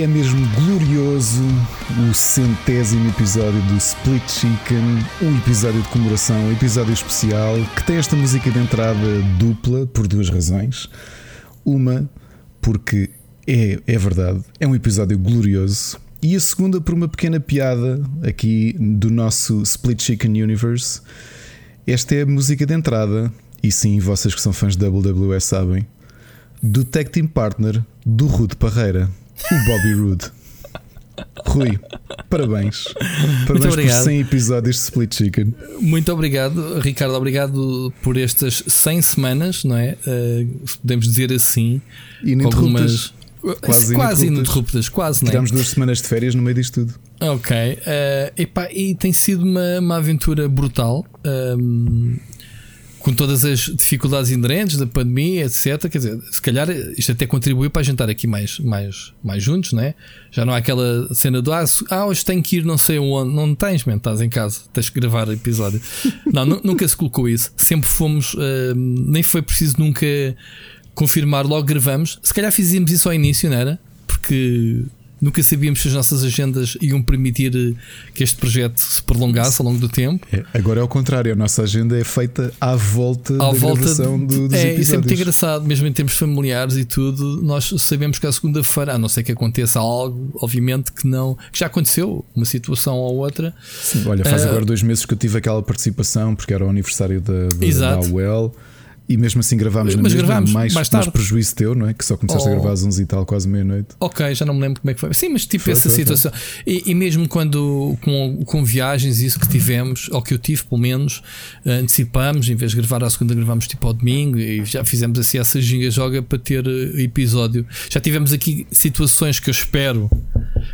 É mesmo glorioso o centésimo episódio do Split Chicken, um episódio de comemoração, um episódio especial que tem esta música de entrada dupla por duas razões. Uma, porque é, é verdade, é um episódio glorioso. E a segunda, por uma pequena piada aqui do nosso Split Chicken Universe. Esta é a música de entrada, e sim, vocês que são fãs de WWE sabem, do Tag Team Partner do Rude Parreira o Bobby Roode. Rui, parabéns. Parabéns por 100 episódios de Split Chicken. Muito obrigado, Ricardo. Obrigado por estas 100 semanas, não é? Uh, podemos dizer assim. Ininterruptas. Quase, quase ininterruptas, quase, não é? Tivemos duas semanas de férias no meio disto tudo. Ok. Uh, epá, e tem sido uma, uma aventura brutal. Um, com todas as dificuldades inerentes da pandemia, etc. Quer dizer, se calhar isto até contribuiu para a gente estar aqui mais, mais, mais juntos, né? Já não há aquela cena do ah, ah hoje tenho que ir não sei onde. Não tens, man, estás em casa, tens que gravar episódio. não, nunca se colocou isso. Sempre fomos, uh, nem foi preciso nunca confirmar, logo gravamos. Se calhar fizemos isso ao início, não era? Porque Nunca sabíamos se as nossas agendas iam permitir eh, que este projeto se prolongasse ao longo do tempo. É, agora é o contrário, a nossa agenda é feita à volta à da volta gravação de, do, dos é, episódios. Isso é muito engraçado, mesmo em termos familiares e tudo. Nós sabemos que à segunda-feira, a não ser que aconteça algo, obviamente que não. Que já aconteceu uma situação ou outra. Sim, olha, faz uh, agora dois meses que eu tive aquela participação, porque era o aniversário da, da, da UEL. E mesmo assim gravámos na Mas mesma, gravámos mais, mais, mais prejuízo teu, não é? Que só começaste oh. a gravar às 11 e tal, quase meia-noite. Ok, já não me lembro como é que foi. Sim, mas tipo foi, essa foi, situação. Foi. E, e, mesmo quando com, com viagens, isso que tivemos, ou que eu tive pelo menos, antecipamos, em vez de gravar à segunda, gravámos tipo ao domingo e já fizemos assim essa ginga-joga para ter eh, episódio. Já tivemos aqui situações que eu espero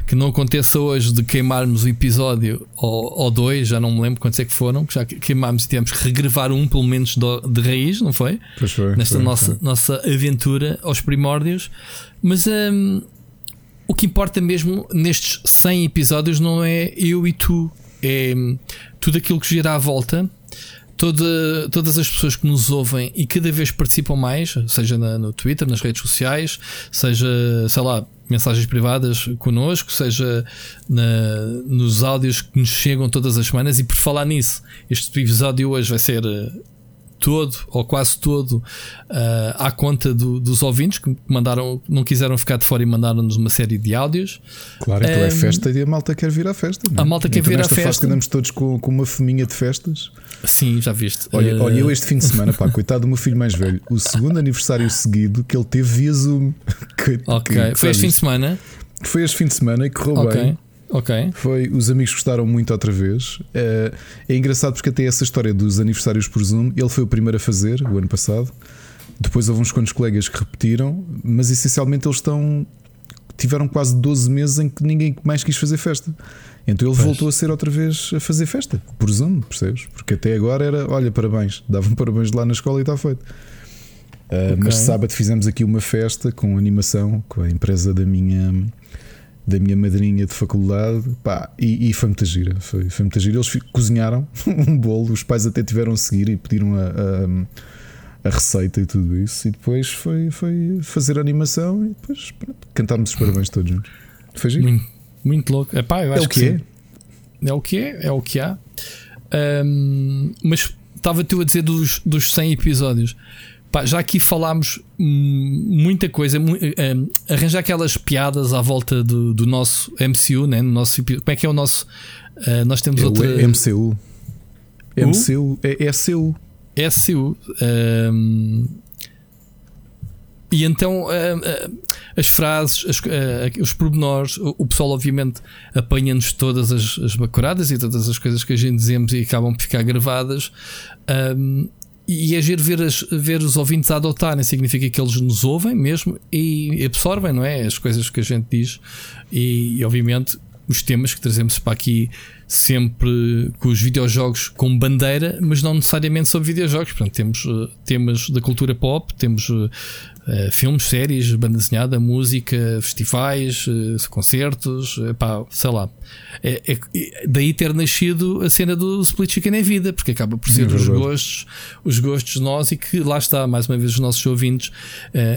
que não aconteça hoje de queimarmos o episódio ou, ou dois, já não me lembro quantos é que foram, que já queimámos e tivemos que regravar um pelo menos de raiz, não foi? Pois foi Nesta foi, nossa, foi. nossa aventura aos primórdios. Mas um, o que importa mesmo nestes 100 episódios não é eu e tu, é hum, tudo aquilo que gira à volta. Toda, todas as pessoas que nos ouvem e cada vez participam mais, seja na, no Twitter, nas redes sociais, seja, sei lá, mensagens privadas connosco, seja na, nos áudios que nos chegam todas as semanas. E por falar nisso, este episódio hoje vai ser eh, todo ou quase todo uh, à conta do, dos ouvintes que mandaram, não quiseram ficar de fora e mandaram-nos uma série de áudios. Claro, então um, é festa e a malta quer vir à festa. Não? É? A malta quer então, vir à festa. Fase que andamos todos com, com uma faminha de festas. Sim, já viste. Olha, uh... olha, eu este fim de semana, pá, coitado do meu filho mais velho, o segundo aniversário seguido que ele teve via Zoom. Que, ok, que, foi este fim de semana? Foi este fim de semana e correu okay. bem. Ok. Foi, os amigos gostaram muito outra vez. É, é engraçado porque até essa história dos aniversários por Zoom, ele foi o primeiro a fazer o ano passado. Depois houve uns quantos colegas que repetiram, mas essencialmente eles estão. Tiveram quase 12 meses em que ninguém mais quis fazer festa. Então ele pois. voltou a ser outra vez a fazer festa, por Zoom, percebes? Porque até agora era, olha, parabéns, davam parabéns lá na escola e está feito. Uh, okay. Mas sábado fizemos aqui uma festa com animação, com a empresa da minha da minha madrinha de faculdade pá, e, e foi muita gira. Foi, foi muita gira. Eles cozinharam um bolo, os pais até tiveram a seguir e pediram a, a, a, receita e tudo isso. E depois foi, foi fazer a animação e depois pronto, cantámos os parabéns todos juntos. Foi giro. Muito, muito louco. Epá, eu é acho o que, que é. É o que é, é o que há. Um, mas estava tu a dizer dos, dos 100 episódios. Pá, já aqui falámos muita coisa, um, arranjar aquelas piadas à volta do, do nosso MCU, né? No nosso, como é que é o nosso? Uh, nós temos é outra. MCU. O? MCU é, é SCU. É SCU. Um, e então uh, uh, as frases, as, uh, os pormenores, o, o pessoal obviamente apanha-nos todas as, as bacuradas e todas as coisas que a gente dizemos e acabam por ficar gravadas. Um, e é ver, as, ver os ouvintes a adotarem, significa que eles nos ouvem mesmo e absorvem, não é? As coisas que a gente diz e, e obviamente os temas que trazemos para aqui sempre com os videojogos como bandeira, mas não necessariamente sobre videojogos. Portanto, temos uh, temas da cultura pop, temos uh, Uh, filmes, séries, banda desenhada, música, festivais, uh, concertos, uh, pá, sei lá. É, é, daí ter nascido a cena do Split Chicken em vida, porque acaba por ser é os gostos, os gostos de nós e que lá está, mais uma vez, os nossos ouvintes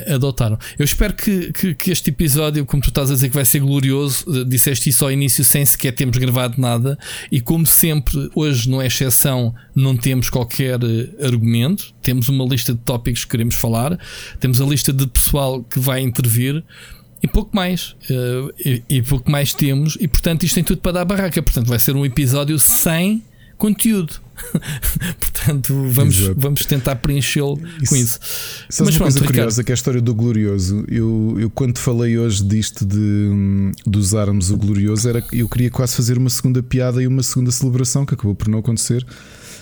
adotaram. Eu espero que, que, que, este episódio, como tu estás a dizer que vai ser glorioso, disseste isso ao início sem sequer termos gravado nada, e como sempre, hoje não é exceção, não temos qualquer argumento, temos uma lista de tópicos que queremos falar, temos a lista de pessoal que vai intervir e pouco mais. Uh, e, e, pouco mais temos, e portanto isto tem tudo para dar barraca. Portanto, vai ser um episódio sem conteúdo. portanto, vamos, vamos tentar preenchê-lo com isso. Mas uma pronto, coisa Ricardo. curiosa que é a história do Glorioso. Eu, eu quando falei hoje disto de, de usarmos o Glorioso, era, eu queria quase fazer uma segunda piada e uma segunda celebração que acabou por não acontecer.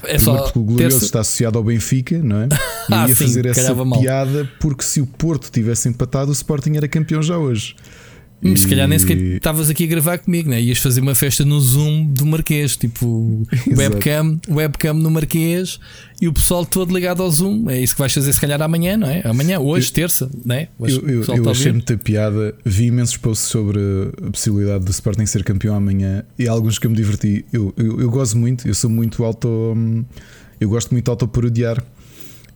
É só porque o Glorioso está associado ao Benfica, não é? E ah, ia sim, fazer essa piada porque se o Porto tivesse empatado, o Sporting era campeão já hoje. E... Se calhar nem sequer estavas aqui a gravar comigo, né? Ias fazer uma festa no Zoom do Marquês, tipo webcam, webcam no Marquês e o pessoal todo ligado ao Zoom. É isso que vais fazer, se calhar amanhã, não é? Amanhã, hoje, eu, terça, né? Hoje, eu, eu, eu achei muita piada. Vi imensos posts sobre a possibilidade do Sporting ser campeão amanhã e alguns que eu me diverti. Eu, eu, eu gosto muito, eu sou muito auto. Hum, eu gosto muito de autoparodiar.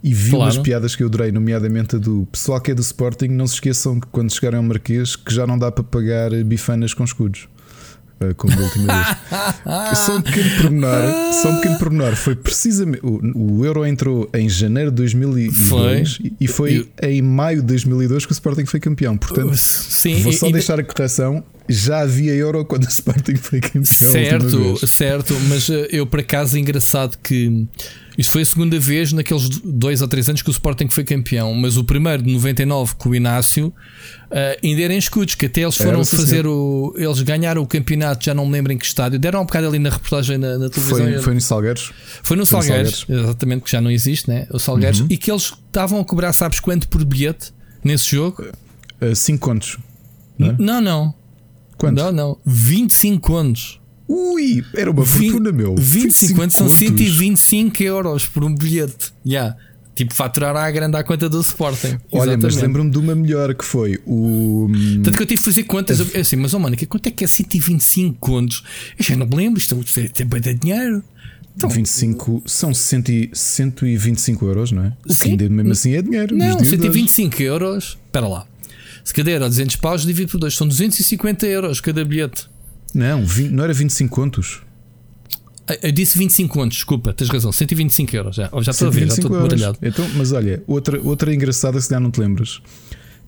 E vi claro. umas piadas que eu adorei, nomeadamente a do pessoal que é do Sporting. Não se esqueçam que quando chegarem ao Marquês, que já não dá para pagar bifanas com escudos. Eh, como da última vez. só um pequeno pormenor, só um pequeno pormenor. Foi precisamente. O, o Euro entrou em janeiro de 2002 foi. e foi eu... em maio de 2002 que o Sporting foi campeão. Portanto, Sim, vou só e, deixar a correção. Já havia Euro quando o Sporting foi campeão. Certo, certo, mas eh, eu por acaso engraçado que isto foi a segunda vez naqueles dois ou três anos que o Sporting foi campeão, mas o primeiro de 99 com o Inácio uh, ainda era em escudos, que até eles foram fazer o. Eles ganharam o campeonato, já não me lembro em que estádio, deram um bocado ali na reportagem na, na televisão. Foi, foi no Salgueiros. Foi no, foi Salgueiros, Salgueiros, exatamente, que já não existe, né? O Salgueiros, uhum. e que eles estavam a cobrar, sabes quanto por bilhete nesse jogo? 5 uh, contos. Não, é? não. não. Quanto? Não, não. 25 contos. Ui, era uma fortuna, meu. 25 contos são 125 euros por um bilhete. Yeah. Tipo, faturar à grande à conta do Sporting. Olha, Exatamente. mas lembro-me de uma melhor que foi o. Tanto que eu tive que fazer contas. Eu, assim, mas oh mano, quanto é que é 125 contos? Eu já não me lembro, isto é bem de dinheiro. Então, 25 são 100, 125 euros, não é? O que ainda mesmo assim é dinheiro. Não, 125 euros. Espera lá. Se cada euro 200 paus, divide por 2, são 250 euros cada bilhete. Não, 20, não era 25 contos. Eu disse 25 contos, desculpa, tens razão, 125 euros. Já, já estou a ver, já estou baralhado. Então, mas olha, outra, outra engraçada, se já não te lembras,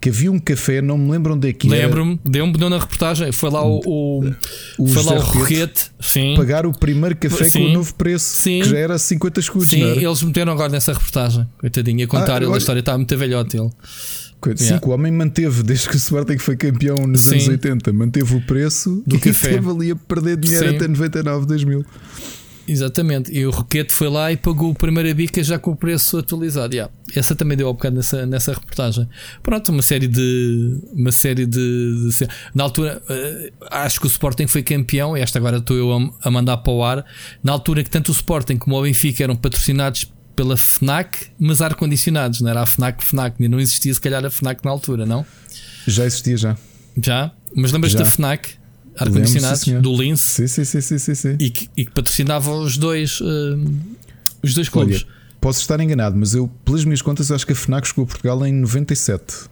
que havia um café, não me lembro onde é que Lembro-me, deu-me deu na reportagem. Foi lá o, o, o foi lá o Roquete, sim. pagar o primeiro café sim, com o novo preço, sim. que já era 50 escudos. Sim, eles meteram agora nessa reportagem, coitadinho, a contar ah, ele, a história está muito velhote ele. Sim, yeah. o homem manteve, desde que o Sporting foi campeão nos Sim. anos 80, manteve o preço do e café. teve ali a perder dinheiro Sim. até 99, 2000. Exatamente, e o Roquete foi lá e pagou a primeira bica já com o preço atualizado. Yeah. Essa também deu um bocado nessa, nessa reportagem. Pronto, uma série de. Uma série de. de na altura, uh, acho que o Sporting foi campeão, e esta agora estou eu a, a mandar para o ar. Na altura que tanto o Sporting como o Benfica eram patrocinados pela FNAC, mas ar-condicionados, não era a FNAC FNAC, não existia se calhar a FNAC na altura, não? Já existia, já. Já? Mas lembras da FNAC? Ar-condicionados, do Lince? Sim, sim, sim, sim, sim. E, que, e que patrocinava os dois, uh, os dois clubes. Olha, posso estar enganado, mas eu, pelas minhas contas, acho que a FNAC chegou a Portugal em 97.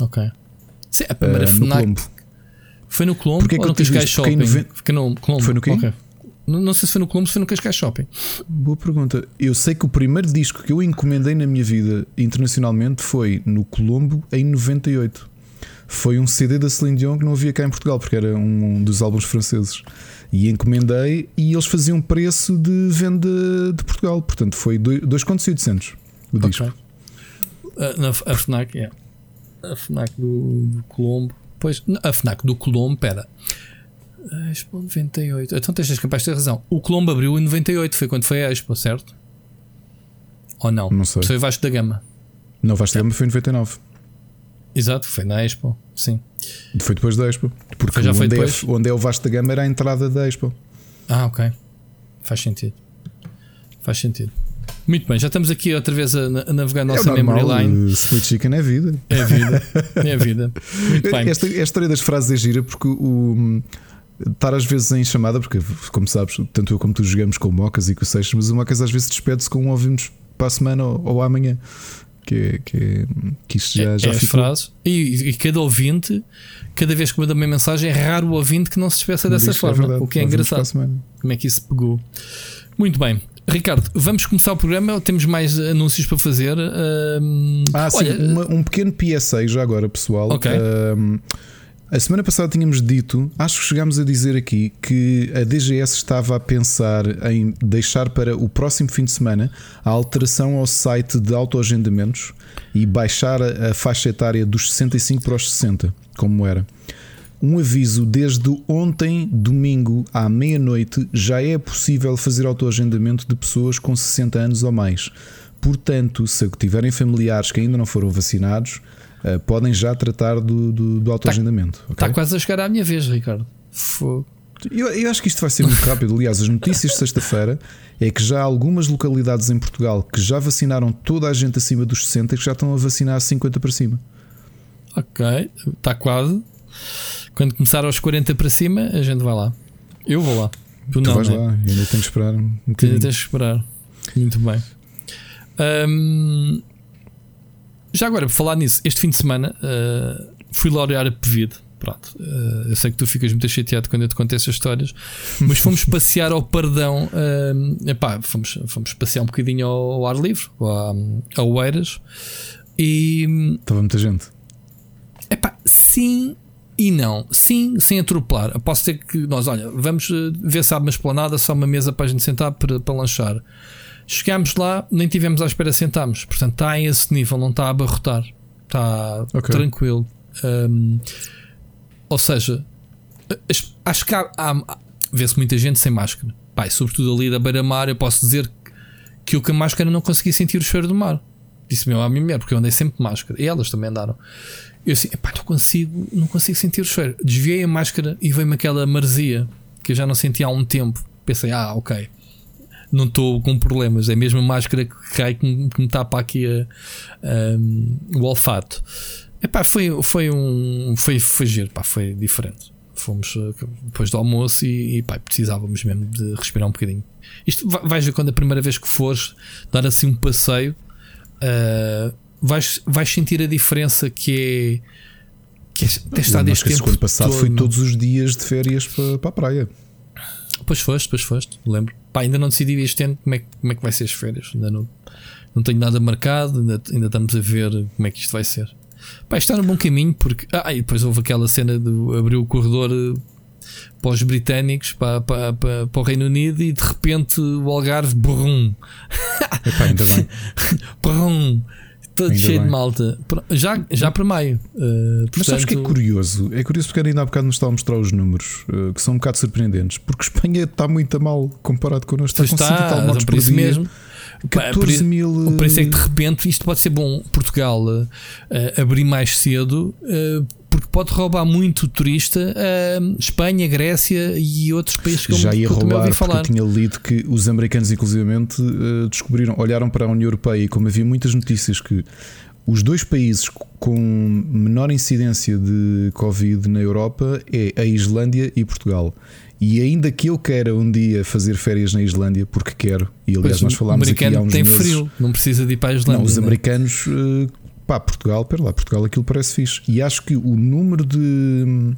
Ok. Sim, a primeira uh, FNAC. No foi no Colombo Porque é ou no Cascais Shopping? No... Foi no quê? Okay. Não sei se foi no Colombo, se foi no Cascais Shopping. Boa pergunta. Eu sei que o primeiro disco que eu encomendei na minha vida internacionalmente foi no Colombo em 98. Foi um CD da Celine Dion que não havia cá em Portugal, porque era um dos álbuns franceses. E encomendei e eles faziam preço de venda de Portugal. Portanto, foi 2 contos e 800 o disco. Okay. Uh, na, a FNAC, yeah. A FNAC do, do Colombo. Pois, a FNAC do Colombo, pera. Expo 98. Então tens capaz de ter razão. O Colombo abriu em 98, foi quando foi a Expo, certo? Ou não? Não sei. Foi Vasco da Gama. Não, Vasco da Gama foi em 99. Exato, foi na Expo, sim. Foi depois da Expo. Porque já foi onde, depois? É, onde é o Vasco da Gama era a entrada da Expo. Ah, ok. Faz sentido. Faz sentido. Muito bem, já estamos aqui outra vez a, a navegar a nossa é normal, memory line. Split chicken é vida. É vida. É vida. Muito bem. Esta, esta história das frases é gira porque o. Estar às vezes em chamada, porque como sabes, tanto eu como tu jogamos com o Mocas e com o Seixas, mas o Mocas às vezes despede-se com um ouvimos para a semana ou, ou amanhã. Que, é, que, é, que isto já, é, já é ficou. frase. E, e, cada ouvinte, cada vez que manda uma mensagem, é raro o ouvinte que não se despeça dessa Isto forma. verdade. o que é engraçado. Como é que isso pegou? Muito bem. Ricardo, vamos começar o programa. Temos mais anúncios para fazer. Ah, sim, olha, uma- um pequeno PSA já agora, pessoal. Ok. A semana passada tínhamos dito, acho que chegámos a dizer aqui, que a DGS estava a pensar em deixar para o próximo fim de semana a alteração ao site de autoagendamentos e baixar a, faixa etária dos 65 para os 60, como era. Um aviso: desde ontem, domingo, à meia-noite, já é possível fazer autoagendamento de pessoas com 60 anos ou mais. Portanto, se tiverem familiares que ainda não foram vacinados, eh, podem já tratar do, do, do autoagendamento. ok? está quase a chegar à minha vez, Ricardo. Fogo. Eu, eu acho que isto vai ser muito rápido. Aliás, as notícias de sexta-feira é que já há algumas localidades em Portugal que já vacinaram toda a gente acima dos 60 e que já estão a vacinar 50 para cima. Ok, está quase. Quando começar aos 40 para cima, a gente vai lá. Eu vou lá. Tu, não, vais né? lá, ainda tenho que esperar um Ainda bocadinho. tens que esperar. Muito bem. Ahm, já agora, por falar nisso, este fim de semana ah, fui olhar a Pevide. Pronto, ah, eu sei que tu ficas muito chateado quando eu te conto essas histórias, mas fomos passear ao Pardão. ahm, epá, fomos, fomos passear um bocadinho ao, ao ar livre, a, a Oeiras, e Estava muita gente. Epá, sim e não. Sim, sem atropelar. Posso ter que nós, olha, vamos ver se há uma esplanada, só uma mesa para a gente sentar para, para lanchar. Chegámos lá, nem tivemos à espera sentarmos. Portanto, está a esse nível, não está a abarrotar. Está Ok. tranquilo. Hum, ou seja, acho que há, há- vê-se muita gente sem máscara. Pai, sobretudo ali da beira-mar, eu posso dizer que eu com a máscara não consegui sentir o cheiro do mar. Disse mesmo à minha mulher, porque eu andei sempre de máscara. E elas também andaram. Eu assim, epá, não consigo, não consigo sentir o cheiro. Desviei a máscara e veio-me aquela maresia que eu já não sentia há um tempo. Pensei, ah, ok. Não estou com problemas. É mesmo a máscara que cai que me, que me tapa aqui a- a- o olfato. Epá, foi, foi um. Foi, foi giro, pá, foi diferente. Fomos eh, depois do almoço e, e pá, precisávamos mesmo de respirar um bocadinho. Isto vai- vais ver quando a primeira vez que fores dar assim um passeio, ah, vais, vais sentir a diferença que é. Que é Não este tempo. o ano passado todo, meu. todos os dias de férias para, para a praia. Pois foste, pois foste, lembro. Pá, ainda não decidi este ano como é, que- como é que vai ser as férias. Ainda não, não tenho nada marcado, ainda, ainda estamos a ver como é que isto vai ser. Pá, isto está num bom caminho porque. Ah, e depois houve aquela cena de abrir o corredor eh, para os britânicos, para, para, para, para o Reino Unido e de repente o Algarve, brum, Epá, ainda bem. brum, todo Ainda cheio de malta. Já, já para maio. eh, Mas sabes que é portanto- curioso? É curioso porque ainda há bocado nos estava a mostrar os números eh, que são um bocado surpreendentes. Porque Espanha está muito a mal comparado connosco. Pois Está com 50 tal está, mortes por dia. mesmo. Pá, por 14 isso- mil. Por isso é que de repente isto pode ser bom Portugal eh, eh, abrir mais cedo, eh, porque pode roubar muito turista eh, Espanha, Grécia e outros países que eu, já ia que eu também roubar, falar. eu tinha lido que os americanos, inclusivamente, eh, descobriram, olharam para a União Europeia e, como havia muitas notícias que os dois países com menor incidência de Covid na Europa é a Islândia e Portugal. E ainda que eu queira um dia fazer férias na Islândia, porque quero, e aliás Pois, nós falámos aqui há uns tem meses. frio, não precisa de ir para a Islândia. Não, os né? americanos, eh, pá, Portugal, pera lá, Portugal aquilo parece fixe. E acho que o número de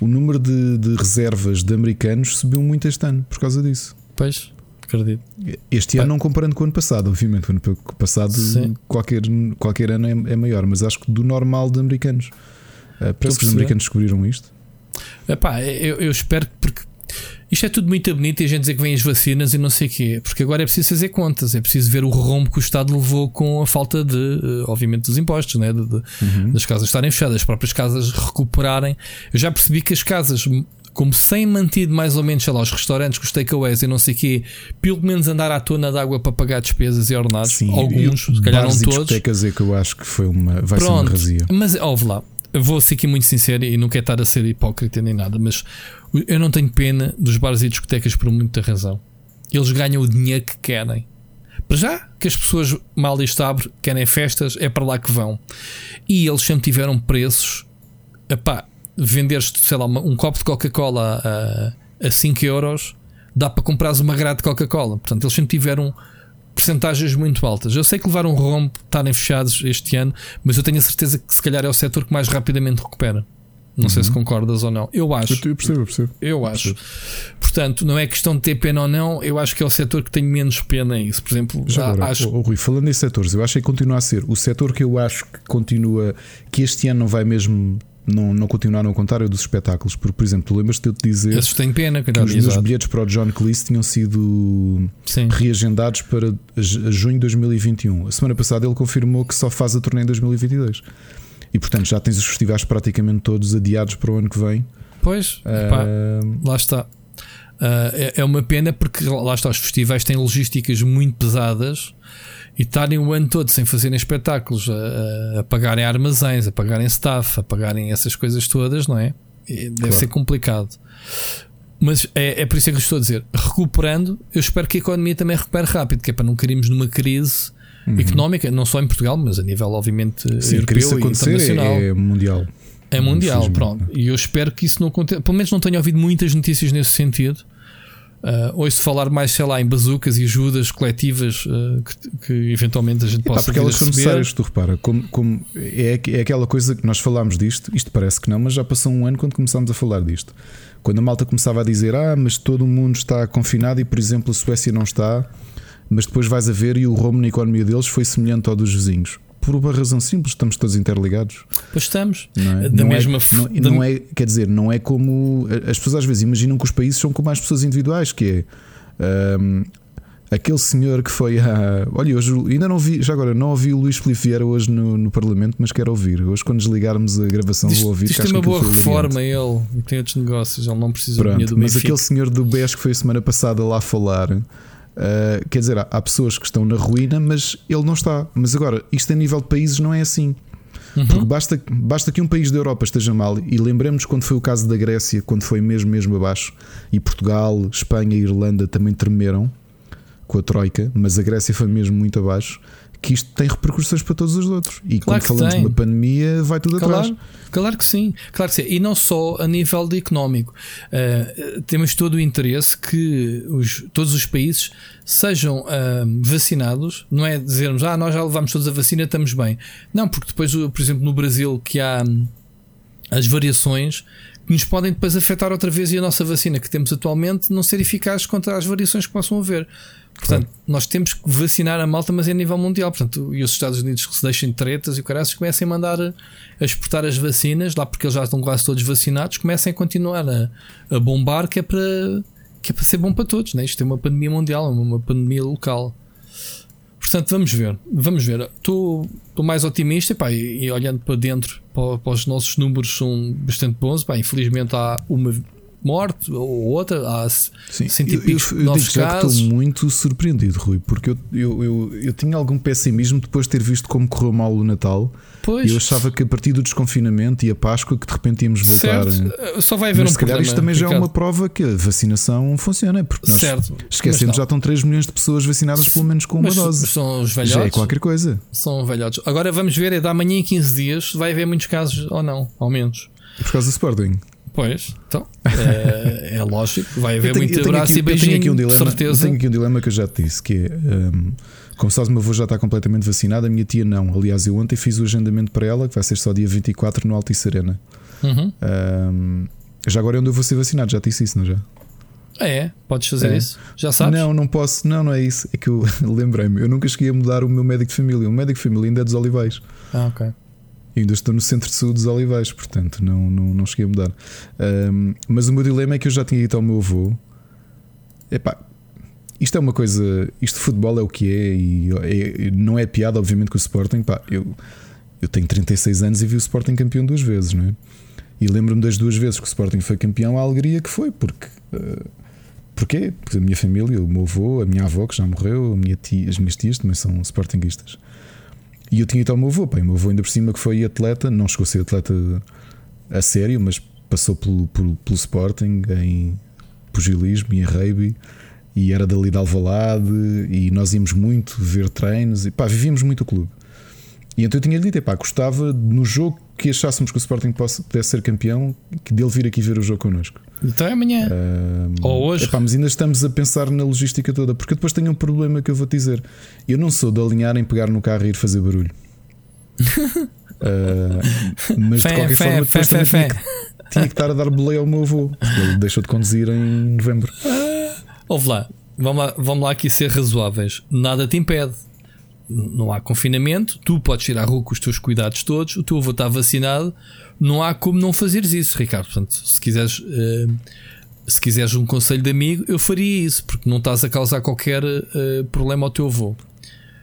o número de, de reservas de americanos subiu muito este ano por causa disso. Pois, acredito. Este Pá. ano não comparando com o ano passado, obviamente. O ano passado Sim. qualquer, qualquer ano é, é maior, mas acho que do normal de americanos. Eh, parece que os americanos descobriram isto. Epá, eu, eu espero que porque isto é tudo muito bonito e a gente dizer que vem as vacinas e não sei o quê, porque agora é preciso fazer contas, é preciso ver o rombo que o Estado levou com a falta de, eh, obviamente, dos impostos, né? de, de- Uhum. das casas estarem fechadas, as próprias casas recuperarem. Eu já percebi que as casas, como sem mantido mais ou menos, sei lá, os restaurantes com os takeaways e não sei o quê, pelo menos andar à tona de água para pagar despesas e ordenados, alguns, e se calhar não todos. discotecas é que eu acho que foi uma, vai ser uma Pronto, razia. mas ouve lá, vou ser aqui muito sincero e não quero estar a ser hipócrita nem nada, mas eu não tenho pena dos bares e discotecas por muita razão. Eles ganham o dinheiro que querem. Para já, que as pessoas mal isto abre, querem festas, é para lá que vão. E eles sempre tiveram preços. Epá, venderes, sei lá, um copo de Coca-Cola a, a 5 euros, dá para comprares uma grade de Coca-Cola. Portanto, eles sempre tiveram percentagens muito altas. Eu sei que levaram um rombo, estarem fechados este ano, mas eu tenho a certeza que se calhar é o setor que mais rapidamente recupera. Não uhum. sei se uhum. concordas ou não. Eu acho. Eu percebo, eu percebo. Eu acho. Portanto, não é questão de ter pena ou não. Eu acho que é o setor que tem menos pena isso. Por exemplo, Já agora, acho... oh, Rui, falando em setores, eu acho que continua a ser o setor que eu acho que continua, que este ano não vai mesmo. Não, não continuaram a contar é dos espetáculos, porque, por exemplo, lembras-te de eu te dizer Esses têm pena, que os meus bilhetes para o John Cleese tinham sido Sim. reagendados para junho de 2021. A semana passada ele confirmou que só faz a turnê em 2022. E portanto já tens os festivais praticamente todos adiados para o ano que vem. Pois, uh... lá está. Uh, é, é uma pena porque lá está, os festivais têm logísticas muito pesadas e estarem o ano todo sem fazerem espetáculos, a, a, pagarem armazéns, a pagarem staff, a pagarem essas coisas todas, não é? Deve claro. ser complicado. Mas é, é por isso que eu estou a dizer, recuperando, eu espero que a economia também recupere rápido, que é para não cairmos numa crise uhum. económica, não só em Portugal, mas a nível, obviamente, Sim, europeu e internacional. É, é mundial. É mundial, pronto. E eu espero que isso não aconteça. Pelo menos não tenho ouvido muitas notícias nesse sentido. Uh, ouço falar mais, sei lá, em bazucas e ajudas coletivas uh, que, que, eventualmente a gente possa Porque elas são necessárias, tu repara, como, como é, é aquela coisa que nós falámos disto, isto parece que não, mas já passou um ano quando começámos a falar disto. Quando a malta começava a dizer, ah, mas todo o mundo está confinado e, por exemplo, a Suécia não está, mas depois vais a ver e o rumo na economia deles foi semelhante ao dos vizinhos. Por uma razão simples, estamos todos interligados. Pois estamos. Não é? Da não mesma é, não, da... não, é, quer dizer, não é como as pessoas às vezes imaginam que os países são como as pessoas individuais, que é um, aquele senhor que foi a. Olha, hoje ainda não vi, já agora não ouvi o Luís Felipe Vieira hoje no, no Parlamento, mas quero ouvir. Hoje, quando desligarmos a gravação, diz, vou ouvir. Isto tem uma boa reforma, ele tem outros negócios, ele não precisa Pronto, do Mas aquele senhor do BES que foi a semana passada lá falar Uh, quer dizer, há, há, pessoas que estão na ruína, mas ele não está. Mas agora, isto a nível de países não é assim. Uhum. Porque basta, basta que um país da Europa esteja mal, e lembremos quando foi o caso da Grécia, quando foi mesmo, mesmo abaixo, e Portugal, Espanha e Irlanda também tremeram com a Troika, mas a Grécia foi mesmo muito abaixo que isto tem repercussões para todos os outros. E claro quando falamos tem. de uma pandemia, vai tudo claro, atrás. Claro que sim, claro que sim. E não só a nível de económico. Uh, temos todo o interesse que os, todos os países sejam uh, vacinados. Não é dizermos, ah, nós já levamos todos a vacina, estamos bem. Não, porque depois, por exemplo, no Brasil, que há hum, as variações que nos podem depois afetar outra vez e a nossa vacina que temos atualmente não ser eficaz contra as variações que possam haver. Portanto, claro. nós temos que vacinar a malta, mas é a nível mundial. Portanto, e os Estados Unidos que se deixem tretas e o caras comecem a mandar a exportar as vacinas, lá porque eles já estão quase todos vacinados, comecem a continuar a, a bombar, que é, para, que é para ser bom para todos. Né? Isto é uma pandemia mundial, uma pandemia local. Portanto, vamos ver. Vamos ver. Estou mais otimista pá, e, e, olhando para dentro, para, para, os nossos números são bastante bons. Pá, infelizmente há uma morte ou outra, há Sim, cento e picos eu, eu, novos casos. estou muito surpreendido, Rui, porque eu, eu, eu, eu, tinha algum pessimismo depois de ter visto como correu mal o Natal. Pois. Eu achava que a partir do desconfinamento e a Páscoa que de repente íamos voltar. Certo. Eh, só vai haver mas um se calhar isto também já é uma prova que a vacinação funciona, porque nós certo. esquecemos já estão 3 milhões de pessoas vacinadas pelo menos com uma mas dose. São os velhotes. Já é qualquer coisa. São velhotes. Agora vamos ver, é da manhã em 15 dias, vai haver muitos casos ou não, ao menos. Por causa do Sporting. Pois, então é, é lógico, vai haver muito abraço aqui, e beijinho, tenho aqui um dilema, certeza. Tenho aqui um dilema que eu já te disse, que é um, como sabes, o meu avô já está completamente vacinado, a minha tia não. Aliás, eu ontem fiz o agendamento para ela, que vai ser só dia 24 no Altice Arena. Uhum. Um, já agora é onde eu vou ser vacinado, já te disse isso, não já? Ah, é? Podes fazer é. isso? Já sabes? Não, não posso, não, não é isso. É que eu lembrei-me, eu nunca cheguei a mudar o meu médico de família. O médico de família ainda é dos Olivais. Ah, ok. E ainda estou no centro de saúde dos Olivais, portanto não, não, não cheguei a mudar. Um, mas o meu dilema é que eu já tinha dito ao meu avô: epá, isto é uma coisa, isto de futebol é o que é, e é, não é piada, obviamente, com o Sporting. Pá, eu, eu tenho 36 anos e vi o Sporting campeão duas vezes, não é? E lembro-me das duas vezes que o Sporting foi campeão, a alegria que foi, porque. Uh, porquê? Porque a minha família, o meu avô, a minha avó que já morreu, minha tia, as minhas tias também são sportinguistas. E eu tinha ido ao meu avô, pá, o meu avô ainda por cima que foi atleta, não chegou a ser atleta a sério, mas passou pelo, pelo, pelo Sporting em pugilismo e em rugby e era dali de Alvalade e nós íamos muito ver treinos e pá, vivíamos muito o clube. E então eu tinha-lhe dito, pá, gostava no jogo que achássemos que o Sporting pudesse ser campeão, que dele vir aqui ver o jogo connosco. Então é amanhã. Ou hoje. Epá, mas ainda estamos a pensar na logística toda, porque depois tenho um problema que eu vou te dizer. Eu não sou de alinhar em pegar no carro e ir fazer barulho. uh, mas fé, de qualquer fé, forma, depois fé, tinha, que, tinha, que, estar a dar boleia ao meu avô, ele deixou de conduzir em novembro. Ouve lá, vamos lá, vamos lá aqui ser razoáveis. Nada te impede não há confinamento, tu podes ir à rua com os teus cuidados todos, o teu avô está vacinado, não há como não fazeres isso, Ricardo. Portanto, se quiseres, uh, se quiseres um conselho de amigo, eu faria isso, porque não estás a causar qualquer uh, problema ao teu avô.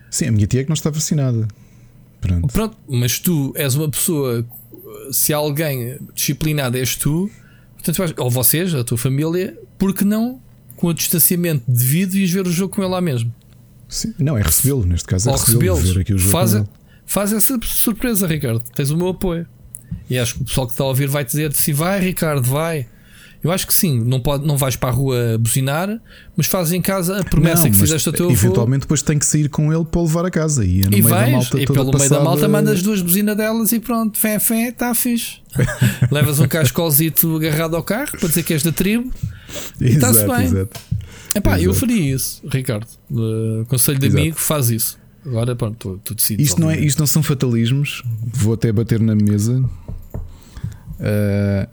Sim, a minha tia é que não está vacinada. Pronto. Pronto, mas tu és uma pessoa, se alguém disciplinado és tu, portanto, ou vocês, a tua família, porque não, com o distanciamento devido, e ver o jogo com ele lá mesmo? Sim, não, é recebê-lo, neste caso é recebê-lo. Recebê faz, faz essa surpresa, Ricardo. Tens o meu apoio. E acho que o pessoal que está a ouvir vai dizer: se vai, Ricardo, vai. Eu acho que sim, não, pode, não vais para a rua buzinar, mas fazes em casa a promessa não, que fizeste ao teu avô. Eventualmente depois tem que sair com ele para levar a casa. E, é e vais, e pelo meio da malta mandas duas buzinas delas e pronto, fé, fé, está fixe. Levas um cascolzito agarrado ao carro para dizer que és da tribo. Está-se bem. Exato. Epá, Exato. eu faria isso, Ricardo. Uh, conselho de Exato. amigo, faz isso. Agora, pronto, tu, tu decides. Isto não, é, isto não são fatalismos. Vou até bater na mesa. Uh,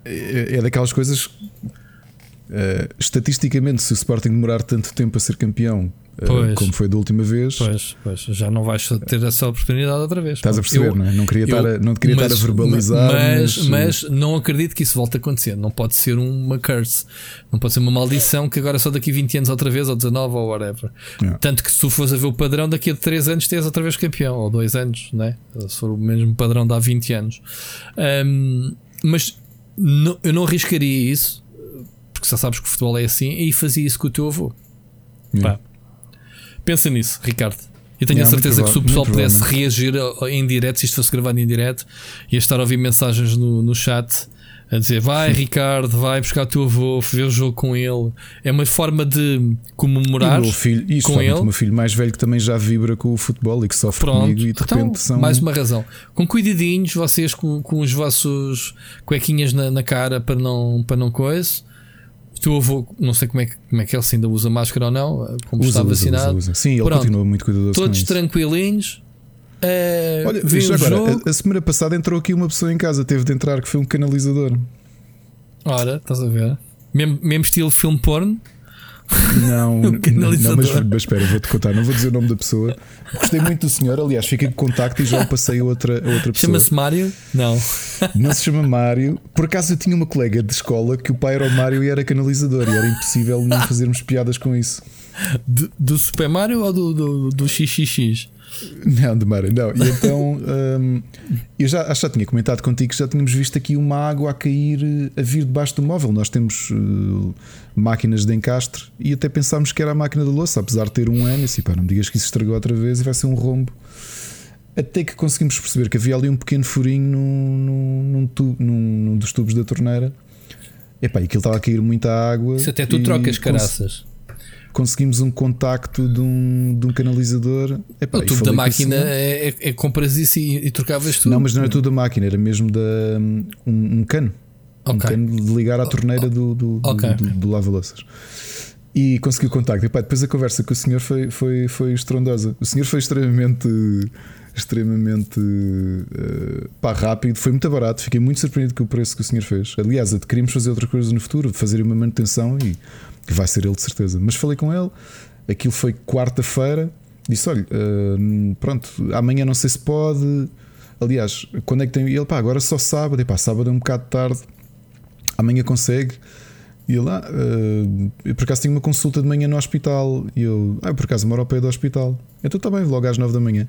é, é, daquelas coisas. Uh, estatisticamente, se o Sporting demorar tanto tempo a ser campeão, Pois. como foi da última vez. Pois, pois, já não vais ter essa oportunidade outra vez. Estás a perceber, eu, não é? Não queria, eu, estar, a, não queria mas, estar a verbalizar. Mas, mas, mas, não acredito que isso volte a acontecer. Não pode ser uma curse. Não pode ser uma maldição que agora só daqui a 20 anos outra vez, ou 19 ou whatever. Yeah. Tanto que se tu fores a ver o padrão, daqui a 3 anos tens outra vez campeão, ou 2 anos, né? se for o mesmo padrão de há 20 anos. Um, mas não, eu não arriscaria isso, porque já sabes que o futebol é assim, e fazia isso com o teu avô. Yeah. Pá Pensa nisso, Ricardo. Eu tenho a certeza que se o pessoal pudesse reagir em direto, se isto fosse gravado em direto, ia estar a ouvir mensagens no, no chat a dizer vai Ricardo, vai buscar o teu avô, ver o jogo com ele. É uma forma de comemorar e filho, e com ele. O meu filho mais velho que também já vibra com o futebol e que sofre Pronto. comigo e de então, repente são. Mais uma razão. Com cuidadinhos, vocês com, com os vossos cuequinhas na, na cara para não, para não coisa. O teu avô, não sei como é, que, como é que ele se ainda usa máscara ou não, como usa, está vacinado. Usa, usa. Sim, ele Pronto, continua muito cuidadoso. Todos tranquilinhos. Uh, Olha, veja agora, a, a, semana passada entrou aqui uma pessoa em casa, teve de entrar que foi um canalizador. Ora, estás a ver? Mesmo, mesmo estilo filme porno. Não, não, mas, mas, espera, vou-te contar, não vou dizer o nome da pessoa. Gostei muito do senhor, aliás, fica com contacto e já o passei a outra, a outra pessoa. Chama-se Mário? Não. Não se chama Mário. Por acaso eu tinha uma colega de escola que o pai era o Mário e era canalizador, e era impossível não fazermos piadas com isso. Do, do Super Mario ou do, do, do XXX? Não, de Mara, não. E então um, eu já, já tinha comentado contigo que já tínhamos visto aqui uma água a cair, a vir debaixo do móvel. Nós temos uh, máquinas de encastre e até pensámos que era a máquina da louça, apesar de ter um ano. E assim, pá, não me digas que isso estragou outra vez e vai ser um rombo. Até que conseguimos perceber que havia ali um pequeno furinho num, num, num, tubo, num, num dos tubos da torneira. Epá, e aquilo estava a cair muita água. Isso até tu trocas caraças conseguimos um contacto de um, de um canalizador. Epá, o tubo da máquina é, é, é, compras isso e, e trocavas tudo. Não, mas não era tudo da máquina, era mesmo da, um, um cano. Okay. Um cano de ligar à torneira do, do, okay. do, do, do lava-louças. E consegui o contacto. Epá, depois a conversa com o senhor foi, foi, foi estrondosa. O senhor foi extremamente extremamente uh, pá, rápido, foi muito barato. Fiquei muito surpreendido com o preço que o senhor fez. Aliás, queríamos fazer outras coisas no futuro, fazer uma manutenção e que vai ser ele de certeza. Mas falei com ele, aquilo foi quarta-feira, disse: olha, uh, pronto, amanhã não sei se pode. Aliás, quando é que tem. Ele, pá, agora só sábado, e pá, sábado é um bocado tarde, amanhã consegue. E ele, ah, uh, eu por acaso tenho uma consulta de manhã no hospital. E eu, ah, por acaso moro ao pé do hospital. Então está bem, logo às 9 da manhã.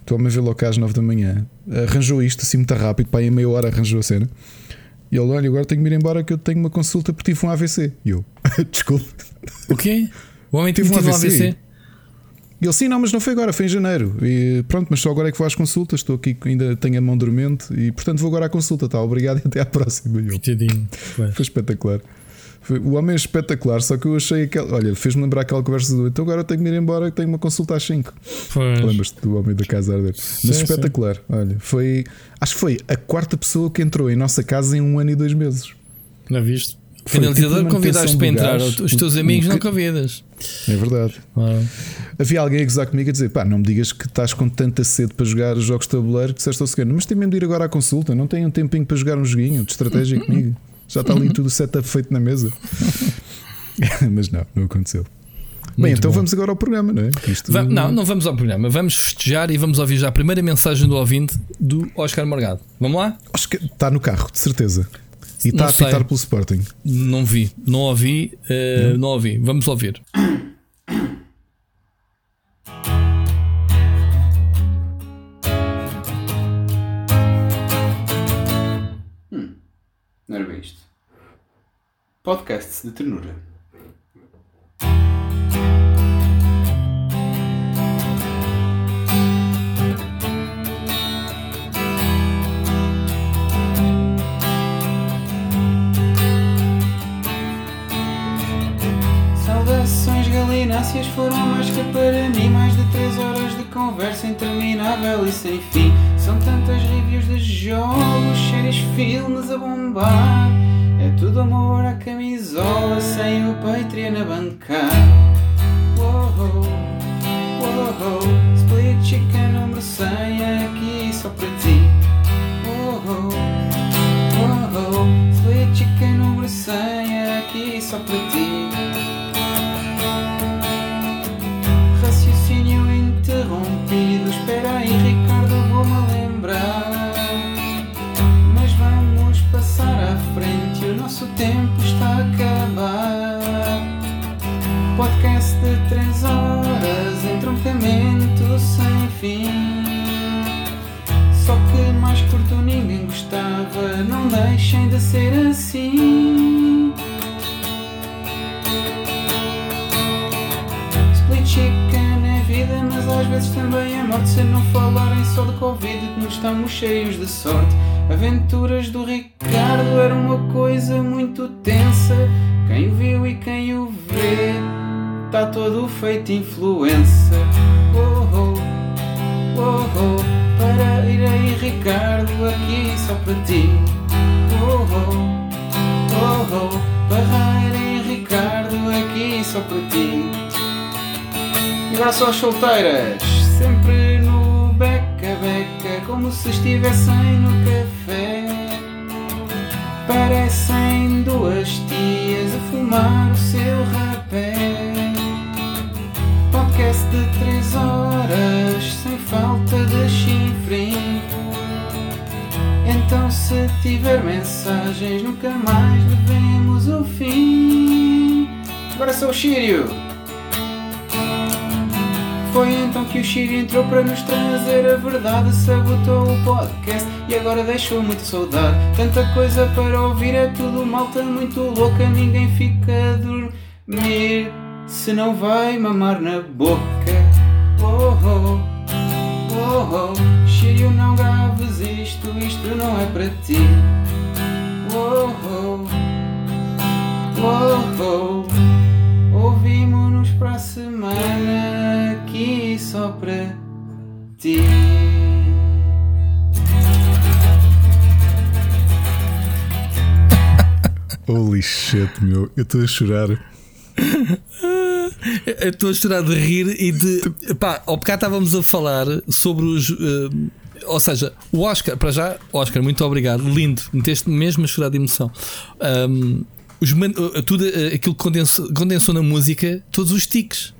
Estou-me a ver logo às 9 da manhã. Arranjou isto assim muito rápido, pá, em meia hora arranjou a cena. E ele, olha, agora tenho que ir embora que eu tenho uma consulta porque tive um AVC. E eu, desculpe. O quê? O homem teve um AVC? AVC? E ele, sim, não, mas não foi agora, foi em janeiro. E pronto, mas só agora é que vou às consultas. Estou aqui, ainda tenho a mão dormente e portanto vou agora à consulta. Tá, obrigado e até à próxima. Eu, Foi espetacular. O homem é espetacular, só que eu achei aquela. Olha, fez-me lembrar aquela conversa do. Então agora eu tenho que ir embora que tenho uma consulta às 5. Lembras-te do homem da casa arder? Mas espetacular. Sim. Olha, foi. Acho que foi a quarta pessoa que entrou em nossa casa em um ano e dois meses. Não viste? Finalizador, tipo convidaste para entrar. Gás, os teus amigos não convidas. É verdade. Ah. Havia alguém a gozar comigo a dizer: pá, não me digas que estás com tanta sede para jogar jogos de tabuleiro que disseste ao segundo, mas tem mesmo de ir agora à consulta. Não tem um tempinho para jogar um joguinho de estratégia comigo. Já está ali tudo o setup feito na mesa. Mas não, não aconteceu. Muito Bem, então bom. vamos agora ao programa, não é? Isto... não, não vamos ao programa. Vamos festejar e vamos ouvir já a primeira mensagem do ouvinte do Oscar Morgado. Vamos lá? Oscar está no carro, de certeza. E está a apitar pelo Sporting. Não vi, não ouvi, uh, não. não ouvi. Vamos ouvir. Não era bem isto. Podcasts de ternura. Galináceas foram mais que para mim mais de 3 horas de conversa interminável e sem fim. São tantas reviews de jogos, séries, filmes a bombar. É tudo amor à camisola, sem o Patreon a bancar. Split agora só as solteiras, sempre no beca-beca, como se estivessem no café. Parecem duas tias a fumar o seu rapé. Podcast de três horas, sem falta de chifre. Então, se tiver mensagens, nunca mais devemos o fim. Agora sou o Sírio. Que o Chiri entrou para nos trazer a verdade. Sabotou o podcast e agora deixou muita saudade. Tanta coisa para ouvir, é tudo malta muito louca. Ninguém fica a dormir se não vai mamar na boca. Eu estou a chorar. Eu estou a chorar de rir e de. Pá, ao bocado estávamos a falar sobre os. Uh, ou seja, o Oscar, para já, Oscar, muito obrigado, lindo, meteste mesmo a chorar de emoção. Um, os, tudo aquilo que condensou, condensou na música, todos os tiques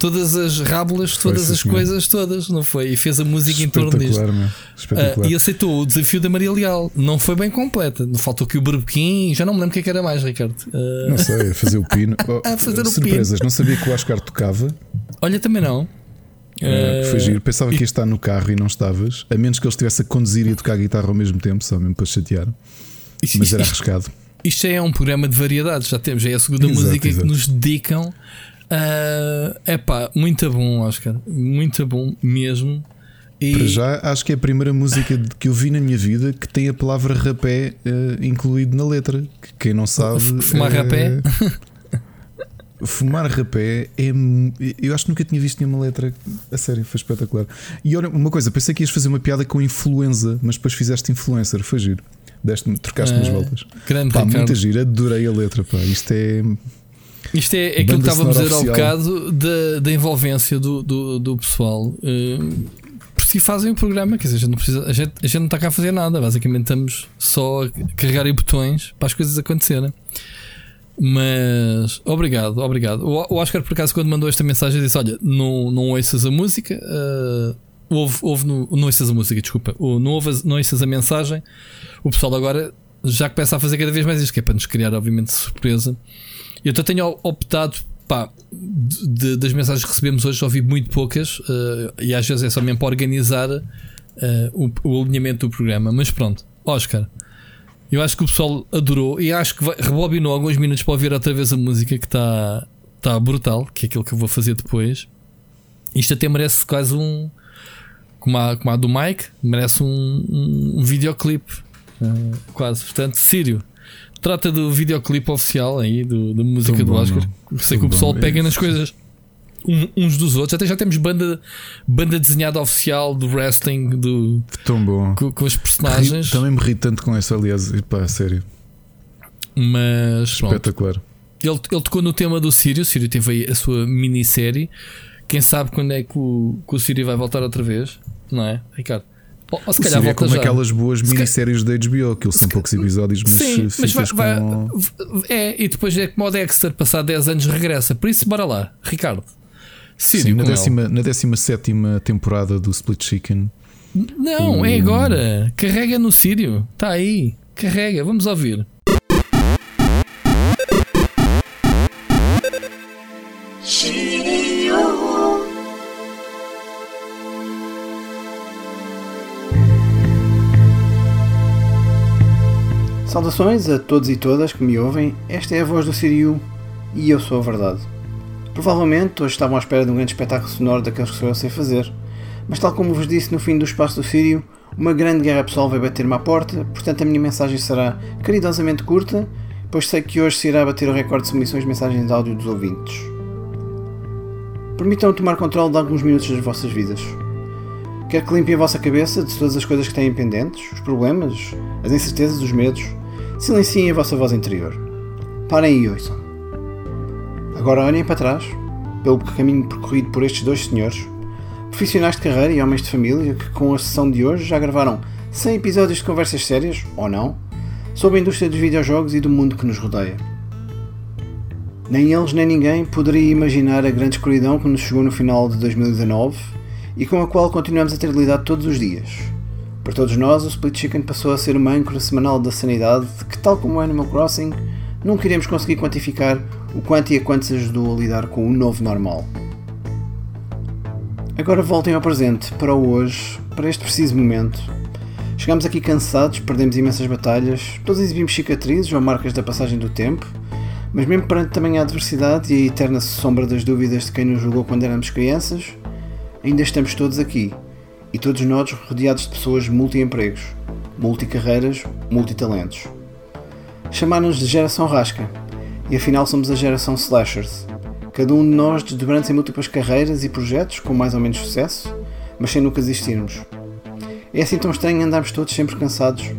todas as rábulas, todas as coisas todas, não foi? E fez a música em torno disto. Uh, e aceitou o desafio da Maria Leal. Não foi bem completa. Faltou aqui o berbequim, já não me lembro o que, é que era mais, Ricardo. Uh... Não sei, fazer o pino. a fazer Surpresas, o pino. não sabia que o Oscar tocava. Olha, também não. Uh, foi giro. Pensava e... que ia estar no carro e não estavas, a menos que ele estivesse a conduzir e a tocar a guitarra ao mesmo tempo, só mesmo para chatear. Mas era arriscado. Isto é um programa de variedades, já temos, já é a segunda exato, música exato. que nos dedicam é uh, pá, muito bom, Oscar. Muito bom mesmo. E Para já, acho que é a primeira música que eu vi na minha vida que tem a palavra rapé eh, incluído na letra. Que quem não sabe. Fumar eh, rapé? Fumar rapé é. Eu acho que nunca tinha visto nenhuma letra. A sério, foi espetacular. E olha, uma coisa, pensei que ias fazer uma piada com influenza, mas depois fizeste influencer, foi giro. Deste trocaste umas Ah, voltas. grande Pá, muita gira, adorei a letra. Pá. Isto é. Isto é, é aquilo que estávamos a dizer ao bocado da, da envolvência do, do, do pessoal. Eh, por si fazem o programa, quer dizer, a gente, não precisa, a, gente, a gente não está cá a fazer nada, basicamente estamos só a carregar em botões para as coisas acontecerem. Mas obrigado, obrigado. O, Oscar, por acaso, quando mandou esta mensagem, disse: Olha, não, não ouças a música, eh, ouve, ouve no, não ouças a música, desculpa, o- não, ouves, não ouças a mensagem. O pessoal agora já começa a fazer cada vez mais isto, que é para nos criar, obviamente, surpresa. Eu até tenho optado, pá, de- das mensagens que recebemos hoje, ouvi muito poucas, eh, e às vezes é só mesmo para organizar eh, o, o alinhamento do programa. Mas pronto, Oscar, eu acho que o pessoal adorou e acho que vai, rebobinou alguns minutos para ouvir outra vez a música que está tá brutal, que é aquilo que eu vou fazer depois. Isto até merece quase um. Como a, como a do Mike, merece um, um, um videoclipe. eh, quase. Portanto, Sírio. Trata do videoclipe oficial aí, do, da música Tão do bom, Oscar. Sei Tão que o pessoal bom, pega é nas coisas uns dos outros. Até já temos banda, banda desenhada oficial do wrestling do, Tão bom. com, com os personagens. Também me ri tanto com essa, aliás. Pá, sério. Mas pronto, Espetacular. ele, ele tocou no tema do Sírio. O Sírio teve aí a sua minissérie. Quem sabe quando é que o, que o Sírio vai voltar outra vez? Não é, Ricardo? Ou, ou se calhar Sírio é como já. aquelas boas ca- minisséries da HBO, que eles são poucos episódios, mas Sim, mas vai, vai- com. é, e depois é como o Dexter, passar 10 anos regressa. Por isso, bora lá, Ricardo. Sírio, Sim, na, décima, na 17 temporada do Split Chicken. Não, é Hum. agora. Carrega no Sírio. Está aí. Carrega, vamos ouvir. Saudações a todos e todas que me ouvem, esta é a voz do Siriu e eu sou a verdade. Provavelmente hoje estavam à espera de um grande espetáculo sonoro daqueles que só eu sei fazer, mas tal como vos disse no fim do espaço do Sírio, uma grande guerra pessoal vai bater-me à porta, portanto a minha mensagem será caridosamente curta, pois sei que hoje se irá bater o recorde de submissões de mensagens de áudio dos ouvintes. Permitam tomar controle de alguns minutos das vossas vidas. Quero que limpem a vossa cabeça de todas as coisas que têm pendentes, os problemas, as incertezas, os medos. Silenciem a vossa voz interior. Parem e ouçam. Agora olhem para trás, pelo caminho percorrido por estes dois senhores, profissionais de carreira e homens de família que, com a sessão de hoje, já gravaram 100 episódios de conversas sérias, ou não, sobre a indústria dos videojogos e do mundo que nos rodeia. Nem eles nem ninguém poderia imaginar a grande escuridão que nos chegou no final de 2019 e com a qual continuamos a ter lidado todos os dias. Para todos nós, o Split Chicken passou a ser uma âncora semanal da sanidade que, tal como o Animal Crossing, nunca iremos conseguir quantificar o quanto e a quanto se ajudou a lidar com o novo normal. Agora voltem ao presente, para o hoje, para este preciso momento. Chegamos aqui cansados, perdemos imensas batalhas, todos exibimos cicatrizes ou marcas da passagem do tempo, mas mesmo perante também a adversidade e a eterna sombra das dúvidas de quem nos julgou quando éramos crianças, ainda estamos todos aqui, e todos nós rodeados de pessoas multi-empregos, multicarreiras, multitalentos. Chamaram-nos de geração rasca, e afinal somos a geração slashers. Cada um de nós desdobrando-se em múltiplas carreiras e projetos com mais ou menos sucesso, mas sem nunca desistirmos. É assim tão estranho andarmos todos sempre cansados.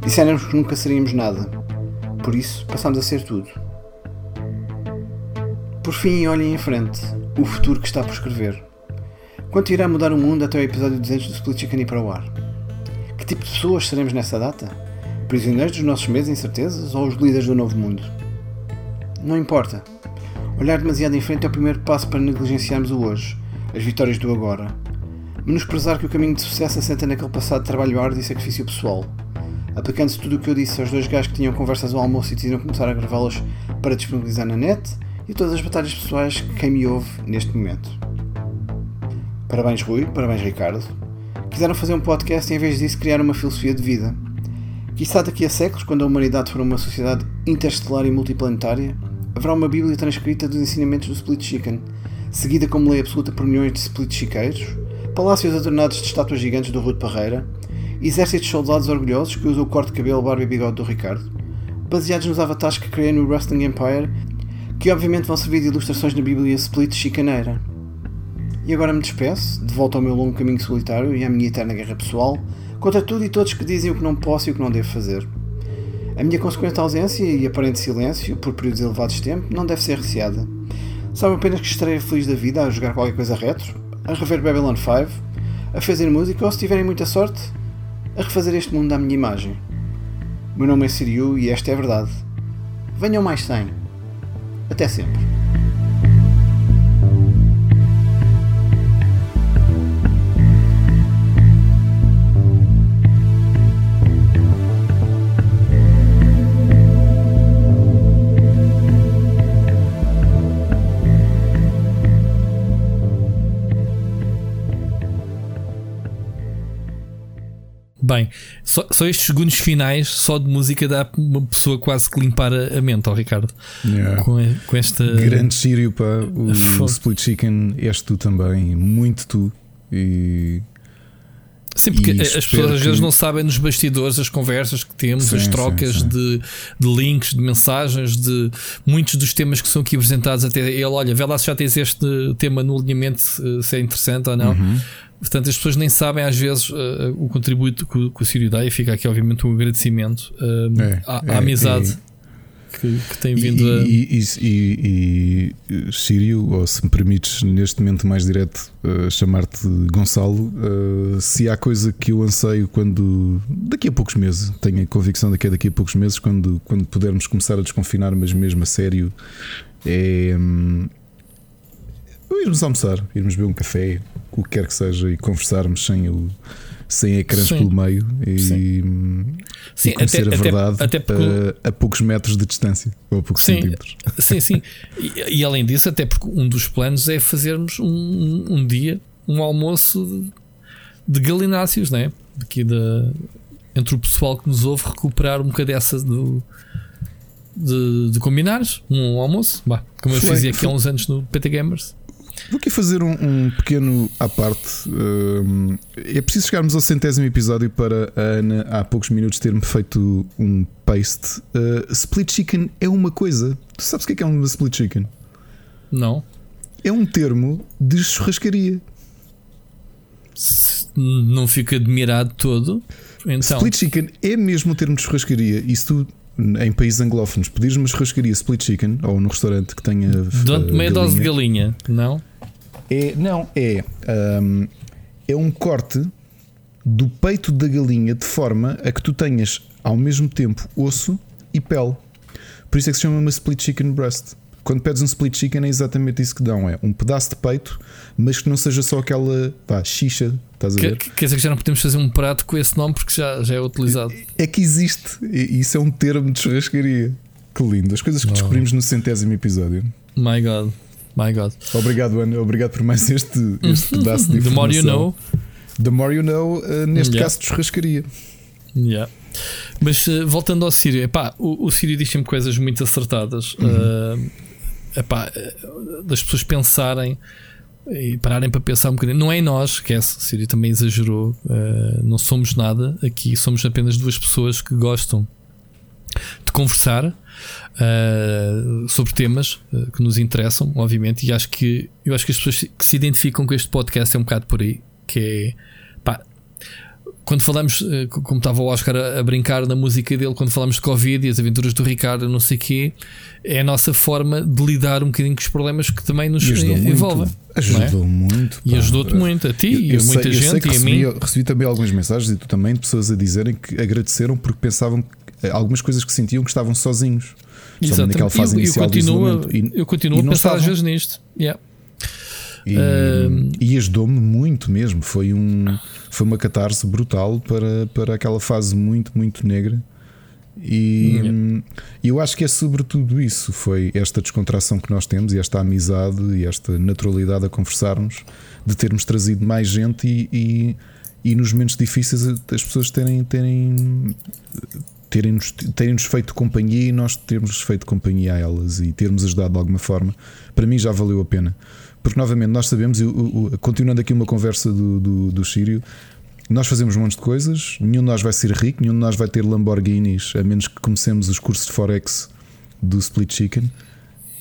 Disseram-nos que nunca seríamos nada. Por isso, passámos a ser tudo. Por fim, olhem em frente, o futuro que está por escrever. Quanto irá mudar o mundo até o episódio 200 do Split Chicken ir para o ar? Que tipo de pessoas seremos nessa data? Prisioneiros dos nossos medos e incertezas ou os líderes do novo mundo? Não importa. Olhar demasiado em frente é o primeiro passo para negligenciarmos o hoje, as vitórias do agora. Menosprezar que o caminho de sucesso assenta naquele passado de trabalho árduo e sacrifício pessoal. Aplicando-se tudo o que eu disse aos dois gajos que tinham conversas ao almoço e decidiram começar a gravá-las para disponibilizar na net e todas as batalhas pessoais que quem me ouve neste momento. Parabéns Rui, parabéns Ricardo. Quiseram fazer um podcast e em vez disso criar uma filosofia de vida. Quizá daqui a séculos, quando a humanidade for uma sociedade interestelar e multiplanetária, haverá uma bíblia transcrita dos ensinamentos do Split Chicken, seguida como lei absoluta por milhões de split chiqueiros, palácios adornados de estátuas gigantes do Rude Parreira, exércitos de soldados orgulhosos que usam o corte de cabelo, barba e bigode do Ricardo, baseados nos avatares que criei no Wrestling Empire, que obviamente vão servir de ilustrações na Bíblia Split chicaneira. E agora me despeço, de volta ao meu longo caminho solitário e à minha eterna guerra pessoal, contra tudo e todos que dizem o que não posso e o que não devo fazer. A minha consequente ausência e aparente silêncio, por períodos elevados de tempo, não deve ser receada. Sabe apenas que estarei feliz da vida a jogar qualquer coisa retro, a rever Babylon 5, a fazer música ou, se tiverem muita sorte, a refazer este mundo à minha imagem. Meu nome é Siriu e esta é a verdade. Venham mais 100. Até sempre. Bem, só, só estes segundos finais, só de música, dá uma pessoa quase que limpar a, mente ao Ricardo. Yeah. Com, com esta. Grande Sírio, pá. O. Split Chicken és tu também, muito tu. E Sim, porque E as pessoas às vezes que- não sabem nos bastidores as conversas que temos, Sim, as sim, trocas sim. De, de links, de mensagens, de muitos dos temas que são aqui apresentados. Até ele, olha, vê lá se já tens este tema no alinhamento, se se é interessante ou não. Uhum. Portanto, as pessoas nem sabem às vezes eh, o contributo que, o- que o Sírio dá e fica aqui, obviamente, um agradecimento eh, É, à, é, à amizade que, que tem vindo a. E, e, e, e, Sírio, ou se me permites neste momento mais direto uh, chamar-te Gonçalo, uh, se há coisa que eu anseio quando daqui a poucos meses, tenho a convicção de que é daqui a poucos meses, quando, quando pudermos começar a desconfinar, mas mesmo a sério, é hum, irmos almoçar, irmos beber um café, o que quer que seja, e conversarmos sem o. Sem ecrãs Sim. pelo meio e, Sim. Sim, e conhecer até- a até- verdade até porque- uh, a poucos metros de distância ou a poucos Sim. centímetros. Sim, sim. E, e além disso, até porque um dos planos é fazermos um, um- dia um almoço de, de galináceos, né? Aqui da, entre o pessoal que nos ouve, recuperar um bocado dessa do, de, de combinares um almoço, bah, como eu Foi- fazia aqui há uns anos no PT Gamers. Vou aqui fazer um, um pequeno à parte. Hum, é preciso chegarmos ao centésimo episódio para a Ana, há poucos minutos, ter-me feito um paste. Uh, split chicken é uma coisa. Tu sabes o que é, que é uma split chicken? Não? É um termo de churrascaria. Não fico admirado todo. Então, Split chicken é mesmo um termo de churrascaria. E se tu, em países anglófonos, pedires uma churrascaria split chicken ou num restaurante que tenha. dão-te meia dose de galinha, não? É, não, é. hum, é um corte do peito da galinha de forma a que tu tenhas ao mesmo tempo osso e pele. Por isso é que se chama uma split chicken breast. Quando pedes um split chicken é exatamente isso que dão: é um pedaço de peito, mas que não seja só aquela pá, xixa. Estás a Que- ver? que- Quer dizer que já não podemos fazer um prato com esse nome porque já, já é utilizado. É que existe. E Isso é um termo de churrascaria. Que lindo. As coisas que descobrimos no centésimo episódio. My God. My God. Obrigado, Ana. Obrigado por mais este, este pedaço de The more you informação. know. The more you know, uh, neste Yeah. caso de churrascaria. Yeah. Mas uh, voltando ao Sírio, epá, o, o Sírio diz sempre coisas muito acertadas. Uhum. Uh, epá, das pessoas pensarem e pararem para pensar um bocadinho. Não é em nós, esquece. O Sírio também exagerou. Não somos nada aqui, somos apenas duas pessoas que gostam de conversar uh, sobre temas uh, que nos interessam, obviamente. E acho que eu acho que as pessoas que se identificam com este podcast é um bocado por aí, que é pá, quando falamos, co- como estava o Oscar a, a brincar na música dele, quando falamos de Covid e as aventuras do Ricardo, não sei o quê, é a nossa forma de lidar um bocadinho com os problemas que também nos E ajudou eh, muito. envolvem. Ajudou muito. E pá. ajudou-te muito, a ti Eu- e eu a sei- muita sei gente e a mim. recebi também algumas mensagens e tu também de pessoas a dizerem que agradeceram porque pensavam eh, algumas coisas que sentiam que estavam sozinhos. Somente naquela Exatamente. fase Eu, eu inicial de continuo. E- eu continuo a pensar às estavam. vezes nisto. Yeah. E, Ahm. e ajudou-me muito mesmo. Foi, um, foi uma catarse brutal para, para aquela fase muito, muito negra. E Yeah. eu acho que é sobretudo isso: foi esta descontração que nós temos e esta amizade e esta naturalidade a conversarmos, de termos trazido mais gente e, e, e nos momentos difíceis as pessoas terem. terem terem-nos terem feito companhia e nós termos feito companhia a elas e termos ajudado de alguma forma, para mim já valeu a pena. Porque novamente nós sabemos, e o- o- continuando aqui uma conversa do, do, do Sírio, nós fazemos um monte de coisas, nenhum de nós vai ser rico, nenhum de nós vai ter Lamborghinis, a menos que comecemos os cursos de Forex do Split Chicken.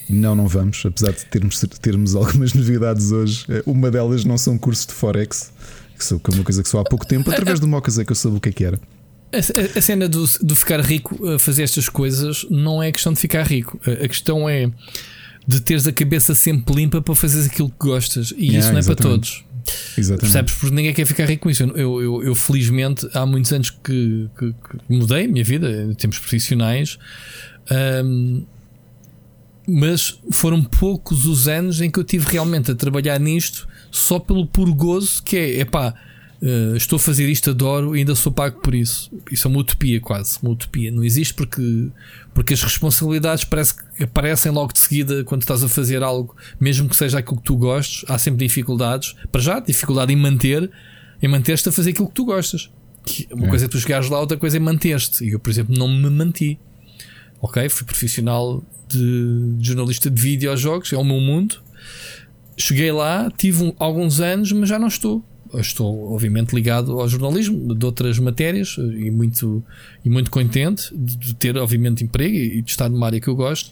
Não, não vamos, apesar de termos, termos algumas novidades hoje. Eh, Uma delas não são cursos de Forex, que é uma coisa que sou há pouco tempo, através do Mocas é que eu soube o que é que era. A, a- cena do, do ficar rico a fazer estas coisas não é questão de ficar rico. A, a questão é de teres a cabeça sempre limpa para fazeres aquilo que gostas. E Yeah, isso não é para exatamente. todos. Exatamente. Percebes? Porque ninguém quer ficar rico com isso. Eu, eu, eu, felizmente, há muitos anos que, que- que mudei a minha vida em termos profissionais. Ahm, mas foram poucos os anos em que eu tive realmente a trabalhar nisto só pelo puro gozo que é, epá, eh, estou a fazer isto, adoro e ainda sou pago por isso. Isso é uma utopia quase, uma utopia. Não existe porque, porque as responsabilidades parece que aparecem logo de seguida quando estás a fazer algo, mesmo que seja aquilo que tu gostes, há sempre dificuldades. Para já, dificuldade em manter, em manter-te a fazer aquilo que tu gostas. Uma É. coisa é tu chegares lá, outra coisa é manter-te. E eu, por exemplo, não me manti. Ok? Fui profissional de, de jornalista de videojogos, é o meu mundo. Cheguei lá, tive um- alguns anos, mas já não estou. Estou, obviamente, ligado ao jornalismo de outras matérias e muito, e muito contente de, ter, obviamente, emprego e de estar numa área que eu gosto.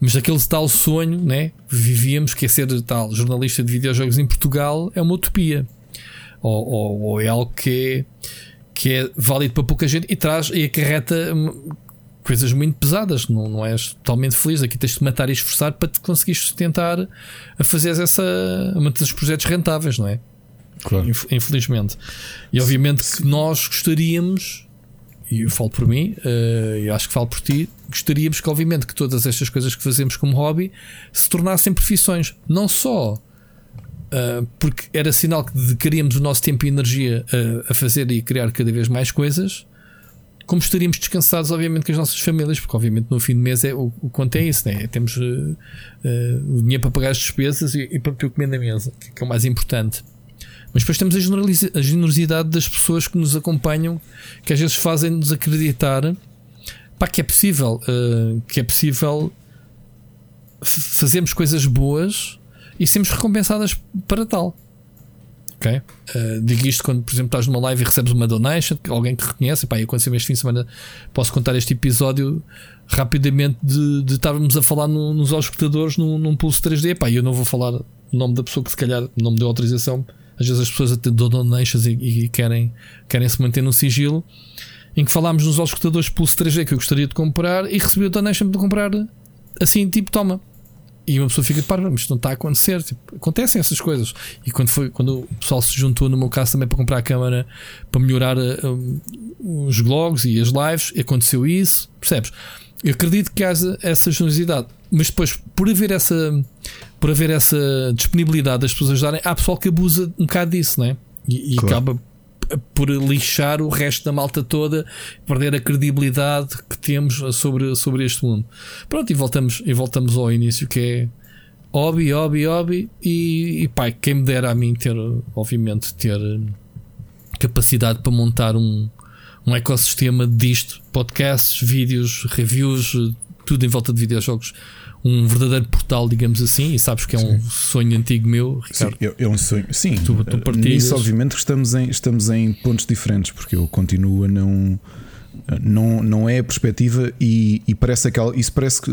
Mas aquele tal sonho, né? Vivíamos, que é ser tal jornalista de videojogos em Portugal, é uma utopia. Ou, ou- ou é algo que é, que é válido para pouca gente e traz e acarreta hum, coisas muito pesadas. Não, não és totalmente feliz. Aqui tens de matar e esforçar para te conseguir sustentar a fazer essa a manter os projetos rentáveis, não é? Claro. Inf- Infelizmente. E obviamente que nós gostaríamos, e eu falo por mim, eh, e acho que falo por ti, gostaríamos que, obviamente, que todas estas coisas que fazemos como hobby se tornassem profissões. Não só Uh, porque era sinal que dedicaríamos o nosso tempo e energia a, a fazer e criar cada vez mais coisas, como estaríamos descansados, obviamente, com as nossas famílias, porque, obviamente, no fim do mês é, o, o quanto é isso, né? temos uh, uh, o dinheiro para pagar as despesas e, e para ter o comer na mesa, que é o mais importante. Mas depois temos a, a generosidade das pessoas que nos acompanham, que às vezes fazem-nos acreditar pá, que é possível, uh, que é possível fazermos coisas boas e sermos recompensadas para tal. Ok? Uh, digo isto quando, por exemplo, estás numa live e recebes uma donation, alguém que reconhece, pá, aconteceu este fim de semana, posso contar este episódio rapidamente de, de estarmos a falar no- nos auscultadores num, num pulso 3D, pá, eu não vou falar o nome da pessoa que se calhar não me deu autorização, às vezes as pessoas até dão donations e, e querem, querem se manter no sigilo, em que falámos nos auscultadores pulso 3D que eu gostaria de comprar e recebi a donation de comprar assim, tipo, toma. E uma pessoa fica para, mas não está a acontecer. Tipo, acontecem essas coisas. E quando, foi, quando o pessoal se juntou, no meu caso, também para comprar a câmara para melhorar um, os blogs e as lives, aconteceu isso. Percebes? Eu acredito que haja essa generosidade, mas depois, por haver essa, por haver essa disponibilidade das pessoas ajudarem, há pessoal que abusa um bocado disso, né? E, e Claro. acaba por lixar o resto da malta toda, perder a credibilidade que temos sobre, sobre este mundo. Pronto, e voltamos, e voltamos ao início que é hobby, hobby, hobby e, e pá, quem me dera a mim ter, obviamente, ter hum, capacidade para montar um, um ecossistema disto, podcasts, vídeos, reviews, tudo em volta de videojogos. Um verdadeiro portal, digamos assim, e sabes que é um sonho antigo meu, Sim, Ricardo. é, é um sonho. Sim, Tu- tu eh, partilhas. nisso obviamente que estamos em, estamos em pontos diferentes, porque eu continuo a não. Não, não é a perspectiva e, e parece aquela. Isso parece que.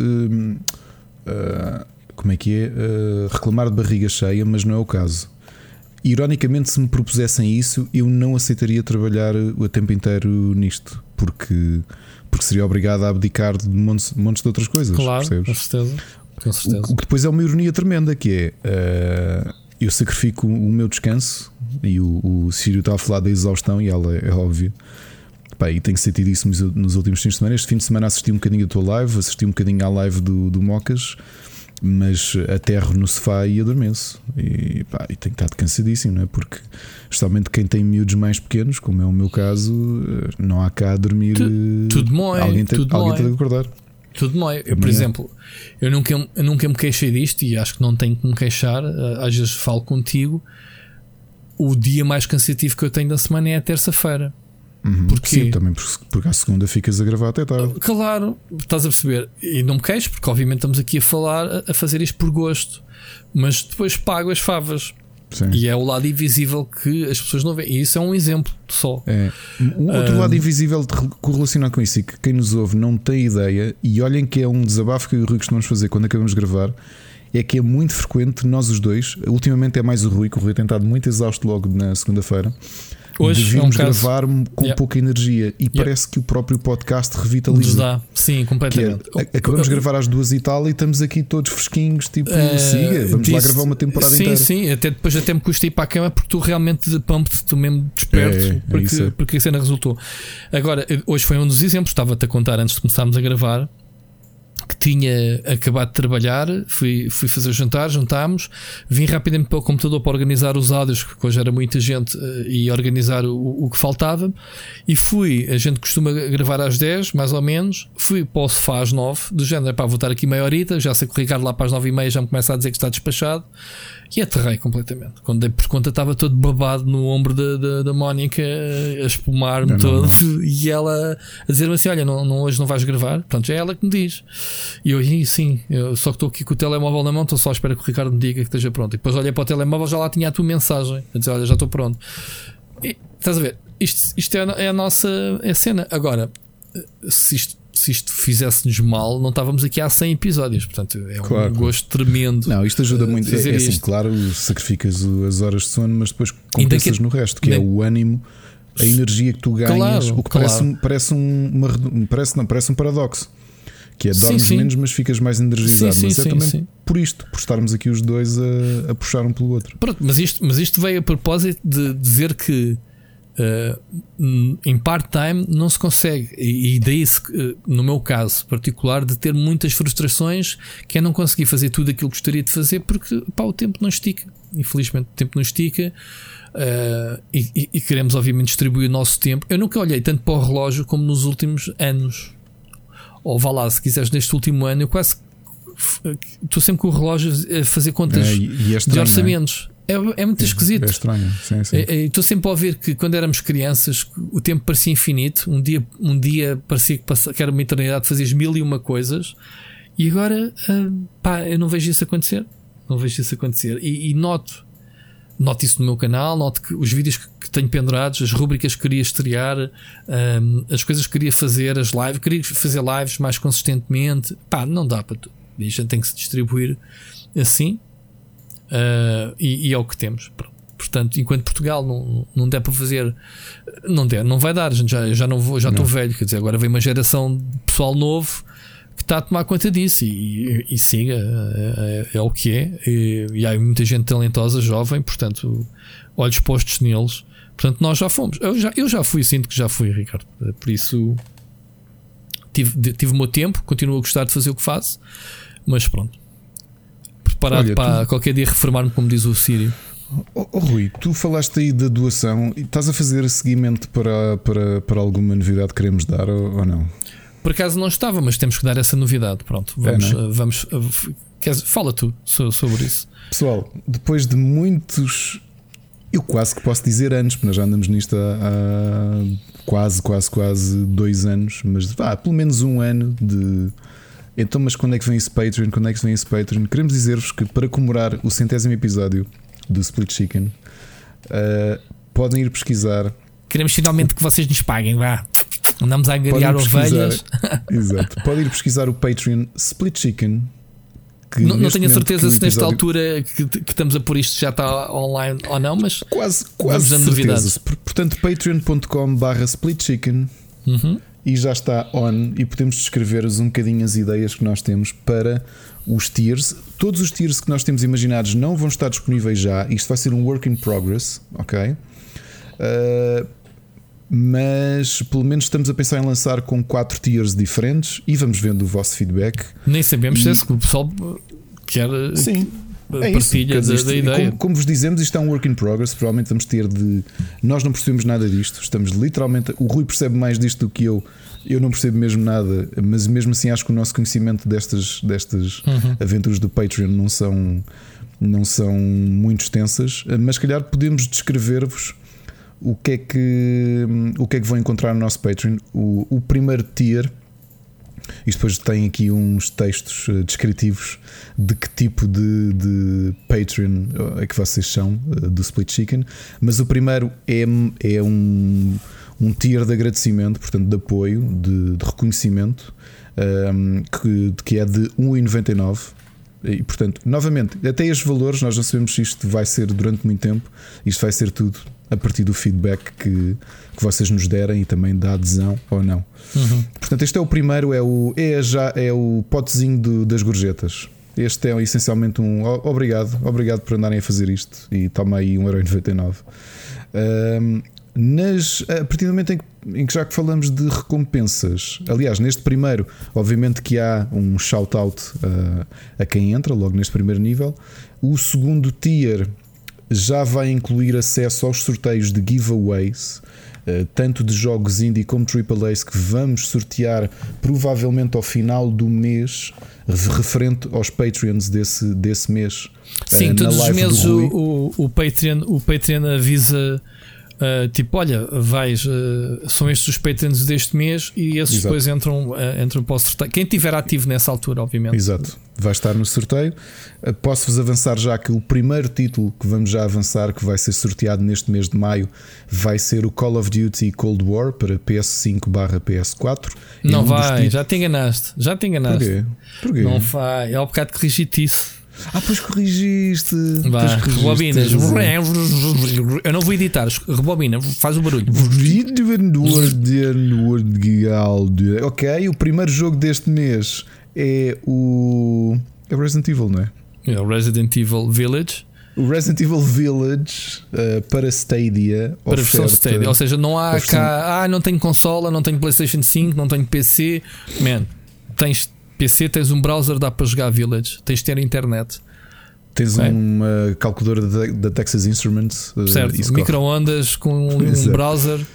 ah, como é que é? Ah, reclamar de barriga cheia, mas não é o caso. Ironicamente, se me propusessem isso, eu não aceitaria trabalhar o tempo inteiro nisto, porque, porque seria obrigado a abdicar de montes, montes de outras coisas. Claro, percebes? com certeza. Com certeza. O, o que depois é uma ironia tremenda que é eh, eu sacrifico o meu descanso e o, o Sírio está a falar da exaustão e ela é, óbvio. Pá, e tenho sentido isso nos, nos últimos fins de semana. Este fim de semana assisti um bocadinho da tua live, assisti um bocadinho à live do, do Mocas, mas aterro no sofá e adormeço. E, pá, e tenho estado cansadíssimo, não é? Porque justamente quem tem miúdos mais pequenos, como é o meu caso, eh, não há cá a dormir. Tu- eh, tudo mói, alguém tem, tudo alguém mói. tem de acordar. Tudo mói. Eu, por Amanhã. exemplo, eu nunca, eu nunca me queixei disto e acho que não tenho que me queixar. eh, Às vezes falo contigo. O dia mais cansativo que eu tenho da semana é a terça-feira. Uhum. Porque- Sim, também porque, porque à segunda ficas a gravar até tarde. Claro, estás a perceber? E não me queixo, porque obviamente estamos aqui a falar, a fazer isto por gosto, mas depois pago as favas. Sim. E é o lado invisível que as pessoas não veem. E isso é um exemplo só. É. Um outro Ah. lado invisível de correlacionar com isso e que quem nos ouve não tem ideia, e olhem que é um desabafo que eu e o Rui costumamos fazer quando acabamos de gravar, é que é muito frequente nós os dois, ultimamente é mais o Rui, que o Rui tem estado muito exausto logo na segunda-feira. Hoje de é um caso. gravar com Yeah. pouca energia e parece que o próprio podcast Nos revitaliza. dá, sim, é, completamente. a- acabamos de gravar às duas e tal e estamos aqui todos fresquinhos, tipo, Eh, siga, vamos lá disse- gravar uma temporada sim, inteira. Sim, até depois até me custa ir para a cama porque tu realmente pumped, tu mesmo desperto, É, é porque, é. porque a cena resultou. Agora, hoje foi um dos exemplos, estava-te a contar antes de começarmos a gravar. Que tinha acabado de trabalhar, fui, fui fazer o jantar, jantámos, vim rapidamente para o computador para organizar os áudios, que hoje era muita gente, eh, e organizar o, o que faltava. E fui, a gente costuma gravar às 10, mais ou menos. Fui para o sofá às 9, do género, para vou estar aqui meia horita. Já sei que o Ricardo lá para as 9 e meia já me começa a dizer que está despachado. E aterrei completamente. Quando dei por conta, estava todo babado no ombro da, da, da Mónica, a espumar-me É todo. normal. E ela a dizer-me assim: Olha, não, não- hoje não vais gravar. Portanto, é ela que me diz. E eu, "Ih, sim, eu só que estou aqui com o telemóvel na mão, estou só à espera que o Ricardo me diga que esteja pronto. E depois olhei para o telemóvel, já lá tinha a tua mensagem a dizer: Olha, já estou pronto. E, estás a ver? Isto, isto é, a- é a nossa é a cena. Agora, se isto, se isto fizesse-nos mal, não estávamos aqui há 100 episódios. Portanto, é um Claro, gosto tremendo. Não, isto ajuda eh, muito. É, fazer é assim, isto. claro, sacrificas as horas de sono, mas depois compensas que- no resto, que é nem- o ânimo, a energia que tu ganhas, Claro, o que claro. parece, parece, um, uma parece, não, parece um paradoxo. Que é Sim, dormes sim. menos, mas ficas mais energizado. Sim, sim, mas é sim, também sim. por isto, por estarmos aqui os dois a, a puxar um pelo outro. Pronto, mas isto, mas isto veio a propósito de dizer que eh, em part-time não se consegue, e, e daí, se, eh, no meu caso particular, de ter muitas frustrações que é não conseguir fazer tudo aquilo que gostaria de fazer porque pá, o tempo não estica. Infelizmente, o tempo não estica. eh, e, e- e queremos, obviamente, distribuir o nosso tempo. Eu nunca olhei tanto para o relógio como nos últimos anos. Ou vá lá, se quiseres, neste último ano, eu quase estou sempre com o relógio a fazer contas É, é de estranho, é? orçamentos. É, é muito esquisito. É estranho, sim, sim. É, é, Estou sempre a ouvir que quando éramos crianças o tempo parecia infinito. Um dia, um dia parecia que, passa, que era uma eternidade, fazias mil e uma coisas. E agora, ah, pá, eu não vejo isso acontecer. Não vejo isso acontecer. E, e noto, noto isso no meu canal, noto que os vídeos que, que tenho pendurados, as rubricas que queria estrear, ah, as coisas que queria fazer, as lives, queria fazer lives mais consistentemente. Pá, não dá para tudo. E a gente tem que se distribuir assim. Uh, e, e é o que temos. Portanto, enquanto Portugal não, não der para fazer, não der, não vai dar. gente Já, já não vou, já estou velho. Quer dizer, agora vem uma geração de pessoal novo que está a tomar conta disso e, e, e siga, é, é- é o que é. E, e há muita gente talentosa, jovem, portanto, olhos postos neles. Portanto, nós já fomos. Eu já, eu já fui, sinto que já fui, Ricardo. Por isso, tive, tive o meu tempo, continuo a gostar de fazer o que faço, mas pronto. Preparado Olha, para tu- qualquer dia reformar-me, como diz o Sírio. Oh, oh, Rui, tu falaste aí da doação e estás a fazer seguimento para, para, para alguma novidade que queremos dar ou, ou não? Por acaso não estava, mas temos que dar essa novidade. Pronto, vamos. é? uh, vamos uh, f- queres- fala tu so- sobre isso. Pessoal, depois de muitos, eu quase que posso dizer anos, porque nós já andamos nisto há, há quase, quase, quase dois anos, mas vá, pelo menos um ano de. Então, mas quando é que vem esse Patreon? Quando é que vem esse Patreon? Queremos dizer-vos que para comemorar o centésimo episódio do Split Chicken, uh, podem ir pesquisar. Queremos finalmente que vocês nos paguem, vá. Andamos a angariar pesquisar, ovelhas. exato. Podem ir pesquisar o Patreon Split Chicken. Que Não, não tenho a certeza se nesta episódio- altura que, que estamos a pôr isto já está online ou não, mas Quase, Vamos quase certeza. Por- Portanto, patreon.com barra split chicken Uhum. e já está on e podemos descrever-vos um bocadinho as ideias que nós temos para os tiers. Todos os tiers que nós temos imaginados não vão estar disponíveis já. Isto vai ser um work in progress, ok? Uh, mas pelo menos estamos a pensar em lançar com quatro tiers diferentes e vamos vendo o vosso feedback. nem sabemos se esse- o pessoal quer Sim, é isso. partilha da, isto- da ideia. Como, como vos dizemos, isto é um work in progress. Provavelmente vamos ter de. Nós não percebemos nada disto. Estamos literalmente. O Rui percebe mais disto do que eu. Eu não percebo mesmo nada, mas mesmo assim acho que o nosso conhecimento destas, destas Uhum. aventuras do Patreon não são, não são muito extensas. Mas se calhar podemos descrever-vos o que é que, o que, é que vão encontrar no nosso Patreon? O, o primeiro tier. Isto depois tem aqui uns textos eh, descritivos de que tipo de, de Patreon é que vocês são eh, do Split Chicken. Mas o primeiro é, é um, um tier de agradecimento, portanto, de apoio, de, de reconhecimento, um, ehm, que, que é de 1,99. E portanto, novamente, até estes valores, nós não sabemos se isto vai ser durante muito tempo, isto vai ser tudo a partir do feedback que, que vocês nos derem e também da adesão ou não. Uhum. Portanto, este é o primeiro, é o, é já, é o potezinho do, das gorjetas. Este é essencialmente um obrigado, obrigado por andarem a fazer isto e toma aí 1,99€. Um, nas, a partir do momento em que, em que já que falamos de recompensas, aliás, neste primeiro, obviamente que há um shout-out uh, a quem entra, logo neste primeiro nível. O segundo tier já vai incluir acesso aos sorteios de giveaways, uh, tanto de jogos indie como AAAs, que vamos sortear provavelmente ao final do mês, referente aos Patreons desse, desse mês. Sim, uh, todos os meses o, o, o, Patreon, o Patreon avisa Uh, tipo, olha, vais, uh, são estes os deste mês e esses Exato. depois entram, uh, entram para o sorteio. Quem estiver ativo nessa altura, obviamente. Exato, vai estar no sorteio. Posso-vos avançar já que o primeiro título que vamos já avançar, que vai ser sorteado neste mês de maio, vai ser o Call of Duty Cold War para PS5/PS4. Não é um vai, já te enganaste, já te enganaste. Porquê? Porquê? Não vai, é ao bocado corrigir-te isso. Ah, pois corrigiste. Vá, rebobinas. Eu não vou editar. Rebobina, faz o barulho. Ok, o primeiro jogo deste mês é o. É Resident Evil, não é? É o Resident Evil Village. O Resident Evil Village uh, para Stadia. Para a versão Stadia. Ou seja, não há cá. Ah, não tenho consola, não tenho PlayStation 5, não tenho PC. Man, tens PC tens um browser, dá para jogar Village, tens de ter internet. Tens é. uma calculadora da Texas Instruments, uh, certo? Microondas com um browser,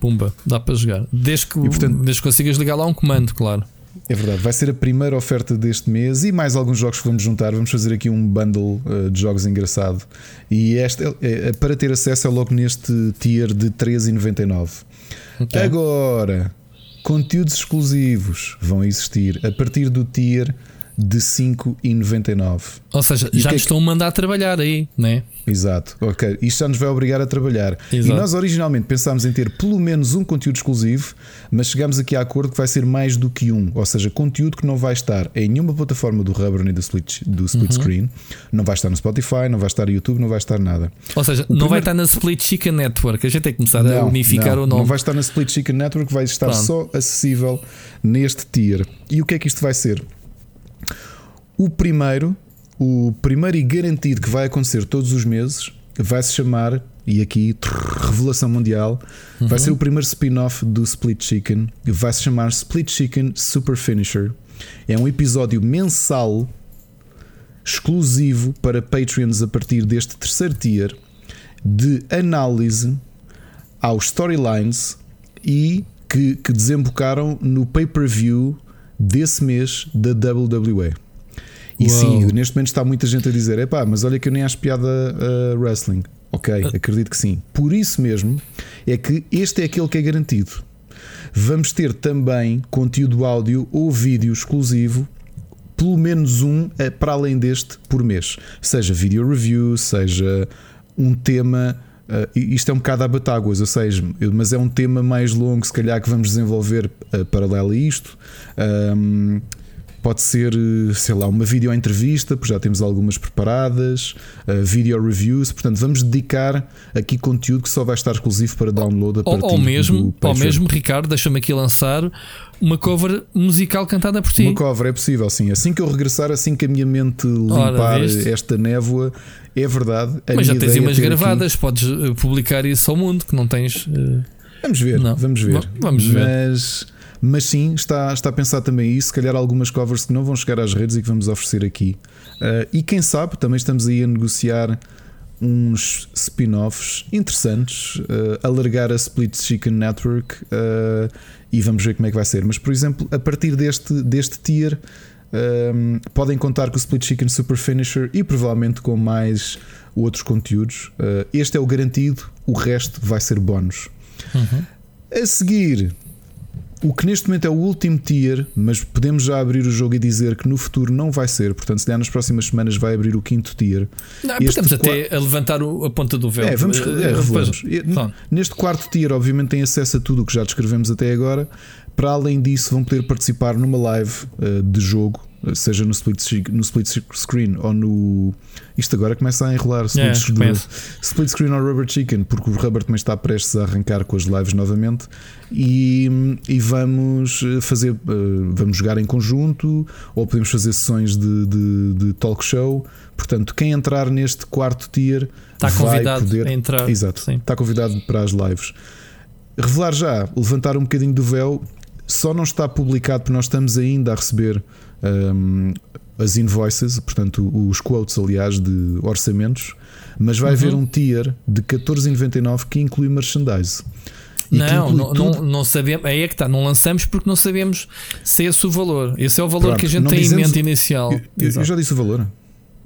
pumba, dá para jogar. Desde que, e, portanto, desde que consigas ligar lá um comando, claro. É verdade, vai ser a primeira oferta deste mês e mais alguns jogos que vamos juntar. Vamos fazer aqui um bundle uh, de jogos engraçado. E este, é, é, para ter acesso é logo neste tier de 13,99. Okay. Agora, Conteúdos exclusivos vão existir a partir do tier de 5,99. Ou seja, e já nos é estão a mandar trabalhar aí, não é? Exato, ok. Isto já nos vai obrigar a trabalhar. Exato. E nós originalmente pensámos em ter pelo menos um conteúdo exclusivo, mas chegamos aqui a acordo que vai ser mais do que um. Ou seja, conteúdo que não vai estar em nenhuma plataforma do Rubber nem do Split, do split uhum. Screen, não vai estar no Spotify, não vai estar no YouTube, não vai estar nada. Ou seja, o não primeiro... vai estar na Split Chicken Network. A gente tem que começar não, a unificar não, o nome. Não vai estar na Split Chicken Network, vai estar Pronto. só acessível neste tier. E o que é que isto vai ser? O primeiro o primeiro e garantido que vai acontecer todos os meses vai se chamar, e aqui trrr, revelação mundial, uhum. vai ser o primeiro spin-off do Split Chicken, vai se chamar Split Chicken Super Finisher. É um episódio mensal exclusivo para Patreons a partir deste terceiro tier de análise aos storylines e que, que desembocaram no pay-per-view desse mês da WWE. E Uou. sim, neste momento está muita gente a dizer: é pá, mas olha que eu nem acho piada a wrestling. Ok, ah. acredito que sim. Por isso mesmo é que este é aquele que é garantido. Vamos ter também conteúdo áudio ou vídeo exclusivo, pelo menos um eh, para além deste por mês. Seja video review, seja um tema. Uh, isto é um bocado a batáguas, ou seja, mas é um tema mais longo, se calhar que vamos desenvolver uh, paralelo a isto. Um, Pode ser, eh, sei lá, uma vídeo entrevista, porque já temos algumas preparadas, uh, video reviews, portanto vamos dedicar aqui conteúdo que só vai estar exclusivo para download a partir ou, ou mesmo, do ou mesmo, Ricardo, deixa-me aqui lançar uma cover musical cantada por ti. Uma cover é possível, sim. Assim que eu regressar, assim que a minha mente limpar Ora, esta névoa, é verdade. Mas já tens umas gravadas, aqui... podes eh, publicar isso ao mundo, que não tens. Vamos ver, não. vamos ver. Vamos ver. Mas mas sim, está, está a pensar também isso. Se calhar algumas covers que não vão chegar às redes e que vamos oferecer aqui. Uh, e quem sabe, também estamos aí a negociar uns spin-offs interessantes, uh, alargar a Split Chicken Network uh, e vamos ver como é que vai ser. Mas, por exemplo, a partir deste, deste tier Um, podem contar com o Split Chicken Super Finisher e provavelmente com mais outros conteúdos. Uh, este é o garantido, o resto vai ser bónus. Uhum. A seguir, o que neste momento é o último tier, mas podemos já abrir o jogo e dizer que no futuro não vai ser. Portanto, se der nas próximas semanas, vai abrir o quinto tier. Não, podemos até a levantar o, a ponta do véu. É, vamos é, revelamos. Neste quarto tier, obviamente, tem acesso a tudo o que já descrevemos até agora. Para além disso, vão poder participar numa live uh, de jogo seja no split, no split screen ou no. Isto agora começa a enrolar split, yeah, do, split screen ou Rubber Chicken, porque o Rubber também está prestes a arrancar com as lives novamente e, e vamos fazer, eh, vamos jogar em conjunto ou podemos fazer sessões de, de, de talk show. Portanto, quem entrar neste quarto tier está convidado poder, a entrar. Exato, sim. está convidado para as lives. Revelar já, levantar um bocadinho do véu, só não está publicado porque nós estamos ainda a receber um, as invoices, portanto, os quotes, aliás, de orçamentos, mas vai uhum. haver um tier de 14,99 que inclui merchandise. não, não, não, não, sabemos. Aí é que está, não lançamos porque não sabemos se é esse o valor. Esse é o valor Pronto, que a gente tem dizemos, em mente inicial. Eu, eu, já disse o valor.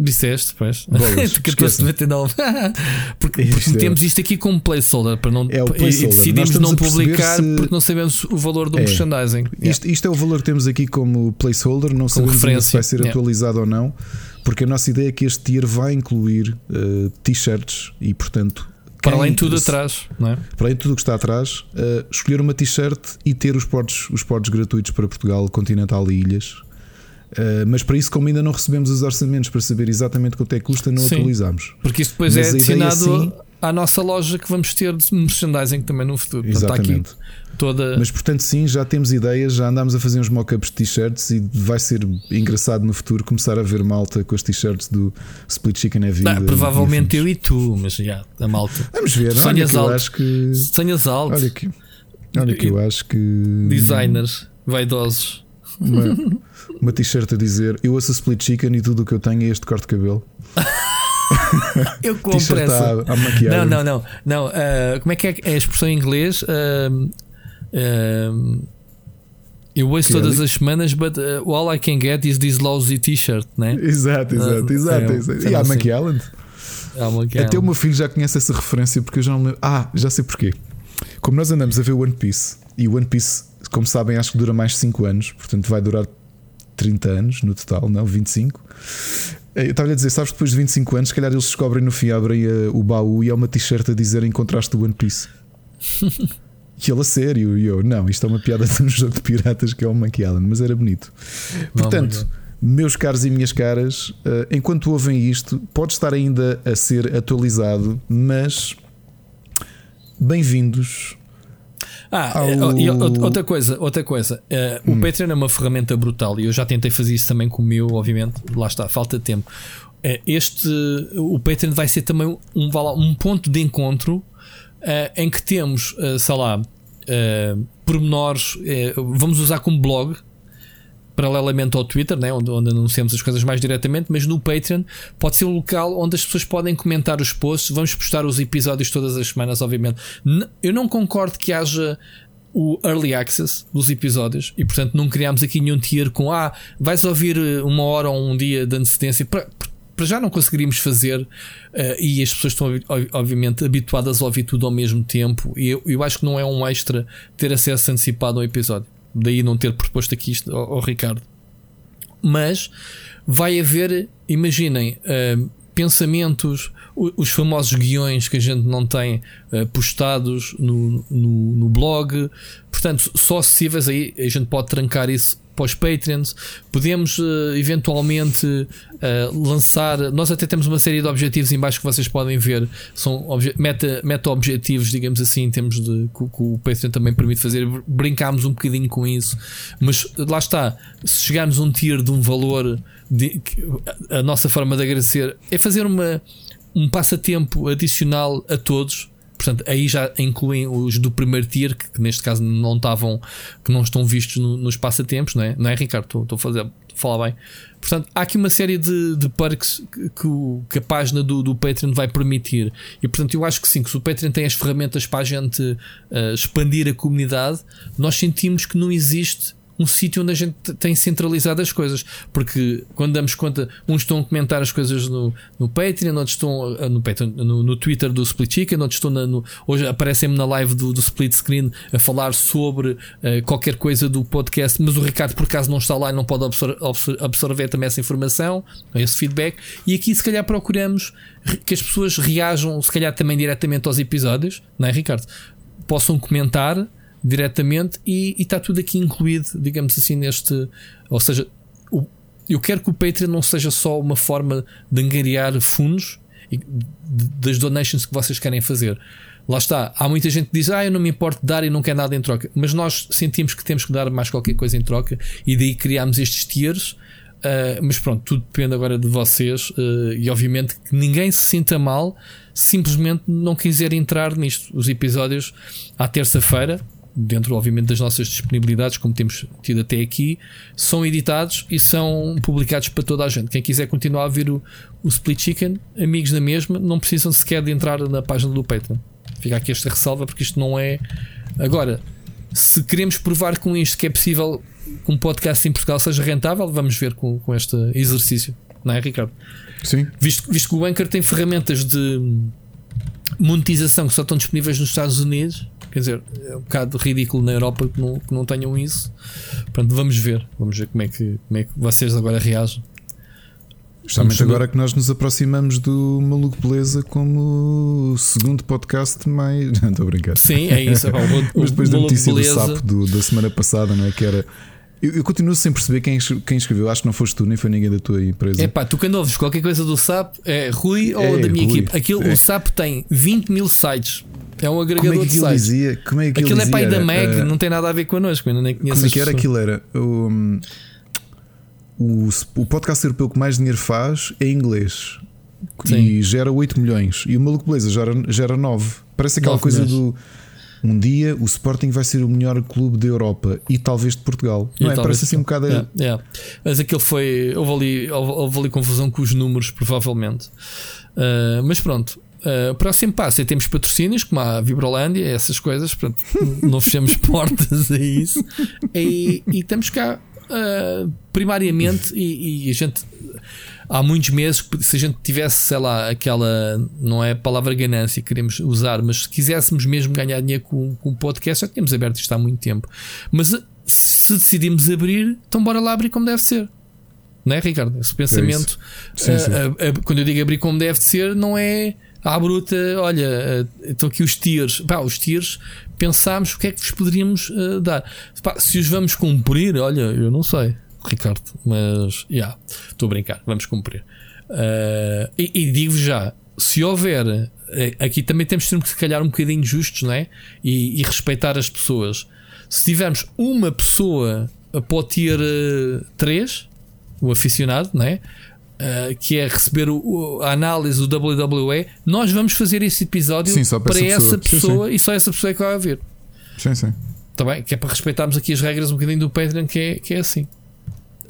Disseste, pois. 14,99. porque, porque metemos isto aqui como placeholder para não, é placeholder. e decidimos não publicar se... porque não sabemos o valor do é. merchandising. Isto, isto, é o valor que temos aqui como placeholder, não como sabemos se vai ser yeah. atualizado ou não, porque a nossa ideia é que este tier vai incluir uh, t-shirts e, portanto, para além de tudo atrás, não é? Para além de tudo o que está atrás, uh, escolher uma t-shirt e ter os portos, os portos gratuitos para Portugal, Continental e Ilhas. Uh, mas para isso, como ainda não recebemos os orçamentos para saber exatamente quanto é que custa, não Sim, atualizamos. Porque isso depois mas é adicionado à nossa loja que vamos ter de merchandising também no futuro. Exatamente. toda... Mas portanto, sim, já temos ideias, já andámos a fazer uns mock-ups de t-shirts e vai ser engraçado no futuro começar a ver malta com as t-shirts do Split Chicken é vida. Não, provavelmente eu e tu, mas já, a malta. Vamos ver, olha que eu acho que. Senhas alto. Olha que, olha que eu acho que. Designers vaidosos. Uma, uma t-shirt a dizer eu ouço split chicken e tudo o que eu tenho é este corte de cabelo. eu compro essa. À, à não, não, não. não uh, como é que é a expressão em inglês? Uh, uh, eu ouço todas as semanas, but all I can get is this lousy t-shirt, né? Exato, exato, exato. É, exato. E a assim. McAllen? Até o meu filho já conhece essa referência porque eu já não lembro. Ah, já sei porquê. Como nós andamos a ver One Piece e One Piece como sabem, acho que dura mais 5 anos, portanto vai durar 30 anos no total, não 25. Eh, eu estava a dizer, sabes, depois de 25 anos, se calhar eles descobrem no fim, abrem uh, o baú e há uma t-shirt a dizer encontraste o One Piece. e ele a sério, e eu, não, isto é uma piada de um jogo de piratas que é o Monkey Island, mas era bonito. Portanto, meus caros e minhas caras, uh, enquanto ouvem isto, pode estar ainda a ser atualizado, mas bem-vindos ah, ao... e outra coisa, outra coisa. Uh, hum. O Patreon é uma ferramenta brutal e eu já tentei fazer isso também com o meu, obviamente. Lá está, falta de tempo. Uh, este, o Patreon vai ser também um, um ponto de encontro uh, em que temos, sei lá, pormenores. vamos usar como blog paralelamente ao Twitter, né, onde, onde, anunciamos as coisas mais diretamente, mas no Patreon pode ser um local onde as pessoas podem comentar os posts. Vamos postar os episódios todas as semanas, obviamente. eu não concordo que haja o early access dos episódios e portanto não criámos aqui nenhum tier com ah, vais ouvir eh, uma hora ou um dia de antecedência para, já não conseguiríamos fazer uh, e as pessoas estão obviamente habituadas a ouvir tudo ao mesmo tempo e eu, eu acho que não é um extra ter acesso antecipado ao episódio daí não ter proposto aqui isto ao, ao Ricardo. Mas vai haver, imaginem, uh, pensamentos, os famosos guiões que a gente não tem uh, postados no, no, no, blog, portanto, só acessíveis aí, a gente pode trancar isso para os Patreons. Podemos uh, eventualmente uh, lançar. Nós até temos uma série de objetivos em baixo que vocês podem ver. São meta, meta digamos assim, em termos de que, que o Patreon também permite fazer. Brincámos um bocadinho com isso, mas lá está. Se chegarmos a um tier de um valor, de, a nossa forma de agradecer é fazer uma, um passatempo adicional a todos Portanto, aí já incluem os do primeiro tier, que, que neste caso não estavam, que não estão vistos no, nos passatempos, não é? Não é, Ricardo? Estou, a fazer, falar bem. Portanto, há aqui uma série de, de perks que, que, que a página do, do Patreon vai permitir. E portanto, eu acho que sim, que se o Patreon tem as ferramentas para a gente uh, expandir a comunidade, nós sentimos que não existe um sítio onde a gente tem centralizado as coisas. Porque quando damos conta, uns estão a comentar as coisas no, no Patreon, outros estão ah, no, Patreon, no, no Twitter do Split Chicken, outros estão na, no, hoje aparecem-me na live do, do Split Screen a falar sobre uh, qualquer coisa do podcast, mas o Ricardo por acaso não está lá e não pode absor absorver também essa informação, esse feedback. E aqui se calhar procuramos que as pessoas reajam, se calhar também diretamente aos episódios, não é, Ricardo? Possam comentar diretamente e, e está tudo aqui incluído, digamos assim, neste. Ou seja, o, eu quero que o Patreon não seja só uma forma de angariar fundos das donations que vocês querem fazer. Lá está, há muita gente que diz: Ah, eu não me importo de dar e não quer nada em troca. Mas nós sentimos que temos que dar mais qualquer coisa em troca e daí criámos estes tiers Uh, mas pronto, tudo depende agora de vocês uh, e obviamente que ninguém se sinta mal simplesmente não quiser entrar nisto. Os episódios à terça-feira, dentro obviamente das nossas disponibilidades, como temos tido até aqui, são editados e são publicados para toda a gente. Quem quiser continuar a ver o, o Split Chicken, amigos da mesma, não precisam sequer de entrar na página do Patreon. Fica aqui esta ressalva porque isto não é. Agora, se queremos provar com isto que é possível que um podcast em Portugal seja rentável, vamos ver com, com este exercício, não é, Ricardo? Sim. Visto, visto que o Anchor tem ferramentas de monetização que só estão disponíveis nos Estados Unidos, quer dizer, é um bocado ridículo na Europa que não, que não tenham isso. Portanto, vamos ver, vamos ver como é que, como é que vocês agora reagem. Justamente agora que nós nos aproximamos do Maluco Beleza como o segundo podcast mais. Não estou a brincar. Sim, é isso. Mas depois da notícia Beleza... do sapo do, da semana passada, não é? Que era eu, eu, continuo sem perceber quem, quem escreveu. Acho que não foste tu, nem foi ninguém da tua empresa. É pá, tu quando ouves qualquer coisa do SAP, é Rui ou é, da minha Rui. equipe. Aquilo, é. O SAP tem 20 mil sites. É um agregador como é que de sites. Dizia? Como é que aquilo é pai da Meg, uh, não tem nada a ver connosco. Eu nem conheço como é que era aquilo? Era o, o, o podcast europeu que mais dinheiro faz é em inglês. Sim. E gera 8 milhões. E o Maluco Beleza gera, gera 9. Parece aquela coisa milhões. do um dia o Sporting vai ser o melhor clube da Europa e talvez de Portugal. E não é? Parece assim um bocado. Yeah, yeah. Mas aquilo foi. Houve ali, houve, houve ali confusão com os números, provavelmente. Uh, mas pronto. Uh, próximo passo é temos patrocínios como a Vibrolândia, essas coisas. Pronto, não fechamos portas a isso. E, e estamos cá uh, primariamente. E, e a gente há muitos meses, se a gente tivesse, sei lá, aquela, não é a palavra ganância que queremos usar, mas se quiséssemos mesmo ganhar dinheiro com, com o podcast, já tínhamos aberto isto há muito tempo. Mas eh, se decidimos abrir, então bora lá abrir como deve ser. Não é, Ricardo? Esse pensamento, é sim, sim. A, a, quando eu digo abrir como deve ser, não é à bruta, olha, estão aqui os tiers. Pá, os tiers, pensámos o que é que vos poderíamos uh, dar. Pá, se os vamos cumprir, olha, eu não sei. Ricardo, mas já, yeah, estou a brincar, vamos cumprir. Uh, e, e digo já, se houver, eh, aqui também temos de ser se calhar um bocadinho justos, não é? E, e respeitar as pessoas. Se tivermos uma pessoa para ter uh, três, o aficionado, não é? Uh, que é receber o, o, a análise do WWE, nós vamos fazer esse episódio sim, para, para, essa pessoa, pessoa sim, sim. e só essa pessoa é que vai ver. Sim, sim. Tá bem? Que é para respeitarmos aqui as regras um bocadinho do Patreon, que é, que é assim.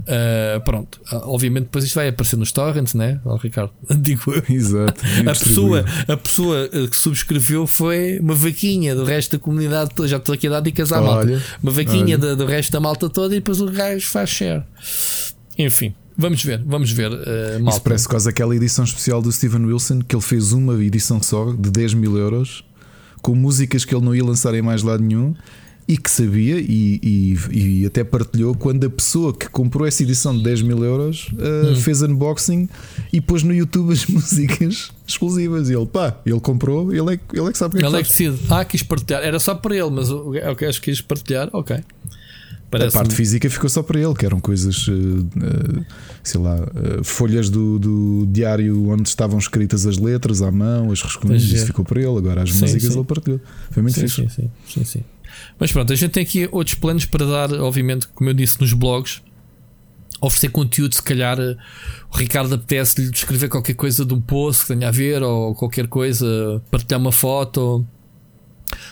Uh, pronto, uh, obviamente depois isto vai aparecer nos torrents, né? Oh, Ricardo, digo eu. Exato. A pessoa, a pessoa que subscreveu foi uma vaquinha do resto da comunidade toda. Já estou aqui a dar dicas à olha, malta. Uma vaquinha do, do, resto da malta toda e depois o gajo faz share. Enfim, vamos ver, vamos ver. Uh, Isso parece quase aquela edição especial do Steven Wilson que ele fez uma edição só de 10 mil euros com músicas que ele não ia lançar em mais lado nenhum e que sabia e, e, e, até partilhou quando a pessoa que comprou essa edição de 10 mil euros uh, hum. fez unboxing e pôs no YouTube as músicas exclusivas. E ele, pá, ele comprou, ele é, ele é que sabe o que é Ele é que decide. Ah, quis partilhar. Era só para ele, mas o que acho que quis partilhar, ok. Parece a parte física ficou só para ele, que eram coisas, uh, uh, sei lá, uh, folhas do, do, diário onde estavam escritas as letras à mão, as rascunhos, isso ficou para ele. Agora as sim, músicas sim. ele partilhou. Foi muito sim, fixe. Sim, sim, sim, sim. Mas pronto, a gente tem aqui outros planos para dar, obviamente, como eu disse nos blogs, oferecer conteúdo. Se calhar o Ricardo apetece-lhe escrever qualquer coisa de um post que tenha a ver, ou qualquer coisa, partilhar uma foto.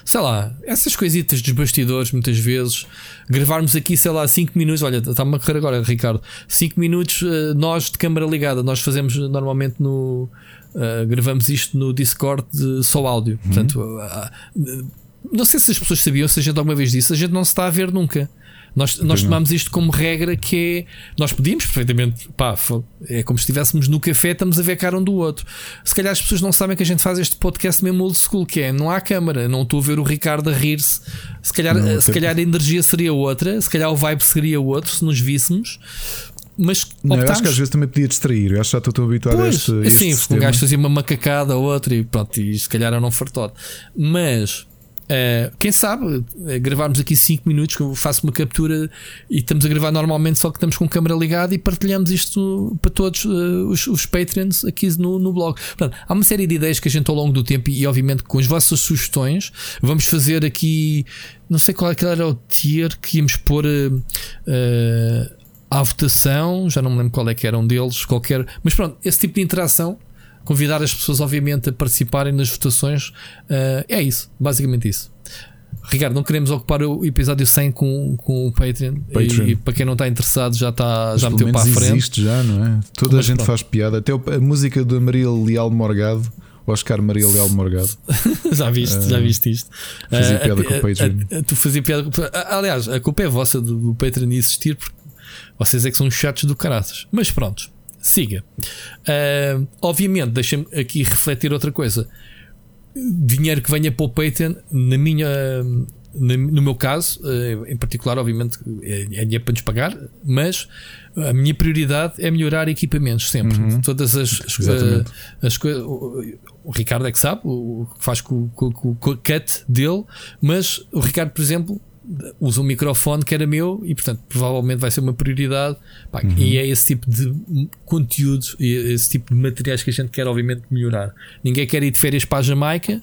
Sei lá, essas coisitas dos bastidores, muitas vezes, gravarmos aqui, sei lá, 5 minutos. Olha, está-me a correr agora, Ricardo. 5 minutos, eh, nós de câmara ligada, nós fazemos normalmente no. Uh, gravamos isto no Discord só áudio. Uhum. Portanto, uh, não sei se as pessoas sabiam, se a gente alguma vez disse, a gente não se está a ver nunca. Nós, nós tomámos isto como regra que é. Nós podíamos perfeitamente. Pá, é como se estivéssemos no café, estamos a ver a cara um do outro. Se calhar as pessoas não sabem que a gente faz este podcast mesmo old school, que é não há câmara, não estou a ver o Ricardo a rir-se. Se calhar, não, se calhar a energia seria outra, se calhar o vibe seria outro se nos víssemos. Mas não, eu acho que às vezes também podia distrair. Eu acho que já estou habituado pois, a este. Este sim, sistema. um gajo fazia uma macacada ou outra e pronto, e se calhar era um fartote. Mas Uh, quem sabe uh, gravarmos aqui 5 minutos que eu faço uma captura e estamos a gravar normalmente, só que estamos com a câmera ligada e partilhamos isto para todos uh, os, os Patreons aqui no, no blog. Portanto, há uma série de ideias que a gente ao longo do tempo e, obviamente, com as vossas sugestões, vamos fazer aqui. Não sei qual é era o tier que íamos pôr à votação, já não me lembro qual é que era um deles, qualquer. Mas pronto, esse tipo de interação convidar as pessoas, obviamente, a participarem nas votações. Uh, é isso, basicamente isso. Ricardo, não queremos ocupar o episódio 100 com, com o Patreon. Patreon. E, e, para quem não está interessado, já, está, já meteu para a frente. existe já, não é? Toda Mas a gente pronto. faz piada. Até a música da Maria Leal Morgado. Oscar Maria Leal Morgado. já viste, uh, já viste isto. Fazia uh, piada com o Patreon. A, a, tu fazia piada com... Aliás, a culpa é vossa do, do Patreon existir porque vocês é que são chatos do caraças. Mas pronto siga. Uh, obviamente, deixa-me aqui refletir outra coisa. Dinheiro que venha para o Patreon, na minha, na, no meu caso, uh, em particular, obviamente, é, é dinheiro para nos pagar, mas a minha prioridade é melhorar equipamentos sempre. Uhum. Todas as, as, uh, as coisas. O Ricardo é que sabe o que faz com, com, com, com o cut dele, mas o Ricardo, por exemplo, usa um microfone que era meu e, portanto, provavelmente vai ser uma prioridade. Pá, uhum. E é esse tipo de conteúdos e esse tipo de materiais que a gente quer, obviamente, melhorar. Ninguém quer ir de férias para a Jamaica,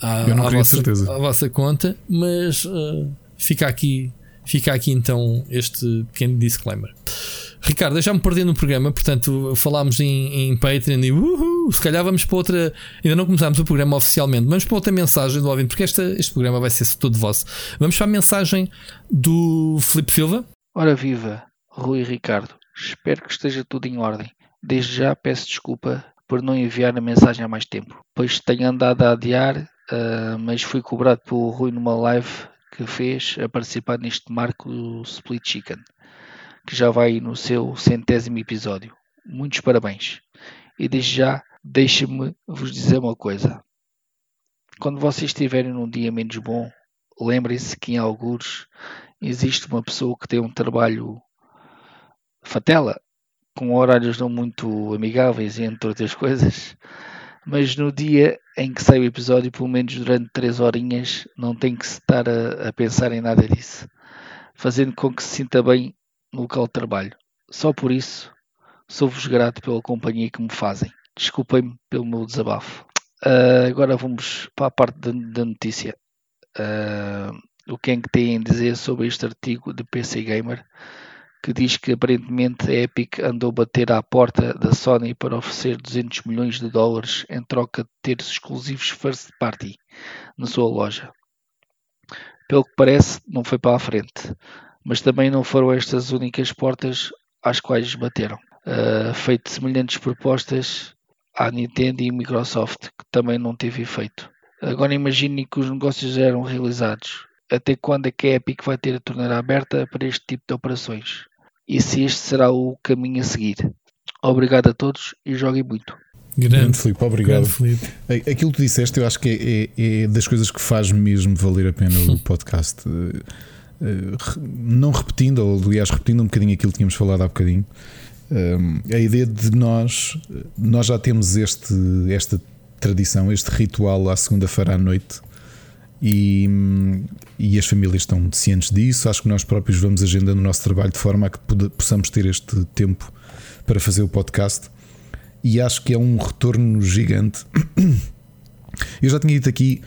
à, à, vossa, à vossa, conta, mas uh, fica aqui. Fica aqui então este pequeno disclaimer. Ricardo, já me perdi no programa, portanto, falámos em, em Patreon e se calhar vamos para outra. Ainda não começámos o programa oficialmente, vamos para outra mensagem do ouvinte, porque esta, este programa vai ser todo vosso. Vamos para a mensagem do Felipe Silva. Ora viva, Rui Ricardo, espero que esteja tudo em ordem. Desde já peço desculpa por não enviar a mensagem há mais tempo, pois tenho andado a adiar, uh, mas fui cobrado pelo Rui numa live que fez a participar neste marco Split Chicken que já vai no seu centésimo episódio. Muitos parabéns. E desde já, deixe-me vos dizer uma coisa. Quando vocês estiverem num dia menos bom, lembrem-se que em alguns existe uma pessoa que tem um trabalho fatela, com horários não muito amigáveis, entre outras coisas, mas no dia em que sai o episódio, pelo menos durante três horinhas, não tem que estar a, a pensar em nada disso, fazendo com que se sinta bem no local de trabalho. Só por isso, sou-vos grato pela companhia que me fazem. Desculpem-me pelo meu desabafo. Uh, agora vamos para a parte da, notícia. Uh, o que é que têm a dizer sobre este artigo de PC Gamer que diz que aparentemente a Epic andou a bater à porta da Sony para oferecer 200 milhões de dólares em troca de ter exclusivos first party na sua loja. Pelo que parece, não foi para a frente mas também não foram estas as únicas portas às quais bateram. Uh, feito semelhantes propostas à Nintendo e Microsoft, que também não teve efeito. Agora imagine que os negócios eram realizados. Até quando é que a Epic vai ter a torneira aberta para este tipo de operações? E se este será o caminho a seguir? Obrigado a todos e joguem muito. Grande, Grande Filipe, obrigado. Grande Filipe. Aquilo que tu disseste, eu acho que é, é, é das coisas que faz mesmo valer a pena o podcast. Eh, não repetindo, ou aliás repetindo um bocadinho aquilo que tínhamos falado há bocadinho, eh, a ideia de nós, nós já temos este, esta tradição, este ritual à segunda-feira à noite. E, e, as famílias estão cientes disso. Acho que nós próprios vamos agendando o nosso trabalho de forma a que possamos ter este tempo para fazer o podcast. E acho que é um retorno gigante. Eu já tinha dito aqui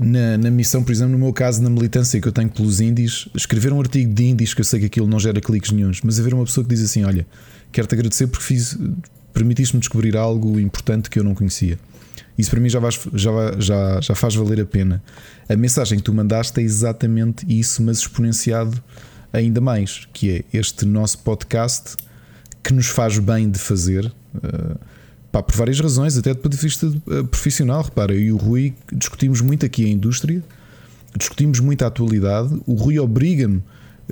na, na, missão, por exemplo, no meu caso, na militância que eu tenho pelos índios, escrever um artigo de índios que eu sei que aquilo não gera cliques nenhums, mas haver uma pessoa que diz assim: Olha, quero-te agradecer porque fiz, permitiste-me descobrir algo importante que eu não conhecia. Isso para mim já, vais, já, já, já faz valer a pena. A mensagem que tu mandaste é exatamente isso, mas exponenciado ainda mais, que é este nosso podcast que nos faz bem de fazer. Uh, Pá, por várias razões, até do ponto de vista eh, profissional. Repara, eu e o Rui discutimos muito aqui a indústria, discutimos muito a atualidade. O Rui obriga-me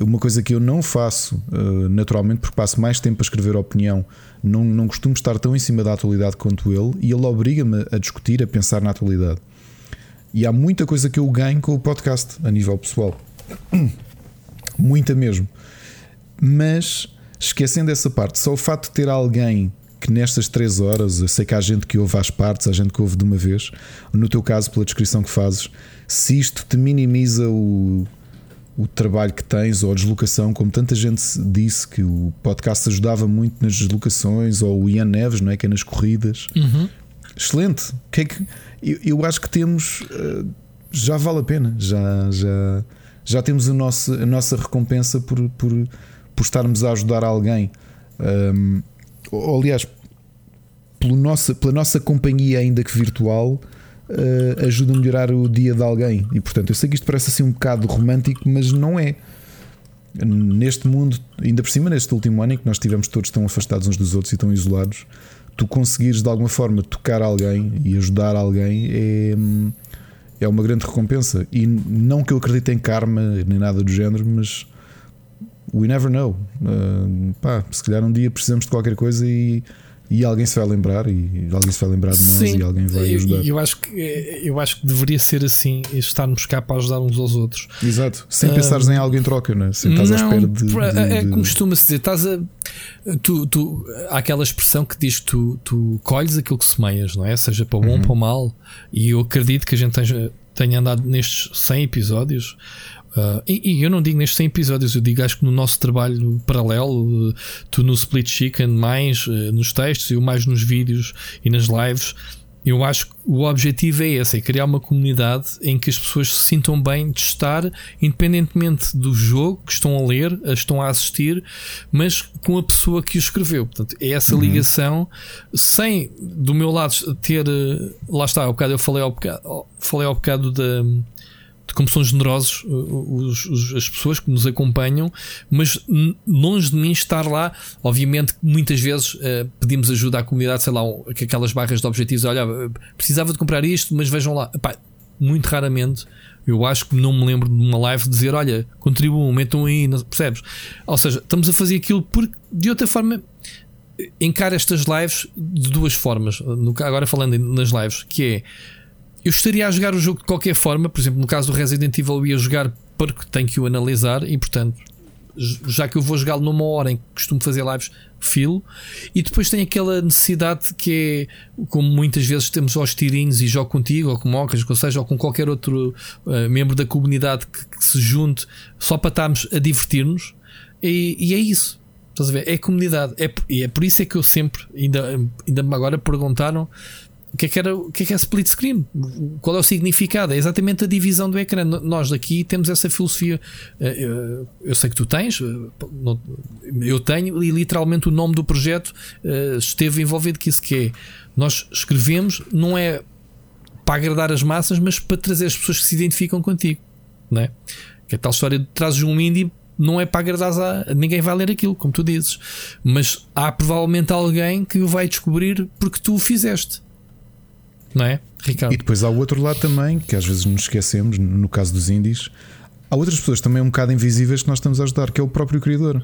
Uma coisa que eu não faço uh, naturalmente, porque passo mais tempo a escrever opinião, não, não costumo estar tão em cima da atualidade quanto ele, e ele obriga-me a discutir, a pensar na atualidade. E há muita coisa que eu ganho com o podcast a nível pessoal. Muita mesmo. Mas esquecendo essa parte, só o facto de ter alguém que nestas três horas, eu sei que há gente que ouve às partes, há gente que ouve de uma vez, no teu caso, pela descrição que fazes, se isto te minimiza o, o trabalho que tens ou a deslocação, como tanta gente disse que o podcast ajudava muito nas deslocações, ou o Ian Neves, não é? Que é nas corridas. Uhum. Excelente. Que é que, eu, eu, acho que temos. Uh, já vale a pena. Já, já, já temos a nossa, a nossa recompensa por, por, por estarmos a ajudar alguém. Um, aliás, pelo nossa, pela nossa companhia, ainda que virtual, uh, ajuda a melhorar o dia de alguém. E portanto, eu sei que isto parece assim um bocado romântico, mas não é. Neste mundo, ainda por cima, neste último ano em que nós estivemos todos tão afastados uns dos outros e tão isolados, tu conseguires de alguma forma tocar alguém e ajudar alguém é, é uma grande recompensa. E não que eu acredite em karma nem nada do género, mas we never know. Uh, pá, se calhar um dia precisamos de qualquer coisa e, e alguém se vai lembrar e alguém se vai lembrar de nós Sim, e alguém vai ajudar. Eu, eu, acho que, eu acho que deveria ser assim, estarmos cá para ajudar uns aos outros. Exato, sem uh, pensares em algo em troca, não é? Sem estás não, à espera de. de, é como costuma-se dizer, estás a. Tu, tu, há aquela expressão que diz que tu, tu colhes aquilo que semeias, não é? Seja para o bom ou uhum. para o mal. E eu acredito que a gente tenha, tenha andado nestes 100 episódios Uh, e, e, eu não digo nestes 100 episódios, eu digo acho que no nosso trabalho paralelo, tu no Split Chicken, mais uh, nos textos, eu mais nos vídeos e nas lives. Eu acho que o objetivo é esse: é criar uma comunidade em que as pessoas se sintam bem de estar, independentemente do jogo que estão a ler, a estão a assistir, mas com a pessoa que o escreveu. Portanto, é essa uhum. ligação, sem do meu lado ter. Lá está, ao bocado eu falei ao bocado, falei ao bocado da de como são generosos uh, os, os, as pessoas que nos acompanham, mas longe de mim estar lá. Obviamente, muitas vezes uh, pedimos ajuda à comunidade, sei lá, aquelas barras de objetivos. Olha, precisava de comprar isto, mas vejam lá. Epá, muito raramente. Eu acho que não me lembro de uma live dizer: Olha, contribuam, metam aí, percebes? Ou seja, estamos a fazer aquilo porque de outra forma encara estas lives de duas formas. Agora falando nas lives, que é eu estaria a jogar o jogo de qualquer forma, por exemplo, no caso do Resident Evil, eu ia jogar porque tenho que o analisar e, portanto, já que eu vou jogá-lo numa hora em que costumo fazer lives, filo. E depois tem aquela necessidade que é, como muitas vezes temos aos tirinhos e jogo contigo, ou com mocas, ou seja, ou com qualquer outro uh, membro da comunidade que, que, se junte só para estarmos a divertir-nos. E, e, é isso. Estás a ver? É comunidade. É, e é por isso é que eu sempre, ainda, ainda agora perguntaram o que é que, era, o que é que é split screen? Qual é o significado? É exatamente a divisão do ecrã. Nós daqui temos essa filosofia. Eh, eh, eu sei que tu tens, eh, eu tenho, e literalmente o nome do projeto esteve envolvido que isso que é. Nós escrevemos, não é para agradar as massas, mas para trazer as pessoas que se identificam contigo. Não é? Que é tal história de trazes um indie não é para agradar a ninguém vai ler aquilo, como tu dizes, mas há provavelmente alguém que o vai descobrir porque tu o fizeste não é, Ricardo? E depois há o outro lado também, que às vezes nos esquecemos, no caso dos indies, há outras pessoas também um bocado invisíveis que nós estamos a ajudar, que é o próprio criador.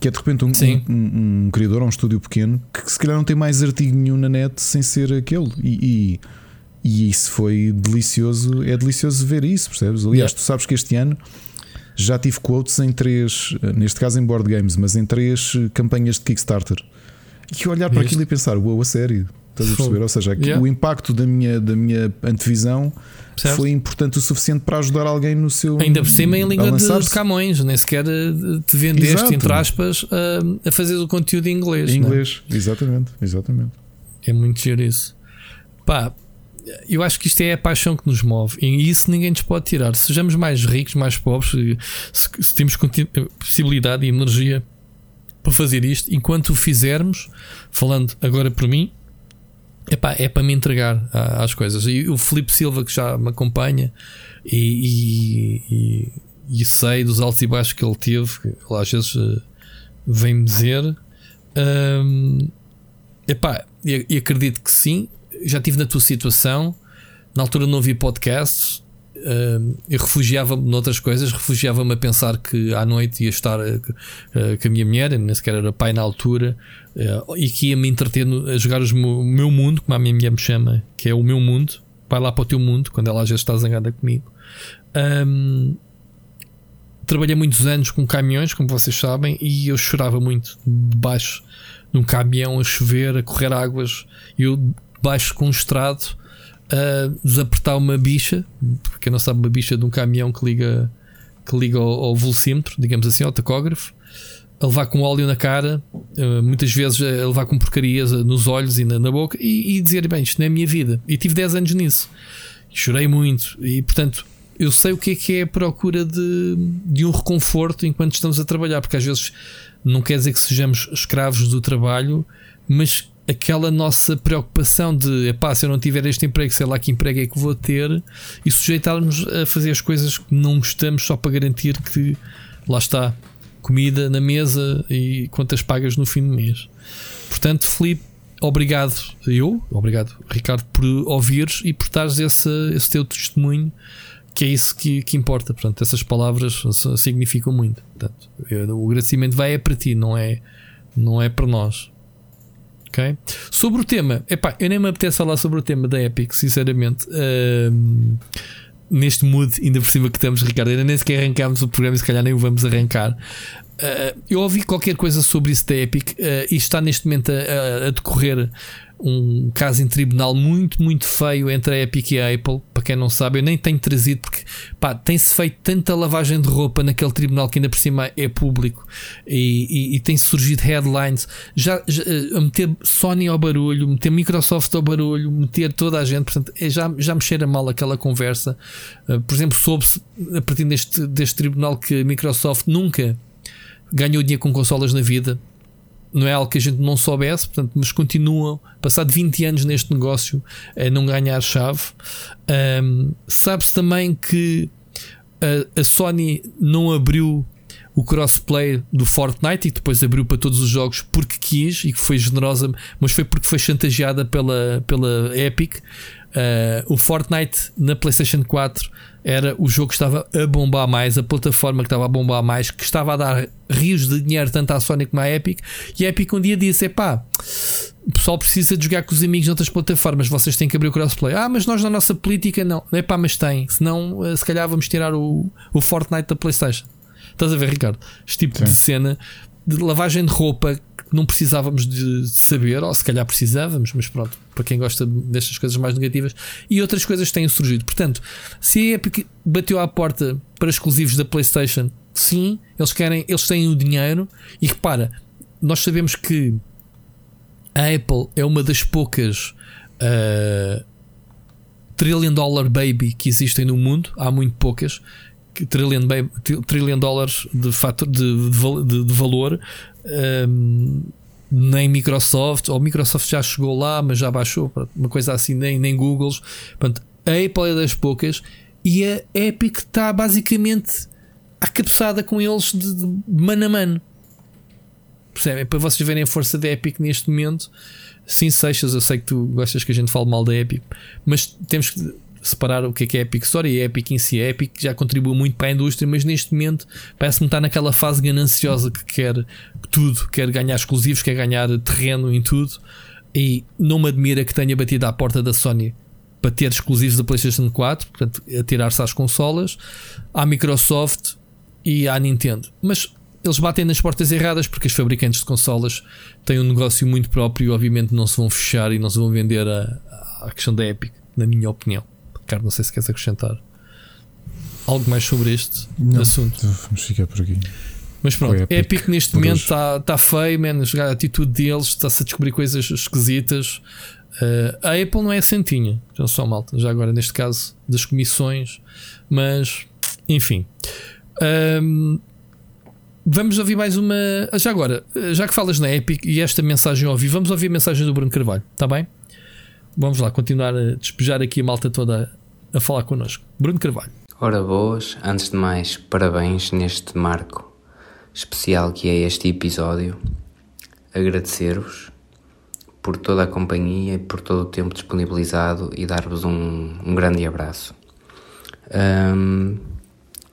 Que é de repente um, um, um, um criador ou um estúdio pequeno que se calhar não tem mais artigo nenhum na net sem ser aquele. E, e, e isso foi delicioso, é delicioso ver isso, percebes? Aliás, yeah. tu sabes que este ano já tive quotes em três, neste caso em board games, mas em três campanhas de Kickstarter. E olhar para aquilo e pensar, uau, wow, a sério. Estás a perceber? Ou seja, yeah. o impacto da minha, da minha antevisão certo. foi importante o suficiente para ajudar alguém no seu. Ainda por cima em língua de, de, Camões, nem sequer eh, te vendeste, Exato. entre aspas, a, a fazer o conteúdo em inglês. Em é? inglês, é? exatamente, exatamente. É muito giro isso. Pá, eu acho que isto é a paixão que nos move e isso ninguém nos pode tirar. Sejamos mais ricos, mais pobres, se, se temos possibilidade e energia para fazer isto, enquanto o fizermos, falando agora por mim, É para me entregar às coisas. E o Felipe Silva, que já me acompanha, e, e, e, sei dos altos e baixos que ele teve, que ele às vezes uh, vem-me dizer. Um, epá, e, e acredito que sim. Já estive na tua situação. Na altura não vi podcasts. Uh, eu refugiava-me noutras coisas, refugiava-me a pensar que à noite ia estar uh, com a minha mulher, nem sequer era pai na altura, uh, e que ia me entreter a jogar os, o meu mundo, como a minha mulher me chama, que é o meu mundo. Vai lá para o teu mundo, quando ela às vezes está zangada comigo. Um, trabalhei muitos anos com caminhões, como vocês sabem, e eu chorava muito debaixo de um caminhão a chover, a correr águas, eu debaixo com um estrado a desapertar uma bicha, porque não sabe uma bicha de um caminhão que liga, que liga ao, ao velocímetro, digamos assim, ao tacógrafo, a levar com óleo na cara, uh, muitas vezes a levar com porcarias nos olhos e na, na boca, e, e, dizer: Bem, isto não é a minha vida. E tive 10 anos nisso. Chorei muito, e portanto. Eu sei o que é que é a procura de, de um reconforto enquanto estamos a trabalhar, porque às vezes não quer dizer que sejamos escravos do trabalho, mas aquela nossa preocupação de epá, se eu não tiver este emprego, sei lá que emprego é que vou ter, e sujeitarmos a fazer as coisas que não gostamos só para garantir que lá está comida na mesa e quantas pagas no fim do mês. Portanto, Felipe, obrigado eu, obrigado Ricardo por ouvires e por estares esse, esse teu testemunho. Que é isso que, que importa, portanto, essas palavras significam muito. Portanto, eu, o agradecimento vai é para ti, não é, não é para nós. Sobre o tema, epá, eu nem me apetece falar sobre o tema da Epic, sinceramente. Neste mood, ainda por cima que estamos, Ricardo, ainda nem sequer arrancámos o programa se calhar nem o vamos arrancar. Uh, eu ouvi qualquer coisa sobre isso da Epic uh, e está neste momento a, a, decorrer um caso em tribunal muito, muito feio entre a Epic e a Apple. Para quem não sabe, eu nem tenho trazido porque tem-se feito tanta lavagem de roupa naquele tribunal que ainda por cima é público e, e, e tem surgido headlines já, já, a meter Sony ao barulho, meter Microsoft ao barulho, meter toda a gente. Portanto, é, já, já me cheira mal aquela conversa. Uh, por exemplo, soube-se a partir deste, deste tribunal que a Microsoft nunca ganhou dinheiro com consolas na vida não é algo que a gente não soubesse, portanto, mas continuam, passado 20 anos neste negócio, a não ganhar chave. Um, Sabe-se também que a, a, Sony não abriu o crossplay do Fortnite e depois abriu para todos os jogos porque quis e que foi generosa, mas foi porque foi chantageada pela, pela Epic. Uh, o Fortnite na PlayStation 4 era o jogo que estava a bombar mais, a plataforma que estava a bombar mais, que estava a dar rios de dinheiro tanto à Sony como à Epic. E a Epic um dia disse: Epá, o pessoal precisa de jogar com os amigos noutras plataformas, vocês têm que abrir o crossplay. Ah, mas nós na nossa política não. É pá, mas tem. Senão, eh, se calhar vamos tirar o, o Fortnite da PlayStation. Estás a ver, Ricardo? Este tipo Sim. de cena de lavagem de roupa não precisávamos de saber, ou se calhar precisávamos, mas pronto, para quem gosta destas coisas mais negativas, e outras coisas têm surgido. Portanto, se a Epic bateu à porta para exclusivos da PlayStation, sim, eles querem, eles têm o dinheiro, e repara, nós sabemos que a Apple é uma das poucas uh, trillion dollar baby que existem no mundo, há muito poucas trillion, trillion dólares de, fator, de, de, de valor. Nem Microsoft, ou Microsoft já chegou lá, mas já baixou, uma coisa assim, nem, nem Googles. Portanto, a Apple é das poucas e a Epic está basicamente à cabeçada com eles de, de mano a mano. Percebem? Para vocês verem a força da Epic neste momento. Sim, Seixas, eu sei que tu gostas que a gente fale mal da Epic, mas temos que separar o que é que é Epic Story e Epic em si. A Epic já contribuiu muito para a indústria, mas neste momento parece-me estar naquela fase gananciosa que quer tudo, quer ganhar exclusivos, quer ganhar terreno em tudo. E não me admira que tenha batido à porta da Sony para ter exclusivos da PlayStation 4, portanto, a tirar-se às consolas, à Microsoft e à Nintendo. Mas eles batem nas portas erradas porque os fabricantes de consolas têm um negócio muito próprio e, obviamente, não se vão fechar e não se vão vender a, a questão da Epic, na minha opinião. Ricardo, não sei se queres acrescentar algo mais sobre este não, assunto. Vamos ficar por aqui. Mas pronto, Epic, Epic neste momento está tá feio, man, a atitude deles está-se a descobrir coisas esquisitas. Uh, a Apple não é santinha, já só malta, já agora neste caso das comissões, mas enfim. Um, vamos ouvir mais uma. Já agora, já que falas na Epic e esta mensagem ouvi, vamos ouvir a mensagem do Bruno Carvalho, está bem? Vamos lá, continuar a despejar aqui a malta toda a falar connosco. Bruno Carvalho. Ora boas, antes de mais, parabéns neste marco especial que é este episódio. Agradecer-vos por toda a companhia e por todo o tempo disponibilizado e dar-vos um, um grande abraço. Um,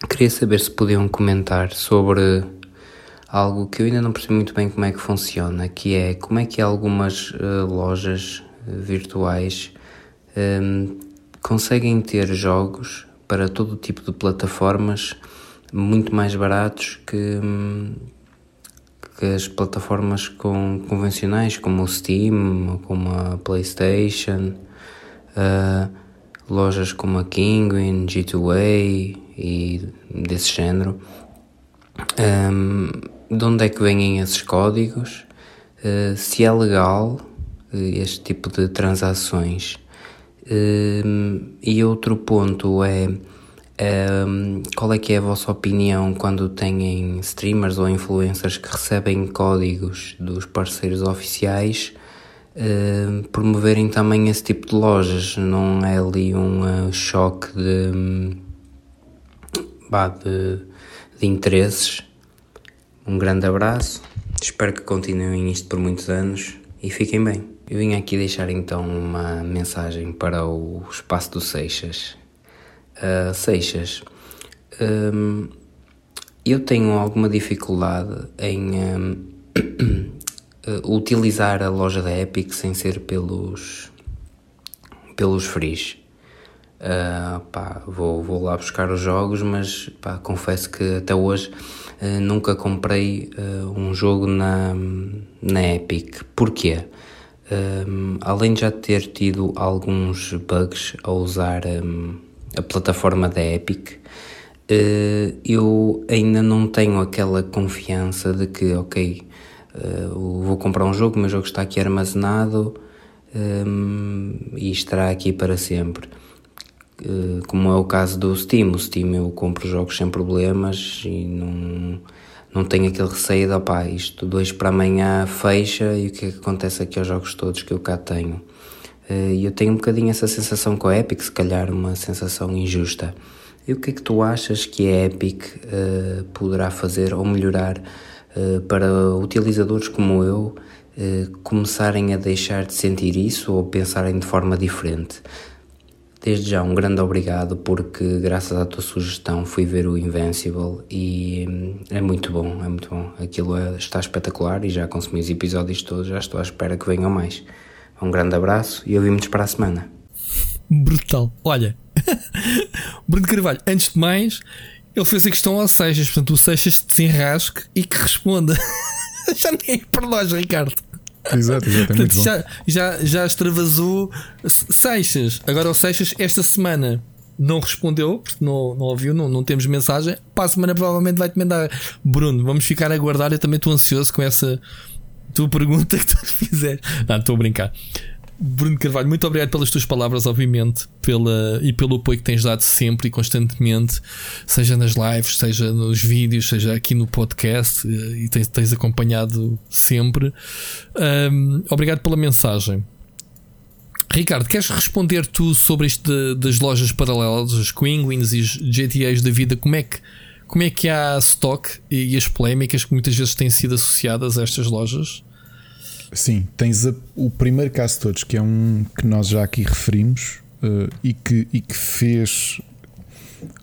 queria saber se podiam comentar sobre algo que eu ainda não percebi muito bem como é que funciona, que é como é que algumas uh, lojas virtuais um, conseguem ter jogos para todo tipo de plataformas muito mais baratos que, que as plataformas com, convencionais como o Steam, como a PlayStation, uh, lojas como a Kinguin, G2A e desse género. Um, de onde é que vêm esses códigos? Uh, se é legal uh, este tipo de transações. E outro ponto é um, qual é que é a vossa opinião quando têm streamers ou influencers que recebem códigos dos parceiros oficiais uh, promoverem também esse tipo de lojas? Não é ali um uh, choque de, bah, de, de interesses? Um grande abraço, espero que continuem isto por muitos anos e fiquem bem. Eu vim aqui deixar então uma mensagem para o espaço do Seixas Uh, Seixas, um, eu tenho alguma dificuldade em um, utilizar a loja da Epic sem ser pelos, pelos frees. Uh, pá, vou, vou lá buscar os jogos, mas pá, confesso que até hoje uh, nunca comprei uh, um jogo na, na Epic. Porquê? Um, além de já ter tido alguns bugs a usar um, a plataforma da Epic, eh, eu ainda não tenho aquela confiança de que, ok, eh, vou comprar um jogo, meu jogo está aqui armazenado um, e estará aqui para sempre. Como é o caso do Steam, o Steam eu compro jogos sem problemas e não, não tenho aquele receio de, opá, isto dois para amanhã fecha e o que é que acontece aqui aos jogos todos que eu cá tenho. Eh, e eu tenho um bocadinho essa sensação com a Epic, se calhar uma sensação injusta. E o que é que tu achas que a Epic uh, poderá fazer ou melhorar uh, para utilizadores como eu uh, começarem a deixar de sentir isso ou pensarem de forma diferente? Desde já, um grande obrigado, porque graças à tua sugestão fui ver o Invincible e hum, é muito bom, é muito bom. Aquilo é, está espetacular e já consumi os episódios todos, já estou à espera que venham mais. Um grande abraço e ouvimos para a semana. Brutal. Olha, Bruno Carvalho, antes de mais, ele fez a questão ao Seixas, portanto, o Seixas se enrasque e que responda. já nem é para nós, Ricardo. Exato, exato, é já, já, já extravasou Seixas. Agora o Seixas, esta semana, não respondeu, porque não, não ouviu, não, não temos mensagem. Para a semana, provavelmente vai-te mandar. Bruno, vamos ficar a aguardar. Eu também estou ansioso com essa tua pergunta que tu fizeres. Não, estou a brincar. Bruno Carvalho, muito obrigado pelas tuas palavras, obviamente, pela, e pelo apoio que tens dado sempre e constantemente, seja nas lives, seja nos vídeos, seja aqui no podcast, eh, e tens, tens acompanhado sempre. Um, obrigado pela mensagem. Ricardo, queres responder tu sobre isto de, das lojas paralelas, os Queenwins e os GTAs da vida? Como é que como é que há stock e as polémicas que muitas vezes têm sido associadas a estas lojas? Sim, tens a, o primeiro caso de todos, que é um que nós já aqui referimos uh, e, que, e que fez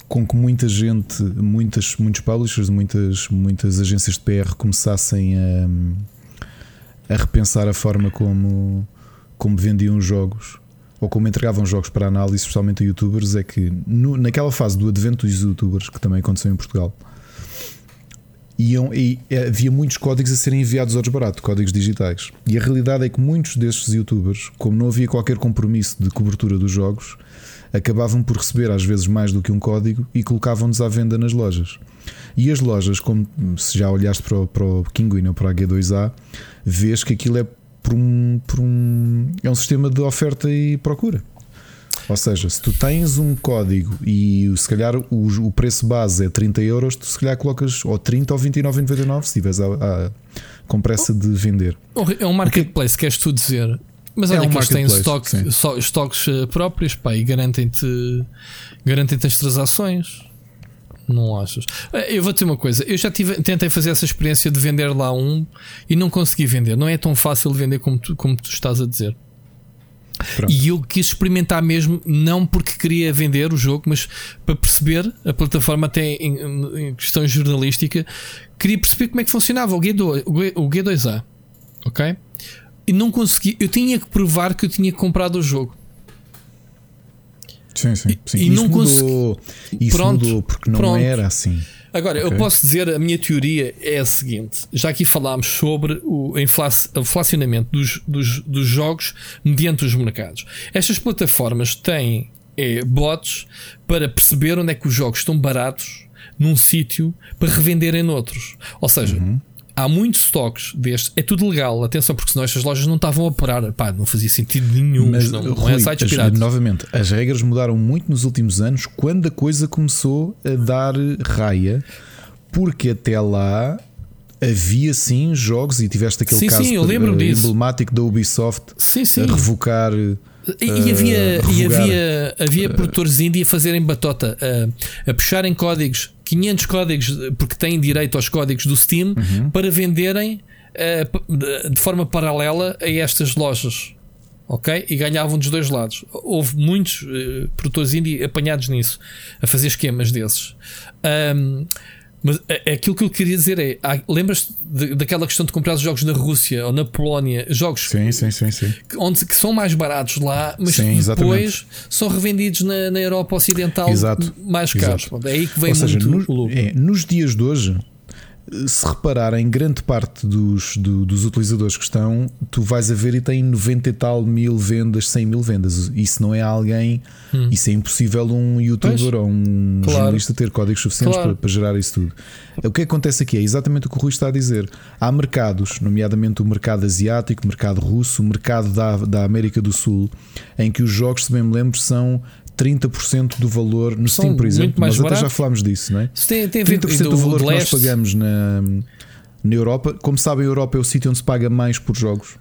com que muita gente, muitas, muitos publishers, muitas, muitas agências de PR começassem a, a repensar a forma como, como vendiam os jogos ou como entregavam jogos para análise, especialmente a youtubers, é que no, naquela fase do advento dos youtubers, que também aconteceu em Portugal, iam, e havia muitos códigos a serem enviados ao desbarato, códigos digitais. E a realidade é que muitos destes youtubers, como não havia qualquer compromisso de cobertura dos jogos, acabavam por receber às vezes mais do que um código e colocavam-nos à venda nas lojas. E as lojas, como se já olhaste para o, para o Kinguin ou para a G2A, vês que aquilo é por um, por um. É um sistema de oferta e procura. Ou seja, se tu tens um código e se calhar o, o preço base é 30 euros, tu se calhar colocas ou 30 ou 29,99 se estiveres a, a, com pressa de vender. É um marketplace, queres tu dizer? Mas é olha é um que eles têm estoques eh, próprios pá, e garantem-te garantem as transações. Não achas? Eh, eu vou dizer uma coisa. Eu já tive, tentei fazer essa experiência de vender lá um e não consegui vender. Não é tão fácil vender como tu, como tu estás a dizer. Pronto. E eu quis experimentar mesmo, não porque queria vender o jogo, mas para perceber, a plataforma até em, em questão jornalística, queria perceber como é que funcionava o, G2, o G2A. Ok? E não consegui. Eu tinha que provar que eu tinha comprado o jogo. Sim, sim. sim. E Isso não mudou, Isso Pronto, mudou porque não pronto. era assim. Agora, eu Ok. posso dizer, a minha teoria é a seguinte: já aqui falámos sobre o infla- inflacionamento dos, dos, dos jogos mediante os mercados. Estas plataformas têm é, bots para perceber onde é que os jogos estão baratos num sítio para revenderem noutros. Ou seja, Uhum. Há muitos stocks destes. É tudo legal, atenção, porque senão estas lojas não estavam a operar. Pá, não fazia sentido nenhum. Mas, não, não Rui, é sites piratas. novamente, as regras mudaram muito nos últimos anos quando a coisa começou a dar raia, porque até lá havia sim jogos e tiveste aquele Sim, caso sim, eu lembro-me eh, disso. emblemático da Ubisoft Sim, sim. a revocar. E, eh, havia, e havia, havia produtores indie a fazerem batota, a, a puxarem códigos, 500 códigos, porque têm direito aos códigos do Steam, Uhum. para venderem p- de- forma paralela a estas lojas. Ok? E ganhavam dos dois lados. Houve muitos eh, produtores indie apanhados nisso, a fazer esquemas desses. Ahm, mas a- aquilo que eu queria dizer é: lembras-te daquela questão de comprar os jogos na Rússia ou na Polónia, jogos Sim, sim, sim, sim. que- onde que são mais baratos lá, mas Sim, que exatamente. depois são revendidos na, na Europa Ocidental Exato. mais caros. Exato. É aí que vem Ou seja, muito lucro. é, nos dias de hoje, se repararem, grande parte dos, do- dos utilizadores que estão, tu vais a ver e tem 90 e tal mil vendas, 100 mil vendas. Isso não é alguém, isso é impossível um youtuber ou um Claro. jornalista ter códigos suficientes Claro. para, para gerar isso tudo. O que acontece aqui é exatamente o que o Rui está a dizer. Há mercados, nomeadamente o mercado asiático, o mercado russo, o mercado da, da América do Sul, em que os jogos, se bem me lembro, são 30% do valor no São Steam, por exemplo. Nós até já falámos disso, não é? Tem, tem a ver 30% do do- valor de que nós pagamos na, na Europa. Como sabem, a Europa é o sítio onde se paga mais por jogos,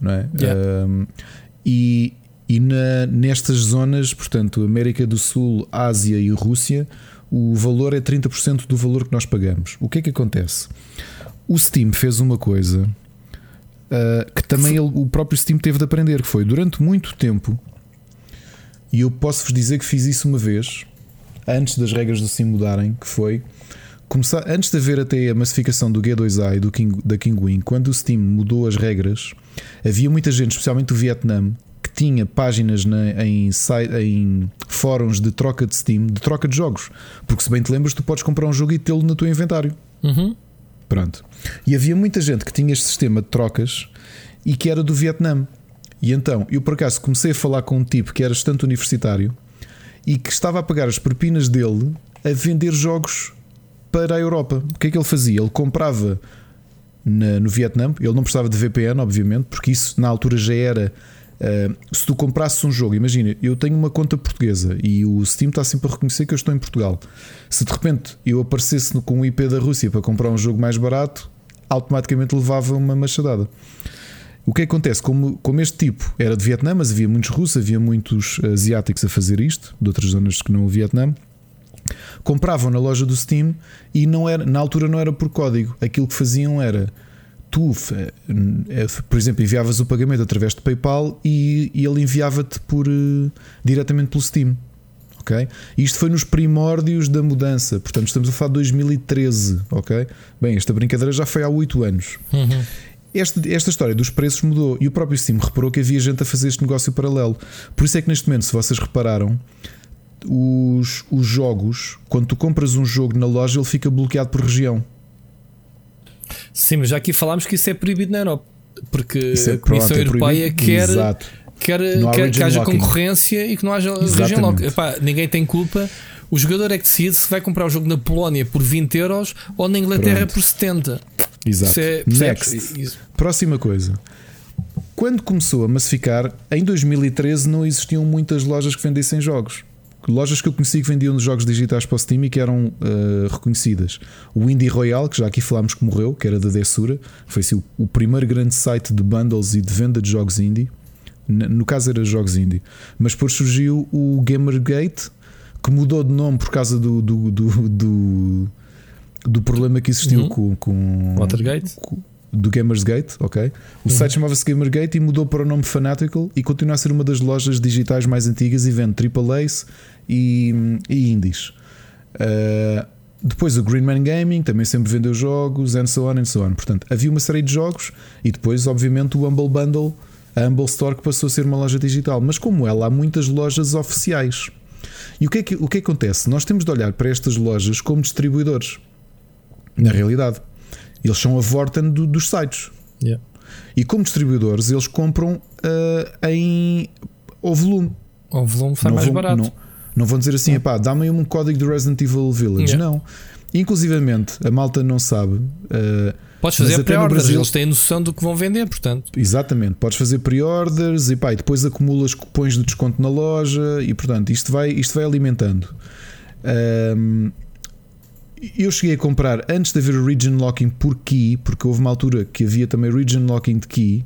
não é? Yeah. Um, e e na- nestas zonas, portanto, América do Sul, Ásia e Rússia, o valor é 30% do valor que nós pagamos. O que é que acontece? O Steam fez uma coisa uh, que também ele- o próprio Steam teve de aprender, que foi durante muito tempo, e eu posso-vos dizer que fiz isso uma vez, antes das regras do Steam mudarem, que foi começar, antes de haver até a massificação do G2A e do King, da Kingwin, quando o Steam mudou as regras, havia muita gente, especialmente do Vietnã, que tinha páginas na- em, em fóruns de troca de Steam, de troca de jogos. Porque se bem te lembras, tu podes comprar um jogo e tê-lo no teu inventário. Uhum. Pronto. E havia muita gente que tinha este sistema de trocas e que era do Vietnã. E então, eu por acaso comecei a falar com um tipo que era estudante universitário e que estava a pagar as propinas dele a vender jogos para a Europa. O que é que ele fazia? Ele comprava na- no Vietnã, ele não precisava de VPN, obviamente, porque isso na altura já era. ah, se tu comprasses um jogo, imagina, eu tenho uma conta portuguesa e o Steam está sempre a reconhecer que eu estou em Portugal. Se de repente eu aparecesse com o IP da Rússia para comprar um jogo mais barato, automaticamente levava uma machadada. O que acontece? Como, como este tipo era de Vietnã, mas havia muitos russos, havia muitos asiáticos a fazer isto, de outras zonas que não o Vietnã, compravam na loja do Steam e não era, na altura não era por código. Aquilo que faziam era tu, eh, por exemplo, enviavas o pagamento através de PayPal e, e ele enviava-te por eh, diretamente pelo Steam. Ok? Isto foi nos primórdios da mudança, portanto estamos a falar de 2013, ok? Bem, esta brincadeira já foi há 8 anos. Uhum. Este- esta história dos preços mudou e o próprio Steam reparou que havia gente a fazer este negócio paralelo. Por isso é que neste momento, se vocês repararam, os, os jogos, quando tu compras um jogo na loja, ele fica bloqueado por região. Sim, mas já aqui falámos que isso é proibido na Europa. Porque Isso é- a Comissão pronto, é Europeia quer, Exato. quer, quer que haja locking. concorrência e que não haja lock. Epá, ninguém tem culpa. O jogador é que decide se vai comprar o jogo na Polónia por 20 euros ou na Inglaterra Pronto. por 70. Exato. Isso é? Next. Próxima coisa. Quando começou a massificar, em 2013 não existiam muitas lojas que vendessem jogos. Lojas que eu conheci que vendiam jogos digitais para o Steam e que eram eh, reconhecidas. O Indie Royal, que já aqui falámos que morreu, que era da Dessura, foi assim, o, o primeiro grande site de bundles e de venda de jogos indie. No caso era jogos indie. Mas depois surgiu o Gamergate, que mudou de nome por causa do, do, do, do, do problema que existiu Uhum. com, com Watergate? com- do Gamersgate, ok? O Uhum. site chamava-se Gamergate e mudou para o nome Fanatical e continua a ser uma das lojas digitais mais antigas e vende AAAs e, e indies. Uh, depois o Greenman Gaming também sempre vendeu jogos, and so on and so on. Portanto, havia uma série de jogos e depois, obviamente, o Humble Bundle, a Humble Store, que passou a ser uma loja digital. Mas como ela, há muitas lojas oficiais. E o que, é que, o que acontece? Nós temos de olhar para estas lojas como distribuidores. Na realidade, eles são a Vorten do- dos sites. Yeah. E como distribuidores, eles compram ah, em ao volume. O volume sai não mais vão, barato. Não, não vão dizer assim, epá, dá-me um código do Resident Evil Village. Yeah. Não. Inclusivamente, a malta não sabe. ah, Podes fazer Brasil- eles têm noção do que vão vender, portanto. Exatamente, podes fazer pre-orders e, pá, e depois acumulas cupons de desconto na loja e portanto isto vai, isto vai alimentando. Ahm, eu cheguei a comprar antes de haver o region locking por key, porque houve uma altura que havia também region locking de key.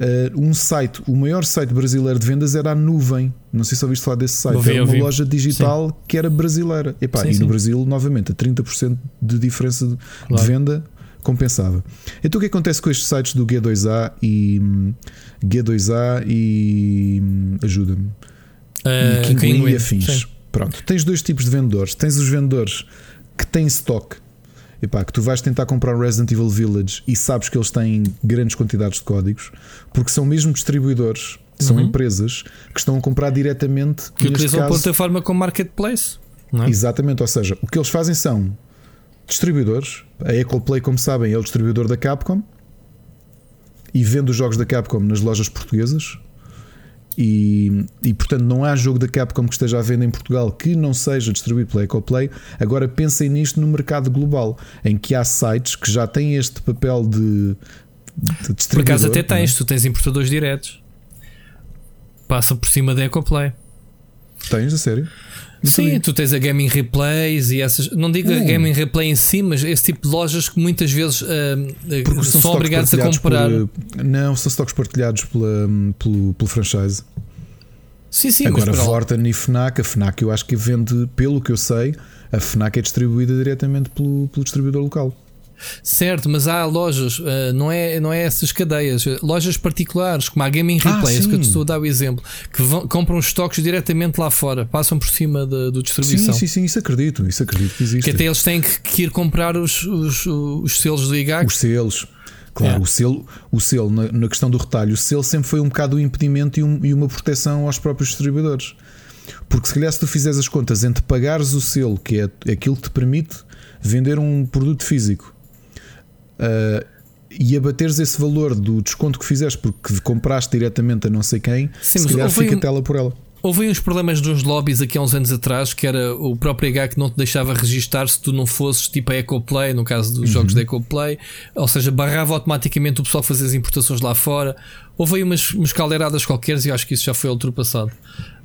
ah, um site, o maior site brasileiro de vendas era a Nuvem. Não sei se ouviste falar desse site. Ouvi, era uma ouvi. loja digital que era brasileira. Epá, Sim, e sim. no Brasil, novamente, a 30% de diferença de, de Claro. venda compensava. Então o que acontece com estes sites do G2A e hum, G2A e hum, ajuda-me Uh, e Kinguin, e afins. sim. Pronto, tens dois tipos de vendedores. Tens os vendedores que têm stock. Epá, que tu vais tentar comprar o Resident Evil Village e sabes que eles têm grandes quantidades de códigos, porque são mesmo distribuidores, são Uhum. empresas que estão a comprar diretamente Que utilizam a caso, plataforma como marketplace. É? Exatamente, ou seja, o que eles fazem são distribuidores. A Ecoplay, como sabem, é o distribuidor da Capcom e vende os jogos da Capcom nas lojas portuguesas. E, e portanto não há jogo da Capcom que esteja à venda em Portugal que não seja distribuído pela Ecoplay. Agora pensem nisto no mercado global, em que há sites que já têm este papel de, de Por distribuidor. acaso até é? tens, tu tens importadores diretos. Passam por cima da EcoPlay. Tens, a sério? Sim, tu tens a Gaming Replays e essas. Não digo a Hum. Gaming Replay em si, mas esse tipo de lojas que muitas vezes Porque são, stocks obrigados a comprar. por- não, são stocks partilhados pela, pelo, pelo franchise. Sim, sim, Agora, Vorten e Fnac, a Fnac eu acho que vende, pelo que eu sei, a Fnac é distribuída diretamente pelo, pelo distribuidor local. Certo, mas há lojas, ah, não, é, não é essas cadeias, eh, lojas particulares, como a Gaming Ah, Replay, isso que eu te sim. estou a dar o exemplo, que vão- compram os estoques diretamente lá fora, passam por cima da do Sim, distribuição. sim, sim, isso acredito, isso acredito que existe. Que até eles têm que, que ir comprar os, os, os selos do IGAC. Os selos. Claro, É. o selo, o selo na, na questão do retalho, o selo sempre foi um bocado um impedimento e, um- e uma proteção aos próprios distribuidores. Porque se calhar se tu fizeres as contas entre pagares o selo, que é aquilo que te permite vender um produto físico, ah, e abateres esse valor do desconto que fizeste porque compraste diretamente a não sei quem, Sim, se calhar fica um- tela por ela. Houve uns problemas nos lobbies aqui há uns anos atrás, que era o próprio IGAC que não te deixava registar se tu não fosses tipo a EcoPlay, no caso dos jogos da EcoPlay, ou seja, barrava automaticamente o pessoal fazer as importações lá fora. Houve aí umas, umas caldeiradas qualquer e acho que isso já foi ultrapassado.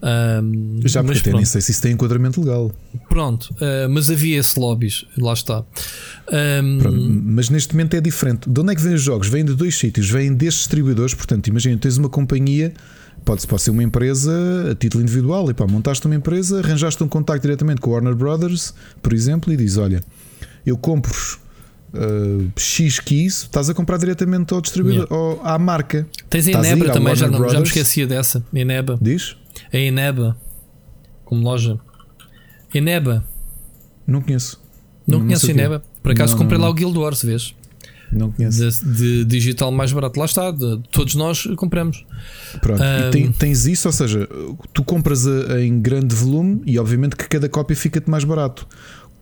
Ahm, Já porque mas até nem sei se isso tem enquadramento legal. pronto ah, mas havia esse lobbies, lá está. Ahm, Pronto, Mas neste momento é diferente. De onde é que vêm os jogos? Vêm de dois sítios. Vêm destes distribuidores. Portanto, imagina, tens uma companhia, pode, pode ser uma empresa a título individual. E pá, montaste uma empresa, arranjaste um contacto diretamente com a Warner Brothers, por exemplo, e diz: Olha, eu compro uh, X keys, estás a comprar diretamente ao distribuidor, ao- à marca. tens a a Inebra à também, já, não, já me esquecia dessa. Ineba. Diz? A Ineba, como loja. Ineba. Não conheço. Não, Não sei a. Ineba? Por acaso Não, comprei lá o Guild Wars, vês? Não conheço. De, de digital mais barato. Lá está, de- todos nós compramos. Pronto, e tem- tens isso, ou seja, tu compras a- em grande volume e obviamente que cada cópia fica-te mais barato.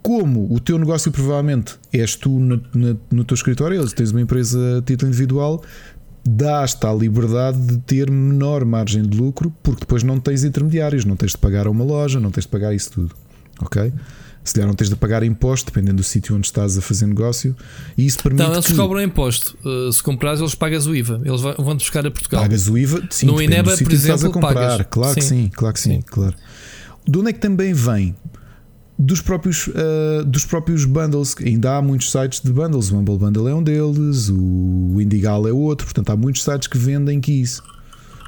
Como o teu negócio provavelmente és tu na- na- no teu escritório, eles tens uma empresa a título individual, dás-te a liberdade de ter menor margem de lucro, porque depois não tens intermediários, não tens de pagar a uma loja, não tens de pagar isso tudo. Ok? Se calhar não tens de pagar imposto, dependendo do sítio onde estás a fazer negócio, e isso permite Não, eles que cobram imposto. Uh, se comprares, eles pagas o IVA. Eles vão-te buscar a Portugal. Pagas o IVA, sim, No Ineba, por que estás a exemplo, comprar. pagas. Claro que Sim. sim, claro que sim, Sim. claro. De onde é que também vem? Dos próprios, ah, dos próprios bundles, ainda há muitos sites de bundles. O Humble Bundle é um deles, o Indigal é outro. Portanto, há muitos sites que vendem keys.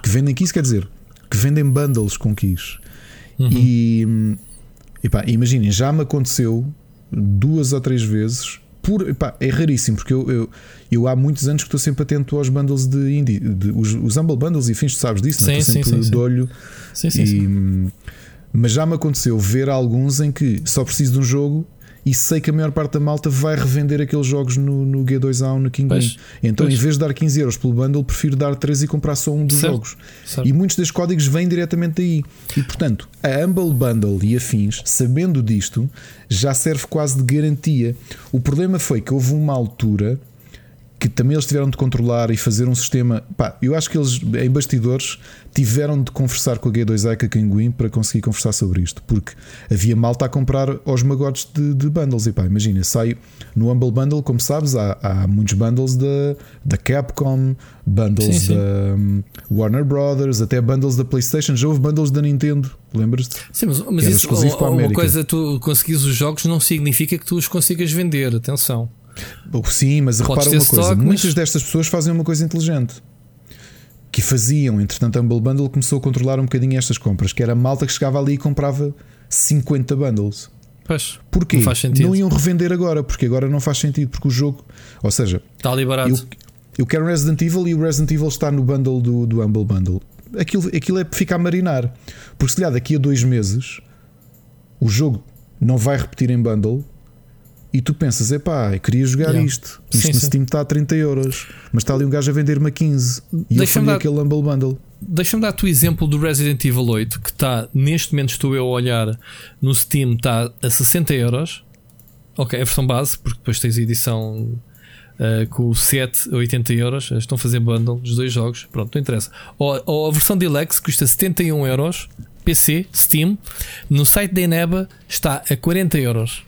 Que vendem keys, quer dizer, que vendem bundles com keys. Uhum. E hum, epá, imaginem, já me aconteceu duas ou três vezes por, é raríssimo, porque eu, eu, eu, há muitos anos que estou sempre atento aos bundles de indie, de, os, os Humble Bundles e fins, tu sabes disso, sim, não? estou sim, sempre sim, de olho. Sim, sim, e, sim. Mas já me aconteceu ver alguns em que só preciso de um jogo e sei que a maior parte da malta vai revender aqueles jogos no, no G2A ou no King Pois, Então, pois. em vez de dar 15 euros pelo bundle, prefiro dar 3 e comprar só um dos Certo, jogos. certo. E muitos destes códigos vêm diretamente daí. E portanto, a Humble Bundle e afins, sabendo disto, já serve quase de garantia. O problema foi que houve uma altura que também eles tiveram de controlar e fazer um sistema. Pá, eu acho que eles, em bastidores, tiveram de conversar com a G2A e com a Kinguin para conseguir conversar sobre isto, porque havia malta a comprar aos magotes de, de bundles. E pá, imagina, sai no Humble Bundle, como sabes, há, há muitos bundles da, da Capcom, bundles Sim, sim. da hum, Warner Brothers, até bundles da PlayStation. Já houve bundles da Nintendo, lembras-te? Sim, mas, mas isso, exclusivo para a uma América. coisa, tu conseguires os jogos não significa que tu os consigas vender. Atenção. Sim, mas Podes repara uma coisa: stock, muitas mas- destas pessoas fazem uma coisa inteligente. Que faziam, entretanto, a Humble Bundle começou a controlar um bocadinho estas compras, que era a malta que chegava ali e comprava 50 bundles. Pois. Porquê? Não faz sentido. Não iam revender agora, porque agora não faz sentido, porque o jogo, ou seja, Está ali barato. eu, eu quero Resident Evil e o Resident Evil está no bundle do, do Humble Bundle. Aquilo, aquilo é para ficar a marinar, porque se calhar daqui a dois meses o jogo não vai repetir em bundle. E tu pensas, epá, eu queria jogar Yeah. isto. Isto Sim, no sim. Steam está a 30 euros, mas está ali um gajo a vender-me a 15. E eu Deixa-me fui dar- aquele Humble Bundle. Deixa-me dar-te o exemplo do Resident Evil 8, que está, neste momento estou eu a olhar no Steam, está a 60 euros. Ok, a versão base, porque depois tens a edição uh, com o 7 a 80 euros. Estão a fazer bundle dos dois jogos. Pronto, não interessa. Ou, ou a versão Deluxe custa 71 euros. PC, Steam. No site da Eneba está a 40 euros.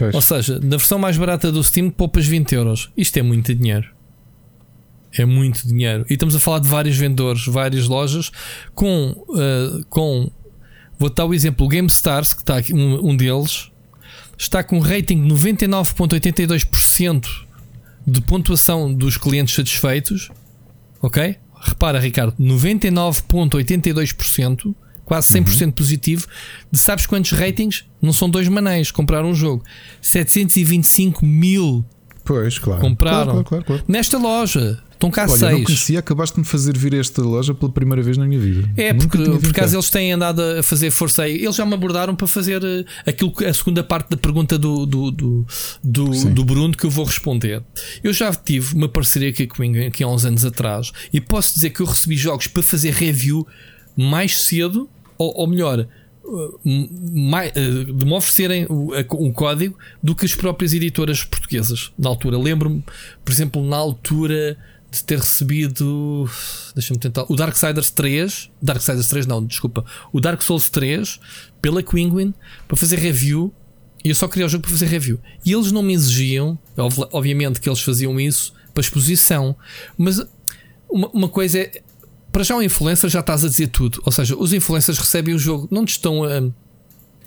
Pois. Ou seja, na versão mais barata do Steam poupas 20 euros. Isto é muito dinheiro. É muito dinheiro. E estamos a falar de vários vendedores, várias lojas, com. uh, com vou dar o exemplo: o GameStars, que está aqui, um, um deles, está com um rating de 99,82% de pontuação dos clientes satisfeitos. Ok? Repara, Ricardo, 99,82%, quase 100% positivo. De sabes quantos ratings? Não são dois manéis comprar um jogo. 725 mil Pois, claro. compraram Claro, claro, claro, nesta loja. Estão cá Olha, eu não seis. conhecia, acabaste de me fazer vir a esta loja pela primeira vez na minha vida. É, Nunca porque por acaso eles têm andado a fazer força aí. Eles já me abordaram para fazer eh, aquilo que a segunda parte da pergunta do, do, do, do, do Bruno que eu vou responder. Eu já tive uma parceria aqui comigo aqui há uns anos atrás e posso dizer que eu recebi jogos para fazer review mais cedo, ou, ou melhor, eh, mai- eh, de me oferecerem o código do que as próprias editoras portuguesas na altura. Lembro-me, por exemplo, na altura de ter recebido. Deixa-me tentar. O Darksiders 3. Darksiders 3, não, desculpa. O Dark Souls 3 pela Quinguin para fazer review. E eu só queria o jogo para fazer review. E eles não me exigiam, ob- obviamente que eles faziam isso para exposição, mas uma, uma coisa é. Para já, um influencer já estás a dizer tudo. Ou seja, os influencers recebem o jogo, não te estão a,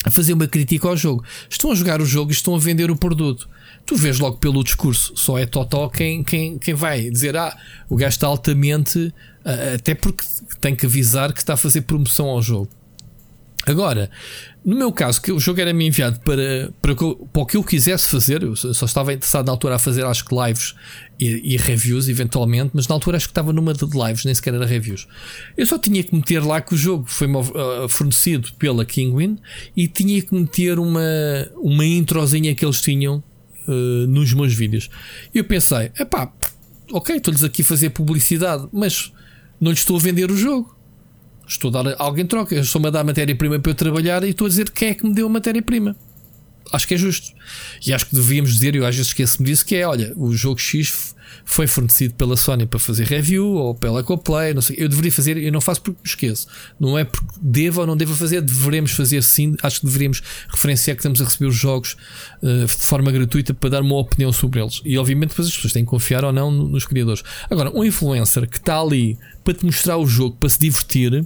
a fazer uma crítica ao jogo. Estão a jogar o jogo e estão a vender o produto. Tu vês logo pelo discurso, só é totó quem, quem, quem vai dizer: Ah, o gajo está altamente. ah, Até porque tem que avisar que está a fazer promoção ao jogo. Agora, no meu caso, que o jogo era me enviado para, para, para o que eu quisesse fazer, eu só estava interessado na altura a fazer, acho que lives e, e reviews, eventualmente, mas na altura acho que estava numa de lives, nem sequer era reviews. Eu só tinha que meter lá que o jogo foi fornecido pela Kingwin e tinha que meter uma, uma introzinha que eles tinham eh, nos meus vídeos. E eu pensei, epá, ok, estou-lhes aqui a fazer publicidade, mas não lhes estou a vender o jogo. Estou a dar alguém troca. Eu estou-me a dar matéria-prima para eu trabalhar e estou a dizer quem é que me deu a matéria-prima. Acho que é justo. E acho que devíamos dizer, eu às vezes esqueço-me disso, que é: olha, o jogo X foi fornecido pela Sony para fazer review ou pela Coplay, não sei. Eu deveria fazer, eu não faço porque me esqueço. Não é porque devo ou não devo fazer, deveremos fazer sim. Acho que deveríamos referenciar que estamos a receber os jogos eh, de forma gratuita para dar uma opinião sobre eles. E obviamente depois as pessoas têm que confiar ou não no- nos criadores. Agora, um influencer que está ali para te mostrar o jogo, para se divertir,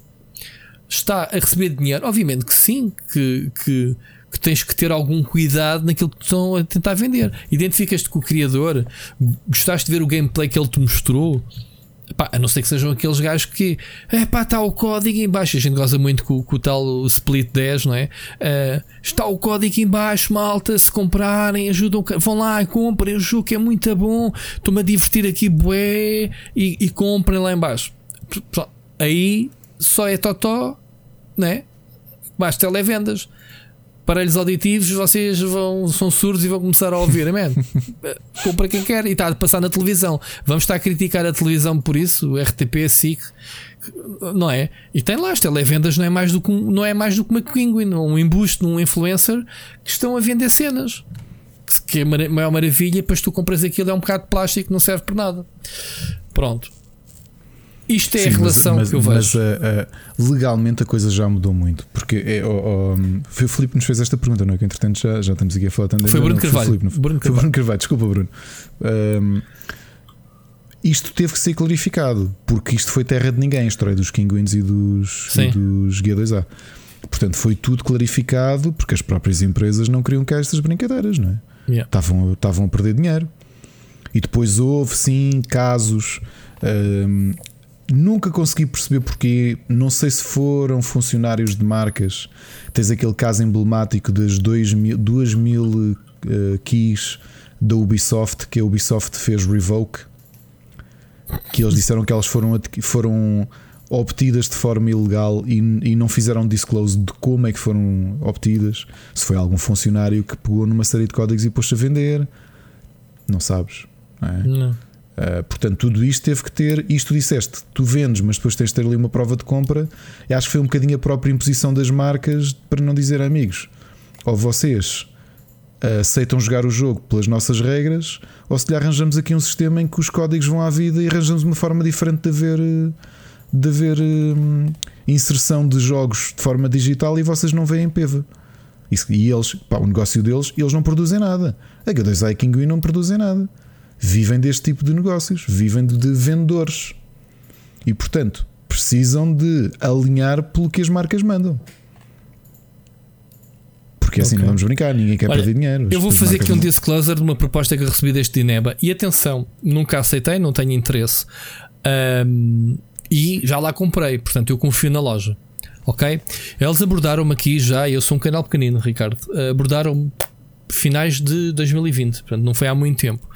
está a receber dinheiro? Obviamente que sim, que, que, que tens que ter algum cuidado naquilo que estão a tentar vender. Identificas-te com o criador, gostaste de ver o gameplay que ele te mostrou. Pá, a não ser que sejam aqueles gajos que é pá, está o código em baixo. A gente goza muito com, com o tal split 10, não é? Uh, está o código em baixo, malta. Se comprarem, ajudam, vão lá e comprem o jogo que é muito bom. Estou-me a divertir aqui, bué, e, e comprem lá em baixo. Aí só é totó, né? Mais televendas aparelhos auditivos, vocês vão, são surdos e vão começar a ouvir, amém? Compra quem quer e está a passar na televisão. Vamos estar a criticar a televisão por isso, o RTP, SIC, não é? E tem lá as televendas, não é mais do que, não é mais do que uma Penguin, um embuste num influencer que estão a vender cenas. Que é a maior maravilha, depois tu compras aquilo, é um bocado de plástico, não serve para nada. Pronto. Isto é Sim, a relação mas, mas, que eu vejo. Mas uh, uh, legalmente a coisa já mudou muito. Porque é, oh, oh, foi o Filipe que nos fez esta pergunta, não é? Que entretanto já, já estamos aqui a falar também. Foi Bruno Carvalho. Foi, Filipe, Bruno Carvalho. Foi Bruno Carvalho, desculpa, Bruno. Um, isto teve que ser clarificado, porque isto foi terra de ninguém, a história dos Kinguins e dos, e dos G2A. Portanto, foi tudo clarificado porque as próprias empresas não queriam cá estas brincadeiras, não é? Yeah. Estavam, estavam a perder dinheiro. E depois houve sim casos. Um, Nunca consegui perceber porque, não sei se foram funcionários de marcas. Tens aquele caso emblemático das 2 mil, 2 mil uh, keys da Ubisoft, que a Ubisoft fez revoke, que eles disseram que elas foram, foram obtidas de forma ilegal e, e não fizeram disclose de como é que foram obtidas. Se foi algum funcionário que pegou numa série de códigos e pôs a vender, não sabes. Não, é? não. Uh, portanto, tudo isto teve que ter. Isto disseste, tu vendes, mas depois tens de ter ali uma prova de compra. E acho que foi um bocadinho a própria imposição das marcas para não dizer amigos, ou vocês uh, aceitam jogar o jogo pelas nossas regras, ou se lhe arranjamos aqui um sistema em que os códigos vão à vida e arranjamos uma forma diferente de haver, de haver inserção de jogos de forma digital e vocês não veem PEVA. E eles, pá, o negócio deles, eles não produzem nada. A G2A e Kinguin não produzem nada vivem deste tipo de negócios, vivem de vendedores e, portanto, precisam de alinhar pelo que as marcas mandam. Porque assim okay. não vamos brincar, ninguém quer Olha, perder dinheiro. Eu vou fazer aqui um disclosure de uma proposta que eu recebi deste Dineba. E atenção, nunca aceitei, não tenho interesse. Um, e já lá comprei, portanto eu confio na loja. Ok? Eles abordaram-me aqui já, eu sou um canal pequenino, Ricardo. Abordaram-me finais de 2020, portanto não foi há muito tempo.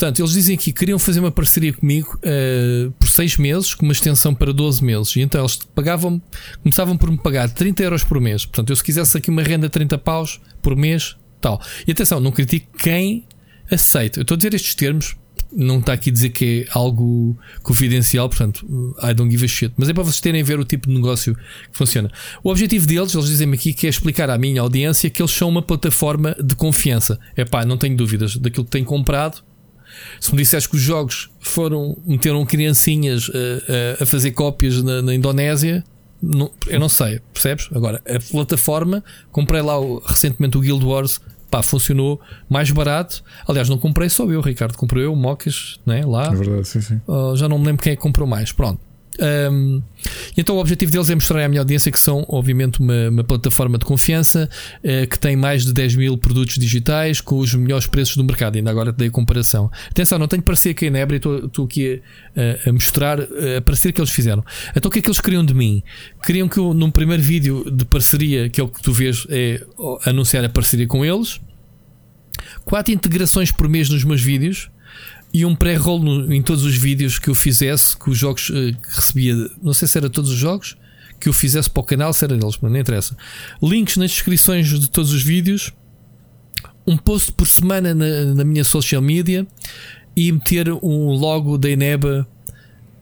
Portanto, eles dizem aqui que queriam fazer uma parceria comigo uh, por 6 meses, com uma extensão para 12 meses. E então eles pagavam, começavam por me pagar 30 euros por mês. Portanto, eu se quisesse aqui uma renda de 30 paus por mês, tal. E atenção, não critico quem aceita. Eu estou a dizer estes termos, não está aqui a dizer que é algo confidencial, portanto, I don't give a shit. Mas é para vocês terem a ver o tipo de negócio que funciona. O objetivo deles, eles dizem-me aqui, que é explicar à minha audiência que eles são uma plataforma de confiança. É pá, não tenho dúvidas daquilo que tenho comprado se me disseres que os jogos foram, meteram criancinhas a, eh, a, eh, a fazer cópias na, na Indonésia, não, eu não sei, percebes? Agora, a plataforma, comprei lá o, recentemente o Guild Wars, pá, funcionou mais barato. Aliás, não comprei só eu, Ricardo, comprei eu, Mocas, né? lá. É verdade, sim, sim. Uh, já não me lembro quem é que comprou mais. Pronto. Um, então o objetivo deles é mostrar à minha audiência que são, obviamente, uma, uma plataforma de confiança uh, que tem mais de 10 mil produtos digitais com os melhores preços do mercado. Ainda agora te dei a comparação. Atenção, não tenho parecer aqui na Ebra e estou aqui a, a mostrar a parecer que eles fizeram. Então o que é que eles queriam de mim? Queriam que eu, num primeiro vídeo de parceria, que é o que tu vês, é anunciar a parceria com eles. Quatro integrações por mês nos meus vídeos e um pré-roll em todos os vídeos que eu fizesse, que os jogos uh, que recebia, não sei se era todos os jogos, que eu fizesse para o canal, se era deles, mas não interessa. Links nas descrições de todos os vídeos, um post por semana na, na minha social media e meter um logo da Eneba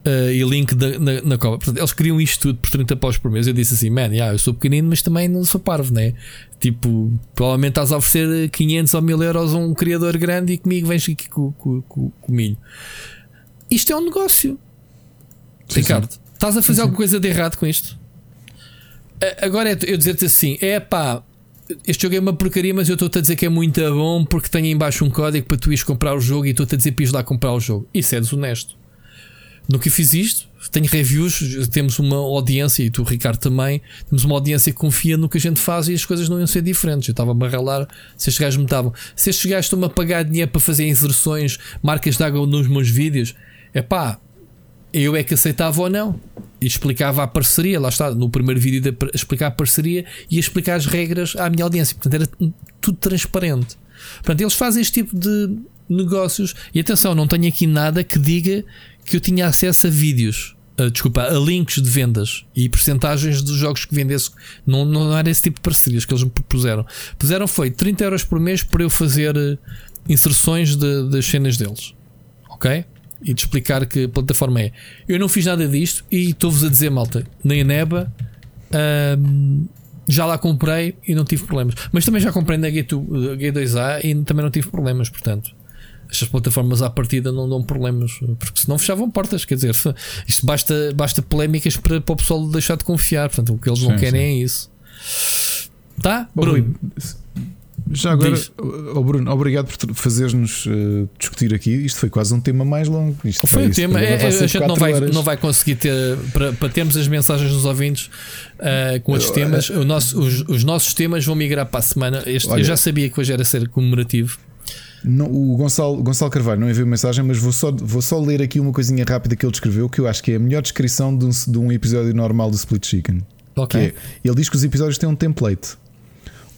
uh, e link da, na, na Copa. Portanto, eles queriam isto tudo por 30 paus por mês. Eu disse assim, man, yeah, eu sou pequenino, mas também não sou parvo, né? Tipo, provavelmente estás a oferecer 500 ou 1000 euros a um criador grande e comigo vens aqui com, com, com, com milho. Isto é um negócio. Sim, Ricardo, sim. estás a fazer sim, alguma coisa de errado com isto? Agora é eu dizer-te assim: é pá, este jogo é uma porcaria, mas eu estou-te a dizer que é muito bom porque tenho embaixo um código para tu ires comprar o jogo e estou-te a dizer para ires lá comprar o jogo. Isso é desonesto no que fiz isto, tenho reviews, temos uma audiência, e tu, Ricardo, também, temos uma audiência que confia no que a gente faz e as coisas não iam ser diferentes. Eu estava-me a ralar se estes gajos me estavam. Se estes gajos estão-me a pagar dinheiro para fazer inserções, marcas de água nos meus vídeos, é pá, eu é que aceitava ou não. E explicava a parceria, lá está, no primeiro vídeo de explicar a parceria e explicar as regras à minha audiência. Portanto, era tudo transparente. Portanto, eles fazem este tipo de negócios. E atenção, não tenho aqui nada que diga que eu tinha acesso a vídeos. Uh, desculpa, a links de vendas e porcentagens dos jogos que vendesse. Não, não era esse tipo de parcerias que eles me propuseram. Puseram foi 30 euros por mês para eu fazer uh, inserções de, das cenas deles. Ok? E de explicar que plataforma é. Eu não fiz nada disto e estou-vos a dizer, malta, nem a Neba. Uh, já lá comprei e não tive problemas. Mas também já comprei na G2A e também não tive problemas, portanto estas plataformas à partida não dão problemas, porque senão fechavam portas. Quer dizer, isto basta, basta polémicas para, para o pessoal deixar de confiar. Portanto, o que eles sim, não querem sim. é isso. Tá? Bruno. Já agora, oh Bruno, obrigado por fazer-nos uh, discutir aqui. Isto foi quase um tema mais longo. Isto foi um tema. É, a gente não vai, não vai conseguir ter para, para termos as mensagens dos ouvintes uh, com outros temas. O nosso, os, os, nossos temas vão migrar para a semana. Este, Olha, eu já sabia que hoje era ser comemorativo. Não, o Gonçalo, Gonçalo Carvalho não enviou mensagem, mas vou só, vou só ler aqui uma coisinha rápida que ele descreveu, que eu acho que é a melhor descrição de um, de um episódio normal do Split Chicken. Okay. É, ele diz que os episódios têm um template.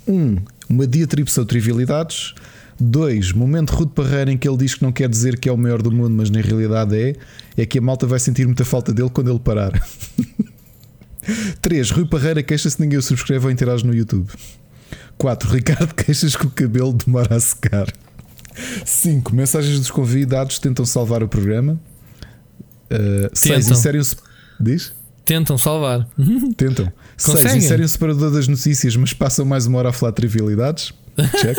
Um, uma diatribe sobre trivialidades. Dois, momento Rude Parreira em que ele diz que não quer dizer que é o maior do mundo, mas na realidade é. É que a malta vai sentir muita falta dele quando ele parar. 3. Rui Parreira queixa-se ninguém o subscreve ou interage no YouTube. 4. Ricardo queixas que o cabelo demora a secar. 5. Mensagens dos convidados tentam salvar o programa. 6. Uh, inserem-se. Diz? Tentam salvar. Tentam. 6. Inserem o separador das notícias, mas passam mais uma hora a falar trivialidades. Check.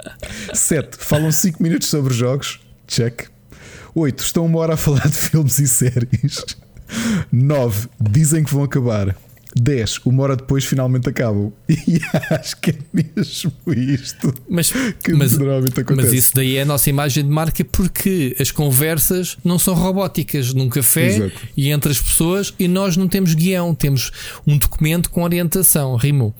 7. Falam 5 minutos sobre jogos. Check. 8. Estão uma hora a falar de filmes e séries. 9. Dizem que vão acabar. 10, uma hora depois finalmente acabam. E acho que é mesmo isto mas, que mas, normalmente acontece. Mas isso daí é a nossa imagem de marca porque as conversas não são robóticas num café Exato. e entre as pessoas e nós não temos guião, temos um documento com orientação, rimo.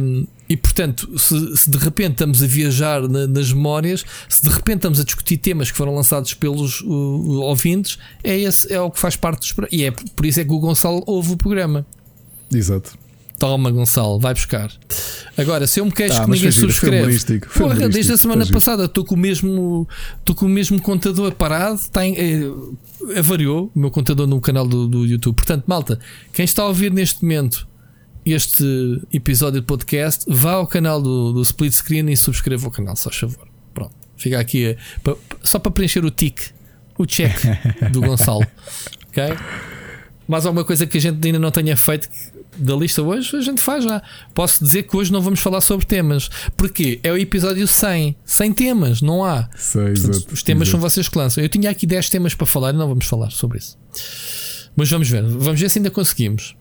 Um, e portanto, se, se, de repente estamos a viajar na, nas memórias, se de repente estamos a discutir temas que foram lançados pelos uh, ouvintes, é, esse, é o que faz parte dos. E é por isso é que o Gonçalo ouve o programa. Exato. Toma, Gonçalo, vai buscar. Agora, se eu me queixo ah, que ninguém subscreve, porra, desde a semana passada estou com o mesmo estou com o mesmo contador parado, está em, é, variou o meu contador no canal do, do YouTube. Portanto, malta, quem está a ouvir neste momento este episódio de podcast, vá ao canal do, do Split Screen e subscreva o canal, só favor. Pronto, fica aqui eh, só para preencher o tic, o check do Gonçalo. ok? Mais alguma coisa que a gente ainda não tenha feito da lista hoje, a gente faz já. Posso dizer que hoje não vamos falar sobre temas. Porque é o episódio 100. 100 temas, não há. Sei, Portanto, os temas exato. são vocês que lançam. Eu tinha aqui 10 temas para falar e não vamos falar sobre isso. Mas vamos ver. Vamos ver se ainda conseguimos.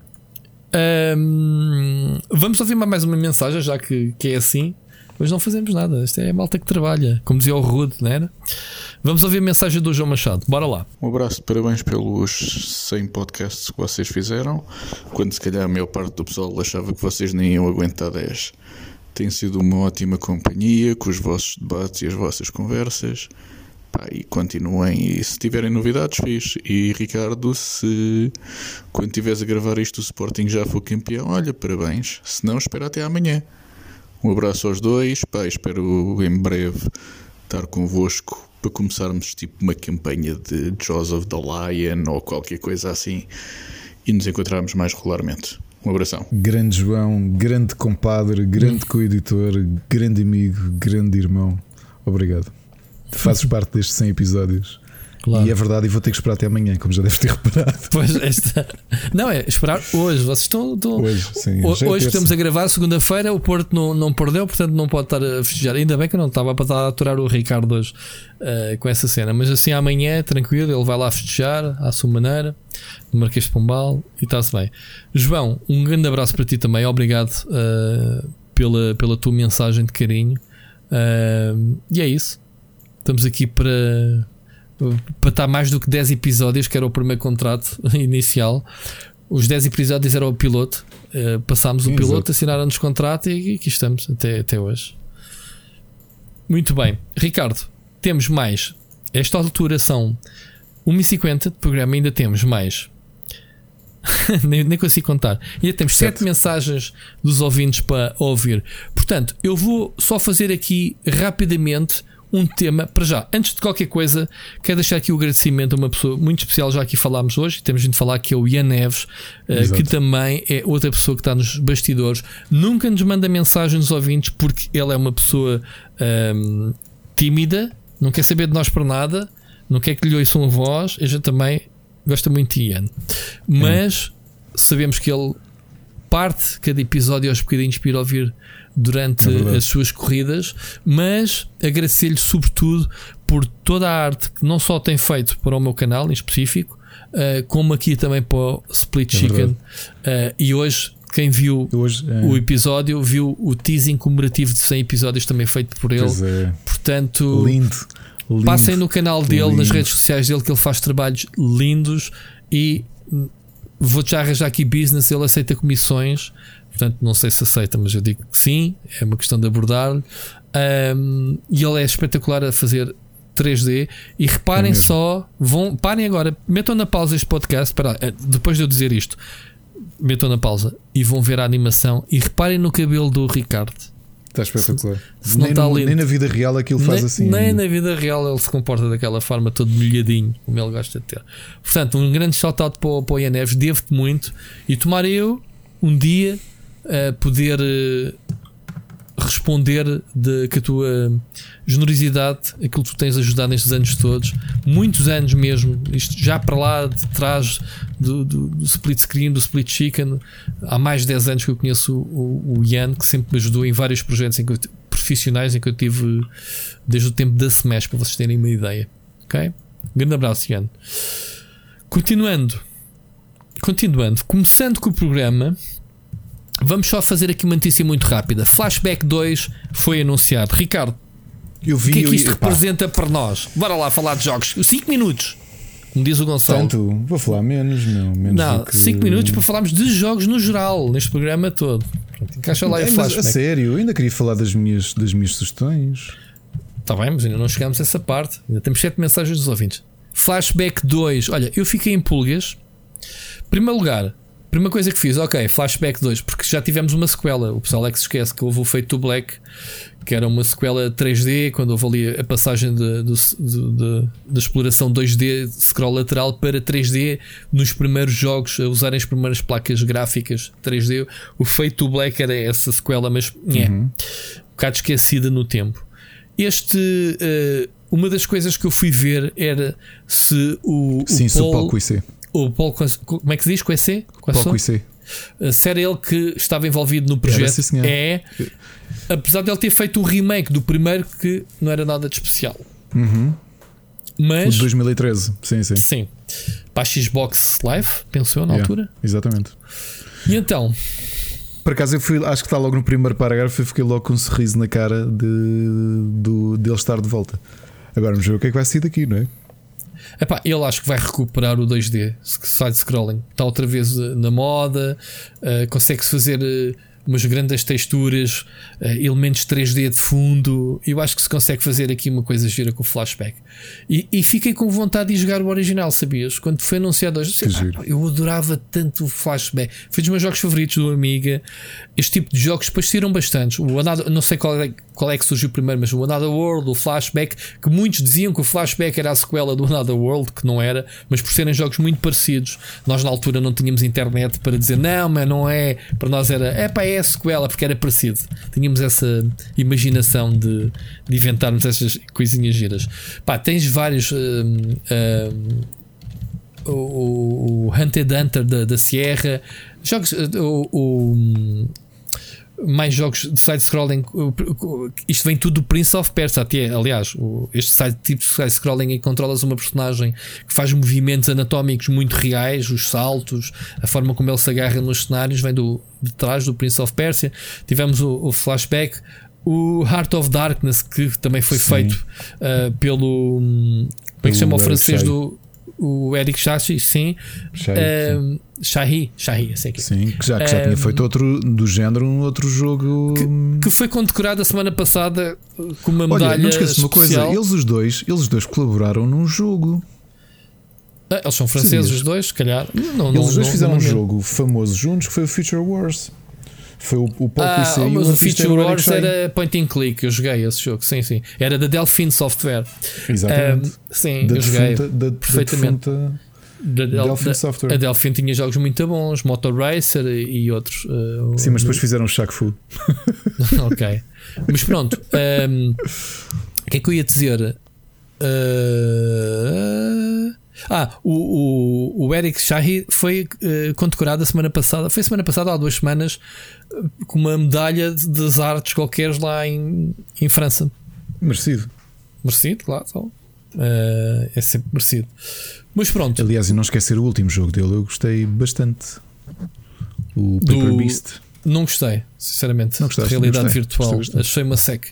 Vamos ouvir mais uma mensagem, já que, que é assim. Mas não fazemos nada. Isto é a malta que trabalha. Como dizia o Rude, não era? Vamos ouvir a mensagem do João Machado. Bora lá. Um abraço, parabéns pelos 100 podcasts que vocês fizeram. Quando se calhar a maior parte do pessoal achava que vocês nem iam aguentar 10. Tem sido uma ótima companhia com os vossos debates e as vossas conversas. Pá, e continuem. E se tiverem novidades, fiz. E Ricardo, se quando estiveres a gravar isto o Sporting já for campeão, olha, parabéns. Se não, espera até amanhã. Um abraço aos dois. Pá, espero em breve estar convosco para começarmos tipo uma campanha de Jaws of the Lion ou qualquer coisa assim e nos encontrarmos mais regularmente. Um abração. Grande João, grande compadre, grande co-editor, grande amigo, grande irmão. Obrigado. Fazes parte destes 100 episódios. Claro. E é verdade, e vou ter que esperar até amanhã, como já deve ter reparado. Pois, esta... Não, é esperar hoje. Vocês estão. estão... Hoje, sim. Hoje, hoje estamos a gravar, segunda-feira. O Porto não, não perdeu, portanto não pode estar a festejar. Ainda bem que eu não estava para estar a aturar o Ricardo hoje uh, com essa cena. Mas assim amanhã, tranquilo, ele vai lá festejar à sua maneira, no Marquês de Pombal, e está-se bem. João, um grande abraço para ti também. Obrigado uh, pela, pela tua mensagem de carinho. Uh, e é isso. Estamos aqui para para estar mais do que 10 episódios, que era o primeiro contrato inicial. Os 10 episódios era o piloto. Uh, passámos o piloto, assinaram-nos contrato e aqui estamos até, até hoje. Muito bem, Ricardo, temos mais. Esta altura são 1h50 de programa, ainda temos mais. nem, nem consigo contar. Ainda temos Sete. sete mensagens dos ouvintes para ouvir. Portanto, eu vou só fazer aqui rapidamente um tema. Para já, antes de qualquer coisa, quero deixar aqui o agradecimento a uma pessoa muito especial. Já aqui falámos hoje, temos de falar que é o Ian Neves, eh, Exato. que também é outra pessoa que está nos bastidores. Nunca nos manda mensagem dos ouvintes porque ele é uma pessoa ahm, tímida, não quer saber de nós para nada, não quer que lhe ouçam a voz. A gente também gosta muito de Ian, mas sabemos que ele parte cada episódio aos bocadinhos para ir ouvir durante É as suas corridas, mas agradecer-lhe sobretudo por toda a arte que não só tem feito para o meu canal em específico, eh, como aqui também para o Split É Chicken. Eh, e hoje, quem viu Hoje, é, o episódio, viu o teasing comemorativo de 100 episódios também feito por ele. é, Portanto, lindo, lindo. Passem no canal dele, nas Lindo. redes sociais dele, que ele faz trabalhos lindos e vou-te já arranjar aqui business. Ele aceita comissões, portanto, não sei se aceita, mas eu digo que sim, é uma questão de abordar. Um, e ele é espetacular a fazer 3D. E reparem É só, vão, parem agora, metam na pausa este podcast. Espera, eh, depois de eu dizer isto, metam na pausa e vão ver a animação. E reparem no cabelo do Ricardo. Está espetacular. se não nem, está no- nem na vida real aquilo faz nem, assim. nem na vida real ele se comporta daquela forma, todo molhadinho, como ele gosta de ter. Portanto, um grande shout-out para, para o Ian Neves, devo-te muito. E tomara eu, um dia, eh, poder eh, responder de, que a tua generosidade, aquilo que tu tens ajudado nestes anos todos, muitos anos mesmo, isto já para lá de trás do, do, do split screen, do split chicken, há mais de 10 anos que eu conheço o, o Ian, que sempre me ajudou em vários projetos em eu, profissionais em que eu tive desde o tempo da Smash, para vocês terem uma ideia. Ok? Um grande abraço, Ian. Continuando, continuando, começando com o programa, vamos só fazer aqui uma notícia muito rápida. Flashback 2 foi anunciado. Ricardo, Eu o vi que é que eu- isto epá, representa para nós? Bora lá falar de jogos. 5 minutos, como diz o Gonçalo. Tanto, vou falar menos, meu. Menos Não, do que- 5 minutos para falarmos de jogos no geral, neste programa todo. Encaixa lá É, o mas a sério, eu ainda queria falar das minhas, das minhas sugestões. Está bem, mas ainda não chegamos a essa parte. Ainda temos 7 mensagens dos ouvintes. Flashback 2. Olha, eu fiquei em pulgas. Primeiro lugar, primeira coisa que fiz, ok, Flashback 2, porque já tivemos uma sequela. O pessoal é que se esquece que houve o Fate to Black, que era uma sequela 3D, quando houve ali a passagem da exploração 2D, scroll lateral para 3D, nos primeiros jogos, a usarem as primeiras placas gráficas 3D. O Fate to Black era essa sequela, mas é, um bocado esquecida no tempo. Este, eh, uma das coisas que eu fui ver era se o, Sim, o Paul, IC. o Paul, Quas- como é que se diz? Quessé? Palco IC. Se era ele que estava envolvido no projeto, sim, senhor. é. Apesar de ele ter feito um remake do primeiro que não era nada de especial, Uhum. O mas de 2013. Sim, sim. sim, para a Xbox Live, pensou na Yeah, altura. Exatamente. E então, Por acaso eu fui, acho que está logo no primeiro parágrafo e fiquei logo com um sorriso na cara de, do, dele estar de volta. Agora vamos ver o que é que vai sair daqui, não é? Epá, ele acho que vai recuperar o 2D, side-scrolling. Está outra vez eh, na moda, eh, consegue-se fazer eh, umas grandes texturas, eh, elementos 3D de fundo. Eu acho que se consegue fazer aqui uma coisa gira com o flashback. E, e fiquei com vontade de jogar o original, sabias? Quando foi anunciado hoje, giro. "Ah, eu adorava tanto o flashback. Foi dos meus jogos favoritos do Amiga. Este tipo de jogos depois saíram bastantes. O Another, não sei qual é, qual é que surgiu primeiro, mas o Another World, o Flashback, que muitos diziam que o Flashback era a sequela do Another World, que não era, mas por serem jogos muito parecidos, nós na altura não tínhamos internet para dizer não, mas não é. Para nós era, é pá, é a sequela, porque era parecido. Tínhamos essa imaginação de, de inventarmos essas coisinhas giras. Pá, tens vários. hum, hum, o, o, Hunted Hunter da, da Sierra, jogos, eh, o, o- mais jogos de side-scrolling. Isto vem tudo do Prince of Persia. Até, aliás, este side, tipo de side-scrolling em que controlas uma personagem que faz movimentos anatómicos muito reais, os saltos, a forma como ele se agarra nos cenários, vem do, de trás do Prince of Persia. Tivemos o, o flashback. O Heart of Darkness, que também foi Sim. feito ah, pelo. Como é que se chama o francês do. O Eric Chachi, sim. Shahi, Ah, Shahi, sei que é. sim. Que já, que já Eh, tinha feito outro do género, um outro jogo. que foi condecorado a semana passada com uma medalha Olha, não esqueças uma coisa, eles os dois, eles os dois colaboraram num jogo. Ah, eles são franceses os dois, se calhar. Não, Eles não, os dois não- fizeram um jogo famoso juntos que foi o Future Wars. Foi o, o Paul Ah, e mas o Future Eric Wars era point and click. Eu joguei esse jogo, sim, sim. Era da Delphine Software. Exatamente. Ah, sim, da eu joguei. defunta, da, da perfeitamente. Da Del- Delphine da- Software. A Delphine tinha jogos muito bons, Motor Racer e, e outros. ah, Sim, mas depois fizeram o Shaq Fu. ok. Mas pronto. ahm, O que é que eu ia dizer? Ah, ah, o, o, o Eric Shahi foi eh, condecorado a semana passada. Foi semana passada, há duas semanas, eh, com uma medalha de- das artes qualquer lá em, em França. Merecido. Merecido, claro. Só. Eh, é sempre merecido. Mas pronto. Aliás, e não esquecer o último jogo dele, eu gostei bastante. O Do- Paper Beast. Não gostei, sinceramente. Não gostaste? Realidade Gostei, virtual. gostei bastante. Achei uma sec.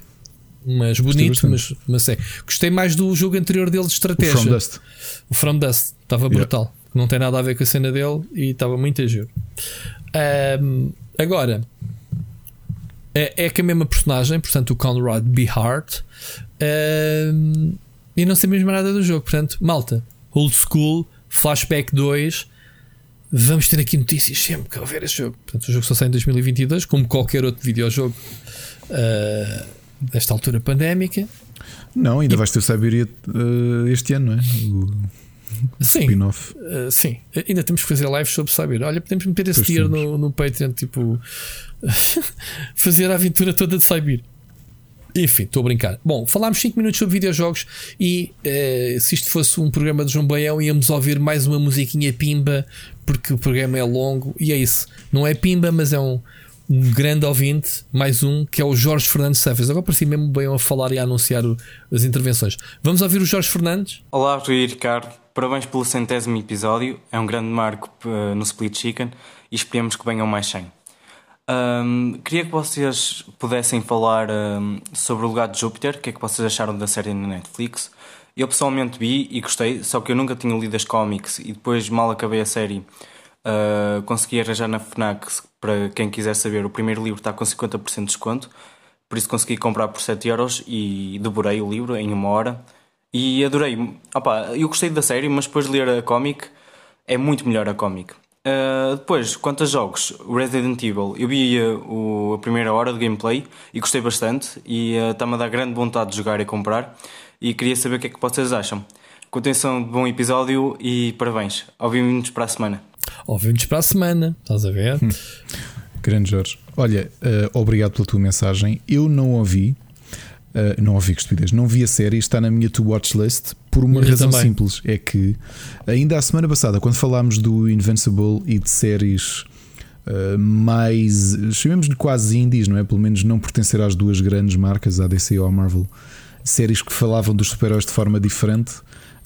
Mas bonito, mas, mas sec. Gostei mais do jogo anterior dele de O estratégia. From Dust. O From Dust estava Yeah. brutal. Não tem nada a ver com a cena dele e estava muito a giro. Ahm, agora é, é que a mesma personagem, portanto, o Conrad B. Hart, ahm, e não sei mesmo nada do jogo. Portanto, malta, Old School, Flashback 2. Vamos ter aqui notícias sempre que houver esse jogo. Portanto, o jogo só sai em 2022, como qualquer outro videojogo ah, desta altura pandémica. Não, ainda vais ter o Siberia eh, este ano, não é? O Sim. Uh, sim, ainda temos que fazer lives sobre saber. Olha, podemos meter esse Pois temos. no, no Patreon, tipo fazer a aventura toda de Saibir. Enfim, estou a brincar. Bom, falámos 5 minutos sobre videojogos e eh, se isto fosse um programa de João Baião, íamos ouvir mais uma musiquinha pimba, porque o programa é longo e é isso. Não é pimba, mas é um, um grande ouvinte, mais um, que é o Jorge Fernandes Sefas. Agora parecia mesmo bem a falar e a anunciar o- as intervenções. Vamos ouvir o Jorge Fernandes? Olá, Rui e Ricardo. Parabéns pelo centésimo episódio. É um grande marco eh, no Split Chicken e esperemos que venham mais 100. Ahm, queria que vocês pudessem falar ahm, sobre o legado de Júpiter. O que é que vocês acharam da série na Netflix? Eu pessoalmente vi e gostei, só que eu nunca tinha lido as cómics e depois, mal acabei a série, ah, consegui arranjar na Fnac. Para quem quiser saber, o primeiro livro está com 50% de desconto, por isso consegui comprar por 7 euros e devorei o livro em uma hora. E adorei. Opa, eu gostei da série, mas depois de ler a cómic é muito melhor a cómic. Uh, depois, quanto a jogos, Resident Evil, eu vi uh, o- a primeira hora de gameplay e gostei bastante e está-me a dar grande vontade de jogar e comprar e queria saber o que é que vocês acham. Continuação de bom episódio e parabéns. Ouvimos para a semana. Ouvimos para a semana, estás a ver? Grande Jorge. Olha, eh, obrigado pela tua mensagem. Eu não ouvi, eh, não ouvi que estupidez, não vi a série, está na minha to watch list por uma Eu razão também. simples: é que ainda a semana passada, quando falámos do Invincible e de séries eh, mais, chamemos-lhe quase indies, não é? Pelo menos não pertencer às duas grandes marcas, a DC ou a Marvel, séries que falavam dos super-heróis de forma diferente.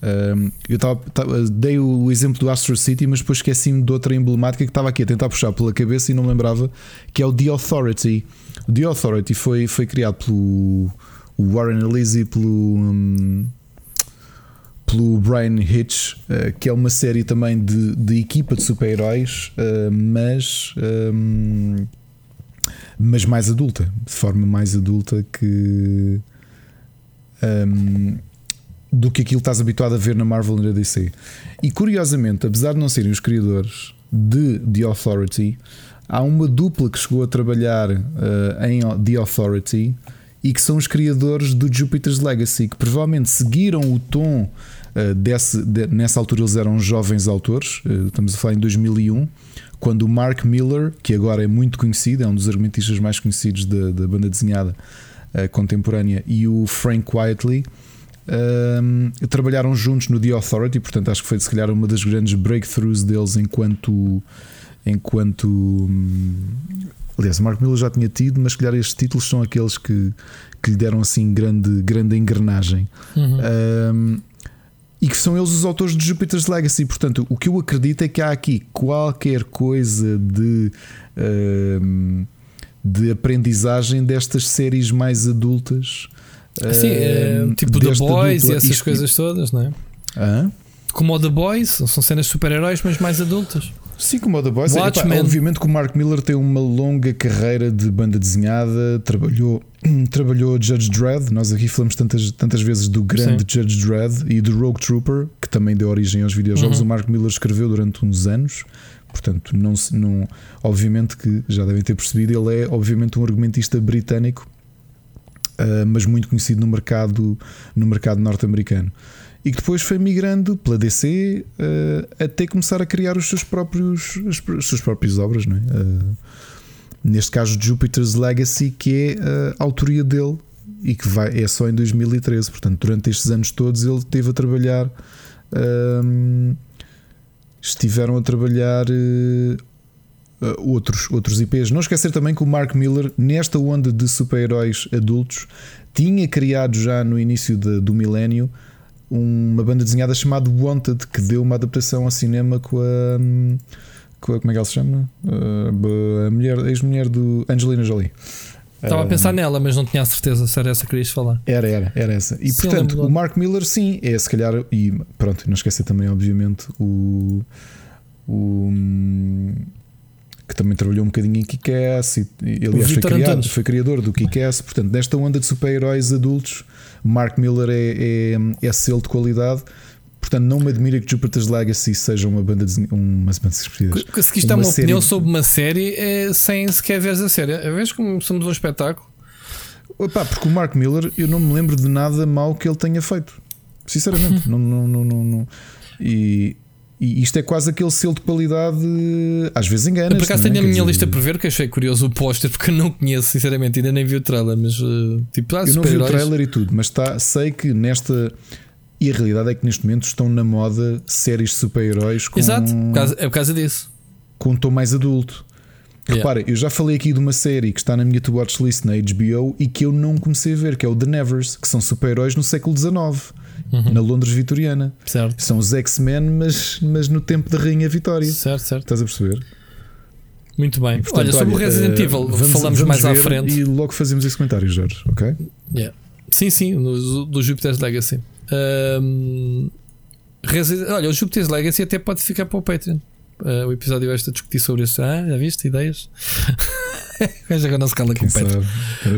Um, eu tava, dei o exemplo do Astro City, mas depois esqueci-me de outra emblemática que estava aqui a tentar puxar pela cabeça e não me lembrava, que é o The Authority. O The Authority foi, foi criado pelo Warren Ellis e pelo, hum, pelo Brian Hitch, eh, que é uma série também de, de equipa de super-heróis, eh, mas, hum, mas mais adulta, de forma mais adulta que. hum, do que aquilo que estás habituado a ver na Marvel e na DC. E curiosamente, apesar de não serem os criadores de The Authority, há uma dupla que chegou a trabalhar eh, em The Authority e que são os criadores do Jupiter's Legacy, que provavelmente seguiram o tom eh, desse, de- nessa altura eles eram jovens autores, eh, estamos a falar em 2001, quando o Mark Miller, que agora é muito conhecido, é um dos argumentistas mais conhecidos da, da banda desenhada contemporânea, e o Frank Whiteley um, trabalharam juntos no The Authority, portanto acho que foi se calhar uma das grandes breakthroughs deles enquanto enquanto hum, aliás, o Mark Miller já tinha tido, mas se calhar estes títulos são aqueles que, que lhe deram assim grande, grande engrenagem. Uhum. Um, e que são eles os autores de Jupiter's Legacy. Portanto, o que eu acredito é que há aqui qualquer coisa de, um, de aprendizagem destas séries mais adultas. Sim, é, um, tipo The Boys e essas coisas todas, não é? Hã? Como o The Boys, são cenas de super-heróis, mas mais adultas. Sim, como o The Boys. Watchmen. obviamente que o Mark Miller tem uma longa carreira de banda desenhada, trabalhou, trabalhou Judge Dredd. Nós aqui falamos tantas, tantas vezes do grande Judge Dredd e do Rogue Trooper, que também deu origem aos videojogos, Uhum. o Mark Miller escreveu durante uns anos. Portanto, não, não, obviamente que já devem ter percebido, ele é obviamente um argumentista britânico, ah, mas muito conhecido no mercado, no mercado norte-americano. E que depois foi migrando pela DC ah, até começar a criar os seus próprios, as, as suas próprias obras, não é? Ah, neste caso, Jupiter's Legacy, que é a autoria dele e que vai, é só em 2013. Portanto, durante estes anos todos, ele esteve a trabalhar. ahm, estiveram a trabalhar eh, outros, outros IPs. Não esquecer também que o Mark Miller, nesta onda de super-heróis adultos, tinha criado já no início de- do milénio uma banda desenhada chamada Wanted, que deu uma adaptação ao cinema com a. hum, com a como é que ela se chama? Uh, a mulher, a ex-mulher do Angelina Jolie. Estava a pensar nela, mas não tinha a certeza se era essa que querias falar. Era, era, era essa. E Sim, portanto, o Mark Miller, sim, é se calhar. E pronto, não esquecer também, obviamente, o. o que também trabalhou um bocadinho em Kick-Ass. e- e, Aliás, foi, criado, foi criador do Kick-Ass. Portanto, nesta onda de super-heróis adultos, Mark Miller é, é, é selo de qualidade. Portanto, não me admira que Jupiter's Legacy seja uma banda de. Uma Que- Se quis dar Uma uma, opinião sobre uma série é, sem sequer veres a série. A vez como somos um espetáculo. Opa, porque o Mark Miller, eu não me lembro de nada mal que ele tenha feito. Sinceramente, não, não, não, não, não. E, e isto é quase aquele selo de qualidade. Às vezes engana. Por acaso tenho a minha lista por ver, que achei curioso o póster, porque eu não conheço, sinceramente, ainda nem vi o trailer, mas uh, tipo, ah, Eu não vi o trailer e tudo, mas tá, sei que nesta. E a realidade é que neste momento estão na moda séries de super-heróis com, Exato, é por causa disso. com um tom mais adulto. Yeah. Repara, eu já falei aqui de uma série que está na minha to watch list na HBO e que eu não comecei a ver, que é o The Nevers, que são super-heróis no século XIX, Uhum. na Londres vitoriana. Certo, São os X-Men, mas, mas no tempo da Rainha Vitória. certo, certo. Estás a perceber? Muito bem. E, portanto, olha, sobre o Resident eh, Evil, vamos- falamos vamos mais à frente. E logo fazemos esse comentário, Jorge, ok? Yeah. Sim, sim, no, do Jupiter's Legacy. Ahm, Resident- olha, o Jupiter's Legacy até pode ficar para o Patreon. Ah, o episódio este a discutir sobre isso. Ah, já viste? Ideias? Veja agora não se cala com o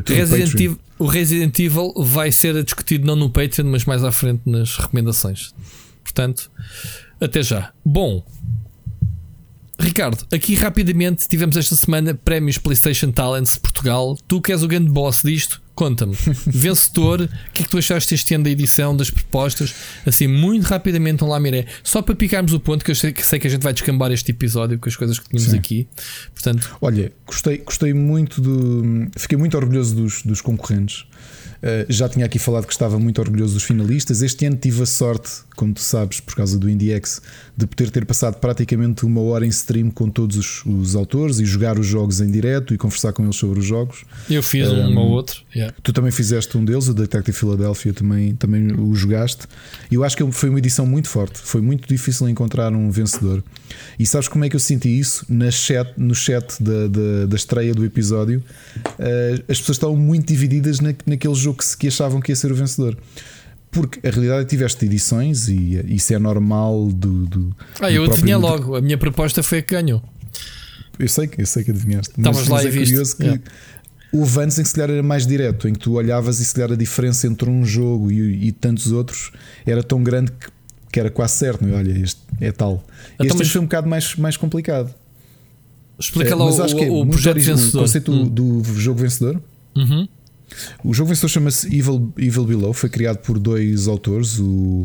Resident. Evil, o Resident Evil vai ser discutido não no Patreon, mas mais à frente nas recomendações. Portanto, até já. Bom, Ricardo, aqui rapidamente tivemos esta semana prémios PlayStation Talents Portugal. Tu que és o grande boss disto, conta-me. Vencedor, o que é que tu achaste este ano da edição, das propostas? Assim, muito rapidamente, um lá miré. Só para picarmos o ponto, que eu sei, que sei que a gente vai descambar este episódio com as coisas que tínhamos Sim. aqui. Portanto, Olha, gostei, gostei muito do. Fiquei muito orgulhoso dos, dos concorrentes. Uh, já tinha aqui falado que estava muito orgulhoso dos finalistas. Este ano tive a sorte, como tu sabes, por causa do IndieX, de poder ter passado praticamente uma hora em stream com todos os, os autores e jogar os jogos em direto e conversar com eles sobre os jogos. eu fiz Um, um ou outro. Yeah. Tu também fizeste um deles, o Detective Philadelphia, também, também o jogaste. E eu acho que foi uma edição muito forte. Foi muito difícil encontrar um vencedor. E sabes como é que eu senti isso? Na chat, no chat da, da, da estreia do episódio, eh, as pessoas estavam muito divididas na, naquele jogo que, se- que achavam que ia ser o vencedor. Porque a realidade é que tiveste edições e isso é normal do. do Ah, eu adivinhei logo. A minha proposta foi a que ganhou. Eu sei, que- eu sei que adivinhaste. Estavas lá e é viste. curioso que Yeah. houve anos em que se calhar era mais direto, em que tu olhavas e se calhar a diferença entre um jogo e, e tantos outros era tão grande que, que era quase certo. Não é? Olha, este é tal. Então, este mas- foi um bocado mais, mais complicado. Explica Eh, lá o, acho que é o, o projeto origi- o vencedor. conceito Hum. do, do jogo vencedor. Uhum. O jogo vencedor chama-se Evil, Evil Below, foi criado por dois autores, o,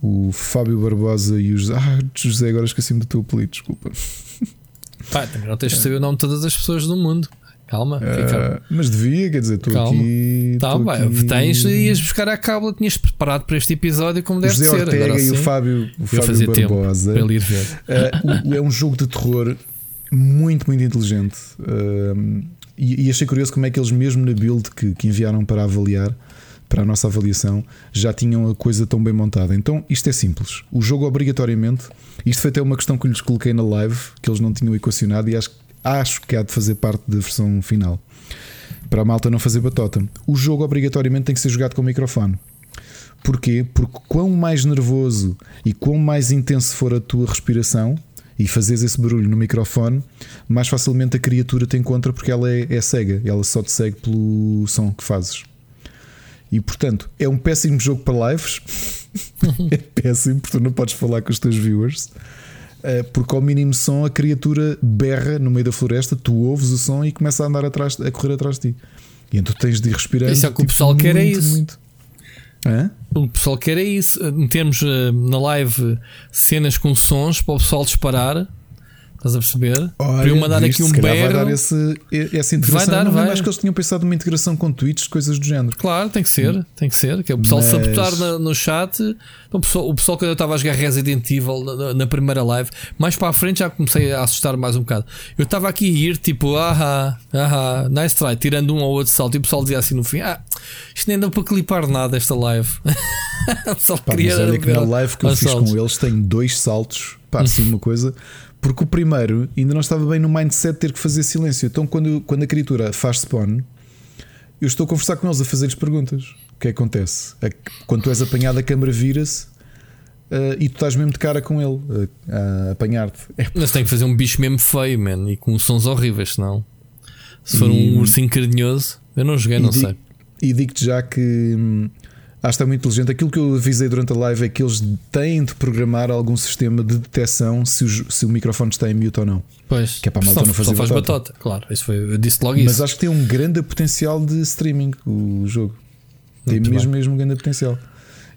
o Fábio Barbosa e o José. Ah, José, agora esqueci-me do teu apelido, desculpa. Pá, também não tens de saber o nome de todas as pessoas do mundo. Calma. Ah, mas devia, quer dizer, estou aqui. Tá, vai, aqui- tens, ias buscar a cábula, tinhas preparado para este episódio como O deve José ser. Ortega Agora e o sim, Fábio, o Fábio tempo Barbosa. ir ver. Uh, o- é um jogo de terror muito, muito inteligente. Um, e, achei curioso como é que eles, mesmo na build que, que enviaram para avaliar, para a nossa avaliação, já tinham a coisa tão bem montada. Então, isto é simples. O jogo, obrigatoriamente, isto foi até uma questão que lhes coloquei na live, que eles não tinham equacionado, e acho, acho que há de fazer parte da versão final. Para a malta não fazer batota. O jogo, obrigatoriamente, tem que ser jogado com microfone. Porquê? Porque quão mais nervoso e quão mais intenso for a tua respiração e fazes esse barulho no microfone, mais facilmente a criatura te encontra porque ela é, é cega, ela só te segue pelo som que fazes. E portanto, é um péssimo jogo para lives, é péssimo porque tu não podes falar com os teus viewers. eh, Porque ao mínimo som a criatura berra no meio da floresta, tu ouves o som e começa a andar atrás, a correr atrás de ti. E então tens de ir respirando. Isso é o que o tipo, pessoal quer, é muito, isso. muito. Hã? O pessoal quer é isso. Metermos eh, na live cenas com sons para o pessoal disparar. Estás a perceber? para eu mandar viste, aqui um berro. Vai dar esse, essa integração. Vai dar, não vai. Acho que eles tinham pensado numa integração com tweets, coisas do género. Claro, tem que ser, tem que ser. Que é o pessoal Mas- sabotar na- no chat. Então, o, pessoal, o pessoal, quando eu estava a jogar Resident Evil na, na- primeira live, mais para a frente já comecei a assustar mais um bocado. Eu estava aqui a ir tipo, ahá, ahá, nice try, tirando um ou outro salto, e o pessoal dizia assim no fim: ah, isto nem deu para clipar nada esta live. o pessoal Pá, mas olha que na live que eu fiz saltos. com eles tem dois saltos. Pá, assim uma coisa. Porque o primeiro ainda não estava bem no mindset de ter que fazer silêncio. Então, quando, quando a criatura faz spawn, eu estou a conversar com eles a fazer-lhes perguntas. O que é que acontece? A- Quando tu és apanhado, a câmara vira-se ah, e tu estás mesmo de cara com ele a, a apanhar-te. É Mas tem que fazer um bicho mesmo feio, man, e com sons horríveis, senão. Se for E- um ursinho carinhoso, eu não joguei, E não sei. E digo-te já que hum, acho que está muito inteligente. Aquilo que eu avisei durante a live é que eles têm de programar algum sistema de detecção se o, jo- se o microfone está em mute ou não. Pois, Que é para a malta só, não fazer só faz batota. Claro, isso foi, eu disse logo Mas isso. acho que tem um grande potencial de streaming o jogo. Tem Muito mesmo, mesmo um grande potencial.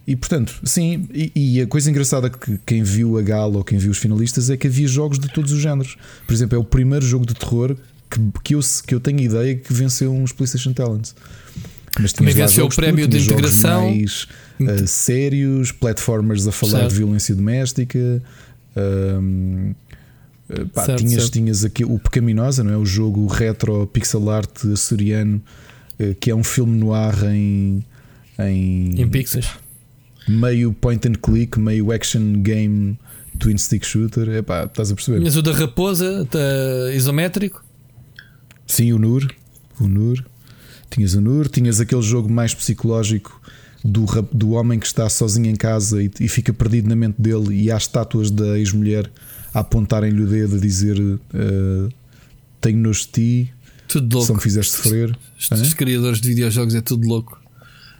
E portanto, sim, e, e a coisa engraçada que quem viu a gala ou quem viu os finalistas é que havia jogos de todos os géneros. Por exemplo, é o primeiro jogo de terror que, que, eu, que eu tenho ideia que venceu uns PlayStation Talents. Mas Também venceu o prémio de integração. mais ah, sérios, platformers a falar Certo. de violência doméstica. ahm, ah, pá, Certo, tinhas, certo. tinhas aqui o Pecaminosa, não é? O jogo retro pixel art açoriano, eh, que é um filme no ar em, em, Em pixels. meio point and click, meio action game twin stick shooter. Epá, estás a perceber? Mas o da raposa, tá isométrico. Sim, o Nur. O Nur. Tinhas o Nur, tinhas aquele jogo mais psicológico do, do homem que está sozinho em casa e, e fica perdido na mente dele e há estátuas da ex-mulher a apontarem-lhe o dedo a dizer eh, tenho nojo de ti, Tudo só me louco. fizeste sofrer. Os criadores de videojogos é tudo louco.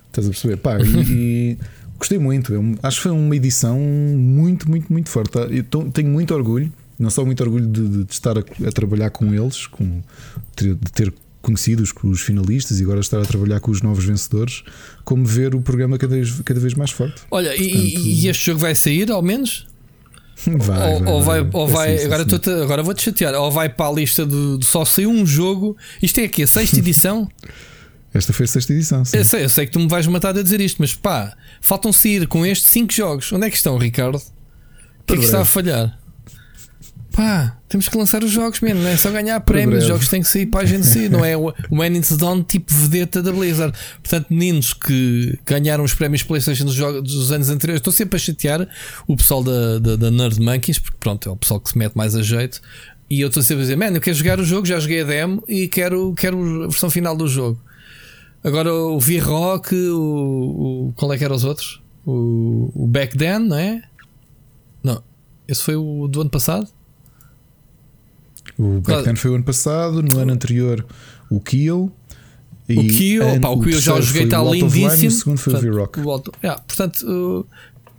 Estás a perceber? Pá, e, e gostei muito. É um- acho que foi uma edição muito, muito, muito forte. Eu tenho muito orgulho, não só muito orgulho de, de- estar a, a trabalhar com eles, com, de ter conhecido os, os finalistas e agora estar a trabalhar com os novos vencedores, como ver o programa cada vez, cada vez mais forte. Olha, e- Portanto- e, e este jogo vai sair ao menos? Vai, ou, ou vai, ou vai, É sim, sim, agora, sim. estou-te- agora vou-te chatear. Ou vai para a lista de, de só saiu um jogo. Isto é aqui, a sexta edição? Esta foi a sexta edição. sim. Eu sei, eu sei que tu me vais matar a dizer isto, mas pá, faltam sair com estes 5 jogos. Onde é que estão, Ricardo? O que é que está a falhar? Pá, temos que lançar os jogos mesmo, não é só ganhar prémios. Os jogos têm que sair para a gente sair, não é o o Man It's Dawn tipo vedeta da Blizzard. Portanto, meninos que ganharam os prémios PlayStation dos, jogos, dos anos anteriores, estou sempre a chatear o pessoal da, da, da Nerd Monkeys, porque pronto, é o pessoal que se mete mais a jeito. E eu estou sempre a dizer, man, eu quero jogar o jogo, já joguei a demo e quero, quero a versão final do jogo. Agora o V-Rock, o, o. Qual é que eram os outros? O, o Back Then, não é? Não, esse foi o do ano passado. O Back Then foi o ano passado, no ano anterior o Kill. o Kill, pá, o Kill já o joguei, está lindíssimo. O segundo foi o Portanto, V-Rock. o Auto- yeah, portanto, uh,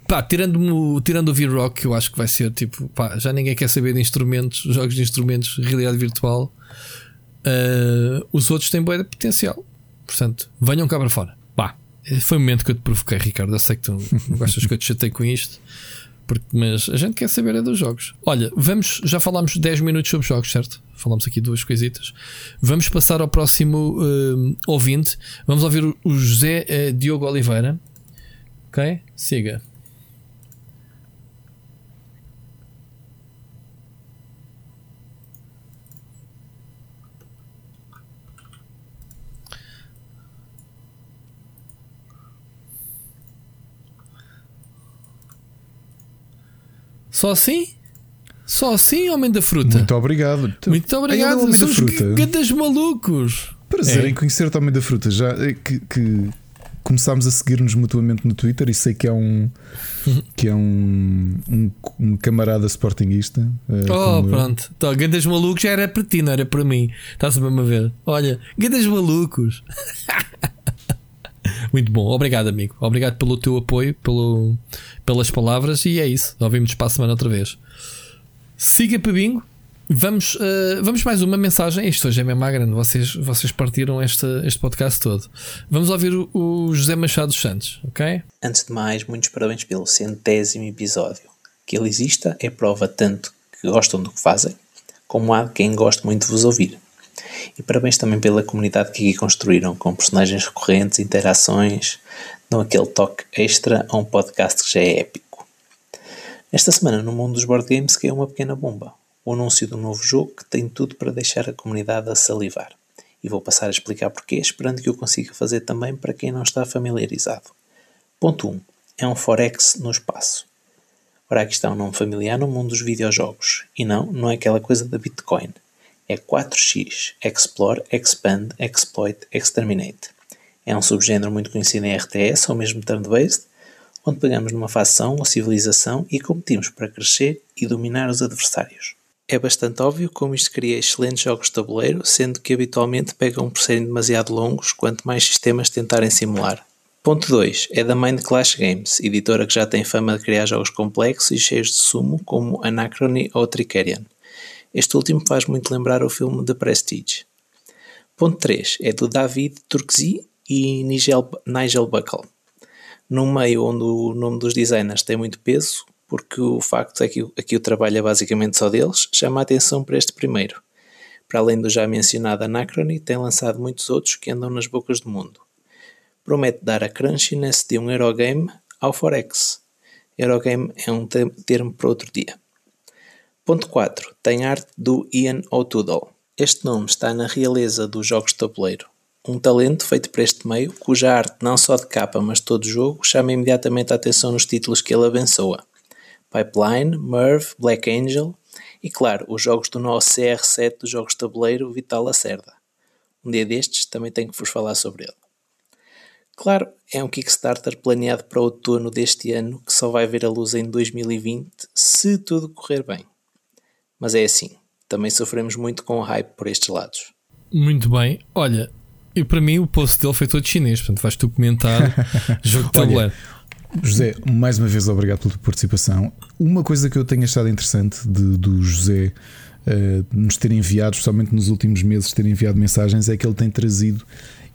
pá, tirando, o- tirando o V-Rock, eu acho que vai ser tipo, pá, já ninguém quer saber de instrumentos, jogos de instrumentos, realidade virtual. Uh, os outros têm boa potencial. Portanto, venham cá para fora. Pá, foi o momento que eu te provoquei, Ricardo. Eu sei que tu não gostas que eu te chatei com isto. Porque, mas a gente quer saber é dos jogos. Olha, vamos, já falámos 10 minutos sobre jogos, certo? Falámos aqui duas coisitas. Vamos passar ao próximo hum, ouvinte. Vamos ouvir o, José eh, Diogo Oliveira. Ok? Siga. Só assim? Só assim, homem da fruta? Muito obrigado. Muito obrigado. Ainda é Homem da Fruta. gadas malucos. Prazer É. em conhecer-te, Homem da Fruta. Já eh, que, que começámos a seguir-nos mutuamente no Twitter e sei que é um que é um, um, um camarada sportinguista. eh, Oh, pronto. Então, Gandas malucos já era para ti, não era para mim. Estás a ver? Olha, Gandas malucos. Muito bom. Obrigado, amigo. Obrigado pelo teu apoio, pelo, pelas palavras. E é isso. Ouvimos para a semana outra vez. Siga para bingo. Vamos, uh, vamos mais uma mensagem. Isto hoje é mesmo grande. Vocês, vocês partiram este, este podcast todo. Vamos ouvir o, o José Machado Santos, ok? Antes de mais, muitos parabéns pelo centésimo episódio. Que ele exista é prova tanto que gostam do que fazem, como há quem goste muito de vos ouvir. E parabéns também pela comunidade que aqui construíram, com personagens recorrentes, interações, dão aquele toque extra a um podcast que já é épico. Esta semana, no mundo dos board games, caiu uma pequena bomba o anúncio do novo jogo que tem tudo para deixar a comunidade a salivar. E vou passar a explicar porquê, esperando que eu consiga fazer também para quem não está familiarizado. Ponto 1. É um Forex no espaço. Ora, aqui está um nome familiar no mundo dos videojogos. E não, não é aquela coisa da Bitcoin. É 4x, Explore, Expand, Exploit, Exterminate. É um subgénero muito conhecido em RTS ou mesmo turn-based, onde pegamos numa facção ou civilização e competimos para crescer e dominar os adversários. É bastante óbvio como isto cria excelentes jogos de tabuleiro, sendo que habitualmente pegam por serem demasiado longos quanto mais sistemas tentarem simular. Ponto 2. É da Mind Clash Games, editora que já tem fama de criar jogos complexos e cheios de sumo, como Anachrony ou Tricerion. Este último faz muito lembrar o filme The Prestige. Ponto 3. É do David Turkzy e Nigel, Nigel Buckle. Num meio onde o nome dos designers tem muito peso, porque o facto é que aqui o trabalho é basicamente só deles, chama a atenção para este primeiro. Para além do já mencionado Anachrony, tem lançado muitos outros que andam nas bocas do mundo. Promete dar a crunchiness de um Eurogame ao Forex. Eurogame é um termo para outro dia. Ponto 4. Tem arte do Ian O'Toole. Este nome está na realeza dos jogos de tabuleiro. Um talento feito para este meio, cuja arte, não só de capa, mas de todo jogo, chama imediatamente a atenção nos títulos que ele abençoa. Pipeline, Merv, Black Angel e, claro, os jogos do nosso CR7 dos jogos de tabuleiro Vital Lacerda. Um dia destes também tenho que vos falar sobre ele. Claro, é um Kickstarter planeado para outono deste ano que só vai ver a luz em 2020 se tudo correr bem. Mas é assim, também sofremos muito com o hype por estes lados. Muito bem, olha, e para mim o post dele foi todo chinês, portanto vais tu comentar jogo de tabuleiro. José, mais uma vez obrigado pela tua participação. Uma coisa que eu tenho achado interessante de, do José uh, nos ter enviado, especialmente nos últimos meses, ter enviado mensagens, é que ele tem trazido.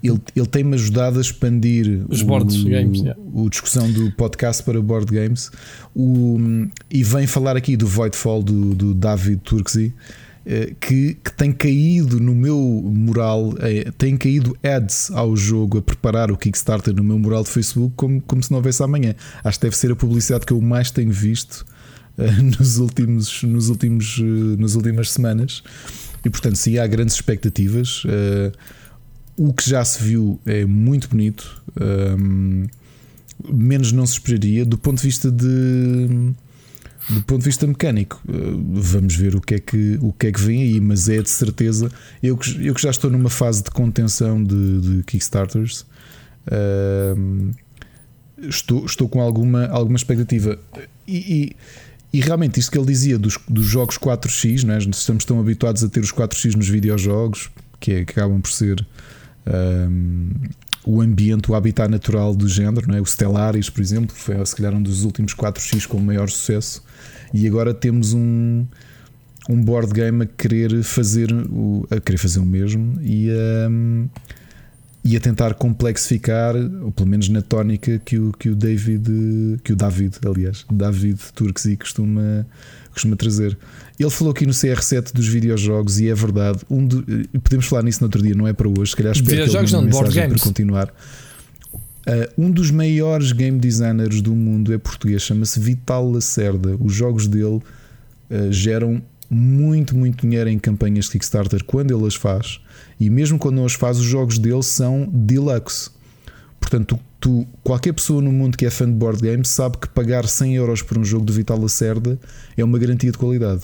Ele, ele tem-me ajudado a expandir os board games, yeah. o discussão do podcast para board games o, e vem falar aqui do Voidfall do, do David Turkzy eh, que, que, tem caído no meu moral, é, tem caído ads ao jogo a preparar o Kickstarter no meu moral de Facebook como, como se não houvesse amanhã. Acho que deve ser a publicidade que eu mais tenho visto uh, nos últimos, nos últimos, uh, nas últimas semanas. E portanto, sim, há grandes expectativas. Uh, o que já se viu é muito bonito, um, menos não se esperaria do ponto de vista de do ponto de vista mecânico, eh, vamos ver o que é que, o que, é que vem aí, mas é de certeza. Eu que, eu que já estou numa fase de contenção de, de Kickstarters, uh, estou, estou com alguma, alguma expectativa. E, e, e, realmente, isto que ele dizia dos, dos jogos 4x, não é? estamos tão habituados a ter os 4x nos videojogos, que, é, que acabam por ser. Um, o ambiente, o habitat natural do género, não é? o Stellaris, por exemplo, foi se calhar um dos últimos 4x com maior sucesso. E agora temos um, um board game a querer fazer o, a querer fazer o mesmo e a, e a tentar complexificar, ou pelo menos na tónica que o, que o David, que o David, aliás, David Turkzy costuma, costuma trazer. Ele falou aqui no CR7 dos videojogos e é verdade. Um de, podemos falar nisso no outro dia, não é para hoje. Se calhar espero videojogos que ele não, board games. para continuar. Uh, um dos maiores game designers do mundo é português, chama-se Vital Lacerda. Os jogos dele uh, geram muito, muito dinheiro em campanhas de Kickstarter quando ele as faz, e mesmo quando não as faz, os jogos dele são deluxe. Portanto, tu, qualquer pessoa no mundo que é fã de board games sabe que pagar 100 euros por um jogo de Vital Lacerda é uma garantia de qualidade.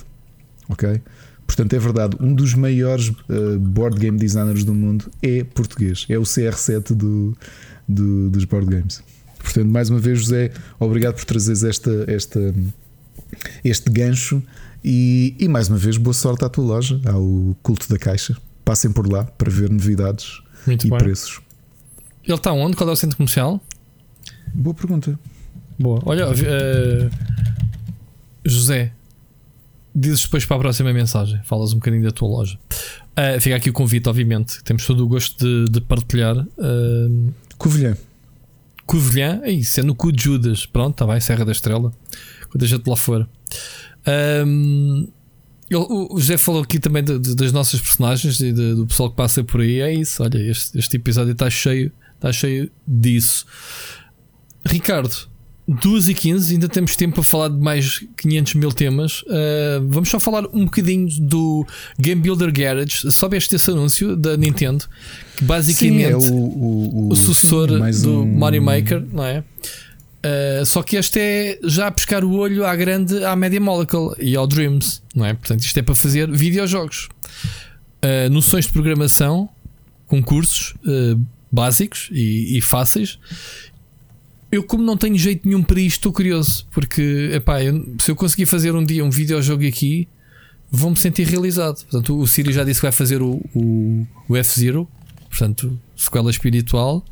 Ok? Portanto, é verdade, um dos maiores uh, board game designers do mundo é português, é o CR7 do, do, dos board games. Portanto, mais uma vez, José, obrigado por trazeres esta, esta, este gancho e, e mais uma vez, boa sorte à tua loja, ao Culto da Caixa. Passem por lá para ver novidades Muito e bem. preços. Ele está onde? Qual é o centro comercial? Boa pergunta. Boa. Olha, uh, José, dizes depois para a próxima mensagem. Falas um bocadinho da tua loja. Uh, fica aqui o convite, obviamente. Temos todo o gosto de, de partilhar. Uh, Covilhã. Covilhã, é isso, é no cu de Judas. Pronto, está bem, Serra da Estrela. Quando a gente lá for. Um, o José falou aqui também de, de, das nossas personagens e de, do pessoal que passa por aí. É isso, olha, este, este episódio está cheio, está cheio disso. Ricardo, 2 e 15, ainda temos tempo para falar de mais 500 mil temas. Uh, vamos só falar um bocadinho do Game Builder Garage. Soubeste esse anúncio da Nintendo? Que basicamente sim, é o, o, o, o sucessor sim, do um... Mario Maker, não é? Uh, só que este é já pescar o olho à grande à Media Molecule e ao Dreams, não é? Portanto, isto é para fazer videojogos, uh, noções de programação, concursos uh, básicos e, e, fáceis. Eu, como não tenho jeito nenhum para isto, estou curioso, porque epá, eu, se eu conseguir fazer um dia um videojogo aqui, vou-me sentir realizado. Portanto, o Siri já disse que vai fazer o, o, o F-Zero, portanto, sequela espiritual.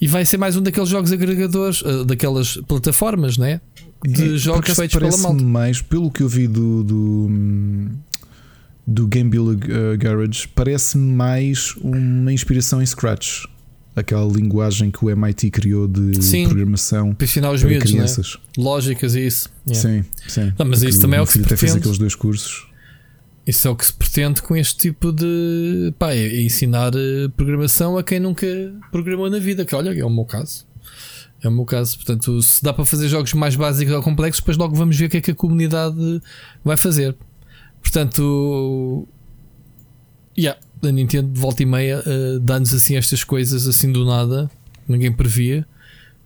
E vai ser mais um daqueles jogos agregadores, uh, daquelas plataformas, né? De é, jogos feitos pela malta. mais, pelo que eu vi do, do, do Game Builder uh, Garage, parece mais uma inspiração em Scratch. Aquela linguagem que o MIT criou de sim, programação para os miúdos, né? crianças. Né? Lógicas e isso. Yeah. Sim, sim. Não, mas isso também é o que se pretende. fez aqueles dois cursos. Isso é o que se pretende com este tipo de. Pá, é ensinar eh, programação a quem nunca programou na vida. Que olha, é o meu caso. É o meu caso. Portanto, se dá para fazer jogos mais básicos ou complexos, depois logo vamos ver o que é que a comunidade vai fazer. Portanto, yeah, a Nintendo volta e meia uh, dá-nos assim estas coisas assim do nada, ninguém previa.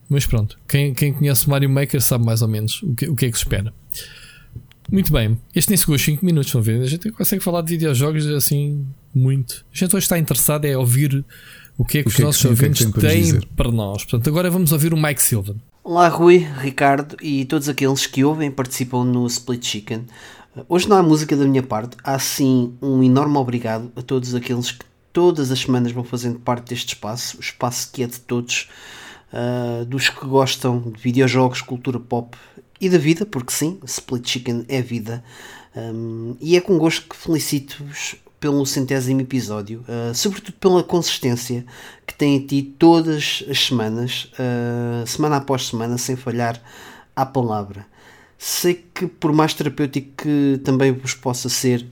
Mas pronto, quem, quem conhece Mario Maker sabe mais ou menos o que, o que é que se espera. Muito bem, este nem chegou 5 minutos, vão ver. A gente consegue falar de videojogos assim muito. A gente hoje está interessado é ouvir o que é que o os que nossos é que ouvintes têm para nós. Portanto, agora vamos ouvir o Mike Silva. Olá, Rui, Ricardo e todos aqueles que ouvem e participam no Split Chicken. Hoje não há música da minha parte, há sim um enorme obrigado a todos aqueles que todas as semanas vão fazendo parte deste espaço, o espaço que é de todos, uh, dos que gostam de videojogos, cultura pop e da vida, porque sim, Split Chicken é vida. Um, e é com gosto que felicito-vos pelo centésimo episódio, uh, sobretudo pela consistência que têm tido todas as semanas, uh, semana após semana, sem falhar à palavra. Sei que, por mais terapêutico que também vos possa ser,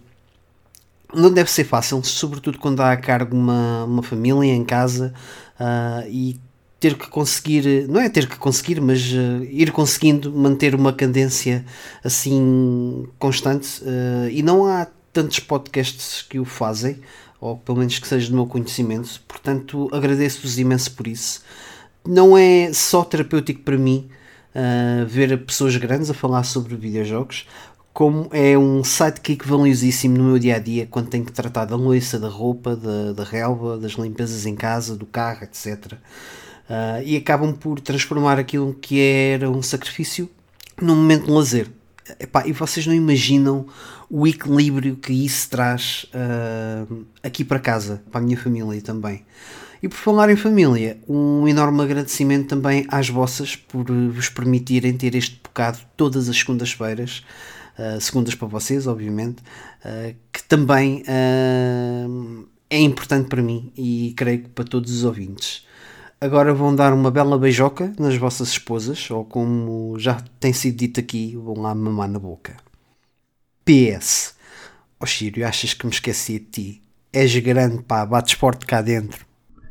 não deve ser fácil, sobretudo quando há a cargo uma, uma família em casa uh, e ter que conseguir, não é ter que conseguir, mas uh, ir conseguindo manter uma cadência assim constante. Uh, e não há tantos podcasts que o fazem, ou pelo menos que seja do meu conhecimento, portanto agradeço-vos imenso por isso. Não é só terapêutico para mim uh, ver pessoas grandes a falar sobre videojogos, como é um sidekick valiosíssimo no meu dia a dia quando tenho que tratar da louça, da roupa, da, da relva, das limpezas em casa, do carro, etc. Uh, e acabam por transformar aquilo que era um sacrifício num momento de lazer. Epá, e vocês não imaginam o equilíbrio que isso traz uh, aqui para casa, para a minha família também. E por falar em família, um enorme agradecimento também às vossas por vos permitirem ter este bocado todas as segundas-feiras, uh, segundas para vocês, obviamente, uh, que também é importante para mim e creio que para todos os ouvintes agora vão dar uma bela beijoca nas vossas esposas, ou como já tem sido dito aqui, vão lá mamar na boca. PS. Ó oh, Sírio, achas que me esqueci de ti? És grande, pá, bates forte cá dentro.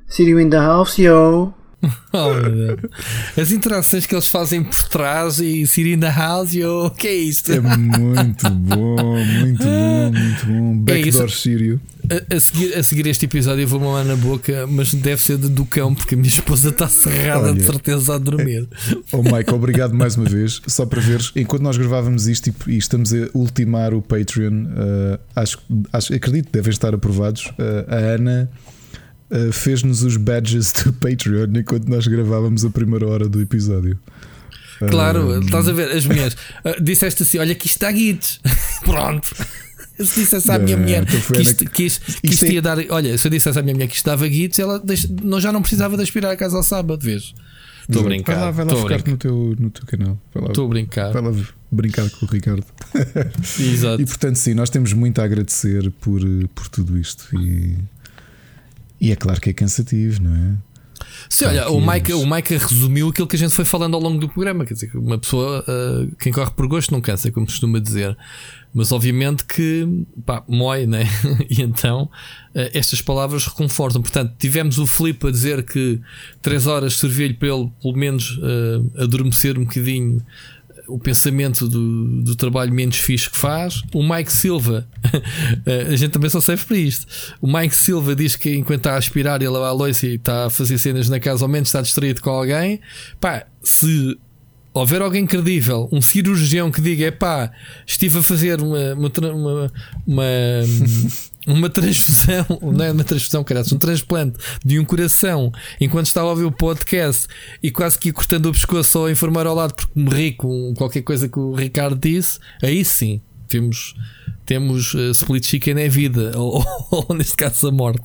Sírio in the house, yo! oh, As interações que eles fazem por trás e Siri in the house, o que é isto? É muito bom, muito bom, muito bom. É Backdoor é Sírio. A, a, seguir, a seguir este episódio eu vou mamar na boca, mas deve ser do cão, porque a minha esposa está cerrada Olha, de certeza a dormir. Oh Mike, obrigado mais uma vez. Só para veres, enquanto nós gravávamos isto e, e estamos a ultimar o Patreon, uh, acho, acho, acredito que devem estar aprovados. Uh, a Ana uh, fez-nos os badges do Patreon enquanto nós gravávamos a primeira hora do episódio. Claro, estás a ver, as. Uh, disseste assim: olha, aqui está guides. Pronto. Se dissesse à minha Não, mulher então que isto, que isto, que Isto isto é- ia dar. Olha, se eu dissesse à minha mulher que isto dava guitos, ela deixa- não, já não precisava de aspirar a casa ao sábado, vês? Estou a Vai brincar. lá, vai lá a focar brincar. no teu, no teu canal. Vai lá, Estou a brincar. vai lá brincar com o Ricardo. Exato. E portanto, sim, nós temos muito a agradecer por, por tudo isto. E, e é claro que é cansativo, não é? Sim, olha, o que Mike, o Mike resumiu aquilo que a gente foi falando ao longo do programa. Quer dizer, uma pessoa, ah, quem corre por gosto não cansa, como costuma dizer. Mas obviamente que, pá, mói, né? e então ah, estas palavras reconfortam. Portanto, tivemos o Filipe a dizer que 3 horas serviu-lhe para ele, pelo menos, ah, adormecer um bocadinho o pensamento do, do trabalho menos fixe que faz. O Mike Silva, a gente também só serve para isto. O Mike Silva diz que enquanto está a aspirar e a lavar a louça e está a fazer cenas na casa, ao menos está distraído com alguém. Pá, se houver alguém credível, um cirurgião que diga: pá, estive a fazer uma, uma, uma, uma, uma transfusão, não é uma transfusão, caralho, um transplante de um coração enquanto estava a ouvir o podcast e quase que ia cortando o pescoço só a informar ao lado porque me com qualquer coisa que o Ricardo disse, aí sim temos. Temos uh, split chicken é vida, ou, ou neste caso a morte.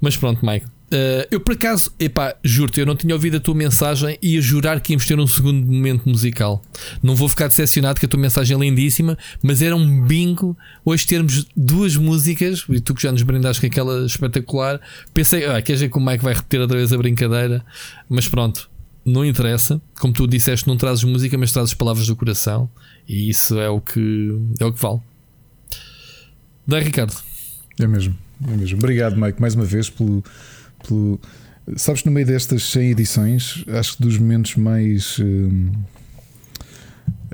Mas pronto, Mike. Uh, eu por acaso, epá, juro-te, eu não tinha ouvido a tua mensagem e ia jurar que íamos ter um segundo momento musical. Não vou ficar decepcionado que a tua mensagem é lindíssima, mas era um bingo hoje termos duas músicas, e tu que já nos brindaste com aquela espetacular. Pensei, ah, quer dizer que o Mike vai repetir outra vez a brincadeira, mas pronto, não interessa. Como tu disseste, não trazes música, mas trazes palavras do coração, e isso é o que, é o que vale. Daí, Ricardo. É mesmo, é mesmo. Obrigado, Mike, mais uma vez pelo. Pelo... Sabes, no meio destas 100 edições, acho que dos momentos mais. hum,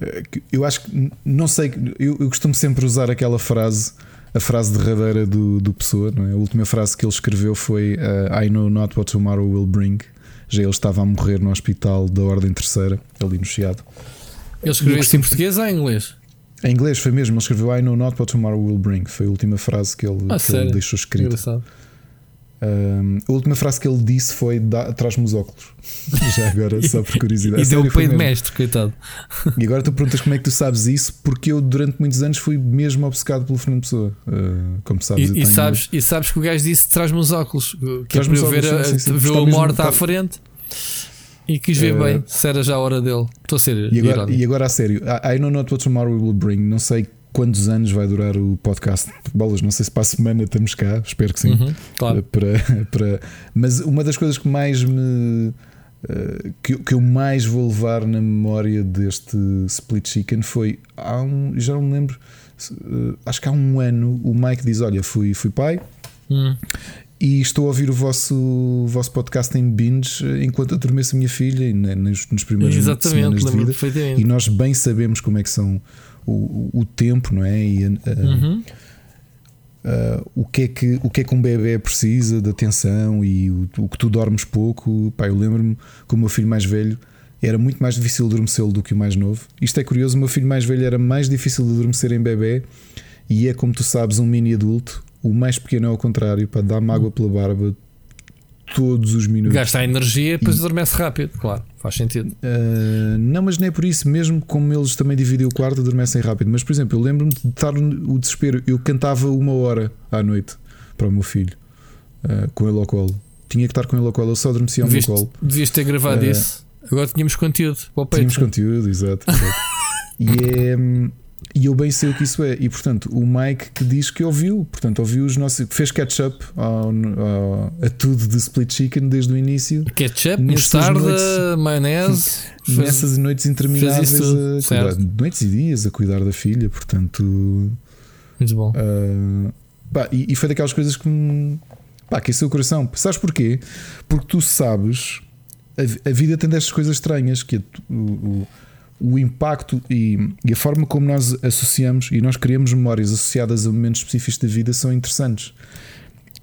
eh, Eu acho que. Não sei. Eu, eu costumo sempre usar aquela frase, a frase derradeira do, do Pessoa, não é? A última frase que ele escreveu foi eh, I know not what tomorrow will bring. Já ele estava a morrer no hospital da Ordem Terceira, ali no Chiado. Ele escreveu Eu isso em português ou em inglês? Em inglês foi mesmo, ele escreveu I know not what tomorrow will bring. Foi a última frase que ele, Ah, que ele deixou escrita. Engraçado. Um, a última frase que ele disse foi "Dá- traz-me os óculos. Já agora, só por curiosidade. E deu o peito de mestre, coitado. E agora tu perguntas como é que tu sabes isso, porque eu durante muitos anos fui mesmo obcecado pelo Fernando Pessoa. Uh, como sabes, E, e sabes, e sabes que o gajo disse: traz-me os óculos, que é para eu ver, a- sim, sim, ver o mesmo- morto à frente e quis ver Eh, bem se era já a hora dele. Estou a ser E agora, e agora a sério, I I know not what tomorrow will bring. Não sei quantos anos vai durar o podcast. Bolas, não sei se para a semana estamos cá, espero que sim. Uhum, claro. para, para... Mas uma das coisas que mais me. eh, que, que eu mais vou levar na memória deste Split Chicken foi há um. Já não me lembro. eh, acho que há um ano o Mike diz: Olha, fui, fui pai Hum. e estou a ouvir o vosso, o vosso podcast em binge eh, enquanto adormeço a minha filha e nos, nos primeiros semanas Exatamente, de lembro vida. E nós bem sabemos como é que são o, o- tempo, não é? E a- Uhum. Uh, o, que é que, o que é que um bebê precisa de atenção e o, o que tu dormes pouco. Pá, eu lembro-me que o meu filho mais velho era muito mais difícil de adormecê-lo do que o mais novo. Isto é curioso, o meu filho mais velho era mais difícil de adormecer em bebê e é como tu sabes, um mini adulto. O mais pequeno é ao contrário, pá, dá-me água pela barba todos os minutos. Gasta a energia e depois adormece rápido, claro, faz sentido. Uh, não, mas não é por isso, mesmo como eles também dividem o quarto, adormecem rápido. Mas, por exemplo, eu lembro-me de estar o desespero. Eu cantava uma hora à noite para o meu filho, uh, com ele ao colo. Tinha que estar com ele ao colo, eu só adormecia ao meu Devias, colo. devias ter gravado Eh, isso. Agora tínhamos conteúdo para o Tínhamos conteúdo, exato. exato. e, é, hum, e eu bem sei o que isso é. E portanto, o Mike que diz que ouviu, portanto, ouviu os nossos. fez catch-up a tudo de Split Chicken desde o início. Ketchup, mostarda, noites- maionese. fez- Nessas noites intermináveis fez tudo, a cuidar, noites e dias a cuidar da filha, portanto. Muito bom. ah, pá, e, e foi daquelas coisas que me pá, aqueceu o coração. Sabes porquê? Porque tu sabes, a, a vida tem destas coisas estranhas que é tu- o, o, o impacto e, e a forma como nós associamos e nós criamos memórias associadas a momentos específicos da vida são interessantes.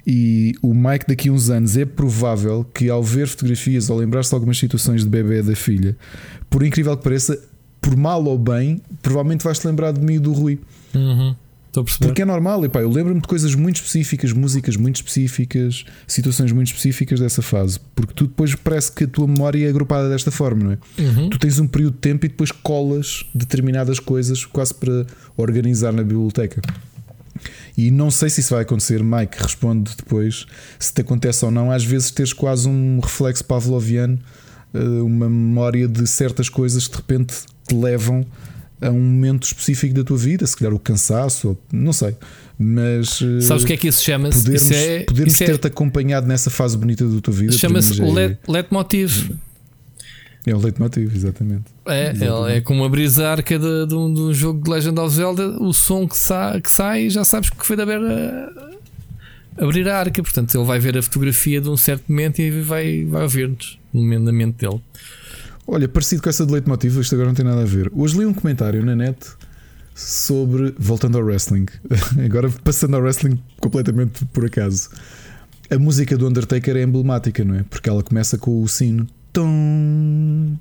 E o Mike, daqui a uns anos, é provável que ao ver fotografias ou lembrar-se de algumas situações de bebê da filha, por incrível que pareça, por mal ou bem, provavelmente vais-te lembrar de mim e do Rui. Uhum. Estou a perceber. Porque é normal, epá, eu lembro-me de coisas muito específicas, músicas muito específicas, situações muito específicas dessa fase. Porque tu depois parece que a tua memória é agrupada desta forma, não é? Uhum. Tu tens um período de tempo e depois colas determinadas coisas quase para organizar na biblioteca. E não sei se isso vai acontecer. Mike responde depois se te acontece ou não. Às vezes tens quase um reflexo pavloviano, eh, uma memória de certas coisas que de repente te levam a um momento específico da tua vida, se calhar o cansaço, ou, não sei. Mas eh, Sabes o que é que isso chama-se? podermos, Isso é, podermos é- ter-te acompanhado nessa fase bonita da tua vida chama-se o é- leitmotiv. É o leitmotiv, exatamente. É, Exatamente. é, é como abrir a arca de, de um, de um jogo de Legend of Zelda, o som que, sa, que sai já sabes que foi de abrir a, abrir a arca. Portanto, ele vai ver a fotografia de um certo momento e vai, vai ouvir-nos no momento na mente dele. Olha, parecido com essa de leitmotiv, isto agora não tem nada a ver. Hoje li um comentário na net sobre. Voltando ao wrestling, agora passando ao wrestling completamente por acaso. A música do Undertaker é emblemática, não é? Porque ela começa com o sino. Tum.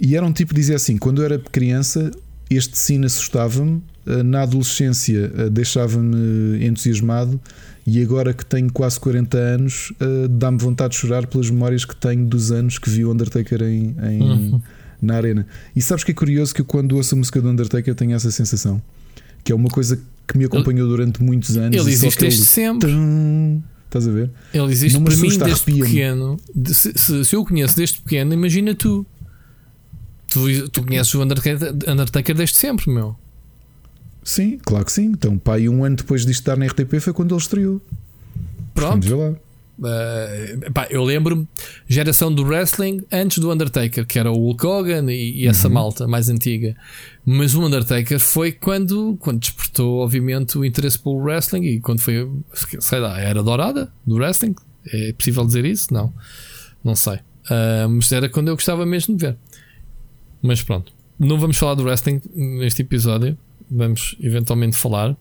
E era um tipo que dizia assim: quando eu era criança, este sino assustava-me, na adolescência eh, deixava-me entusiasmado, e agora que tenho quase 40 anos, eh, dá-me vontade de chorar pelas memórias que tenho dos anos que vi o Undertaker em, em- Uhum. na arena. E sabes que é curioso que eu, quando ouço a música do Undertaker, tenho essa sensação, que é uma coisa que me acompanhou durante muitos anos. Ele existe desde sempre. tum, Estás a ver? Ele existe Não para mim desde pequeno. Se, se- se eu o conheço desde pequeno, imagina tu. Tu, tu conheces o Undertaker, Undertaker desde sempre, meu. Sim, claro que sim. Então, pai, um ano depois disto estar na RTP foi quando ele estreou. Pronto. Portanto. Uh, pá, eu lembro-me geração do wrestling antes do Undertaker, que era o Hulk Hogan e, e essa Uhum. malta mais antiga. Mas o Undertaker foi quando, quando despertou, obviamente, o interesse pelo wrestling e quando foi, sei lá, era dourada do wrestling. É possível dizer isso? Não, não sei. Uh, mas era quando eu gostava mesmo de ver. Mas pronto, não vamos falar do wrestling neste episódio. Vamos eventualmente falar.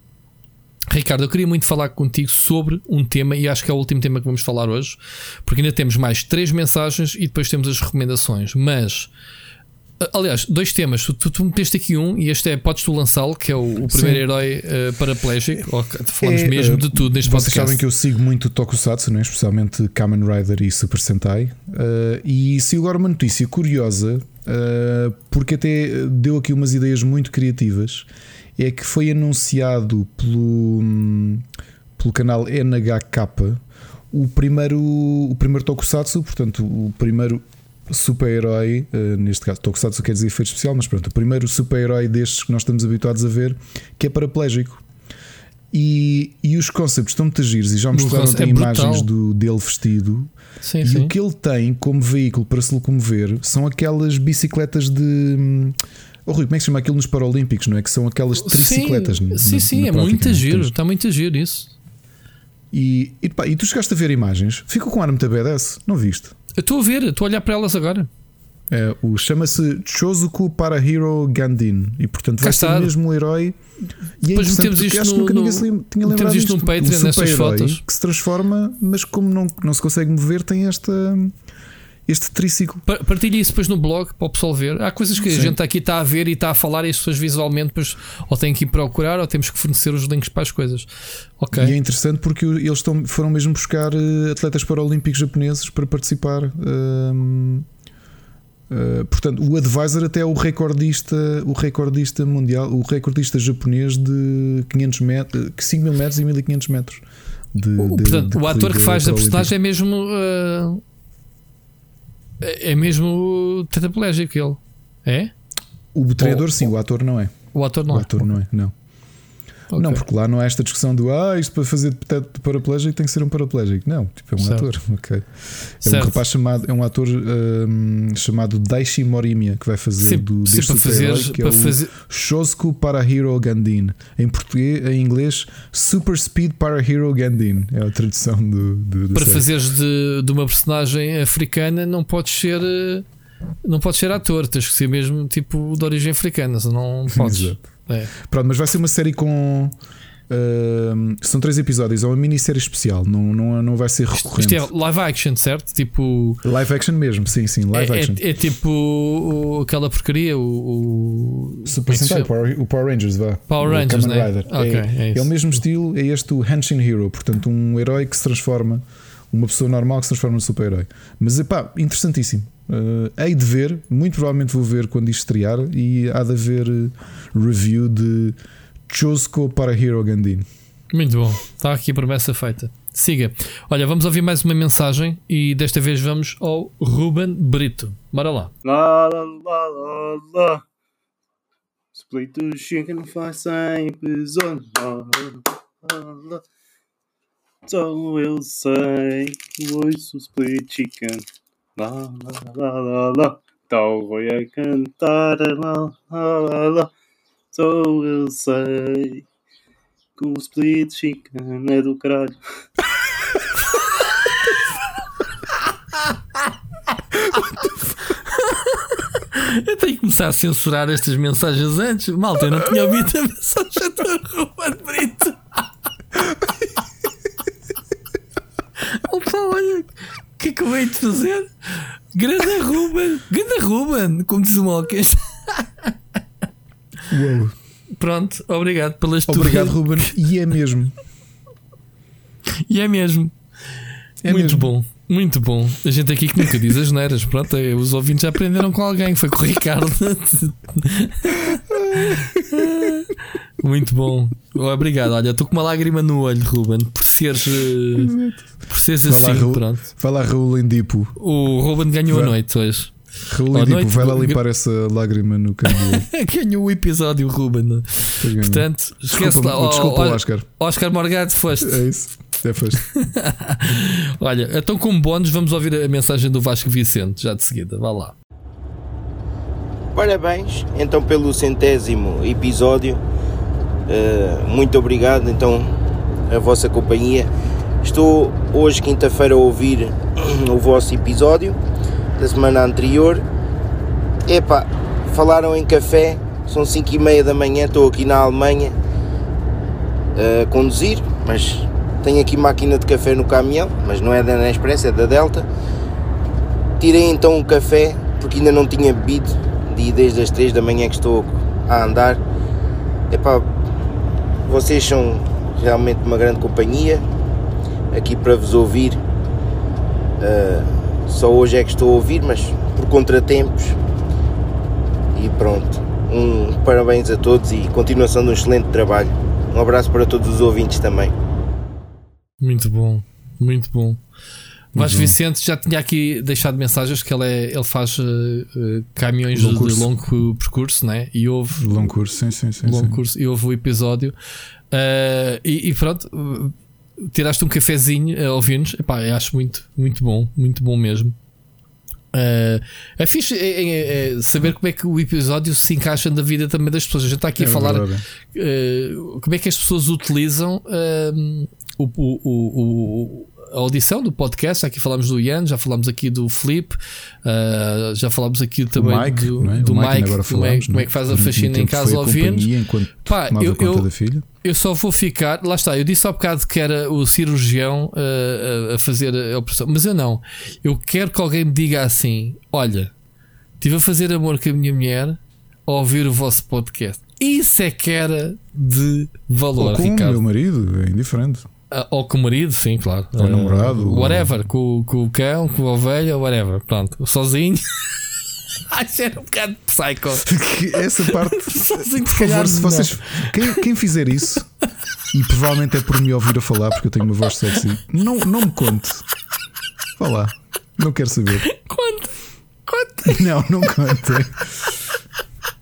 Ricardo, eu queria muito falar contigo sobre um tema e acho que é o último tema que vamos falar hoje, porque ainda temos mais três mensagens e depois temos as recomendações. Mas, aliás, dois temas. Tu, tu, meteste aqui um e este é, podes tu lançá-lo, que é o, o primeiro Sim. herói eh, paraplégico. Falamos É, mesmo de tudo neste Vocês podcast. sabem que eu sigo muito o Tokusatsu, não é? especialmente Kamen Rider e Super Sentai. Uh, e saiu agora uma notícia curiosa, uh, porque até deu aqui umas ideias muito criativas. É que foi anunciado pelo, hum, pelo canal NHK o primeiro, o primeiro Tokusatsu, portanto, o primeiro super-herói, uh, neste caso, Tokusatsu quer dizer efeito especial, mas pronto, o primeiro super-herói destes que nós estamos habituados a ver, que é paraplégico. E, e os conceptos estão muito giros e já mostraram é imagens do, dele vestido. Sim, e sim. o que ele tem como veículo para se locomover são aquelas bicicletas de. Oh, Rui, como é que se chama aquilo nos Paralímpicos, não é? Que são aquelas tricicletas. Sim, na- sim, sim é muito giro. Está muito giro isso. E, e, pá, e tu chegaste a ver imagens, ficou com ar muito badass, não viste? Eu estou a ver, estou a olhar para elas agora. É, o chama-se Chozuku para Hero Gandin e portanto vai ser está. mesmo o herói. E é Depois metemos isto acho que no- nunca ninguém no- se lem- tinha metemos lembrado isto disto. num Patreon, um nestas fotos. que se transforma, mas como não, não se consegue mover, tem esta, este triciclo. Pa- Partilha isso depois no blog para o pessoal ver. Há coisas que a Sim. gente aqui está a ver e está a falar e as pessoas visualmente depois ou têm que ir procurar ou temos que fornecer os links para as coisas. Ok. E é interessante porque eles estão, foram mesmo buscar eh, atletas paralímpicos japoneses para participar. Hum, eh, portanto, o advisor até é o recordista, o recordista mundial, o recordista japonês de 500 metros, 5 mil metros e 1500 metros. De, O- de- portanto, de o ator que faz da paralímpica. personagem é mesmo. ah, é é mesmo tetraplégico ele. É? O treinador, sim, o ator não é. O ator não o é. ator não é, não. Ok. Não, porque lá não há esta discussão do ah, isto para fazer de paraplégico tem que ser um paraplégico. Não, tipo, é um Certo. ator. ok. É um rapaz chamado, é um ator hum, chamado Daishi Morimiya que vai fazer Sim, do sim, para super-herói, fazeres- que é para o fazer- Shosuku para Hero Gandin. Em português, em inglês, Super Speed para Hero Gandin. É a tradução do, do, da Para série. fazeres de, de uma personagem africana não podes ser. ah, Não podes ser ator, tens que ser mesmo tipo de origem africana, senão não podes. Exato. É. Pronto, mas vai ser uma série com. hum, são três episódios, é uma minissérie especial, não, não, não vai ser recorrente. Isto é live action, certo? Tipo. Live action mesmo, sim, sim, live é, action. é- é tipo o- aquela porcaria, o, o Super é Sentai, o Power Rangers, vá. Power Rangers, né? Rider. É, é isso. o mesmo estilo, é este o Henshin Hero, portanto, um herói que se transforma, uma pessoa normal que se transforma num super-herói. Mas pá, interessantíssimo. Uh, hei de ver, muito provavelmente vou ver quando isto estrear, e há de haver uh, review de Chosuko para Hero Gandin. Muito bom. Está aqui a promessa feita. Siga. Olha, vamos ouvir mais uma mensagem e desta vez vamos ao Ruben Brito. Bora lá. Lá, lá, lá, lá, lá. Split do chicken faz sempre zona. Só eu sei ouço split chicken. Lá, lá, lá, lá, lá. O Rui a cantar. Lá, lá, lá, lá. Só eu sei que o split chicken é do caralho. Eu tenho que começar a censurar estas mensagens antes. Malta, eu não tinha ouvido a mensagem do Ruben Brito. Opa, olha, que é que eu venho de fazer? Grande Ruben, grande Ruben, como diz o Mocas. Uou. Pronto, obrigado pelas Obrigado, tuas- Ruben. E é mesmo. E é mesmo. É muito mesmo. bom, muito bom. A gente aqui que nunca diz as neiras. Pronto, eh, os ouvintes já aprenderam com alguém. Foi com o Ricardo. muito bom. Obrigado. Olha, estou com uma lágrima no olho, Ruben, por seres, eh, por seres Vai lá, assim. Raul, Pronto. vai lá, Raul Endipo. O Ruben ganhou a Vai. noite hoje. Raul À Endipo, noite, vai lá limpar essa lágrima no canto. ganhou o episódio, Ruben. Portanto, esquece lá. Desculpa, o Oscar. Oscar Morgado, foste. É isso. É foste. Olha, então como bónus, vamos ouvir a mensagem do Vasco Vicente, já de seguida. Vá lá. Parabéns então pelo centésimo episódio. Uh, muito obrigado então a vossa companhia. Estou hoje quinta-feira a ouvir o vosso episódio da semana anterior. Epá, falaram em café, são 5 e meia da manhã, estou aqui na Alemanha a conduzir, mas tenho aqui máquina de café no caminhão, mas não é da Nespresso, é da Delta. Tirei então o café, porque ainda não tinha bebido, e desde as 3 da manhã que estou a andar. Epá, vocês são realmente uma grande companhia, aqui para vos ouvir. Ah, só hoje é que estou a ouvir, mas por contratempos. E pronto. Um parabéns a todos e continuação de um excelente trabalho. Um abraço para todos os ouvintes também. Muito bom, muito bom. Vasco bom. Vicente já tinha aqui deixado mensagens que ele, é, ele faz eh, eh, caminhões Longo de, longo percurso, né? E houve Longo curso, sim, sim, sim. longo sim. curso e houve o episódio. Eh, e, e pronto, tiraste um cafezinho a ouvir-nos. Epá, acho muito, muito bom, muito bom mesmo. Eh, é fixe é- é- saber como é que o episódio se encaixa na vida também das pessoas. A gente está aqui É a falar como é que as pessoas utilizam o, o- o- audição do podcast. Aqui falamos do Ian, já falamos aqui do Flip, eh, já falamos aqui também Mike, do, é? do Mike, Mike, como, é, falamos, como não é é? que faz a faxina em casa foi a ouvindo. Pá, eu, eu- eu só vou ficar, lá está, eu disse há bocado que era o cirurgião uh, a, a fazer a operação, mas eu não. Eu quero que alguém me diga assim: olha, estive a fazer amor com a minha mulher a ouvir o vosso podcast. Isso é que era de valor, Ou com o meu marido, é indiferente. Ah, Ou com o marido, sim, claro. Ou Ah, namorado, ou- Whatever, com, com o cão, com a ovelha, whatever. Pronto, sozinho. Acho era um bocado psycho. Essa parte, Sozinho, por favor, se vocês. Quem, quem fizer isso, e provavelmente é por me ouvir a falar, porque eu tenho uma voz sexy, não, não me conte. Vá lá, não quero saber. Quanto? Quanto? Não, não conte.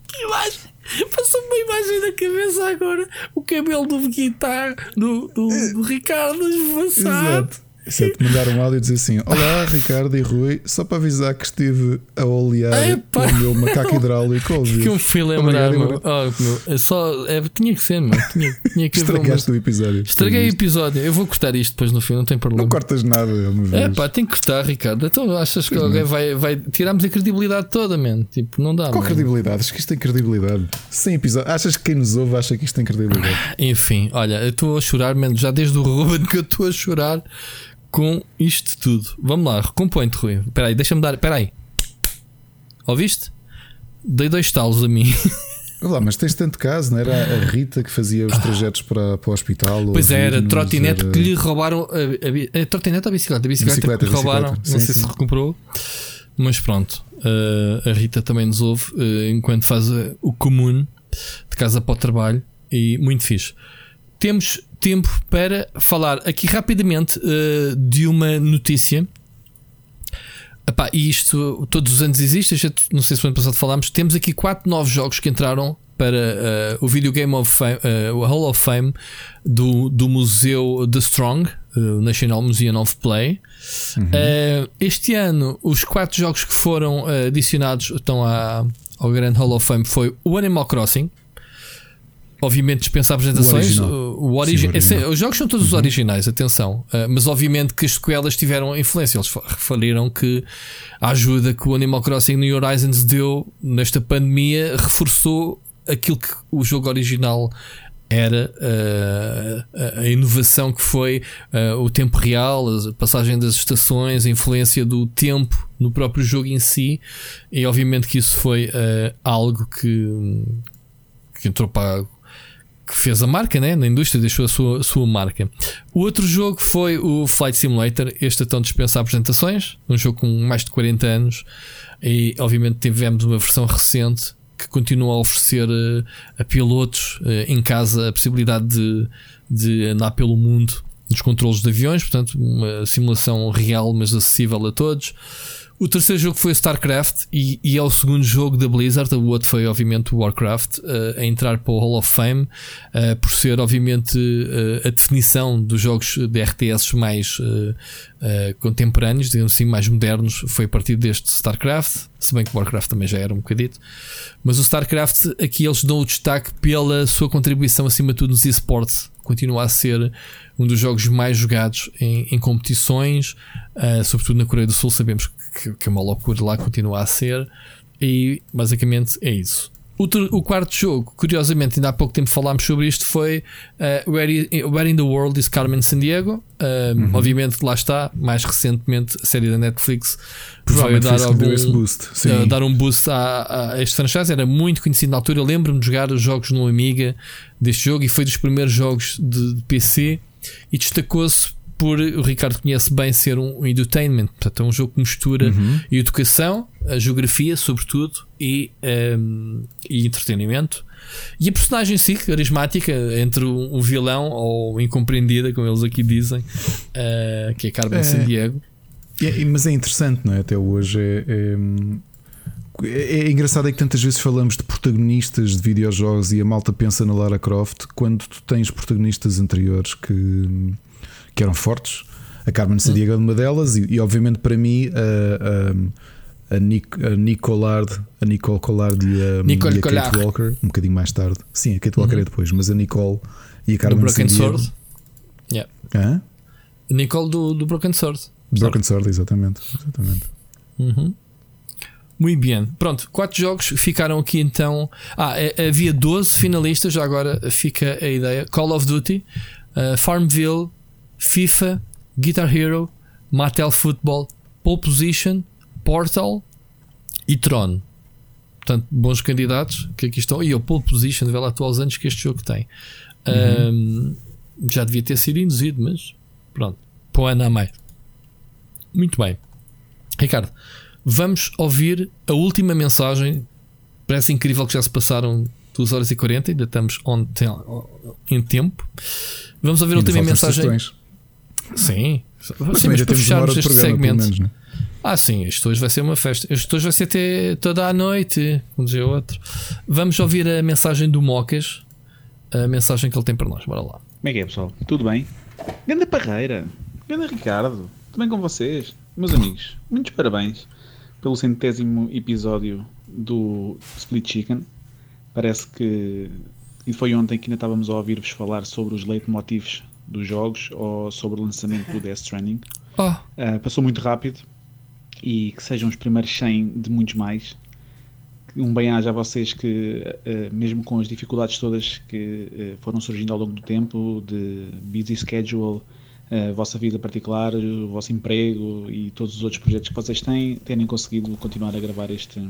Que imagem! Passou-me uma imagem na cabeça agora. O cabelo do guitarra do, do, do Ricardo esvoaçado. Exato. Exato, mandar um áudio e dizer assim: Olá, Ricardo e Rui, só para avisar que estive a olear Epá. o meu macaco hidráulico ao Que eu fui lembrar, meu. Oh, meu, é só, é, tinha que ser, meu. Tinha, tinha que haver uma- Estragaste o episódio. Estraguei o episódio. Eu vou cortar isto depois no fim, não tem problema. Não cortas nada, é. É pá, tem que cortar, Ricardo. Então achas que alguém vai, vai. Tiramos a credibilidade toda, man. Tipo, não dá. Qual man. credibilidade? Acho que isto tem credibilidade. Sem episódio. Achas que quem nos ouve acha que isto tem credibilidade? Enfim, olha, eu estou a chorar, mano, já desde o Ruben que eu estou a chorar com isto tudo. Vamos lá, recompõe-te, Rui. Espera aí, deixa-me dar. Espera aí. Ouviste? Dei dois talos a mim. Olha lá, mas tens tanto caso, não era a Rita que fazia os trajetos para, para o hospital? Pois é, era, trotinete era- que lhe roubaram. A, a, bi- a trotinete ou a bicicleta? A bicicleta, Bicicleta, que lhe roubaram. bicicleta. Não Sim, sei sim. se recuperou. Mas pronto, eh, a Rita também nos ouve eh, enquanto faz eh, o comum de casa para o trabalho e muito fixe. temos tempo para falar aqui rapidamente uh, de uma notícia. Epá, e isto todos os anos existe. Já, não sei se no ano passado falámos. Temos aqui quatro novos jogos que entraram para uh, o Video Game of Fame, uh, o Hall of Fame do, do Museu The Strong, o National Museum of Play. Uhum. este ano, os quatro jogos que foram adicionados estão à, ao Grand Hall of Fame foi o Animal Crossing, obviamente dispensa apresentações. O, origi Sim, o os jogos são todos uhum. originais, atenção. Uh, mas obviamente que as sequelas tiveram influência. Eles referiram que a ajuda que o Animal Crossing New Horizons deu nesta pandemia reforçou aquilo que o jogo original era uh, a inovação que foi uh, o tempo real, a passagem das estações, a influência do tempo no próprio jogo em si, e obviamente que isso foi algo que, que entrou para que fez a marca né? na indústria, deixou a sua, sua marca. O outro jogo foi o Flight Simulator. Este então dispensa apresentações, um jogo com mais de 40 anos, e obviamente tivemos uma versão recente que continua a oferecer uh, a pilotos uh, em casa a possibilidade de, de andar pelo mundo nos controles de aviões, portanto, uma simulação real, mas acessível a todos. O terceiro jogo foi StarCraft e, e, é o segundo jogo da Blizzard. O outro foi, obviamente, o Warcraft, uh, a entrar para o Hall of Fame, uh, por ser, obviamente, uh, a definição dos jogos de RTS mais contemporâneos, digamos assim, mais modernos. Foi a partir deste StarCraft, se bem que o Warcraft também já era um bocadito. Mas o StarCraft, aqui eles dão o destaque pela sua contribuição, acima de tudo, nos esportes. Continua a ser um dos jogos mais jogados em, em competições, sobretudo na Coreia do Sul. Sabemos que, que é uma loucura lá, continua a ser. E basicamente é isso. O, o, quarto jogo, curiosamente, ainda há pouco tempo falámos sobre isto, foi uh, Where, Where, in the World is Carmen Sandiego. Uh, uhum. Obviamente, lá está, mais recentemente, a série da Netflix veio dar, algum, boost. Uh, dar um boost a, a este franchise. Era muito conhecido na altura. Lembro-me de jogar os jogos no Amiga deste jogo e foi dos primeiros jogos de, de PC e destacou-se por o Ricardo conhece bem ser um, entertainment, portanto é um jogo que mistura uhum. educação, a geografia, sobretudo, e, um, e entretenimento. E a personagem em si, carismática, entre o, vilão ou incompreendida, como eles aqui dizem, uh, que é Carmen é, Sandiego. É, mas é interessante, não é? Até hoje é, é, é, engraçado é que tantas vezes falamos de protagonistas de videojogos e a malta pensa na Lara Croft quando tu tens protagonistas anteriores que que eram fortes. A Carmen Sandiego é uma delas, e, e, obviamente para mim a, a, a, Nic, a Nicolard, a Nicole Collard e a, Nicole e a Kate Walker, um bocadinho mais tarde. Sim, a Kate Walker uhum. é depois, mas a Nicole e a Carmen Sandiego. Sword. Yeah. Hã? Nicole do, do Broken Sword. Broken Sword, exatamente. exatamente. Uhum. Muito bem. Pronto, quatro jogos ficaram aqui então. Ah, é, havia 12 finalistas, já agora fica a ideia: Call of Duty, uh, Farmville, FIFA, Guitar Hero, Mattel Football, Pole Position, Portal e Tron. Portanto, bons candidatos que aqui estão. E o Pole Position, vê lá tu aos anos que este jogo tem. Uhum. Um, já devia ter sido induzido, mas pronto. Para o ano a mais. Muito bem. Ricardo, vamos ouvir a última mensagem. Parece incrível que já se passaram 2 horas e 40, ainda estamos on em tempo. Vamos ouvir a última mensagem. Sugestões. Sim, mas sim, mas para fecharmos este segmento. Menos, né? Ah, sim, isto hoje vai ser uma festa. Isto hoje vai ser até toda a noite, como dizia outro. Vamos ouvir a mensagem do Mocas, a mensagem que ele tem para nós. Bora lá. Como é que é, pessoal? Tudo bem? Ganda Parreira, Ganda Ricardo, tudo bem com vocês? Meus amigos, muitos parabéns pelo centésimo episódio do Split Chicken. Parece que. E foi ontem que ainda estávamos a ouvir-vos falar sobre os leitmotivs dos jogos ou sobre o lançamento do Death Stranding. Oh. Uh, passou muito rápido e que sejam os primeiros 100 de muitos mais. Um bem-aja a vocês que, uh, mesmo com as dificuldades todas que uh, foram surgindo ao longo do tempo, de busy schedule, a vossa vida particular, o vosso emprego e todos os outros projetos que vocês têm, terem conseguido continuar a gravar este,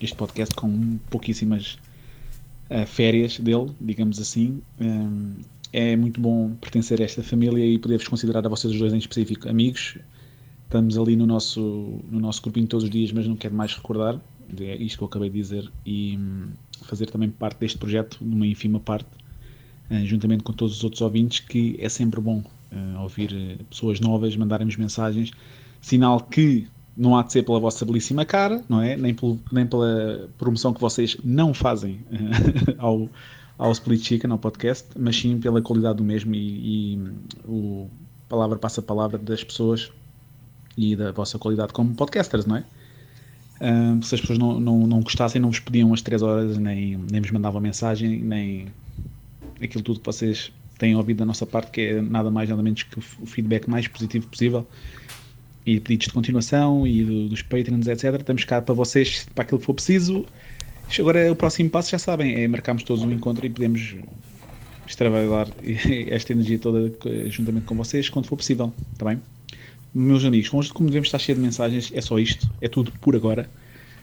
este podcast com pouquíssimas férias dele, digamos assim. Um, é muito bom pertencer a esta família e poder-vos considerar a vocês dois em específico amigos. Estamos ali no nosso, no nosso grupinho todos os dias, mas não quero mais recordar. É isto que eu acabei de dizer e hum, fazer também parte deste projeto, numa ínfima parte. eh, juntamente com todos os outros ouvintes, que é sempre bom eh, ouvir eh, pessoas novas mandarem-nos mensagens, sinal que não há de ser pela vossa belíssima cara, não é? Nem, pelo, nem pela promoção que vocês não fazem ao, ao Split Chicken, ao podcast, mas sim pela qualidade do mesmo e, e o palavra passa palavra das pessoas e da vossa qualidade como podcasters, não é? Uh, se as pessoas não, não, não gostassem, não vos pediam as 3 horas, nem, nem vos mandavam mensagem, nem aquilo tudo que vocês têm ouvido da nossa parte, que é nada mais nada menos que o feedback mais positivo possível e pedidos de continuação e do, dos Patreons, etc. Estamos cá para vocês, para aquilo que for preciso. Agora é o próximo passo, já sabem, é marcarmos todos um encontro e podemos extravasar esta energia toda juntamente com vocês quando for possível, está bem? Meus amigos, como devemos estar cheio de mensagens, é só isto, é tudo por agora.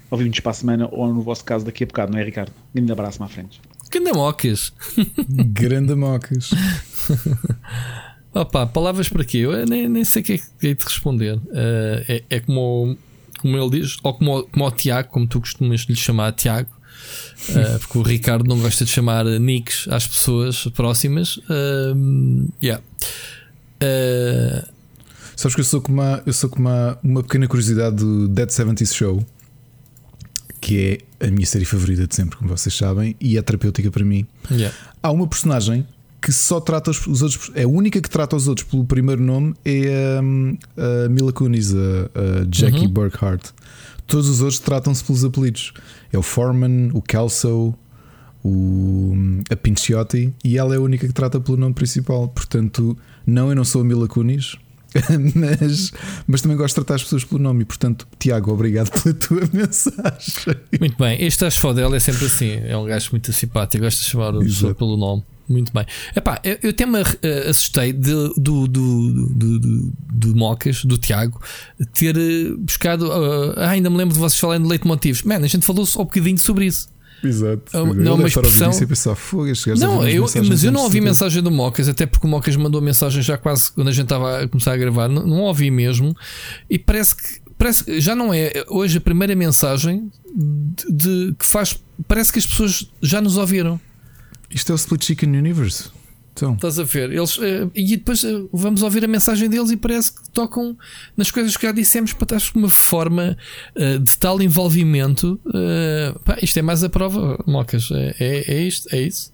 Ouvimos para a semana ou no vosso caso daqui a bocado, não é, Ricardo? Um grande abraço à frente. Grande mocas. Grande mocas. Opa, palavras para quê? Eu nem, nem sei o que é que é de responder. Uh, é, é como, como ele diz, ou como, como o Tiago, como tu costumas lhe chamar Tiago, uh, porque o Ricardo não gosta de chamar nicks às pessoas próximas. Uh, yeah. Uh, Sabes que eu sou com uma, eu sou com uma, uma pequena curiosidade do Dead 70s Show, que é a minha série favorita de sempre, como vocês sabem, e é terapêutica para mim. Yeah. Há uma personagem que só trata os, os, outros, é a única que trata os outros pelo primeiro nome é um, a Mila Kunis, a, a Jackie uhum. Burkhardt. Todos os outros tratam-se pelos apelidos. É o Foreman, o Kelso, o, a Pinciotti, e ela é a única que trata pelo nome principal. Portanto, não, eu não sou a Mila Kunis, mas, mas também gosto de tratar as pessoas pelo nome. E, portanto, Tiago, obrigado pela tua mensagem. Muito bem, este Asfodel é sempre assim, é um gajo muito simpático, gosta de chamar o pessoa pelo nome. Muito bem. Epá, eu, eu até me uh, assustei de, do, do, do, do, do Mocas, do Tiago, ter uh, buscado. Uh, ainda me lembro de vocês falarem de leitmotivos. Man, a gente falou só um bocadinho sobre isso. Exato. Uh, não, uma expressão. Pensar, não, eu, mas eu não ouvi mensagem do Mocas, até porque o Mocas mandou a mensagem já quase quando a gente estava a começar a gravar. Não, não ouvi mesmo. E parece que parece que já não é hoje a primeira mensagem de, de, que faz. Parece que as pessoas já nos ouviram. Isto é o Split Chicken Universe. Então. Estás a ver? Eles, uh, e depois uh, vamos ouvir a mensagem deles e parece que tocam nas coisas que já dissemos para estar uma forma uh, de tal envolvimento. Pá, isto é mais a prova, Mocas. É, é, é isto, é isso.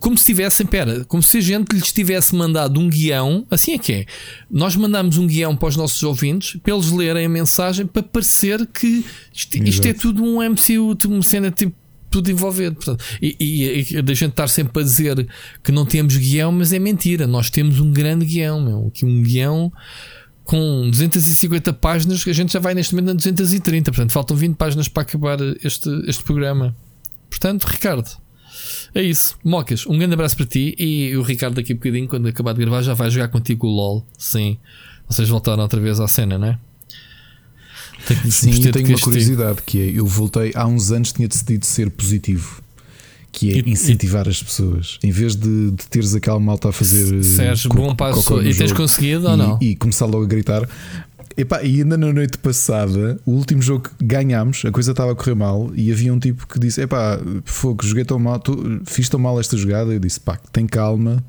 como se tivessem, pera, como se a gente lhes tivesse mandado um guião. Assim é que é. Nós mandamos um guião para os nossos ouvintes para eles lerem a mensagem para parecer que isto, isto é tudo um MCU, uma cena tipo tudo envolvido. Portanto, e, e, e da gente estar sempre a dizer que não temos guião, mas é mentira. Nós temos um grande guião, meu, que um guião com 250 páginas que a gente já vai neste momento na 230. Portanto, faltam 20 páginas para acabar este, este programa. Portanto, Ricardo, é isso. Mocas, um grande abraço para ti. E o Ricardo, daqui a bocadinho, quando acabar de gravar, já vai jogar contigo o LOL. Sim. Vocês voltaram outra vez à cena, não é? Tenho Sim, tenho uma curiosidade que é, eu voltei há uns anos tinha decidido ser positivo. Que é e, incentivar e, as pessoas em vez de, de, teres aquela malta a fazer Sérgio, bom passo e tens conseguido ou não? E começar logo a gritar. Epá, e ainda na noite passada, o último jogo que ganhámos, a coisa estava a correr mal e havia um tipo que disse: Epá, fogo, joguei tão mal, tu, fiz tão mal esta jogada. Eu disse: Pá, tem calma,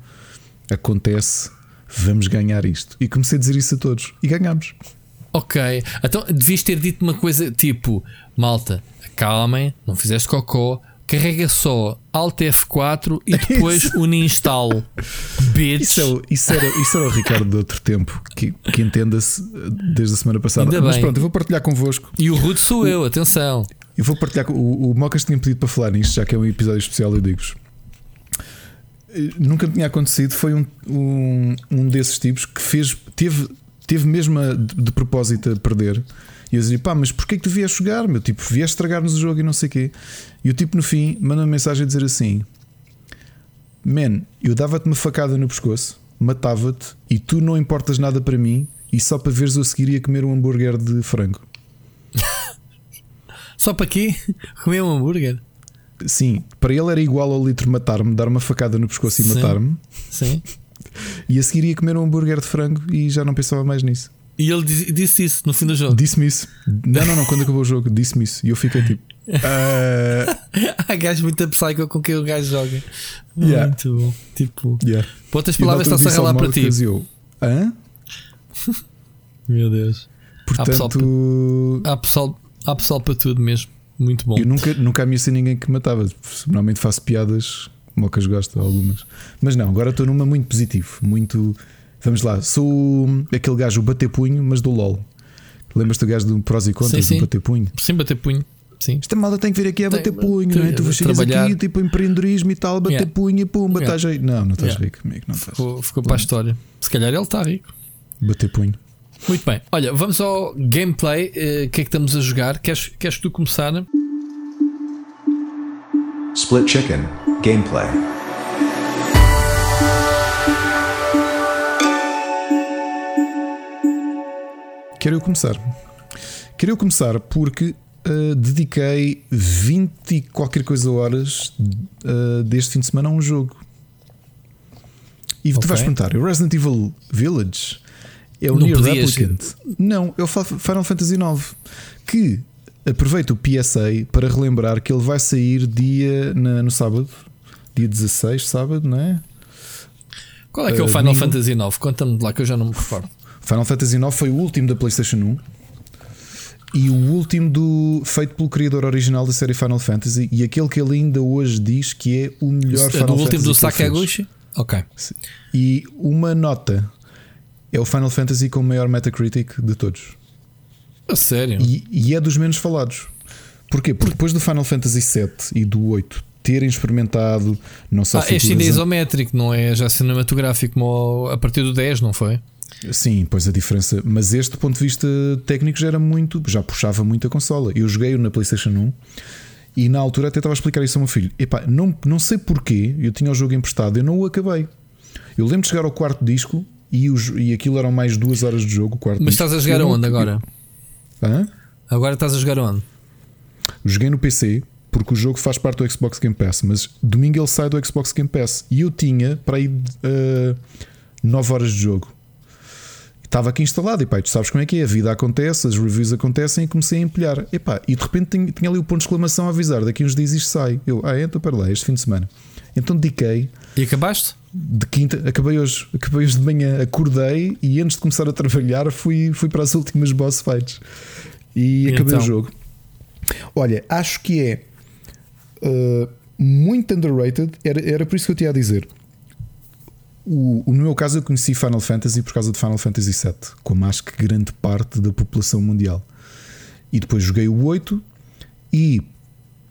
acontece, vamos ganhar isto. E comecei a dizer isso a todos e ganhámos. Ok, então devias ter dito uma coisa tipo: malta, acalmem, não fizeste cocó, carrega só Alt F4 e depois uninstall. Bitch. Isso, é, isso, era, isso era o Ricardo de outro tempo que, que entenda-se desde a semana passada. Ainda Mas bem. pronto, eu vou partilhar convosco. E o Rude sou o, eu, atenção. Eu vou partilhar o, o Mocas tinha pedido para falar nisto, já que é um episódio especial, eu digo-vos. Eh, nunca me tinha acontecido, foi um, um, um desses tipos que fez, teve teve mesmo a, de, de, propósito a perder. E eu dizia, pá, mas porquê que tu vieste jogar? Meu tipo, vieste estragar-nos o jogo e não sei o quê. E o tipo no fim manda uma mensagem a dizer assim: Man, eu dava-te uma facada no pescoço, matava-te e tu não importas nada para mim e só para veres eu seguir ia comer um hambúrguer de frango. só para quê? Comer um hambúrguer? Sim, para ele era igual ao litro matar-me, dar uma facada no pescoço e matar-me. Sim. E a seguir ia comer um hambúrguer de frango e já não pensava mais nisso. E ele disse isso no fim do jogo? Disse-me isso. Não, não, não, quando acabou o jogo, disse-me isso. E eu fiquei tipo. Uh, Há gajos muito psycho com quem o gajo joga. Yeah. Muito bom. Tipo, yeah. na palavras, está-se a relar para ti. eu, Hã? Meu Deus. Há pessoal, Portanto, há, pessoal, há pessoal para tudo mesmo. Muito bom. eu nunca, nunca ameacei ninguém que matava. Normalmente faço piadas, mocas gosto, algumas. Mas não, agora estou numa muito positivo. Muito. Vamos lá, sou aquele gajo o bater punho, mas do LOL. Lembras-te do gajo do prós e contras Sim, sim. do bater punho? Sim, bater punho. Sim. Esta malda tem que vir aqui a Tem- bater punho, tem- não é? Tu chegas trabalhar. aqui, tipo empreendedorismo e tal, bater Yeah. punho e pumba, Yeah. estás aí. Não, não estás Yeah. rico, amigo, não estás. Ficou, ficou para a história. Se calhar ele está rico. Bater punho. Muito bem. Olha, vamos ao gameplay. Eh, O que é que estamos a jogar? Queres, queres tu começar? Split Chicken Gameplay. Quero eu começar. Quero eu começar porque uh, dediquei 20 e qualquer coisa horas uh, deste fim de semana a um jogo. E tu Ok. vais perguntar: o Resident Evil Village é o Não podias- Replicant? Não, é o Final Fantasy IX. Que aproveita o PSA para relembrar que ele vai sair dia na- no sábado, dia 16, sábado, não é? Qual é que é o Uh, Final domingo. Fantasy IX? Conta-me lá que eu já não me recordo. Final Fantasy IX foi o último da PlayStation 1 e o último do, feito pelo criador original da série Final Fantasy e aquele que ele ainda hoje diz que é o melhor É Final do Fantasy. último do. Sakaguchi? Ok. E uma nota é o Final Fantasy com o maior Metacritic de todos. A sério? E, e é dos menos falados. Porquê? Porque depois do Final Fantasy VII e do 8 terem experimentado não só Ah, este ainda é isométrico, não é já cinematográfico como a partir do 10, não foi? Sim, pois a diferença. Mas este, do ponto de vista técnico, já era muito. Já puxava muito a consola. Eu joguei-o na PlayStation 1 e na altura até estava a explicar isso ao meu filho. Epá, não, não sei porquê, eu tinha o jogo emprestado, eu não o acabei. Eu lembro de chegar ao quarto disco e, os, e aquilo eram mais duas horas de jogo. O quarto Mas disco. estás a jogar Eu não- onde agora? Hã? Agora estás a jogar onde? Joguei no PC porque o jogo faz parte do Xbox Game Pass, mas domingo ele sai do Xbox Game Pass e eu tinha para aí 9 horas de jogo. Estava aqui instalado e pá, tu sabes como é que é, a vida acontece, as reviews acontecem e comecei a empilhar. Epá, e de repente tinha, tinha ali o ponto de exclamação a avisar: daqui uns dias isto sai. Eu, ah, então para lá, este fim de semana. Então dediquei. E acabaste? De quinta, acabei hoje, acabei hoje de manhã, acordei e antes de começar a trabalhar fui, fui para as últimas boss fights e, E acabei então? o jogo. Olha, acho que é uh, muito underrated. Era, era por isso que eu tinha a dizer. O- no meu caso, eu conheci Final Fantasy por causa de Final Fantasy VII, como acho que grande parte da população mundial. E depois joguei o 8 e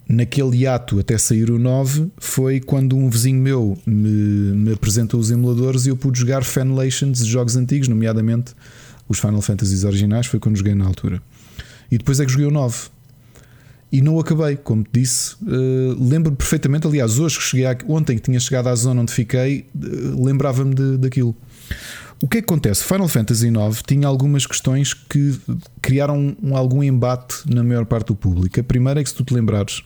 naquele ato até sair o 9 foi quando um vizinho meu me, me apresentou os emuladores e eu pude jogar Fanlations de jogos antigos, nomeadamente os Final Fantasies originais, foi quando joguei na altura. E depois é que joguei o 9. E não acabei, como te disse. eh, lembro perfeitamente, aliás, hoje que cheguei, ontem que tinha chegado à zona onde fiquei, eh, lembrava-me daquilo. O que é que acontece? Final Fantasy IX tinha algumas questões que criaram um- algum embate na maior parte do público. A primeira é que, se tu te lembrares,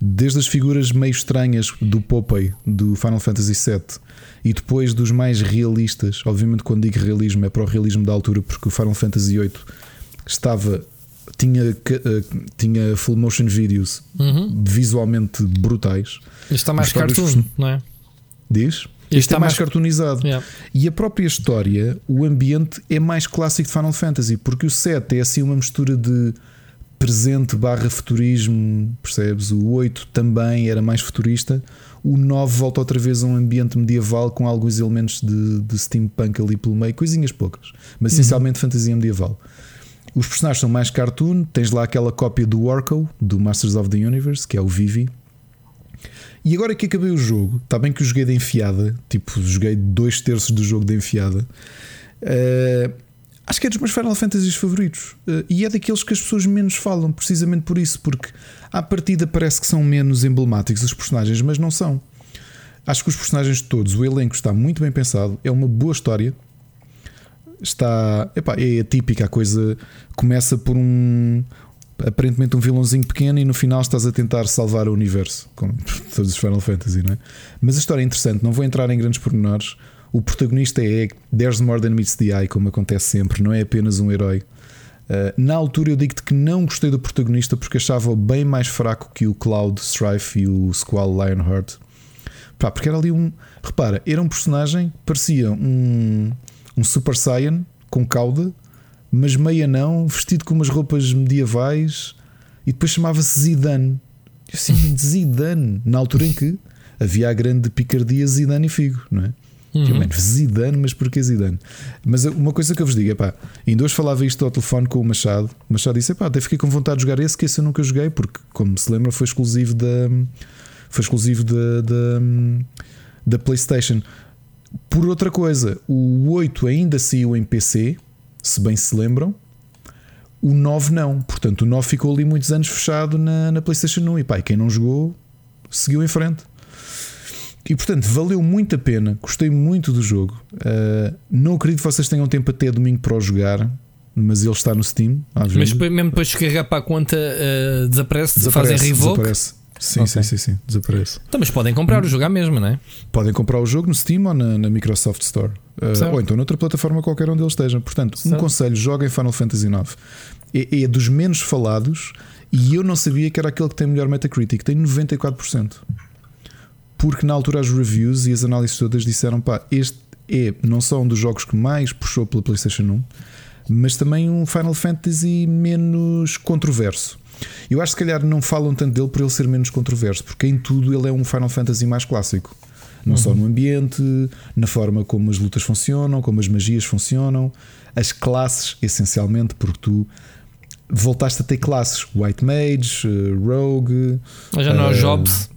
desde as figuras meio estranhas do Popeye do Final Fantasy VII e depois dos mais realistas, obviamente, quando digo realismo, é para o realismo da altura, porque o Final Fantasy VIII estava. Tinha, eh, tinha full motion videos Uhum. visualmente brutais. Isto está mais cartoon, não é? Diz? Este está é mais mais- cartoonizado. Yeah. E a própria história, o ambiente é mais clássico de Final Fantasy, porque o 7 é assim uma mistura de presente barra futurismo, percebes? O 8 também era mais futurista. O 9 volta outra vez a um ambiente medieval com alguns elementos de, de steampunk ali pelo meio, coisinhas poucas, mas Uhum. essencialmente fantasia medieval. Os personagens são mais cartoon, tens lá aquela cópia do Orko, do Masters of the Universe, que é o Vivi, e agora que acabei o jogo, está bem que eu joguei de enfiada, tipo, joguei dois terços do jogo de enfiada. eh, acho que é dos meus Final Fantasies favoritos. Eh, e é daqueles que as pessoas menos falam, precisamente por isso, porque à partida parece que são menos emblemáticos os personagens, mas não são. Acho que os personagens todos, o elenco está muito bem pensado, é uma boa história. Está. Epá, é atípica a coisa. Começa por um. Aparentemente um vilãozinho pequeno e no final estás a tentar salvar o universo, como todos os Final Fantasy, não é? Mas a história é interessante, não vou entrar em grandes pormenores. O protagonista é There's More Than Meets the Eye, como acontece sempre, não é apenas um herói. Uh, na altura eu digo-te que não gostei do protagonista porque achava-o bem mais fraco que o Cloud Strife e o Squall Lionheart. Pá, porque era ali um. Repara, era um personagem, parecia um, um Super Saiyan com cauda, mas meia não, vestido com umas roupas medievais e depois chamava-se Zidane. Eu assim, Zidane, na altura em que havia a grande picardia Zidane e Figo, não é? Uhum. Mano, Zidane, mas porquê Zidane? Mas uma coisa que eu vos digo é pá, ainda hoje falava isto ao telefone com o Machado. O Machado disse: pá, até fiquei com vontade de jogar esse, que esse eu nunca joguei, porque, como se lembra, foi exclusivo da. Foi exclusivo da, da, da PlayStation. Por outra coisa, o 8 ainda saiu em PC, se bem se lembram. O 9 não. Portanto, o 9 ficou ali muitos anos fechado na, na PlayStation 1. E pá, quem não jogou seguiu em frente. E portanto, valeu muito a pena. Gostei muito do jogo. Uh, não acredito que vocês tenham tempo até domingo para o jogar. Mas ele está no Steam. Mas mesmo depois de carregar para a conta, uh, desaparece, desaparece, fazem revoke. Desaparece. Sim, okay. sim, sim, sim, desaparece. Então, mas podem comprar o jogo à mesma, não é? Podem comprar o jogo no Steam ou na, na Microsoft Store. Uh, ou então noutra plataforma qualquer onde ele esteja. Portanto, certo. um conselho: joguem Final Fantasy IX. É, é, dos menos falados e eu não sabia que era aquele que tem melhor Metacritic. Tem 94%. Porque na altura as reviews e as análises todas disseram: pá, este é não só um dos jogos que mais puxou pela PlayStation 1, mas também um Final Fantasy menos controverso. Eu acho que se calhar não falam tanto dele por ele ser menos controverso, porque em tudo ele é um Final Fantasy mais clássico. Não uhum. só no ambiente, na forma como as lutas funcionam, como as magias funcionam, as classes, essencialmente, porque tu voltaste a ter classes: White Mage, eh, Rogue. Mas já não é uh, Jobs.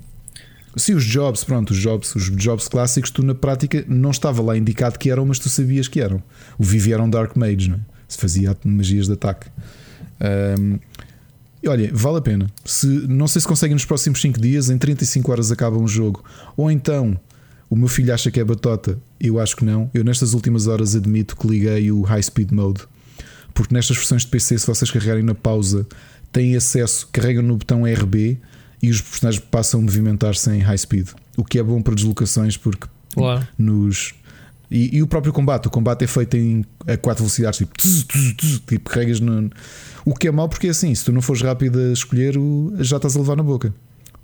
Sim, os jobs, pronto, os jobs, os jobs clássicos, tu na prática não estava lá indicado que eram, mas tu sabias que eram. O Vivi era um Dark Mage, não é? se fazia magias de ataque. Um, e olha, vale a pena. Se, não sei se conseguem nos próximos 5 dias, em 35 horas acaba um jogo. Ou então o meu filho acha que é batota, eu acho que não. Eu nestas últimas horas admito que liguei o High Speed Mode. Porque nestas versões de PC, se vocês carregarem na pausa, têm acesso, carregam no botão RB e os personagens passam a movimentar-se em high speed. O que é bom para deslocações, porque claro. nos. E, e, o próprio combate, o combate é feito em a 4 velocidades, tipo, tz, tz, tz, tipo carregas no. O que é mau porque é assim, se tu não fores rápido a escolher, já estás a levar na boca.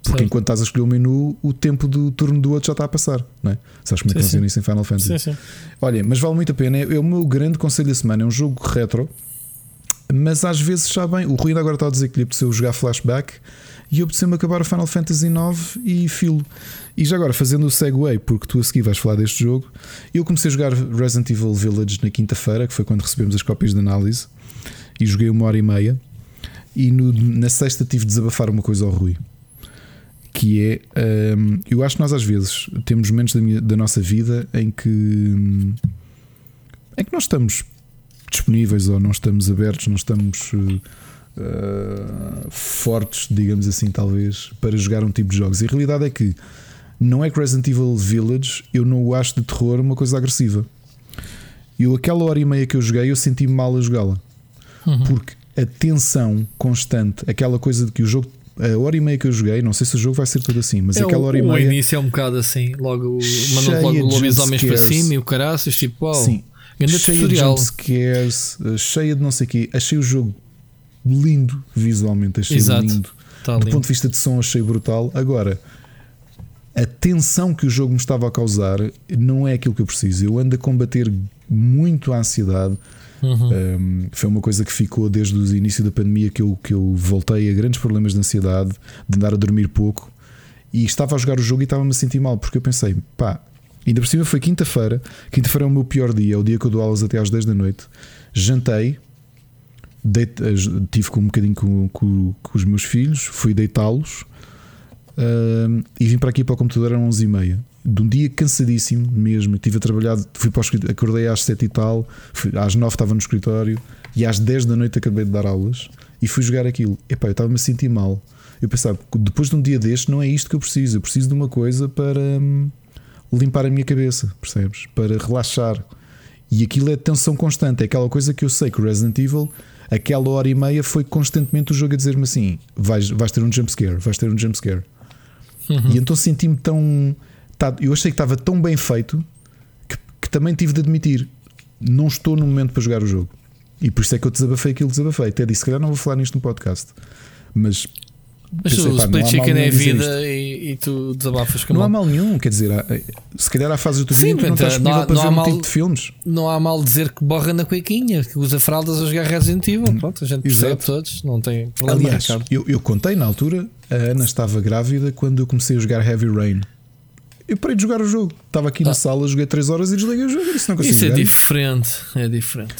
Porque enquanto estás a escolher o menu, o tempo do turno do outro já está a passar, não é? Sabes como é que funciona isso em Final Fantasy? Sim, sim. Olha, mas vale muito a pena. É, é o meu grande conselho da semana. É um jogo retro, mas às vezes sabem. O Rui agora está a dizer que lhe apeteceu jogar flashback e apeteceu-me acabar o Final Fantasy IX e filo. E já agora, fazendo o segue, porque tu a seguir vais falar deste jogo, eu comecei a jogar Resident Evil Village na quinta-feira, que foi quando recebemos as cópias de análise, e joguei uma hora e meia. E no, na sexta tive de desabafar uma coisa ao Rui. Que é, um, eu acho que nós às vezes temos momentos da, minha, da nossa vida em que, em que nós estamos disponíveis ou não estamos abertos, não estamos uh, uh, fortes, digamos assim, talvez, para jogar um tipo de jogos. E a realidade é que não é que Resident Evil Village eu não o acho de terror uma coisa agressiva. Eu, aquela hora e meia que eu joguei, eu senti-me mal a jogá-la. Uhum. Porque a tensão constante, aquela coisa de que o jogo a hora e meia que eu joguei, não sei se o jogo vai ser tudo assim, mas é aquela hora e meia. O início é um bocado assim, logo mandam logo lobisomens para cima e o caraças, tipo, uau, cheia tutorial. de jumpscares, eh, cheia de não sei o quê. Achei o jogo lindo visualmente, achei Exato. lindo. Tá Do lindo. ponto de vista de som, achei brutal. Agora, a tensão que o jogo me estava a causar não é aquilo que eu preciso. Eu ando a combater muito a ansiedade. Uhum. Um, foi uma coisa que ficou desde o início da pandemia que eu, que eu voltei a grandes problemas de ansiedade, de andar a dormir pouco. E estava a jogar o jogo e estava-me a sentir mal, porque eu pensei, pá, ainda por cima foi quinta-feira. Quinta-feira é o meu pior dia, é o dia que eu dou aulas até às 10 da noite. Jantei, deite, tive com um bocadinho com, com, com os meus filhos, fui deitá-los uh, e vim para aqui para o computador às 11h30. De um dia cansadíssimo mesmo. Tive a trabalhar, fui para o escritório, acordei às 7 e tal, fui, às 9 estava no escritório e às 10 da noite acabei de dar aulas e fui jogar aquilo. Epá, eu estava-me a sentir mal. Eu pensava, depois de um dia deste, não é isto que eu preciso. Eu preciso de uma coisa para hum, limpar a minha cabeça, percebes? Para relaxar. E aquilo é tensão constante. É aquela coisa que eu sei que o Resident Evil aquela hora e meia foi constantemente o jogo a dizer-me assim: vais, vais ter um jumpscare, vais ter um jumpscare. Uhum. E então senti-me tão. Tá, eu achei que estava tão bem feito que, que, também tive de admitir: não estou no momento para jogar o jogo. E por isso é que eu desabafei aquilo, desabafei. Até disse, se calhar não vou falar nisto no podcast. Mas. Mas pensei, o Split mal Chicken é vida e, e tu desabafas com Não há mal nenhum, quer dizer, há- se calhar há fases do teu não estás disponível para ver um mal- tipo de filmes. Não há mal dizer que borra na cuequinha, que usa fraldas a jogar Resident Evil. Pronto, a gente percebe Exato. todos, não tem problema. Aliás, eu, eu contei na altura, a Ana estava grávida quando eu comecei a jogar Heavy Rain. Eu parei de jogar o jogo. Estava aqui na sala, joguei 3 horas e desliguei o jogo. Disse, não consigo Isso é jogar diferente. É diferente.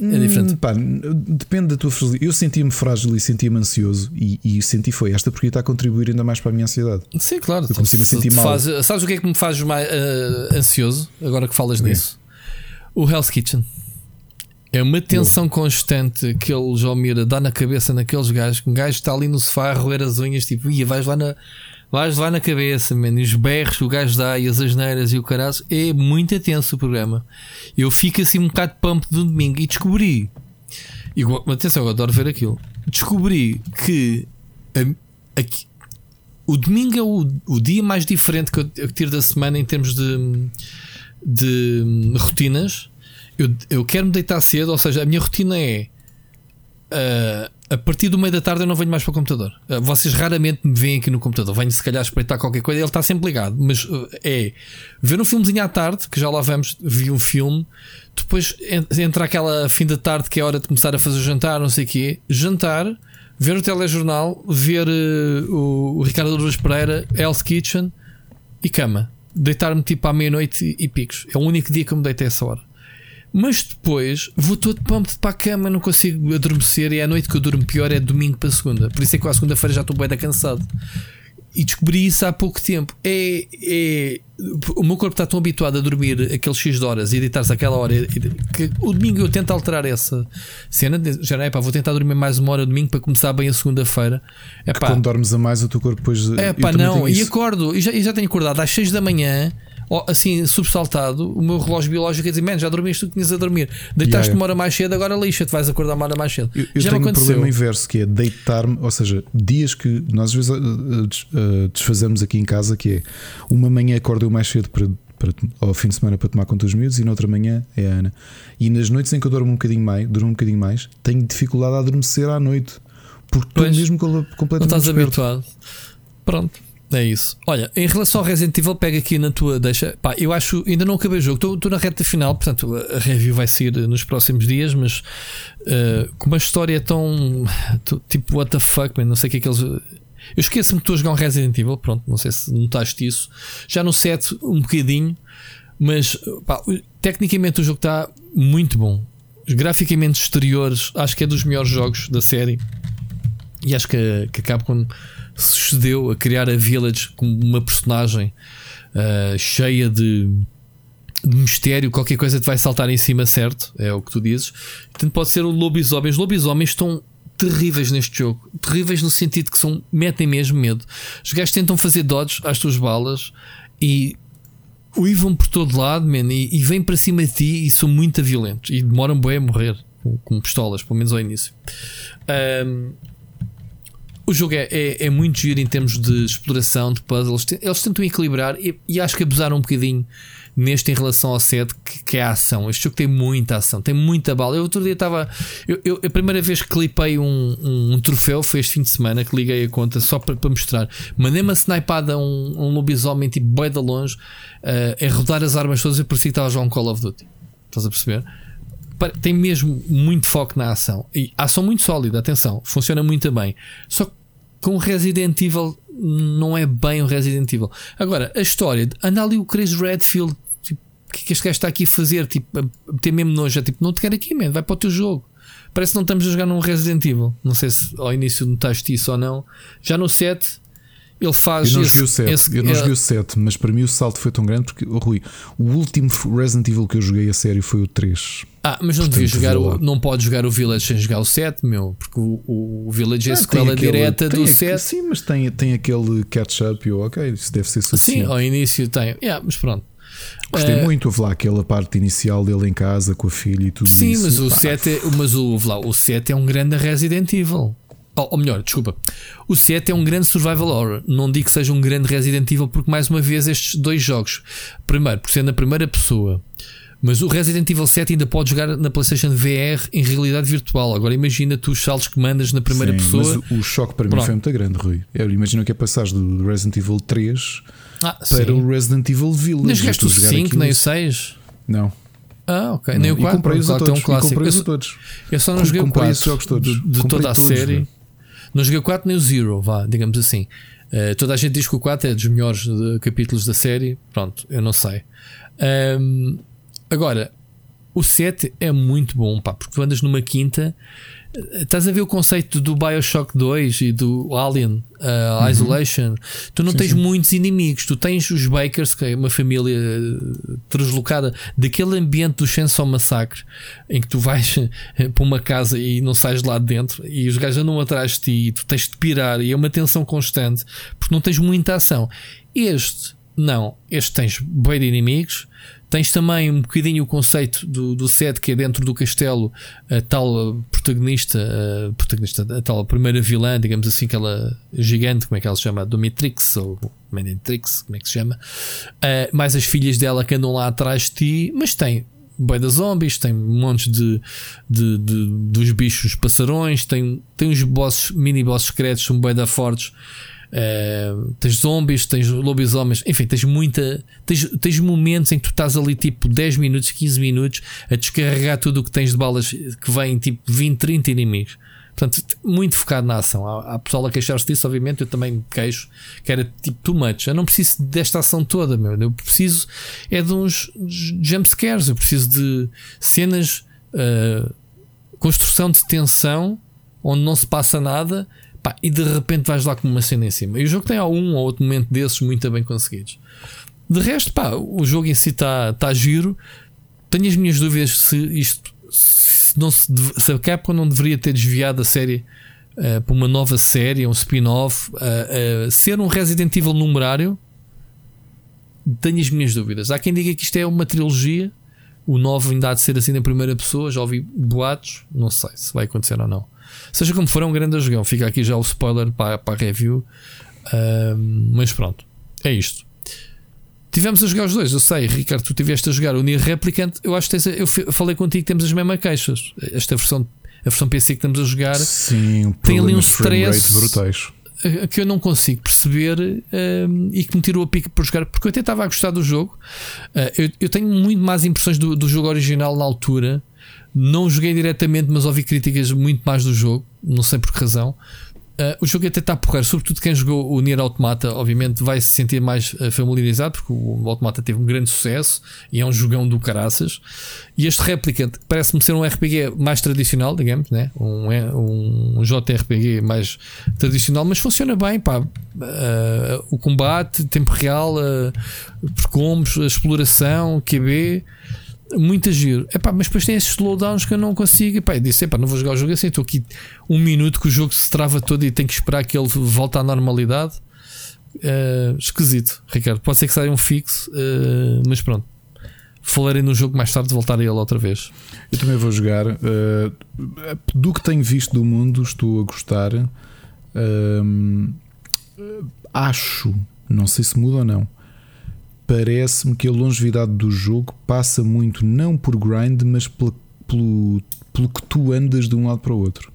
É Hum, diferente. pá, depende da tua fragilidade. Eu sentia-me frágil e sentia-me ansioso e, e senti foi esta porque está a contribuir ainda mais para a minha ansiedade. Sim, claro. Eu comecei-me a Se sentir mal. faz- sabes o que é que me faz mais eh, ansioso, agora que falas nisso? O Hell's Kitchen. É uma tensão constante que ele já mira, dá na cabeça naqueles gajos. Um gajo está ali no sofá a roer as unhas, tipo, ia, vais lá na. Vais lá na cabeça, man. E os berros que o gajo dá e as asneiras e o caralho. É muito tenso o programa. Eu fico assim um bocado pump do domingo e descobri. E, atenção, eu adoro ver aquilo. Descobri que a- aqui- o domingo é o, o dia mais diferente que eu, eu tiro da semana em termos de, de rotinas. Eu, eu quero me deitar cedo, ou seja, a minha rotina é ah, a partir do meio da tarde eu não venho mais para o computador. Ah, vocês raramente me veem aqui no computador. Venho se calhar espreitar qualquer coisa, ele está sempre ligado. Mas ah, é ver um filmezinho à tarde, que já lá vamos, vi um filme. Depois en- entra aquela fim da tarde que é hora de começar a fazer o jantar, não sei o quê. Jantar, ver o telejornal, ver eh, o, Ricardo Douros Pereira, Hell's Kitchen e cama. Deitar-me tipo à meia-noite e, e picos. É o único dia que eu me deito a essa hora. Mas depois vou todo pumped para a cama, não consigo adormecer. E é a noite que eu durmo pior é domingo para segunda. Por isso é que à segunda-feira já estou bem cansado. E descobri isso há pouco tempo. É, é- o meu corpo está tão habituado a dormir aqueles X de horas e deitar-se àquela hora que o domingo eu tento alterar essa cena. Já não é pá, vou tentar dormir mais uma hora domingo para começar bem a segunda-feira. É pá, Quando dormes a mais, o teu corpo depois. é eu pá, não, e acordo, e já, já tenho acordado às 6 da manhã, assim, subsaltado, o meu relógio biológico a dizer, man, já dormiste, tu tinhas a dormir. Deitaste Yeah, uma hora mais cedo, agora lixa-te, vais acordar uma hora mais cedo. Eu, eu já tenho um problema inverso que é deitar-me, ou seja, dias que nós às vezes uh, des- desfazemos aqui em casa, que é uma manhã acordo eu mais cedo para, para, ao fim de semana para tomar conta dos miúdos e na outra manhã é a Ana. E nas noites em que eu durmo um bocadinho mais, durmo um bocadinho mais, tenho dificuldade a adormecer à noite porque estou Pois. mesmo col- Não completamente estás desperto. habituado. Pronto. É isso. Olha, em relação ao Resident Evil, pega aqui na tua deixa. Pá, eu acho, ainda não acabei o jogo, estou na reta final, portanto a review vai sair nos próximos dias, mas eh, com uma história tão tu- tipo, what the fuck, man, não sei o que é que eles. Eu esqueço-me que estou a jogar um Resident Evil, pronto, não sei se notaste isso. Já no 7, um bocadinho, mas pá, tecnicamente o jogo está muito bom. Graficamente exteriores, acho que é dos melhores jogos da série. E acho que, que a Capcom sucedeu a criar a Village como uma personagem ah, cheia de, de mistério, qualquer coisa te vai saltar em cima, certo? É o que tu dizes. Portanto, pode ser o lobisomem. Os lobisomens estão terríveis neste jogo. Terríveis no sentido que são, metem mesmo medo. Os gajos tentam fazer dodge às tuas balas e uivam por todo lado, man, e, e vêm para cima de ti e são muito violentos e demoram bem a morrer com, com pistolas, pelo menos ao início. Ahm, o jogo é, é, é muito giro em termos de exploração, de puzzles. Eles tentam equilibrar e, e acho que abusaram um bocadinho neste em relação ao set, que, que é a ação. Este jogo tem muita ação, tem muita bala. Eu outro dia estava. Eu, eu- a primeira vez que clipei um, um, um troféu foi este fim de semana que liguei a conta só para, mostrar. Mandei uma snipada a um, um lobisomem tipo boi de longe, eh, a rodar as armas todas e parecia que estava a jogar um Call of Duty. Estás a perceber? Tem mesmo muito foco na ação. E ação muito sólida, atenção, funciona muito bem. Só que com Resident Evil não é bem o Resident Evil. Agora, a história, anda ali o Chris Redfield, tipo, o que é que este gajo está aqui a fazer? Tipo, ter mesmo nojo, é tipo, não te quero aqui, man, vai para o teu jogo. Parece que não estamos a jogar num Resident Evil. Não sei se ao início notaste isso ou não. Já no 7, ele faz. Eu não esse- joguei o 7, esse- eu não é- joguei o 7, mas para mim o salto foi tão grande porque, oh, Rui, o último Resident Evil que eu joguei a sério foi o 3. Ah, mas não devia jogar o, não pode jogar o Village sem jogar o 7, meu, porque o, o Village é a Ah, tem sequela aquele- direta do aquele- 7. Sim, mas tem, tem aquele catch-up e eu, ok, isso deve ser Sim, suficiente. ao início tem. Yeah, mas pronto. Gostei Eh, muito, houve lá aquela parte inicial dele em casa com a filha e tudo Sim, isso. mas o Pá, 7 é, mas o, lá, o 7 é um grande Resident Evil. Ou, melhor, desculpa. O 7 é um grande survival horror. Não digo que seja um grande Resident Evil, porque mais uma vez estes dois jogos. Primeiro, por ser na primeira pessoa. Mas o Resident Evil 7 ainda pode jogar na PlayStation VR em realidade virtual. Agora imagina tu os saltos que mandas na primeira Sim, pessoa. Mas o choque para mim Pronto. foi muito grande, Rui. Eu imagino que é passar do Resident Evil 3 Ah, para sim. o Resident Evil Village. Nem jogaste Eu o estou a jogar 5, aquilo. nem o 6? Não. Ah, ok. Não, Nem o e 4. comprei-os a todos, tem um clássico. Eu- todos. Eu só não Com- joguei o comprei 4 esses jogos todos. de, de toda a todos, série. velho. Não joguei o 4 nem o Zero, vá, digamos assim. Eh, toda a gente diz que o 4 é dos melhores de- capítulos da série. Pronto, eu não sei. Ahm, agora, o 7 é muito bom, pá, porque tu andas numa quinta. Estás a ver o conceito do Bioshock 2 e do Alien uh, Uhum. Isolation? Tu não Sim, tens sim. muitos inimigos. Tu tens os Bakers, que é uma família translocada daquele ambiente do Chainsaw Massacre, em que tu vais eh, para uma casa e não sais de lá de dentro e os gajos andam atrás de ti e tu tens de pirar e é uma tensão constante porque não tens muita ação. Este, não. Este tens bem de inimigos. Tens também um bocadinho o conceito do, do set que é dentro do castelo a tal protagonista, uh, protagonista, a tal primeira vilã, digamos assim, aquela gigante, como é que ela se chama? Domitrix ou Menetrix, como é que se chama? Uh, mais as filhas dela que andam lá atrás de ti, mas tem boi de zombies, tem montes de, de, de- dos bichos passarões, tem, tem uns bosses, mini bosses secretos, são boi da fortes. Uh, tens zombies, tens lobisomens, enfim, tens muita. Tens, tens momentos em que tu estás ali tipo 10 minutos, 15 minutos a descarregar tudo o que tens de balas que vêm tipo 20, 30 inimigos. Portanto, muito focado na ação. Há, há pessoal a queixar-se disso, obviamente, eu também me queixo que era tipo too much. Eu não preciso desta ação toda, meu. Eu preciso é de uns jumpscares, eu preciso de cenas, uh, construção de tensão onde não se passa nada pá, e de repente vais lá com uma cena em cima. E o jogo tem um ou outro momento desses muito bem conseguidos. De resto, pá, o jogo em si está tá giro. Tenho as minhas dúvidas se isto se, não se, se a Capcom não deveria ter desviado a série eh, para uma nova série, um spin-off, eh, eh, ser um Resident Evil numerário. Tenho as minhas dúvidas. Há quem diga que isto é uma trilogia. O 9 ainda há de ser assim na primeira pessoa. Já ouvi boatos. Não sei se vai acontecer ou não. Seja como for, é um grande jogão. Fica aqui já o spoiler para, para a review. Ahm, mas pronto, é isto. Tivemos a jogar os dois, eu sei, Ricardo, tu tiveste a jogar o Nier Replicant. Eu acho que tens a- eu falei contigo que temos as mesmas queixas. Esta versão, a versão PC que estamos a jogar, Sim, tem ali um rate stress brutais. eh, que eu não consigo perceber ehm, e que me tirou a pica por jogar, porque eu até estava a gostar do jogo. Eh, eu, eu tenho muito mais impressões do, do jogo original na altura. Não joguei diretamente, mas ouvi críticas muito mais do jogo, não sei por que razão. Eh, o jogo até está a porrer, sobretudo quem jogou o Nier Automata, obviamente vai se sentir mais eh, familiarizado, porque o Automata teve um grande sucesso e é um jogão do caraças. E este Replicant parece-me ser um RPG mais tradicional, digamos, né? um, um JRPG mais tradicional, mas funciona bem. Pá. Eh, o combate, tempo real, uh, combos, a exploração, QB. Muito giro. Epá, mas depois tem esses slowdowns que eu não consigo. Epá, eu disse: epá, não vou jogar o jogo assim. Estou aqui um minuto que o jogo se trava todo e tenho que esperar que ele volte à normalidade. Eh, esquisito, Ricardo. Pode ser que saia um fixo, eh, mas pronto. Falarei no jogo mais tarde, voltar a ele outra vez. Eu também vou jogar. eh, do que tenho visto do mundo, estou a gostar. Acho, não sei se muda ou não. Parece-me que a longevidade do jogo passa muito não por grind, mas pela- pelo, pelo que tu andas de um lado para o outro.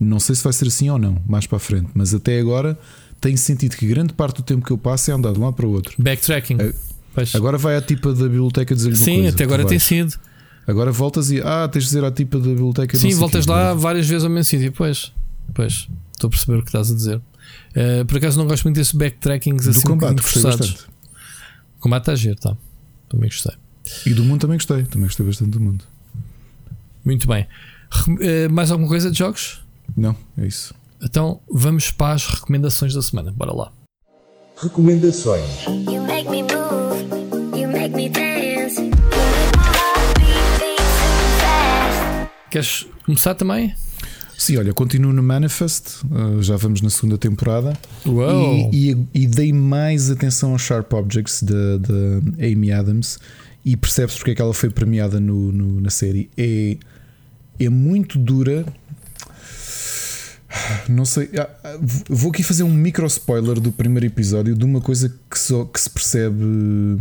Não sei se vai ser assim ou não, mais para a frente, mas até agora tenho sentido que grande parte do tempo que eu passo é andar de um lado para o outro. Backtracking. Pois. Agora vai à tipa da biblioteca dizer-lhe Sim, coisa. até agora tem sido. Agora voltas e ah, tens de dizer à tipa da biblioteca. Sim, voltas quê. lá várias vezes ao mesmo sítio. Pois, pois, estou a perceber o que estás a dizer. Eh, por acaso não gosto muito desses backtrackings Do assim um combate, forçados. Combate está a giro, tá. Também gostei. E do mundo também gostei. Também gostei bastante do mundo. Muito bem. Re- eh, mais alguma coisa de jogos? Não, é isso. Então vamos para as recomendações da semana. Bora lá. Recomendações. You make me move, you make me dance. You make my heart beat, beat super fast. Queres começar também? Sim, olha, continuo no Manifest. uh, já vamos na segunda temporada. Uau. E, e- e dei mais atenção aos Sharp Objects da Amy Adams. E percebes porque é que ela foi premiada no, no- na série. É, é muito dura. Não sei. ah, Vou aqui fazer um micro spoiler do primeiro episódio de uma coisa que, só, que se percebe.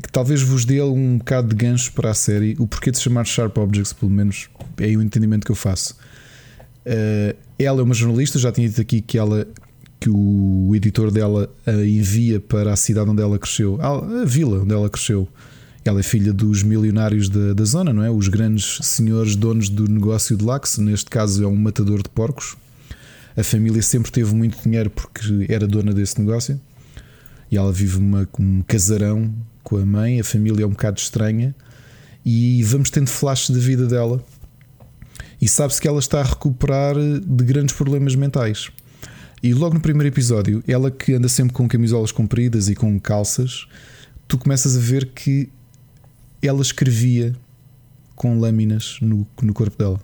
Que talvez vos dê um bocado de gancho para a série. O porquê de se chamar Sharp Objects, pelo menos é o entendimento que eu faço. Ah, ela é uma jornalista, já tinha dito aqui que ela que o editor dela envia para a cidade onde ela cresceu, a a vila onde ela cresceu. Ela é filha dos milionários da, da zona, não é? Os grandes senhores donos do negócio de Lax, neste caso é um matador de porcos. A família sempre teve muito dinheiro porque era dona desse negócio. E ela vive uma, um casarão com a mãe, a família é um bocado estranha. E vamos tendo flashes da vida dela. E sabe-se que ela está a recuperar de grandes problemas mentais. E logo no primeiro episódio, ela que anda sempre com camisolas compridas e com calças, tu começas a ver que ela escrevia com lâminas no, no corpo dela.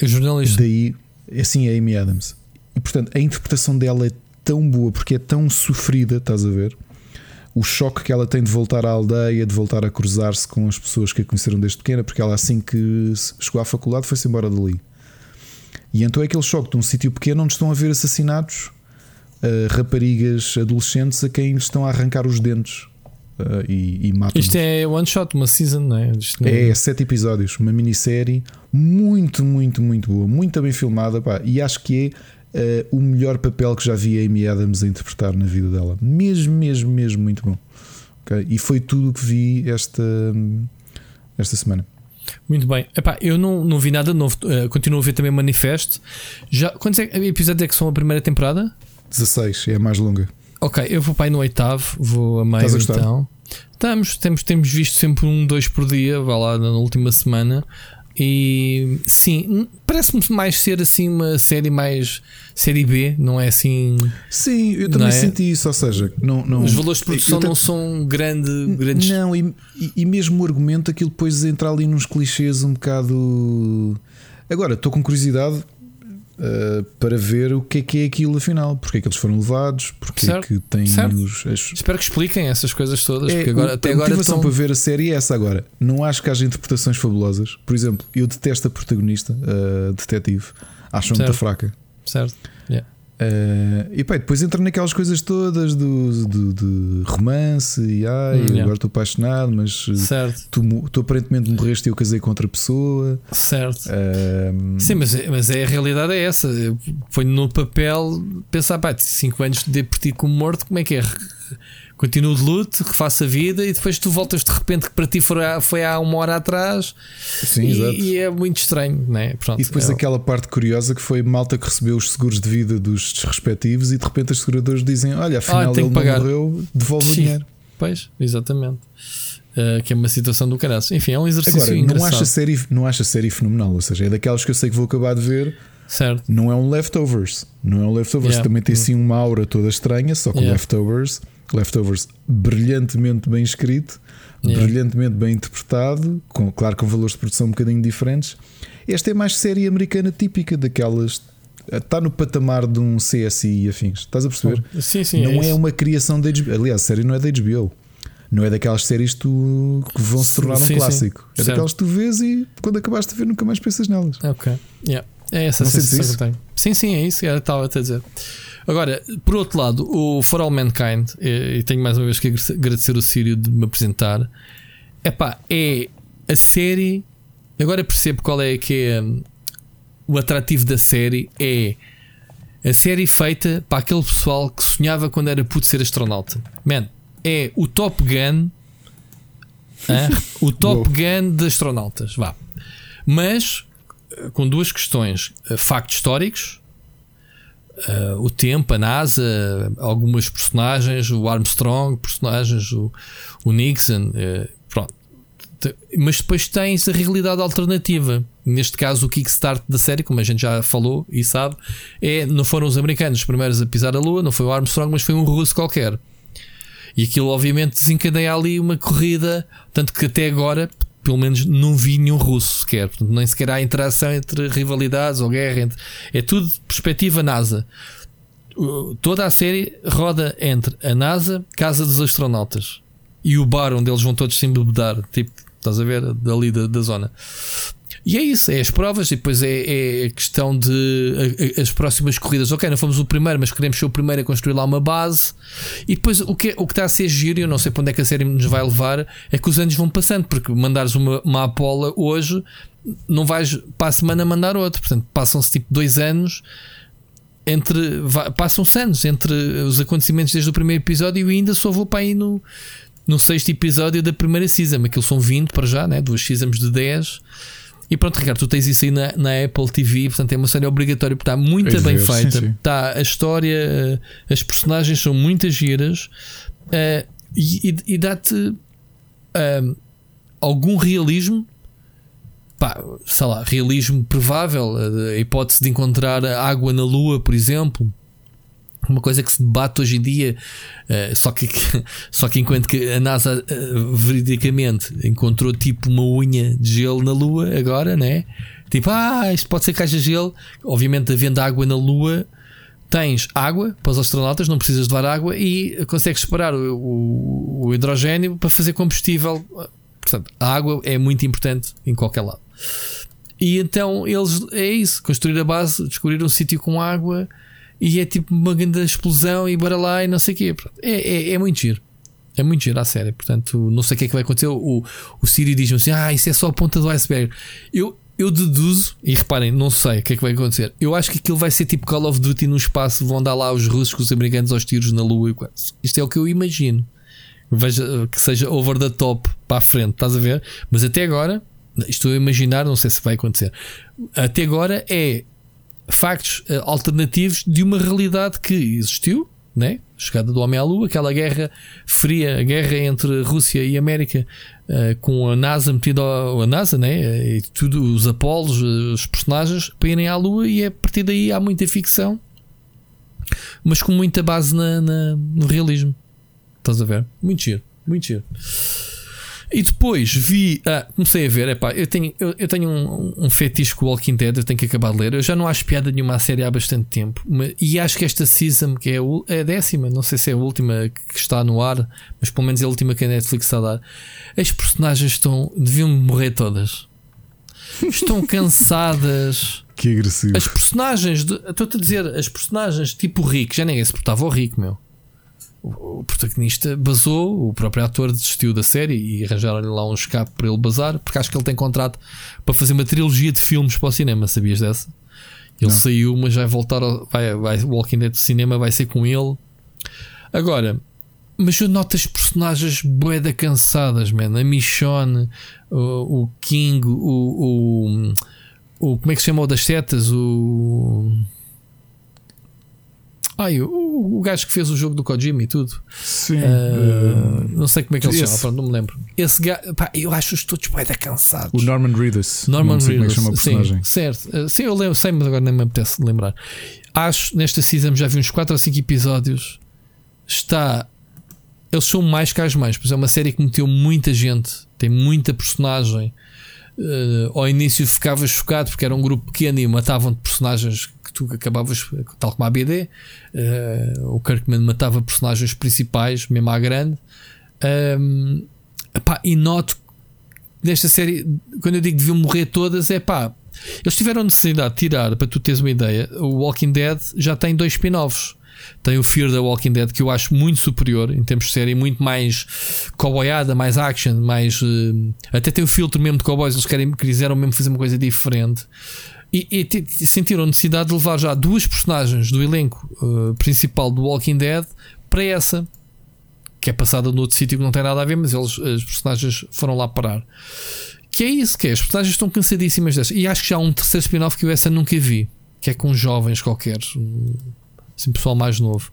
É jornalista. Daí, assim é Amy Adams. E portanto, a interpretação dela é tão boa porque é tão sofrida, estás a ver? O choque que ela tem de voltar à aldeia, de voltar a cruzar-se com as pessoas que a conheceram desde pequena, porque ela, assim que chegou à faculdade, foi-se embora dali. E então é aquele choque de um sítio pequeno onde estão a ver assassinatos, uh, raparigas adolescentes a quem lhes estão a arrancar os dentes uh, e, e matam. Isto é one shot, uma season, não é? Não- É, sete episódios, uma minissérie muito, muito, muito boa, muito bem filmada, pá, e acho que é eh, o melhor papel que já vi a Amy Adams a interpretar na vida dela. Mesmo, mesmo, mesmo muito bom. Ok? E foi tudo o que vi esta, esta semana. Muito bem. Epá, eu não, não vi nada novo. Uh, continuo a ver também Manifesto. Já, quantos é, episódios é que são a primeira temporada? 16, é a mais longa. Ok, eu vou para aí no oitavo, vou a meio Estás a então. Estamos, temos, temos visto sempre um, dois por dia, vá lá na última semana. E sim, parece-me mais ser assim uma série mais série B, não é assim. Sim, eu também é? senti isso, ou seja, não, não, Os valores de produção eu não são grande, grandes. Não, e, e- e mesmo o argumento, aquilo depois entra ali nos clichês um bocado. Agora, estou com curiosidade uh, para ver o que é que é aquilo afinal, porque é que eles foram levados, porque é Certo, que têm os. as- Espero que expliquem essas coisas todas, É, agora, até a agora motivação estão... para ver a série é essa agora. Não acho que haja interpretações fabulosas. Por exemplo, eu detesto a protagonista, a detetive. Acho muito fraca. Certo. Yeah. Eh, e pá, depois entra naquelas coisas todas do, do- de romance e ai, Hum, yeah. agora estou apaixonado, mas eh, Certo. Tu, tu aparentemente morreste e eu casei com outra pessoa. Certo. Eh, Sim, mas, mas é, a realidade é essa. Ponho no papel pensar, pá, 5 anos de por ti como morto, como é que é? Continuo de luto, refaço a vida e depois tu voltas de repente que para ti foi há, foi há uma hora atrás Sim, e, exato. e é muito estranho, não é? Pronto, E depois é- aquela parte curiosa que foi malta que recebeu os seguros de vida dos respectivos e de repente os seguradores dizem: Olha, afinal Ah, ele pagar. não morreu, devolve o Sim. dinheiro. Pois, exatamente. Uh, que é uma situação do caralho. Enfim, é um exercício Agora, não acho, a série, não acho a série fenomenal, ou seja, é daquelas que eu sei que vou acabar de ver. Certo. Não é um Leftovers. Não é um Leftovers. Yeah. Também tem assim uma aura toda estranha, só que o Yeah. Leftovers, Leftovers brilhantemente bem escrito, Yeah. brilhantemente bem interpretado, com, claro com valores de produção um bocadinho diferentes. Esta é mais série americana típica, daquelas. Está no patamar de um CSI e afins. Estás a perceber? Sim, sim, Não é é, uma criação da HBO. Aliás, a série não é da HBO. Não é daquelas séries que, tu, que vão se tornar um Sim, sim. clássico. É Certo. daquelas que tu vês e quando acabaste de ver nunca mais pensas nelas. Ok. Yeah. É essa Não sensação que eu tenho. Sim, sim, é isso. Era estava a dizer. Agora, por outro lado, o For All Mankind, e tenho mais uma vez que agradecer- o Sírio de me apresentar. Epá, é a série. Agora percebo qual é que é hum, o atrativo da série. É a série feita para aquele pessoal que sonhava quando era puto ser astronauta. Man, é o Top Gun. o Top Gun de astronautas. Vá. Mas eh, com duas questões: eh, factos históricos, eh, o tempo, a NASA, algumas personagens, o Armstrong, personagens, o, o Nixon, eh, pronto. Mas depois tens a realidade alternativa. Neste caso, o kickstart da série, como a gente já falou e sabe, é, não foram os americanos os primeiros a pisar a Lua, não foi o Armstrong, mas foi um russo qualquer. E aquilo, obviamente, desencadeia ali uma corrida. Tanto que até agora, pelo menos, não vi nenhum russo sequer. Portanto, nem sequer há interação entre rivalidades ou guerra. Entre... É tudo perspectiva NASA. Toda a série roda entre a NASA, Casa dos Astronautas, e o bar onde eles vão todos se embebedar. Tipo, estás a ver? Dali da, da zona. E é isso, é as provas, e depois é, é a questão de a- a- as próximas corridas. Ok, não fomos o primeiro, mas queremos ser o primeiro a construir lá uma base. E depois o que, o que está a ser giro, e eu não sei para onde é que a série nos vai levar, é que os anos vão passando, porque mandares uma, uma Apollo hoje, não vais para a semana mandar outra. Portanto, passam-se tipo dois anos entre. Passam-se anos entre os acontecimentos desde o primeiro episódio e ainda só vou para aí no, no sexto episódio da primeira season. Aquilo são 20 para já, né? duas seasons de 10. E pronto, Ricardo, tu tens isso aí na, na Apple TV, portanto é uma série obrigatória porque está muito Pois bem é, sim, feita. sim. Está a história, eh, as personagens são muitas giras eh, e, e- dá-te eh, algum realismo. Pá, sei lá, realismo provável, eh, a hipótese de encontrar água na Lua, por exemplo, uma coisa que se debate hoje em dia, eh, só, que, só que enquanto que a NASA eh, veridicamente encontrou tipo uma unha de gelo na Lua, agora, né? Tipo, ah, isto pode ser que haja gelo. Obviamente, havendo água na Lua, tens água para os astronautas, não precisas de levar água e consegues separar o, o- o hidrogênio para fazer combustível. Portanto, a água é muito importante em qualquer lado. E então eles é isso, construir a base, descobrir um sítio com água e é tipo uma grande explosão e bora lá e não sei o quê. É, é, é muito giro. É muito giro a série. Portanto, não sei o que é que vai acontecer. O, o Siri diz-me assim: Ah, isso é só a ponta do iceberg. Eu, eu deduzo, e reparem, não sei o que é que vai acontecer. Eu acho que aquilo vai ser tipo Call of Duty no espaço. Vão dar lá os russos com os americanos aos tiros na lua. e coisa. Isto é o que eu imagino. Veja que seja over the top para a frente, estás a ver? Mas até agora, estou a imaginar, não sei se vai acontecer. Até agora é factos eh, alternativos de uma realidade que existiu, né? Chegada do homem à lua, aquela guerra fria, a guerra entre Rússia e América, eh, com a NASA metida a NASA, né? Eh, E tudo, os Apolos, os personagens para irem à lua, e é a partir daí há muita ficção, mas com muita base na, na- no realismo. Estás a ver? Muito giro, muito giro. E depois vi, ah, comecei a ver, epá, eu tenho, eu, eu tenho um, um fetiche com o Walking Dead, eu tenho que acabar de ler. Eu já não acho piada nenhuma à série há bastante tempo, mas- e acho que esta season, que é a, é a décima, não sei se é a última que está no ar, mas pelo menos é a última que a Netflix está a dar. As personagens estão, deviam morrer todas, estão cansadas. Que agressivo. As personagens, estou-te a dizer, as personagens tipo o Rick, já ninguém se portava ao Rick, meu. O, protagonista basou, o próprio ator desistiu da série e arranjaram-lhe lá um escape para ele bazar, porque acho que ele tem contrato para fazer uma trilogia de filmes para o cinema, sabias dessa? Ele Não. saiu, mas vai voltar ao, vai, vai, Walking Dead do cinema vai ser com ele. Agora, mas eu noto as personagens boeda cansadas, man. A Michonne, o, o King, o, o, o. Como é que se chama o das setas? O. Ai, o, o gajo que fez o jogo do Kojima e tudo. Sim. Eh, não sei como é que ele se chama, pronto, não me lembro. Esse gajo, pá, eu acho-os todos boeda cansados. O Norman Reedus. Norman não sei como é que Reedus, chama o personagem. Sim, certo. Uh, Sim, eu lembro, sei, mas agora nem me apetece lembrar. Acho nesta season já vi uns 4 ou 5 episódios. Está. Eles são mais que as mais, pois é uma série que meteu muita gente, tem muita personagem. Uh, ao início ficavas chocado porque era um grupo pequeno e matavam personagens que tu acabavas, tal como a BD. Uh, o Kirkman matava personagens principais, mesmo à grande. Um, epá, e noto nesta série, quando eu digo que deviam morrer todas, é pá, eles tiveram necessidade de tirar, para tu teres uma ideia, o Walking Dead já tem dois spin-offs. Tem o Fear da Walking Dead, que eu acho muito superior em termos de série, muito mais cowboyada, mais action, mais. eh, até tem o filtro mesmo de cowboys, eles querem, quiseram mesmo fazer uma coisa diferente. E, e sentiram necessidade de levar já duas personagens do elenco eh, principal do Walking Dead para essa, que é passada no outro sítio que não tem nada a ver, mas eles, as personagens foram lá parar. Que é isso, que é, as personagens estão cansadíssimas desta. E acho que já há um terceiro spin-off que eu essa nunca vi, que é com jovens qualquer, assim, pessoal mais novo.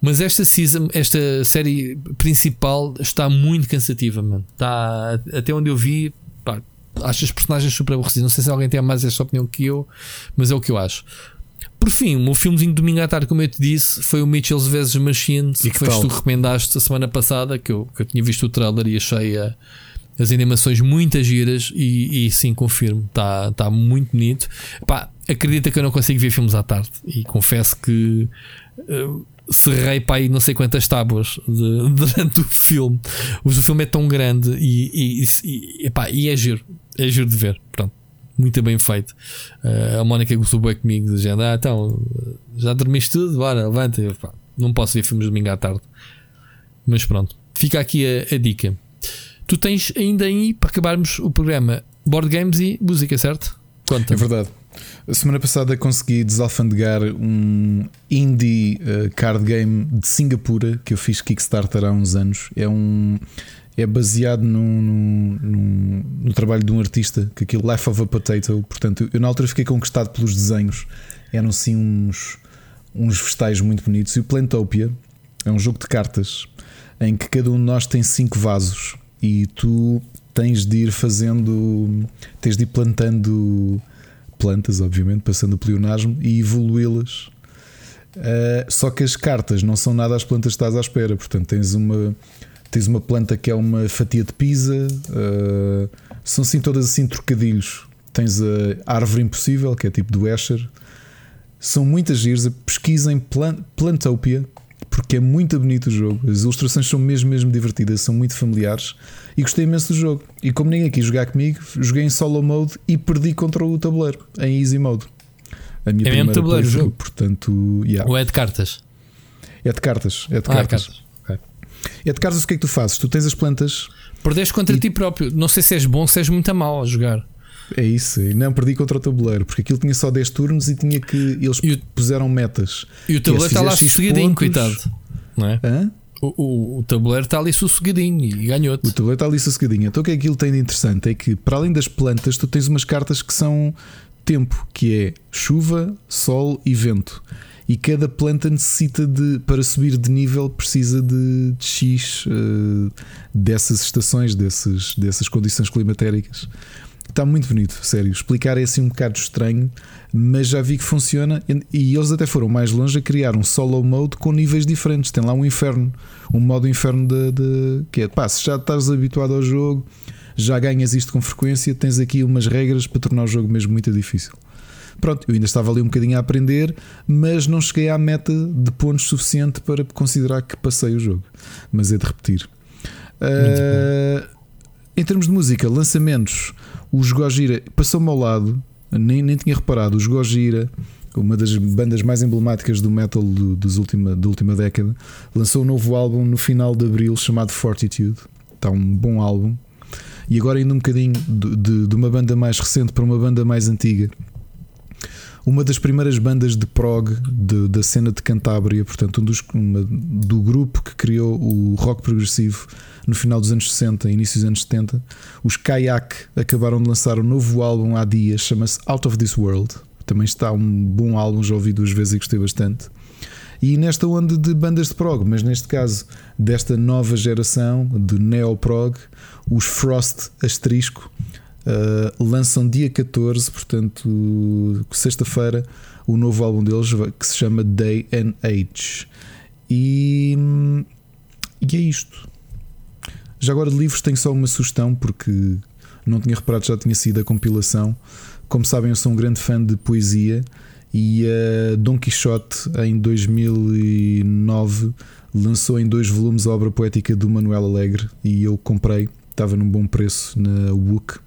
Mas esta season, esta série principal está muito cansativa, mano. Está até onde eu vi, pá, acho as personagens super aborrecidas. Não sei se alguém tem mais esta opinião que eu, mas é o que eu acho. Por fim, o meu filmezinho de domingo à tarde, como eu te disse, foi o Mitchells vs Machines, E que que tu que recomendaste a semana passada, que eu, que eu tinha visto o trailer e achei a- as animações muito giras e, e sim, confirmo, está tá muito bonito. Pá, acredita que eu não consigo ver filmes à tarde e confesso que eh, serrei para aí não sei quantas tábuas de- durante o filme. O filme é tão grande e, e, e, e, é giro, é giro de ver. Pronto, muito bem feito. Uh, a Mónica gostou bem comigo, dizendo: Ah, então, já dormiste tudo? Bora, levanta. Pá, não posso ver filmes domingo à tarde. Mas pronto, fica aqui a, a dica. Tu tens ainda aí, para acabarmos o programa, board games e música, certo? Conta. É verdade. A semana passada consegui desalfandegar um indie uh, card game de Singapura que eu fiz Kickstarter há uns anos. É um. É baseado no, no trabalho de um artista, que aquilo Life of a Potato. Portanto, eu na altura fiquei conquistado pelos desenhos. Eram sim uns, uns vegetais muito bonitos. E o Plantopia é um jogo de cartas em que cada um de nós tem cinco vasos e tu tens de ir fazendo, tens de ir plantando plantas, obviamente, passando o pleonasmo e evoluí-las. Uh, só que as cartas não são nada as plantas que estás à espera, portanto, tens uma, tens uma planta que é uma fatia de pizza, uh, são assim todas assim trocadilhos. Tens a árvore impossível, que é tipo do Escher. São muitas giras. Pesquisem Plant Plantopia, porque é muito bonito o jogo. As ilustrações são mesmo, mesmo divertidas, são muito familiares e gostei imenso do jogo. E como ninguém quis jogar comigo, joguei em solo mode e perdi contra o tabuleiro em easy mode. A minha é mesmo tabuleiro o jogo? Portanto, yeah. Ou é de cartas? É de cartas. É de ah, cartas. cartas. É de cartas o que é que tu fazes? Tu tens as plantas. Perdeste contra e... ti próprio. Não sei se és bom ou se és muito mal a jogar. É isso, não perdi contra o tabuleiro, porque aquilo tinha só 10 turnos e tinha que. Eles o, puseram metas. E o tabuleiro está lá sossegadinho, coitado. Não é? Hã? O, o, o, tabuleiro está ali sossegadinho e ganhou-te. O tabuleiro está ali sossegadinho. Então o que é que aquilo tem de interessante? É que para além das plantas, tu tens umas cartas que são tempo, que é chuva, sol e vento. E cada planta necessita de, para subir de nível, precisa de, de X uh, dessas estações, desses, dessas condições climatéricas. Está muito bonito, sério. Explicar é assim um bocado estranho, mas já vi que funciona. E eles até foram mais longe a criar um solo mode com níveis diferentes. Tem lá um inferno, um modo inferno de, de que é pá, se já estás habituado ao jogo, já ganhas isto com frequência, tens aqui umas regras para tornar o jogo mesmo muito difícil. Pronto, eu ainda estava ali um bocadinho a aprender, mas não cheguei à meta de pontos suficiente para considerar que passei o jogo. Mas é de repetir. Uh, em termos de música, lançamentos. Os Gojira passou-me ao lado, nem, nem tinha reparado. Os Gojira, uma das bandas mais emblemáticas do metal do, dos última, da última década, lançou um novo álbum no final de abril chamado Fortitude. Está um bom álbum. E agora, indo um bocadinho de, de, de uma banda mais recente para uma banda mais antiga, uma das primeiras bandas de prog de, da cena de Cantábria, portanto, um dos, uma, do grupo que criou o rock progressivo no final dos anos 60, início dos anos 70. Os Kayak acabaram de lançar um novo álbum há dias, chama-se Out of This World. Também está um bom álbum, já ouvi duas vezes e gostei bastante. E nesta onda de bandas de prog, mas neste caso desta nova geração de neo-prog, os Frost Asterisco uh, lançam dia 14, portanto, sexta-feira, o novo álbum deles que se chama Day and Age. E, e é isto. Já agora de livros tenho só uma sugestão, porque não tinha reparado, já tinha sido a compilação. Como sabem, eu sou um grande fã de poesia e a Dom Quixote em 2009 lançou em dois volumes a obra poética do Manuel Alegre e eu comprei, estava num bom preço na WUC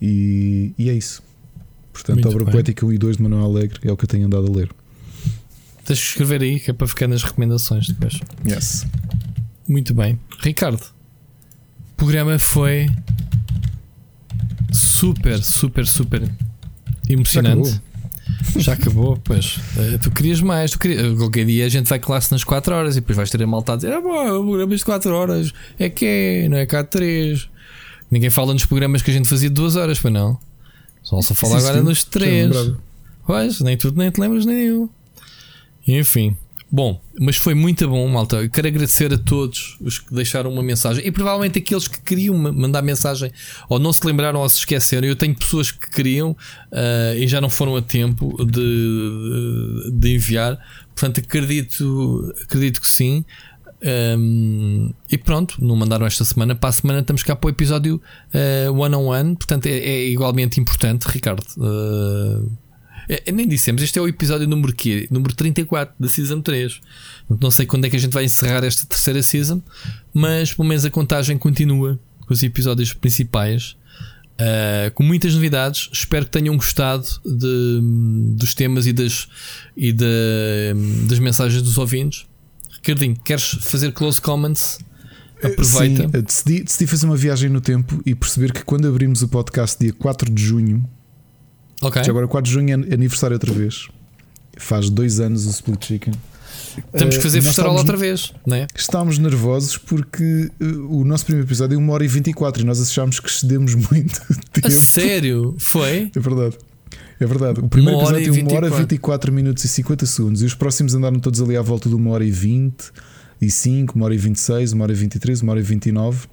e, e é isso. Portanto, Muito a obra bem. poética 1 e 2 de Manuel Alegre é o que eu tenho andado a ler. Tens que escrever aí, que é para ficar nas recomendações depois. Yes. Muito bem. Ricardo, o programa foi super, super, super emocionante. Já acabou, Já acabou pois. Uh, tu querias mais. Tu querias, qualquer dia a gente vai classe nas 4 horas e depois vais ter a malta a dizer: Ah, bom, o programa de 4 horas é que é, não é cá de 3. Ninguém fala nos programas que a gente fazia de 2 horas, para não. Só se fala agora nos 3. Pois, nem tudo, nem te lembras, nem eu. Enfim. Bom, mas foi muito bom, malta. Eu quero agradecer a todos os que deixaram uma mensagem e provavelmente aqueles que queriam mandar mensagem ou não se lembraram ou se esqueceram. Eu tenho pessoas que queriam uh, e já não foram a tempo de, de enviar. Portanto, acredito, acredito que sim. Um, e pronto, não mandaram esta semana. Para a semana estamos cá para o episódio uh, one on one. Portanto, é, é igualmente importante, Ricardo. Uh, é, nem dissemos, este é o episódio número, quê? número 34 da Season 3. Não sei quando é que a gente vai encerrar esta terceira Season, mas pelo menos a contagem continua com os episódios principais. Uh, com muitas novidades. Espero que tenham gostado de, dos temas e, das, e da- das mensagens dos ouvintes. Ricardinho, queres fazer close comments? Aproveita. Sim, decidi, decidi fazer uma viagem no tempo e perceber que quando abrimos o podcast dia 4 de junho, Ok. já agora 4 de junho é aniversário outra vez. Faz dois anos o Split Chicken. Temos que fazer Eh, nós festarola estávamos- outra vez, não é? Estávamos nervosos porque eh, o nosso primeiro episódio é 1 hora e 24 e nós achámos que excedemos muito tempo. A sério? Foi? É verdade. É verdade. O primeiro Uma episódio e tem 1 hora e 24. 24 minutos e 50 segundos e os próximos andaram todos ali à volta de 1 hora e 20 e 5, 1 hora e 26, 1 hora e 23, 1 hora e 29.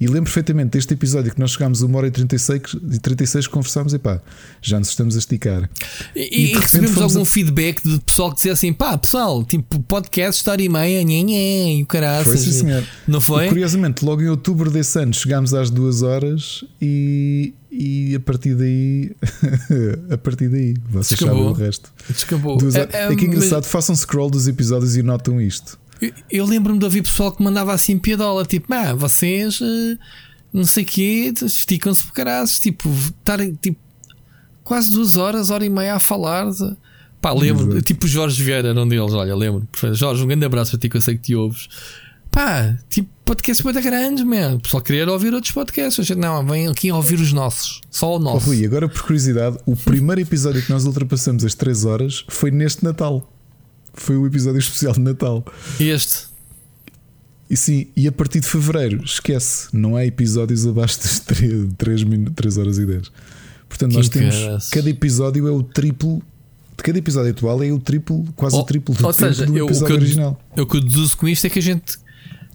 E lembro perfeitamente deste episódio que nós chegámos a 1 hora e 36 e 36 conversámos e pá, já nos estamos a esticar. E, E, e recebemos algum a- feedback de pessoal que dizia assim: pá, pessoal, tipo, podcast, história e meia, nhé, e o caraças. Foi sim, senhor. Não foi? E, curiosamente, logo em outubro desse ano chegámos às 2 horas e, e a partir daí, a partir daí, vocês sabem Descambou. o resto. Descambou. Duas É, é, é que é mas- engraçado, façam scroll dos episódios e notam isto. Eu, eu lembro-me de ouvir pessoal que mandava assim piadola, tipo, ah, vocês eh, não sei o quê, esticam-se por caralhos, tipo, estarem tipo quase duas horas, hora e meia a falar. De... Pá, lembro, Exato. tipo Jorge Vieira era um deles, olha, lembro. Jorge, um grande abraço para ti que eu sei que te ouves. Pá, tipo, podcast muito grandes, man. O pessoal queria ouvir outros podcasts. Gente, não, vem aqui ouvir os nossos, só o Oh, nosso. Rui, agora por curiosidade, o primeiro episódio que nós ultrapassamos as 3 horas foi neste Natal. Foi o episódio especial de Natal. Este. E sim, e a partir de fevereiro, esquece, não há episódios abaixo das 3, 3, 3 horas e 10. Portanto, nós Que temos. caraças. Cada episódio é o triplo. De cada episódio atual é o triplo, quase o triplo do Ou seja, do eu, episódio eu, original. eu, o que eu deduzo com isto é que a gente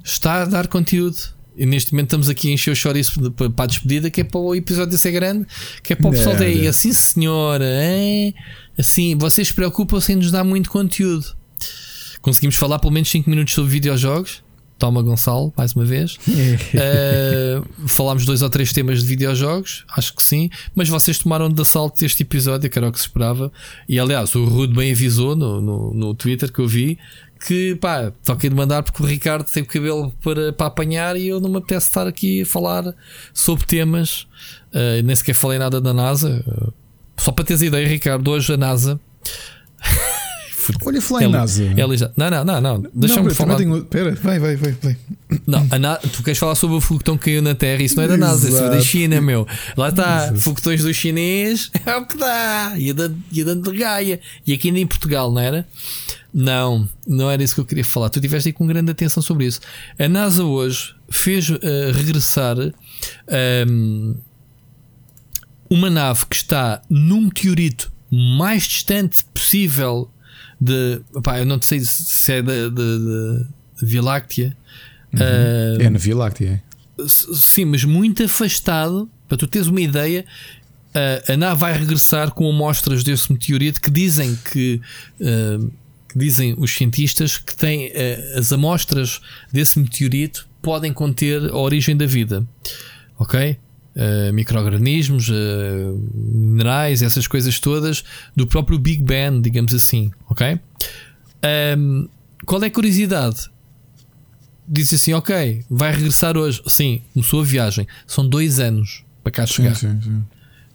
está a dar conteúdo. E neste momento estamos aqui a encher o chouriço para a despedida, que é para o episódio ser grande, que é para o pessoal daí, assim senhora, é? Assim, vocês preocupam-se em nos dar muito conteúdo. Conseguimos falar pelo menos 5 minutos sobre videojogos. Toma Gonçalo, mais uma vez. Uh, falámos dois ou três temas de videojogos, acho que sim, mas vocês tomaram de assalto este episódio, que era o que se esperava. E aliás, o Rude bem avisou no, no, no Twitter que eu vi que pá, toquei de mandar porque o Ricardo tem o cabelo para, para apanhar e eu não me apetece estar aqui a falar sobre temas. Uh, nem sequer falei nada da NASA. Uh, só para teres ideia, Ricardo, hoje a NASA. Olha, falar em NASA. ela já- não, não, não, não. Deixa-me falar. tenho- Espera, vai, vai, vai. vai. Não, Na- tu queres falar sobre o foguetão que caiu na Terra? Isso não é da NASA, isso é da. China, meu. Lá está, foguetões do chinês é o que dá. Ia dando, ia dando de Gaia. E aqui ainda em Portugal, não era? Não, não era isso que eu queria falar. Tu tiveste aí com grande atenção sobre isso. A NASA hoje fez eh, regressar ehm, uma nave que está num meteorito mais distante possível de. Pá, eu não sei se é da, Via Láctea. Ah, É na Via Láctea. é. Sim, mas muito afastado. Para tu teres uma ideia, a, a nave vai regressar com amostras desse meteorito que dizem que. ah, que dizem os cientistas que têm ah, as amostras desse meteorito podem conter a origem da vida, ok? Ah, microorganismos, ah, minerais, essas coisas todas do próprio Big Bang, digamos assim, ok? Ahm, qual é a curiosidade? disse assim: Ok, vai regressar hoje. Sim, começou a viagem. São dois anos para cá chegar. Sim, sim, sim.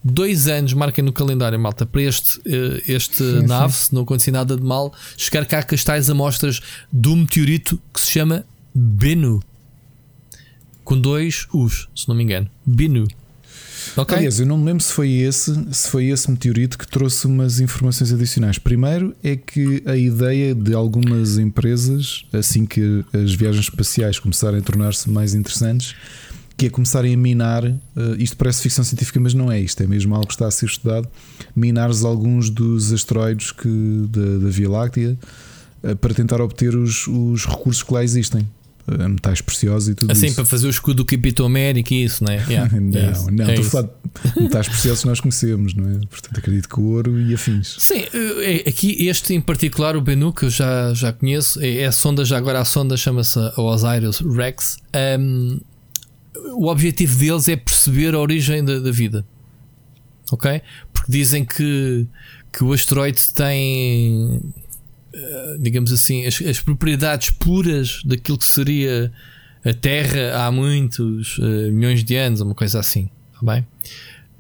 Dois anos, marquem no calendário, malta, para este, eh, este nave, se não acontecer nada de mal, chegar cá com as tais amostras do meteorito que se chama Bennu. Com dois U's, se não me engano. Bennu. Ok? Aliás, eu não me lembro se foi esse, se foi esse meteorito que trouxe umas informações adicionais. Primeiro é que a ideia de algumas empresas, assim que as viagens espaciais começarem a tornar-se mais interessantes, que é começarem a minar, eh, isto parece ficção científica, mas não é isto, é mesmo algo que está a ser estudado, minares alguns dos asteroides que, da, da Via Láctea eh, para tentar obter os, os recursos que lá existem. Eh, Metais preciosos e tudo Assim, isso. para fazer o escudo do Capitão América e isso? Yeah, é não, isso, não, é estou a falar de metais preciosos que nós conhecemos, não é? Portanto, acredito que o ouro e afins. Sim, eh, é- aqui este em particular, o Bennu, que eu já, já conheço, é, é a sonda, já agora a sonda chama-se a Osiris Rex. Ahm, o objetivo deles é perceber a origem da, da vida, ok? Porque dizem que, que o asteroide tem, digamos assim, as, as propriedades puras daquilo que seria a Terra há muitos eh, milhões de anos, uma coisa assim. Tá bem?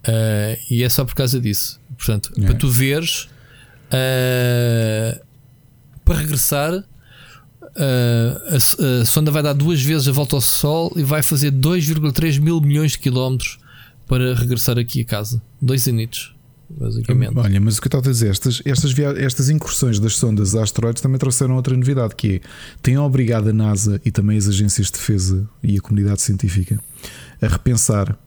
Uh, e é só por causa disso. Portanto, É. para tu veres, uh, para regressar, uh, a, a sonda vai dar duas vezes a volta ao Sol e vai fazer 2,3 mil milhões de quilómetros para regressar aqui a casa. Dois anitos, basicamente. Olha, mas o que eu estava a dizer, estas, estas, estas incursões das sondas a asteroides também trouxeram outra novidade, que é têm obrigado a NASA e também as agências de defesa e a comunidade científica a repensar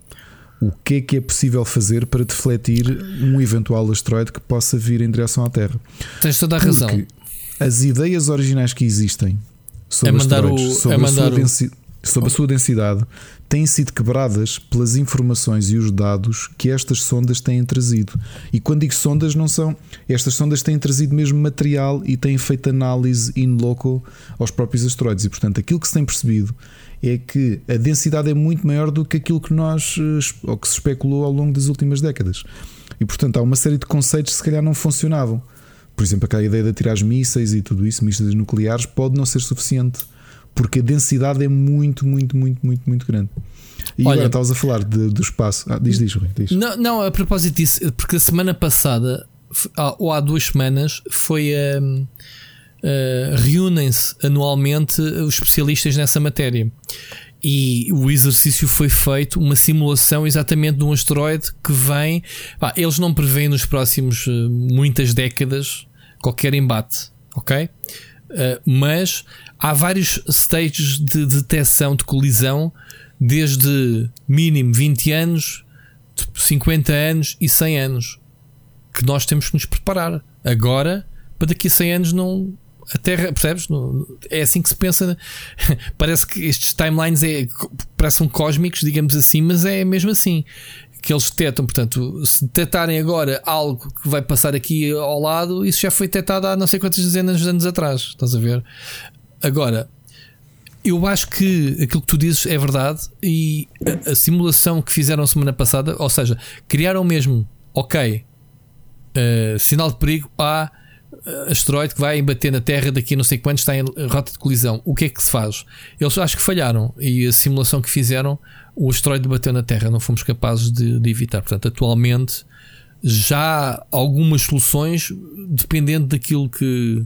o que é que é possível fazer para defletir um eventual asteroide que possa vir em direção à Terra. Tens toda a razão. Porque as ideias originais que existem sobre É asteroides, o- sobre, é a, sua o- sobre a sua densidade, têm sido quebradas pelas informações e os dados que estas sondas têm trazido. E quando digo sondas, não são. Estas sondas têm trazido mesmo material e têm feito análise in loco aos próprios asteroides. E portanto, aquilo que se tem percebido é que a densidade é muito maior do que aquilo que nós eh, ou que se especulou ao longo das últimas décadas. E portanto, há uma série de conceitos que se calhar não funcionavam. Por exemplo, aquela ideia de atirar mísseis e tudo isso, mísseis nucleares, pode não ser suficiente. Porque a densidade é muito, muito, muito, muito, muito grande. E Olha- agora estavas a falar de- do espaço. Ah, diz, diz, Rui, diz. Não, não, a propósito disso, porque a semana passada, ou há duas semanas, foi a. reúnem-se anualmente os especialistas nessa matéria. E o exercício foi feito, uma simulação exatamente de um asteroide que vem. pá, eles não preveem nos próximos eh, muitas décadas qualquer embate, ok? Eh, mas há vários stages de detecção de colisão, desde mínimo 20 anos, 50 anos e 100 anos, que nós temos que nos preparar agora para daqui a 100 anos não. A Terra, percebes? É assim que se pensa. Parece que estes timelines é, parecem cósmicos, digamos assim, mas é mesmo assim que eles detectam. Portanto, se detectarem agora algo que vai passar aqui ao lado, isso já foi detectado há não sei quantas dezenas de anos atrás. Estás a ver? Agora, eu acho que aquilo que tu dizes é verdade e a, a simulação que fizeram semana passada, ou seja, criaram mesmo, ok, uh, sinal de perigo, há uh, asteroide que vai bater na Terra daqui a não sei quantos, está em rota de colisão. O que é que se faz? Eles acho que falharam e a simulação que fizeram, o asteroide bateu na Terra, não fomos capazes de, de evitar. Portanto, atualmente já há algumas soluções dependendo daquilo que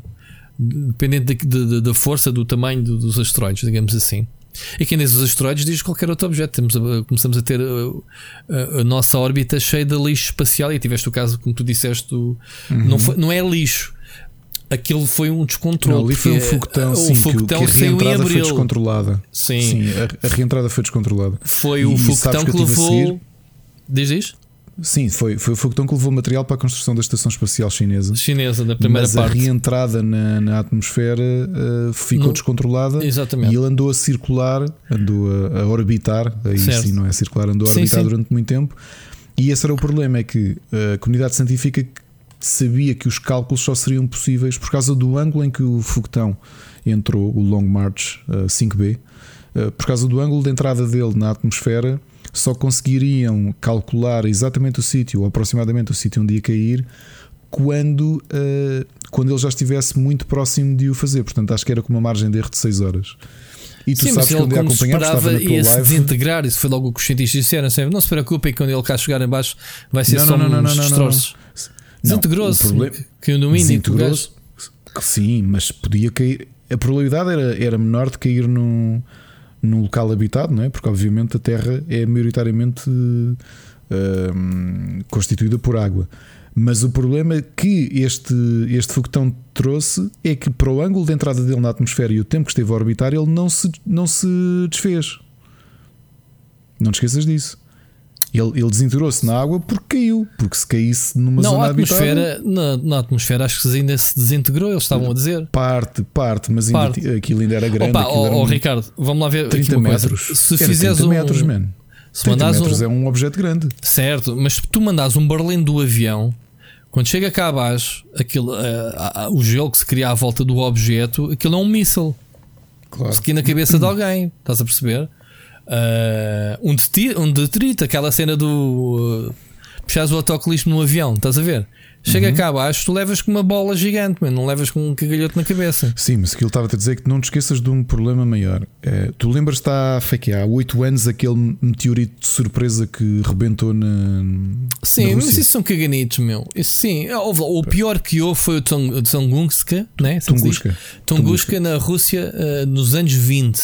dependendo da, da- da força, do tamanho do- dos asteroides, digamos assim. E quem diz os asteroides diz qualquer outro objeto. Temos a- começamos a ter uh, a, a nossa órbita cheia de lixo espacial. E tiveste o caso, como tu disseste, do- Uhum. não, foi- não é lixo. Aquilo foi um descontrole. Não, ali foi um foguetão, o sim, que, o- foguetão que a saiu em reentrada foi descontrolada. Sim. a, a reentrada foi descontrolada. Foi o E foguetão que, a levou. seguir? Diz isto? Sim, foi, foi o foguetão que levou material para a construção da Estação Espacial Chinesa. Chinesa, da primeira Mas parte. a reentrada na, na atmosfera uh, ficou No- descontrolada Exatamente. e ele andou a circular, andou a, a orbitar. Aí Certo. sim, não é circular, andou a Sim, orbitar sim. durante muito tempo. E esse era o problema: é que a comunidade científica sabia que os cálculos só seriam possíveis por causa do ângulo em que o foguetão entrou, o Long March uh, 5B, uh, por causa do ângulo de entrada dele na atmosfera, só conseguiriam calcular exatamente o sítio, ou aproximadamente o sítio onde ia cair, quando, uh, quando ele já estivesse muito próximo de o fazer. Portanto, acho que era com uma margem de erro de 6 horas. E tu Sim, sabes que ele, como esperava, ia se desintegrar. Isso foi logo o que os cientistas disseram. sempre, Não se preocupem, quando ele cá chegar em baixo, vai ser Não, só não, não, uns não, não, não, destroços. Não, Desintegrou-se. Caiu no Desintegrou-se. Sim, mas podia cair. A probabilidade era, era menor de cair num, num local habitado, não é? Porque, obviamente, a Terra é maioritariamente hum, constituída por água. Mas o problema que este, este foguetão trouxe é que, para o ângulo de entrada dele na atmosfera e o tempo que esteve a orbitar, ele não se, não se desfez. Não te esqueças disso. Ele, ele desintegrou-se na água porque caiu. Porque se caísse numa Não, zona atmosfera, na, na atmosfera acho que ainda se desintegrou, eles estavam a dizer. Parte, parte, mas ainda Parte. ti- aquilo ainda era grande. Opa, um- Ricardo, vamos lá ver 30 aqui uma coisa. metros. Se Era fizeres 30 um. metros, man. Se 30 mandares metros um, é um objeto grande. Certo, mas se tu mandares um barulho do avião, quando chega cá abaixo, aquilo, ah, ah, o gelo que se cria à volta do objeto, aquilo é um míssil. Claro. Se na cabeça de alguém, estás a perceber? Ah, um, deti- um detrito, aquela cena do. puxares o autocolismo no avião, estás a ver? Chega Uhum. cá abaixo, tu levas com uma bola gigante, mano, não levas com um cagalhoto na cabeça. Sim, mas aquilo estava a dizer que não te esqueças de um problema maior. Eh, tu lembras-te há, que há 8 anos aquele meteorito de surpresa que rebentou na. Sim, na mas isso são caganitos, meu. Isso sim, houve lá, o pior que houve foi o Tunguska, né? Tunguska. Tunguska na Rússia eh, nos anos 20.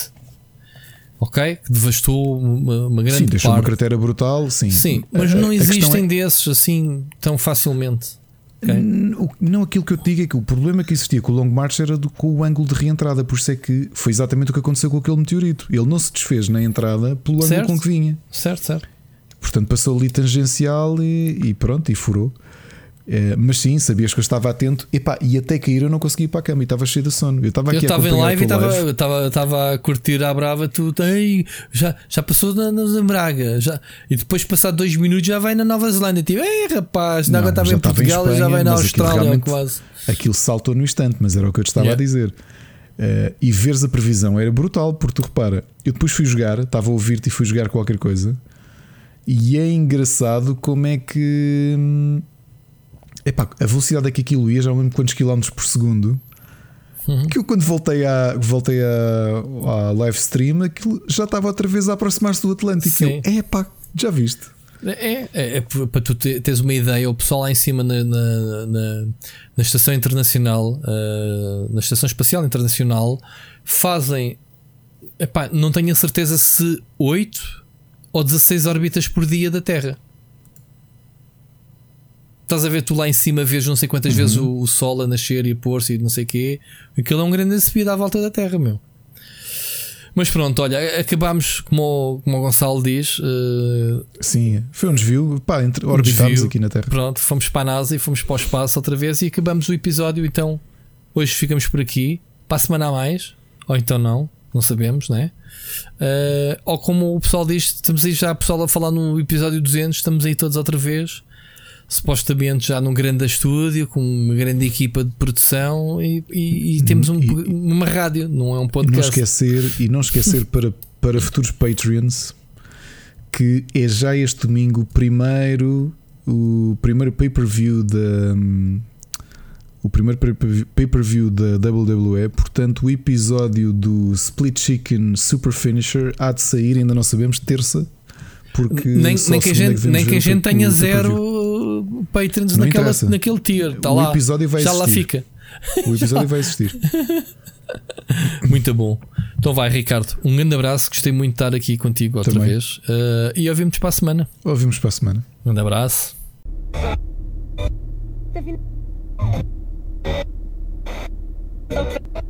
Ok? Que devastou uma, uma grande Sim, deixou uma parte. cratera brutal. Sim, Sim, mas a- não a existem é- desses assim tão facilmente. ok? N- o- Não, aquilo que eu te digo é que o problema que existia com o Long March era do, com o ângulo de reentrada, por isso é que foi exatamente o que aconteceu com aquele meteorito. Ele não se desfez na entrada pelo ângulo Certo. com que vinha. Certo, certo. Portanto, passou ali tangencial e, e pronto, e furou. Eh, mas sim, sabias que eu estava atento Epá, e até cair eu não conseguia ir para a cama e estava cheio de sono. Eu estava Eu aqui a estava em live e estava- estava estava a curtir à brava. Tu Ei, já, já passou na, na Braga já, e depois, passar dois minutos, já vai na Nova Zelândia. Tipo, ei rapaz, Não, ainda estava em Portugal e já Espanha, vai na aquilo Austrália realmente- quase. Aquilo saltou no instante, mas era o que eu te estava Yeah. a dizer. Eh, e veres a previsão era brutal, porque tu repara, eu depois fui jogar, estava a ouvir-te e fui jogar qualquer coisa, e é engraçado como é que hum, epá, a velocidade a que aquilo ia, já não lembro quantos quilómetros por segundo. Uhum. Que eu quando voltei, à, voltei à, à live stream, aquilo já estava outra vez a aproximar-se do Atlântico. Eu, epá, já viste? É, é, é p- para tu te- teres uma ideia, o pessoal lá em cima na, na, na- na Estação Internacional, eh, na Estação Espacial Internacional, fazem, epá, não tenho a certeza se 8 ou 16 órbitas por dia da Terra. Estás a ver tu lá em cima, vês não sei quantas vezes o, o Sol a nascer e a pôr-se e não sei o quê. Aquilo é um grande subida à volta da Terra, meu. Mas pronto, olha, acabámos, como, o- como o Gonçalo diz, eh, Sim, foi um desvio. Pá, entre, um orbitámos desvio. aqui na Terra. Pronto, fomos para a NASA e fomos para o espaço outra vez e acabamos o episódio. Então, hoje ficamos por aqui. Para a semana a mais, ou então não, não sabemos, né? Eh, ou como o pessoal diz, estamos aí já, pessoal, a falar no episódio 200, estamos aí todos outra vez. Supostamente já num grande estúdio, com uma grande equipa de produção e, e- e temos um- uma rádio, não é um E não podcast. esquecer, e não esquecer para, para futuros Patreons que é já este domingo o primeiro o primeiro pay-per-view da o primeiro pay-per-view da WWE, portanto o episódio do Split Chicken Super Finisher há de sair, ainda não sabemos, terça porque nem, só nem que a é gente, nem que a o gente tenha o zero patrons Não naquela, interessa. naquele tier. Está O lá, episódio vai já lá existir. fica. O episódio vai existir. Muito bom. Então vai, Ricardo. Um grande abraço. Gostei muito de estar aqui contigo outra Também. vez. Uh, e ouvimos para a semana. Ouvimos para a semana. Um grande abraço. Okay.